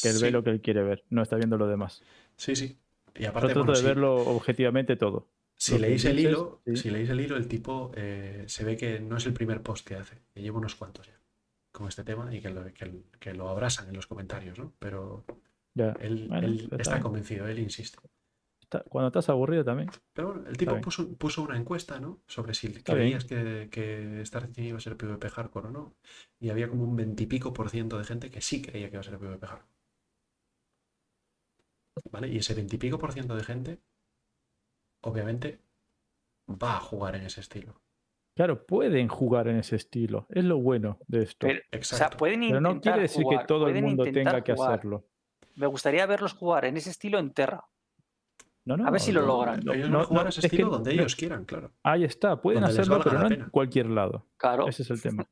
Que él sí, ve lo que él quiere ver, no está viendo lo demás. sí, sí. Y Yo aparte, trato bueno, de sí. verlo objetivamente todo. Si leéis el hilo, sí. si leéis el hilo, el tipo eh, se ve que no es el primer post que hace, que lleva unos cuantos ya con este tema y que lo, que, que lo abrasan en los comentarios, ¿no? Pero Ya. él, Bueno, él está convencido, él insiste. Cuando estás aburrido también. Pero bueno, el tipo puso, puso una encuesta, ¿no? Sobre si Está creías que, que Star Citizen iba a ser PvP hardcore o no. Y había como un veintipico por ciento de gente que sí creía que iba a ser PvP hardcore. ¿Vale? Y ese veintipico por ciento de gente, obviamente, va a jugar en ese estilo. Claro, pueden jugar en ese estilo. Es lo bueno de esto. Pero, o sea, Exacto. pueden Pero no quiere decir jugar, que todo el mundo tenga que hacerlo. Me gustaría verlos jugar en ese estilo en Terra. No, no, A ver si lo no, logran. no, ellos no, van a jugar no, a ese es que estilo donde no- ellos quieran, claro. Ahí está, pueden hacerlo, pero no en cualquier lado. Claro. Ese es el tema.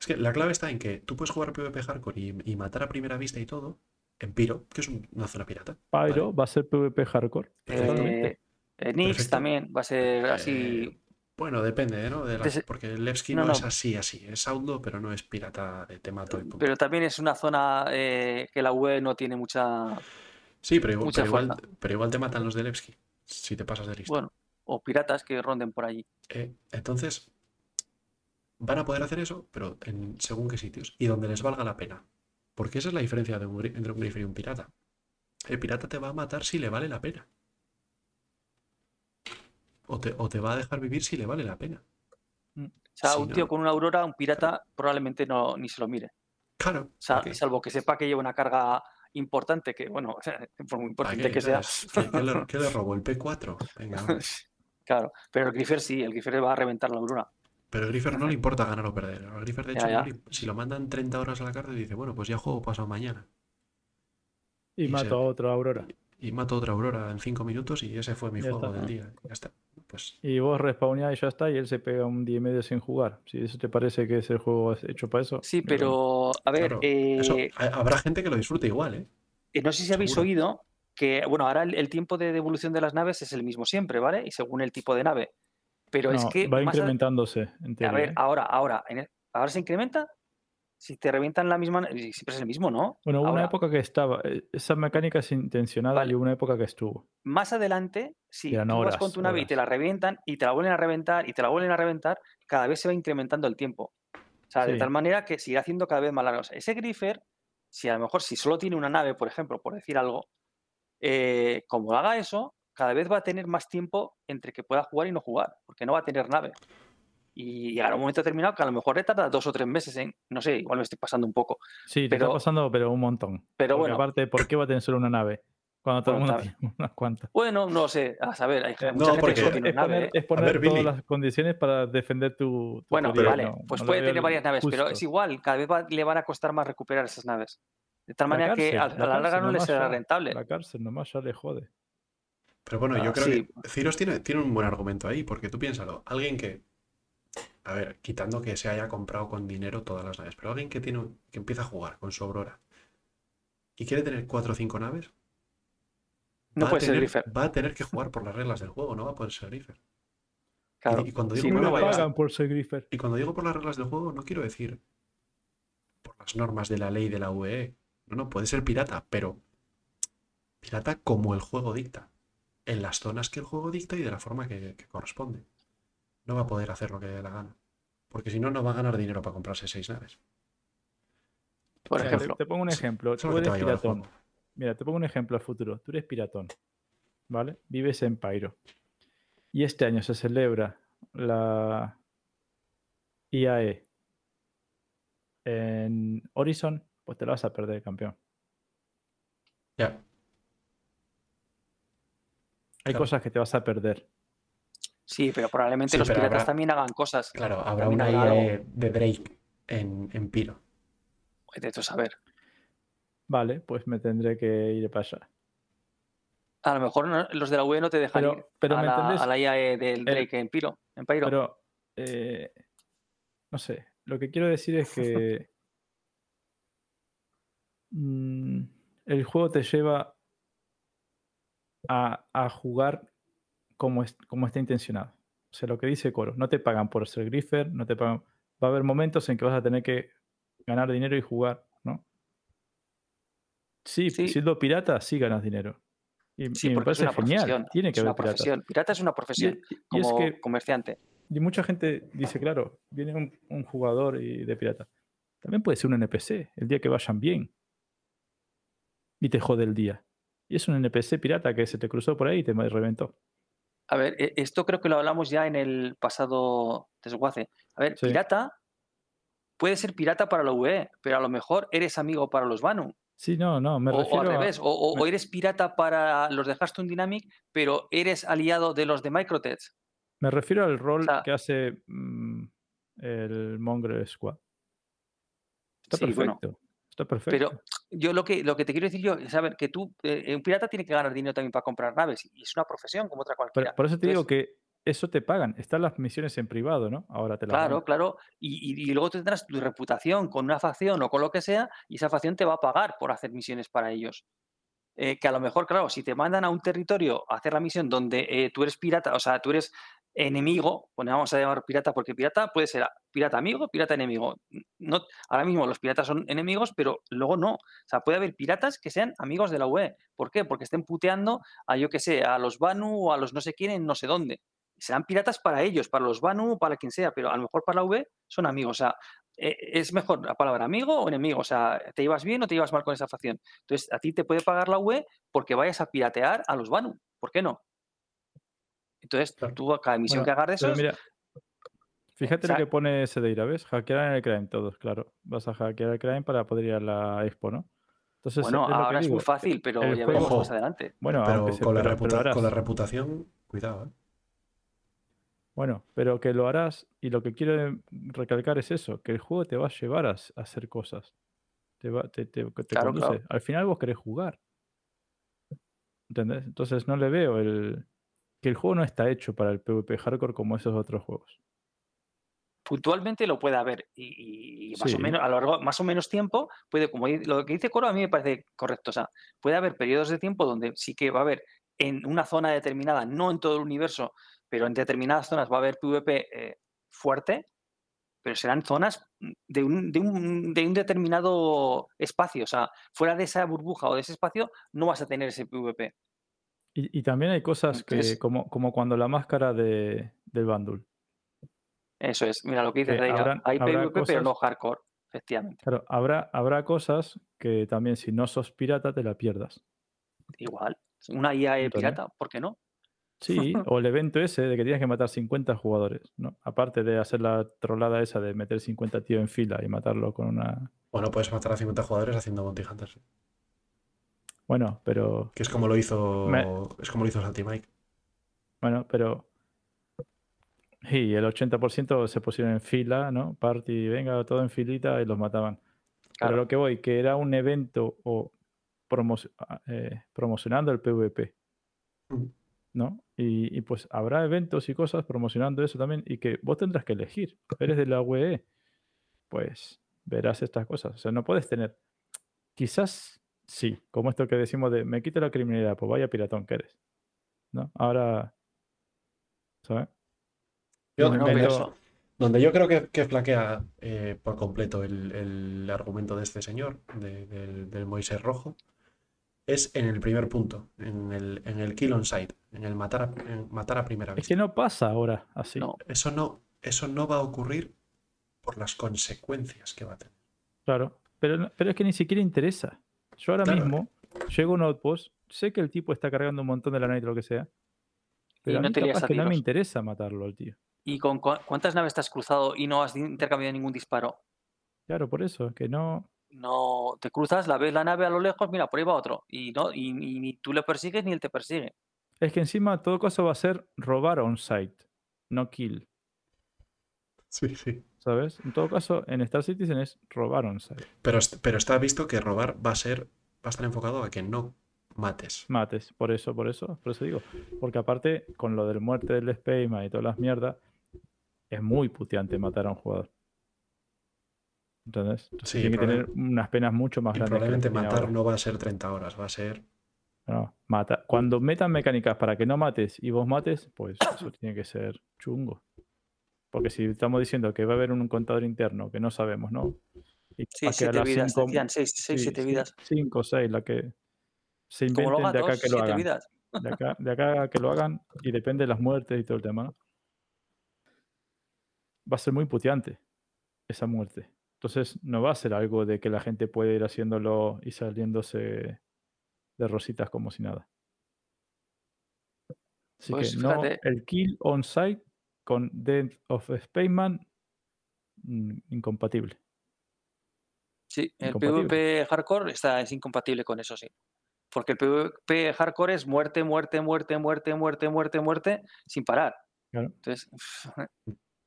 Es que la clave está en que tú puedes jugar PvP hardcore y, y matar a primera vista y todo en Piro, que es un- una zona pirata. Pyro va a ser PvP hardcore. Perfectamente. Eh, eh, Nix Perfecto. también va a ser así. Eh, bueno, depende, ¿no? De la- Dese- porque el Levski No, no, no. es así, así. Es outlaw, pero no es pirata de te mato y punto. Pero también es una zona eh, que la UE no tiene mucha. Sí, pero igual, pero, igual, fuerza. pero igual te matan los de Levski, si te pasas de listo. Bueno, o piratas que ronden por allí. Eh, entonces, van a poder hacer eso, pero en según qué sitios y donde les valga la pena. Porque esa es la diferencia de un gri- entre un griffer y un pirata. El pirata te va a matar si le vale la pena. O te, o te va a dejar vivir si le vale la pena. O sea, un no. tío con una aurora, un pirata, probablemente no ni se lo mire. Claro. O sea, salvo que sepa que lleva una carga importante, que bueno, por muy ¿Para importante qué? que sea. ¿qué, qué le, qué le robó? ¿El P4? Venga. Claro, pero el Griffer sí, el Griffer va a reventar la aurora. Pero el Griffer no le importa ganar o perder. Al Griffer, de Ya, hecho, ya. si lo mandan 30 horas a la cárcel, dice, bueno, pues ya juego pasado mañana. Y Y mato se- a otra Aurora. Y mato otra Aurora en 5 minutos y ese fue mi Ya juego está. del día. Ya está. Pues Y vos respawneás y ya está, y él se pega un día y medio sin jugar. Si eso te parece que es el juego hecho para eso. Sí, pero a ver, Claro, eh, eso, habrá gente que lo disfrute igual, ¿eh? eh, no sé si habéis seguro. oído que, bueno, ahora el, el tiempo de devolución de las naves es el mismo siempre, ¿vale? Y según el tipo de nave. Pero es que va a- incrementándose, en A ver, ¿eh? ahora, ahora, en el- ahora se incrementa. Si te revientan la misma, siempre es el mismo, ¿no? Bueno, hubo una época que estaba. eh, Esa mecánica es intencionada Vale. y hubo una época que estuvo. más adelante, si Eran tú vas horas, con tu nave y te la revientan y te la vuelven a reventar y te la vuelven a reventar, cada vez se va incrementando el tiempo. O sea, de tal manera que irá haciendo cada vez más largo. O sea, ese Griffer, si a lo mejor si solo tiene una nave, por ejemplo, por decir algo, eh, como haga eso, cada vez va a tener más tiempo entre que pueda jugar y no jugar, porque no va a tener nave. Y llegará un momento determinado que a lo mejor le tarda dos o tres meses en, no sé, igual me estoy pasando un poco. Sí, te Pero- está pasando, pero un montón. Pero Porque bueno, aparte, ¿por qué va a tener solo una nave? Cuando todo el mundo tiene unas cuantas. bueno, no sé, a saber, hay Eh, mucha no, gente porque- que solo tiene es nave. poner, ¿eh? es poner ver, todas Billy. las condiciones para defender tu, tu Bueno, teoría, vale, no- pues no puede tener varias naves, pero es igual, cada vez va- le van a costar más recuperar esas naves. De tal La manera que cárcel, a, la a la larga no le será ya- rentable. La cárcel nomás ya le jode. Pero bueno, yo Ah, creo sí. que Ciros tiene, tiene un buen argumento ahí, porque tú piénsalo, alguien que, a ver, quitando que se haya comprado con dinero todas las naves, pero alguien que tiene, que empieza a jugar con su Aurora y quiere tener cuatro o cinco naves, No va, a puede ser tener, Griffer. va a tener que jugar por las reglas del juego, no va a poder ser Griffer. Claro. Y, y cuando digo no, por no a pagan por ser Griffer. y cuando digo por las reglas del juego, no quiero decir por las normas de la ley de la UE. No, no, puede ser pirata, pero pirata como el juego dicta. En las zonas que el juego dicta y de la forma que, que corresponde. No va a poder hacer lo que le dé la gana. Porque si no, no va a ganar dinero para comprarse seis naves. Por Mira, te- ejemplo. Te, pongo un ejemplo. Tú eres piratón. Mira, te pongo un ejemplo al futuro. Tú eres piratón, ¿vale? Vives en Pyro. Y este año se celebra la IAE en Horizon, pues te la vas a perder, campeón. Ya, Hay Claro. cosas que te vas a perder. Sí, pero probablemente Sí, los pero piratas habrá- también hagan cosas. claro, habrá una algo. IE de Drake en, en Piro. Vete tú a saber. Vale, pues me tendré que ir para allá. A lo mejor no- los de la UE no te dejan Pero- ir pero a, ¿me la, a la IAE del El- Drake en Piro, en Pyro. Pero, eh, no sé, lo que quiero decir es que mm, el juego te lleva a, a jugar como, es- como está intencionado. O sea, lo que dice Coro, no te pagan por ser griffer, no te pagan. Va a haber momentos en que vas a tener que ganar dinero y jugar, ¿no? Sí, Sí. siendo pirata, sí ganas dinero. Y, sí, y me es parece una genial. profesión. Tiene que es una haber profesión. Pirata es una profesión y- y es como que comerciante. y mucha gente dice, claro, viene un, un jugador y de pirata. También puede ser un NPC, el día que vayan bien. Y te jode el día. Y es un NPC pirata que se te cruzó por ahí y te reventó. A ver, e- esto creo que lo hablamos ya en el pasado desguace. A ver, Sí. pirata puede ser pirata para la UE, pero a lo mejor eres amigo para los Banu. Sí, no, no, me O, o refiero al a- revés, o, o- o eres pirata para los de Hearthstone Dynamic, pero eres aliado de los de Microtech. Me refiero al rol sea- que hace mm, el Mongrel Squad. Está Sí, bueno, perfecto. Está perfecto. Pero yo lo que, lo que te quiero decir yo es saber que tú, eh, un pirata tiene que ganar dinero también para comprar naves y es una profesión como otra cualquiera. Pero por eso te digo que eso te pagan. Están las misiones en privado, ¿no? Ahora te las Claro, claro. Y, y- y luego tú tendrás tu reputación con una facción o con lo que sea, y esa facción te va a pagar por hacer misiones para ellos. Eh, que a lo mejor, claro, si te mandan a un territorio a hacer la misión donde eh, tú eres pirata, o sea, tú eres enemigo, bueno, vamos a llamar pirata porque pirata puede ser pirata amigo, pirata enemigo. No, ahora mismo los piratas son enemigos, pero luego no. O sea, puede haber piratas que sean amigos de la UE. ¿Por qué? Porque estén puteando a, yo que sé, a los Banu o a los no sé quién en no sé dónde serán piratas para ellos, para los Banu, para quien sea, pero a lo mejor para la V son amigos. O sea, eh, es mejor la palabra amigo o enemigo. O sea, ¿te llevas bien o te llevas mal con esa facción? Entonces, a ti te puede pagar la UE porque vayas a piratear a los Banu. ¿Por qué no? Entonces, Claro. tú a cada misión Bueno, que hagas de esos, mira, fíjate sea- lo que pone Sedeira, ¿ves? Hackear en el crime todos, claro. Vas a hackear el crime para poder ir a la expo, ¿no? Entonces, bueno, es ahora es muy fácil, pero el ya juego- veremos más adelante. Bueno, Pero, aunque se- con, la pero- pero con la reputación, cuidado, ¿eh? Bueno, pero que lo harás y lo que quiero recalcar es eso, que el juego te va a llevar a, hacer cosas. Te, va, te, te- te Claro, conduce. claro. Al final vos querés jugar. ¿Entendés? Entonces no le veo el... que el juego no está hecho para el PvP hardcore como esos otros juegos. puntualmente lo puede haber y, más o menos a lo largo más o menos tiempo puede como lo que dice Coro a mí me parece correcto o sea puede haber periodos de tiempo donde sí que va a haber en una zona determinada no en todo el universo pero en determinadas zonas va a haber PvP eh, fuerte pero serán zonas de un, de, un, de un determinado espacio o sea fuera de esa burbuja o de ese espacio no vas a tener ese PvP Y, y también hay cosas que, como, como cuando la máscara de, del bundle. eso es mira lo que dice Que Deira, habrán- hay habrá PvP pero cosas- no hardcore efectivamente Claro, habrá, habrá cosas que también si no sos pirata te la pierdas. igual una IA pirata ¿por qué no? Sí, o el evento ese de que tienes que matar 50 jugadores, ¿no? Aparte de hacer la trolada esa de meter 50 tíos en fila y matarlo con una... O no puedes matar a 50 jugadores haciendo bounty hunters. Bueno, pero... Que es como lo hizo. Me- Es como lo hizo Salty Mike. Bueno, pero... Sí, el 80% se pusieron en fila, ¿no? Party, venga, todo en filita y los mataban. Pero Claro. lo que voy, que era un evento o promo- eh, promocionando el PvP, Mm. ¿no? Y, y pues habrá eventos y cosas promocionando eso también y que vos tendrás que elegir. Eres de la UE, pues verás estas cosas. O sea, no puedes tener. Quizás sí, como esto que decimos de me quito la criminalidad, pues vaya piratón que eres. ¿No? Ahora. ¿Sabes? Yo- donde, pero pero- eso- donde yo creo que, que flaquea eh, por completo el, el argumento de este señor, de- del, del Moisés Rojo, es en el primer punto, en el, en el kill on sight, en el matar a, en matar a primera Es vista. que no pasa ahora así. No. Eso no, eso no va a ocurrir por las consecuencias que va a tener. Claro. Pero, pero es que ni siquiera interesa. Yo ahora Claro. mismo llego a un outpost, sé que el tipo está cargando un montón de la night o lo que sea. Pero a no mí te lías capaz a que no me interesa matarlo al tío. ¿Y con cuántas naves te has cruzado y no has intercambiado ningún disparo? Claro, por eso, que no. No te cruzas, la ves la nave a lo lejos, mira, por ahí va otro. Y no, y, y ni tú le persigues ni él te persigue. Es que encima todo caso va a ser robar on-site, no kill. Sí, sí. ¿Sabes? En todo caso, en Star Citizen es robar on-site. Pero, est- pero está visto que robar va a ser, va a estar enfocado a que no mates. Mates, por eso, por eso, por eso digo. Porque aparte, con lo del muerte del Spayman y todas las mierdas, es muy puteante matar a un jugador. ¿Entendés? Entonces Sí, tiene que tener unas penas mucho más Y grandes. probablemente matar ahora. no va a ser 30 horas, va a ser. No, mata. Cuando metan mecánicas para que no mates y vos mates, pues eso tiene que ser chungo. Porque si estamos diciendo que va a haber un contador interno que no sabemos, ¿no? Y Sí, siete vidas, cinco- decían, seis, seis, sí, siete vidas. Cinco o seis, la que se inventen de acá que lo hagan. vidas. De acá, de acá a que lo hagan y depende de las muertes y todo el tema. ¿no? Va a ser muy puteante esa muerte. Entonces no va a ser algo de que la gente puede ir haciéndolo y saliéndose de rositas como si nada. Así Pues que no, fíjate. el kill on site con Death of Spaceman mm, incompatible. Sí, el Incompatible. PvP hardcore está, es incompatible con eso, sí. Porque el PvP hardcore es muerte, muerte, muerte, muerte, muerte, muerte, muerte, sin parar. Claro. Entonces,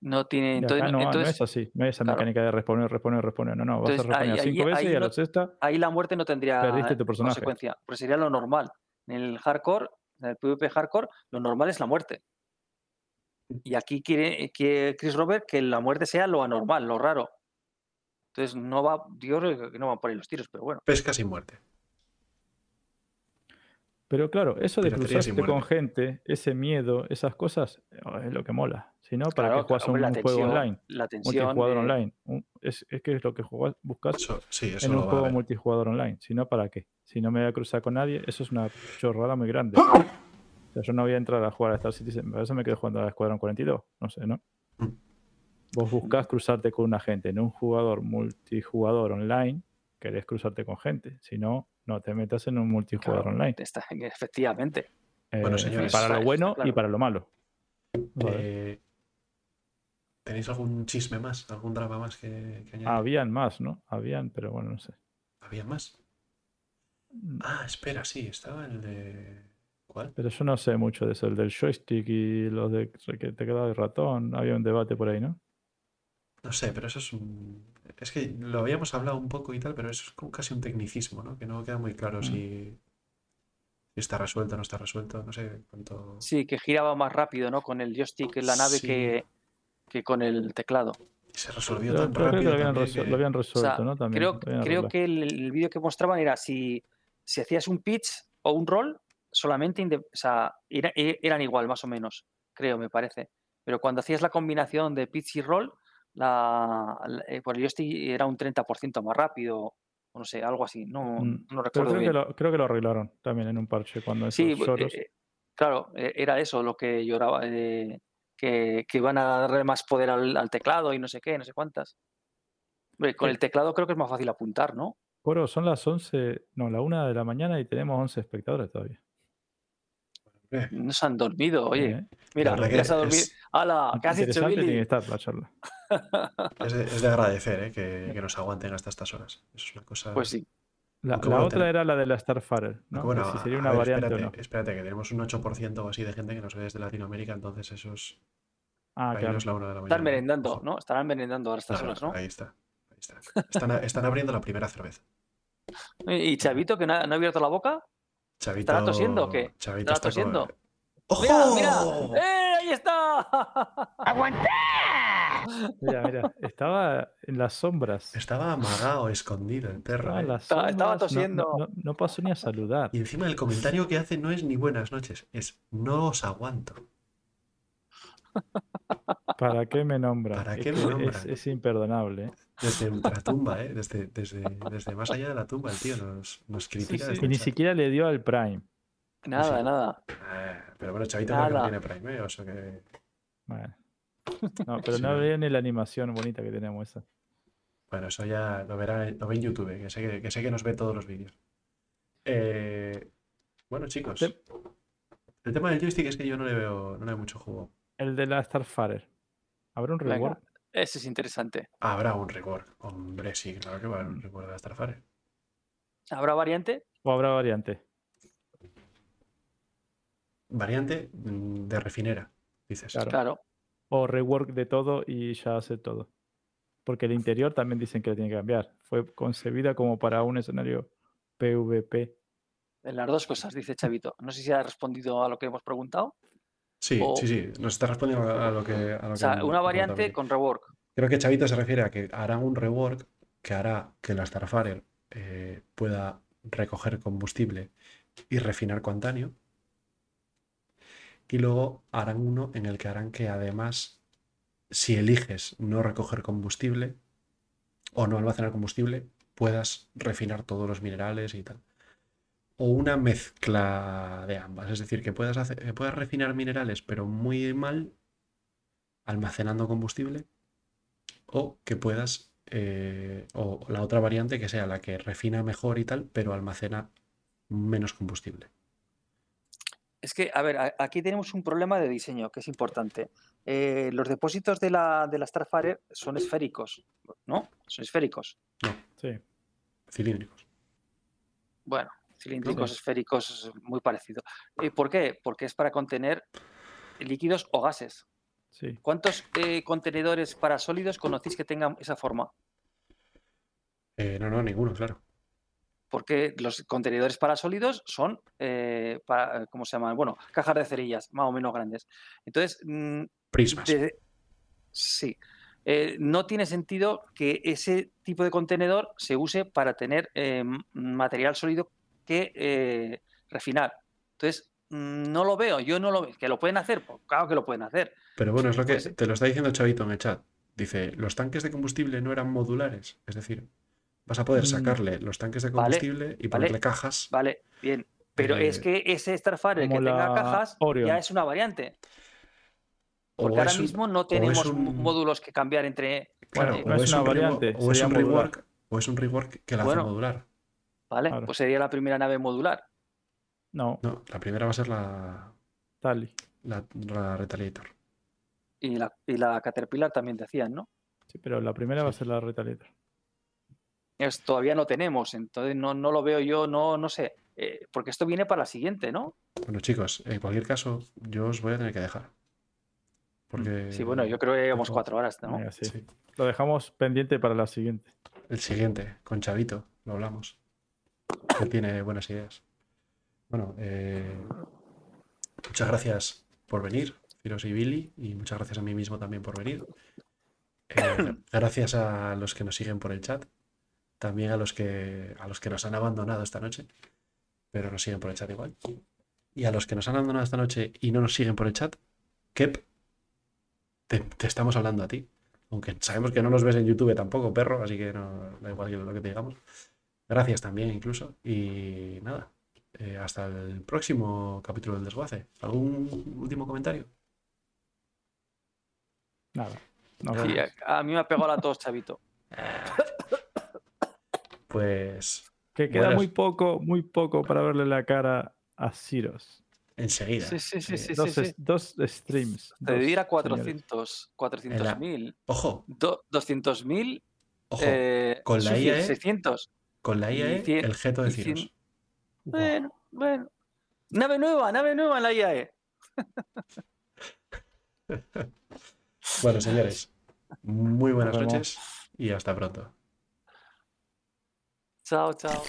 no tiene. Entonces, no, no entonces es así, no es esa claro. mecánica de responder, responder, responder. No, no, vas a Entonces, responder ahí- cinco veces ahí y a no- la sexta ahí la muerte no tendría Perdiste tu personaje. consecuencia, porque sería lo normal. En el hardcore, en el PvP hardcore, lo normal es la muerte. Y aquí quiere, quiere Chris Robert que la muerte sea lo anormal, lo raro. Entonces no va, yo creo que no van por ahí los tiros, pero bueno. Pesca sin muerte. Pero claro, eso de Piratería cruzarte con gente, ese miedo, esas cosas, es lo que mola. Si no, ¿para Claro, qué juegas un juego online? La tensión. Multijugador de- online. Un- es, es que es lo que jugas- buscas Eso, sí, eso en un juego multijugador online. Si no, ¿para qué? Si no me voy a cruzar con nadie, eso es una chorrada muy grande. O sea, yo no voy a entrar a jugar a Star Citizen, para eso me quedo jugando a Escuadrón 42. No sé, ¿no? Mm. Vos buscás cruzarte con una gente. En un jugador multijugador online, querés cruzarte con gente. Si no, no te metas en un multijugador Claro, online. está- efectivamente. Bueno, Eh, señores. para lo bueno y claro. para lo malo. Vale. Eh, ¿Tenéis algún chisme más? ¿Algún drama más que, que añadir? Habían más, ¿no? Habían, pero bueno, no sé. ¿Había más? Mm, Ah, espera, sí, estaba el de. ¿Cuál? Pero yo no sé mucho de eso, el del joystick y los de que te quedaba el ratón. Había un debate por ahí, ¿no? No sé, pero eso es un. Es que lo habíamos hablado un poco y tal, pero eso es como casi un tecnicismo, ¿no? Que no queda muy claro Mm. si, está resuelto o no está resuelto. No sé cuánto. Sí, que giraba más rápido, ¿no? Con el joystick en la nave Sí. que, que con el teclado. Y se resolvió Yo tan creo que rápido. lo habían, que- lo habían O sea, resuelto, ¿no? También. creo, creo que el, el vídeo que mostraban era si, si hacías un pitch o un roll, solamente o sea, era- e- eran igual, más o menos, creo, me parece. Pero cuando hacías la combinación de pitch y roll, la, la- eh, por el joystick era un 30% más rápido, o no sé, algo así. No, Mm, no recuerdo creo que, bien. lo, creo que lo arreglaron también en un parche cuando esos Sí, bu- lloros. eh, claro, eh, era eso lo que lloraba, eh, que, que iban a darle más poder al, al teclado y no sé qué, no sé cuántas. Con Sí. el teclado creo que es más fácil apuntar, ¿no? Coro, son las 11, no, la 1 de la mañana y tenemos 11 espectadores todavía. No se han dormido, oye. ¿eh? Mira, ya se ha dormido. es- ¡Hala! ¿Qué has hecho, Interesante tiene que Billy? estar la charla. Es de, es de agradecer ¿eh? que, que nos aguanten hasta estas horas. Eso es una cosa. Pues sí. La, otra era la de la. Aunque bueno, si sería una ver, variante espérate, o no. espérate, que tenemos un 8% o así de gente que nos ve desde Latinoamérica, entonces esos. Ah, ahí claro. no es la una de la mañana. Están merendando, Ojo. ¿no? Estarán merendando ahora a estas Claro, horas, ¿no? Ahí está. Ahí está. Están, están abriendo la primera cerveza. Y Chavito, que no ha, no ha abierto la boca. Chavito. ¿Estará tosiendo o qué? Chavito ¿Estará está con- tosiendo? ¡Ojo! ¡Mira, mira! ¡Eh! ¡Ahí está! ¡Aguanta! Mira, mira, estaba en las sombras. Estaba amagado, escondido el perro. Estaba ¿eh? Estaba- estaba sombras, no- tosiendo. No, no pasó ni a saludar. Y encima el comentario que hace no es ni buenas noches, es no os aguanto. ¿Para qué me nombran? ¿Para Es qué me que nombran? Es, es imperdonable. ¿eh? Desde ultratumba, ¿eh? Desde, desde, desde más allá de la tumba, el tío nos, nos critica. sí. desde Y ni siquiera le dio al Prime. Nada, Sí. nada. Ah, pero bueno, Chavito creo que no tiene Prime, ¿eh? O sea que... Bueno. No, pero Sí. no veía ni la animación bonita que tenemos esa. Bueno, eso ya lo verá, lo ve en YouTube, que sé que, que sé que nos ve todos los vídeos. Eh, bueno, chicos. Te- El tema del joystick es que yo no le veo, no le veo mucho juego. El de la Starfarer. ¿Habrá un Venga. reward? Ese es interesante. Habrá un record. Hombre, sí, claro que va a haber un Mm. record de la Starfire. ¿Habrá variante? ¿O habrá variante? Variante mm, de refinera, dices. Claro. Claro. O rework de todo y ya hace todo. Porque el interior también dicen que lo tiene que cambiar. Fue concebida como para un escenario PvP. En las dos cosas, dice Chavito. No sé si ha respondido a lo que hemos preguntado. Sí, O- sí, sí. Nos está respondiendo a lo que. a lo O que sea, una variante con rework. Creo que Chavito se refiere a que harán un rework que hará que la Starfire eh, pueda recoger combustible y refinar cuantanio. Y luego harán uno en el que harán que además, si eliges no recoger combustible o no almacenar combustible, puedas refinar todos los minerales y tal. O una mezcla de ambas. Es decir, que puedas, hacer, que puedas refinar minerales, pero muy mal, almacenando combustible o que puedas, eh, o la otra variante que sea la que refina mejor y tal, pero almacena menos combustible. Es que, a ver, aquí tenemos un problema de diseño que es importante. Eh, los depósitos de la, de la Starfire son esféricos, ¿no? Son esféricos. Sí. Cilíndricos. Bueno, cilíndricos, Sí. esféricos, es muy parecido. ¿Y por qué? Porque es para contener líquidos o gases. Sí. ¿Cuántos eh, contenedores para sólidos conocéis que tengan esa forma? Eh, no, no, ninguno, claro. Porque los contenedores para sólidos son, eh, para, ¿cómo se llaman? Bueno, cajas de cerillas, más o menos grandes. Entonces, mm, Prismas. de- sí. Eh, no tiene sentido que ese tipo de contenedor se use para tener eh, material sólido que eh, refinar. Entonces, no lo veo, yo no lo veo. ¿Que lo pueden hacer? Pues claro que lo pueden hacer. Pero bueno, es lo que Pues- te lo está diciendo Chavito en el chat. Dice, los tanques de combustible no eran modulares. Es decir, vas a poder Mm. sacarle los tanques de Vale, combustible y vale. ponerle cajas. Vale, bien. Pero es Eh, que ese Starfire que tenga cajas Orion. ya es una variante. Porque ahora un- mismo no tenemos un- módulos que cambiar entre. Claro, eh, no o es es una un rework- variante, o es un rework, o es un rework que la Bueno. hace modular. ¿Vale? Claro. Pues sería la primera nave modular. No, No, la primera va a ser la, Tali. la, la Retaliator. Y la, y la Caterpillar también decían, ¿no? Sí, pero la primera va a ser la Retaliator. Es, todavía no tenemos, entonces no, no lo veo yo, no, no sé. eh, porque esto viene para la siguiente, ¿no? Bueno, chicos, en cualquier caso, yo os voy a tener que dejar. Porque Sí, bueno, yo creo que llevamos cuatro horas, ¿no? Sí. sí. Lo dejamos pendiente para la siguiente. El siguiente, con Chavito, lo hablamos. Que tiene buenas ideas. Bueno, eh, muchas gracias por venir, Ciros y Billy, y muchas gracias a mí mismo también por venir. Eh, gracias a los que nos siguen por el chat, también a los que a los que nos han abandonado esta noche, pero nos siguen por el chat igual. Y a los que nos han abandonado esta noche y no nos siguen por el chat, Kep, te, estamos hablando a ti. Aunque sabemos que no nos ves en YouTube tampoco, perro, así que no da igual lo que te digamos. Gracias también, incluso. Y nada, eh, hasta el próximo capítulo del desguace. ¿Algún último comentario? Nada. Sí, a, a mí me ha pegado la tos, chavito. Pues Que queda buenas- muy poco, muy poco para verle la cara a Ciros. enseguida. Sí, sí, sí, Eh, sí, dos, sí, dos streams. Te dos señores. 400, 400.000, Ojo, do- 200.000, ojo. eh, con la IAE, 600. Con la IAE, el jeto de Ciros. Bueno, bueno. Nave nueva, nave nueva en la IAE. Bueno, señores, muy buenas noches y hasta pronto. Chao, chao.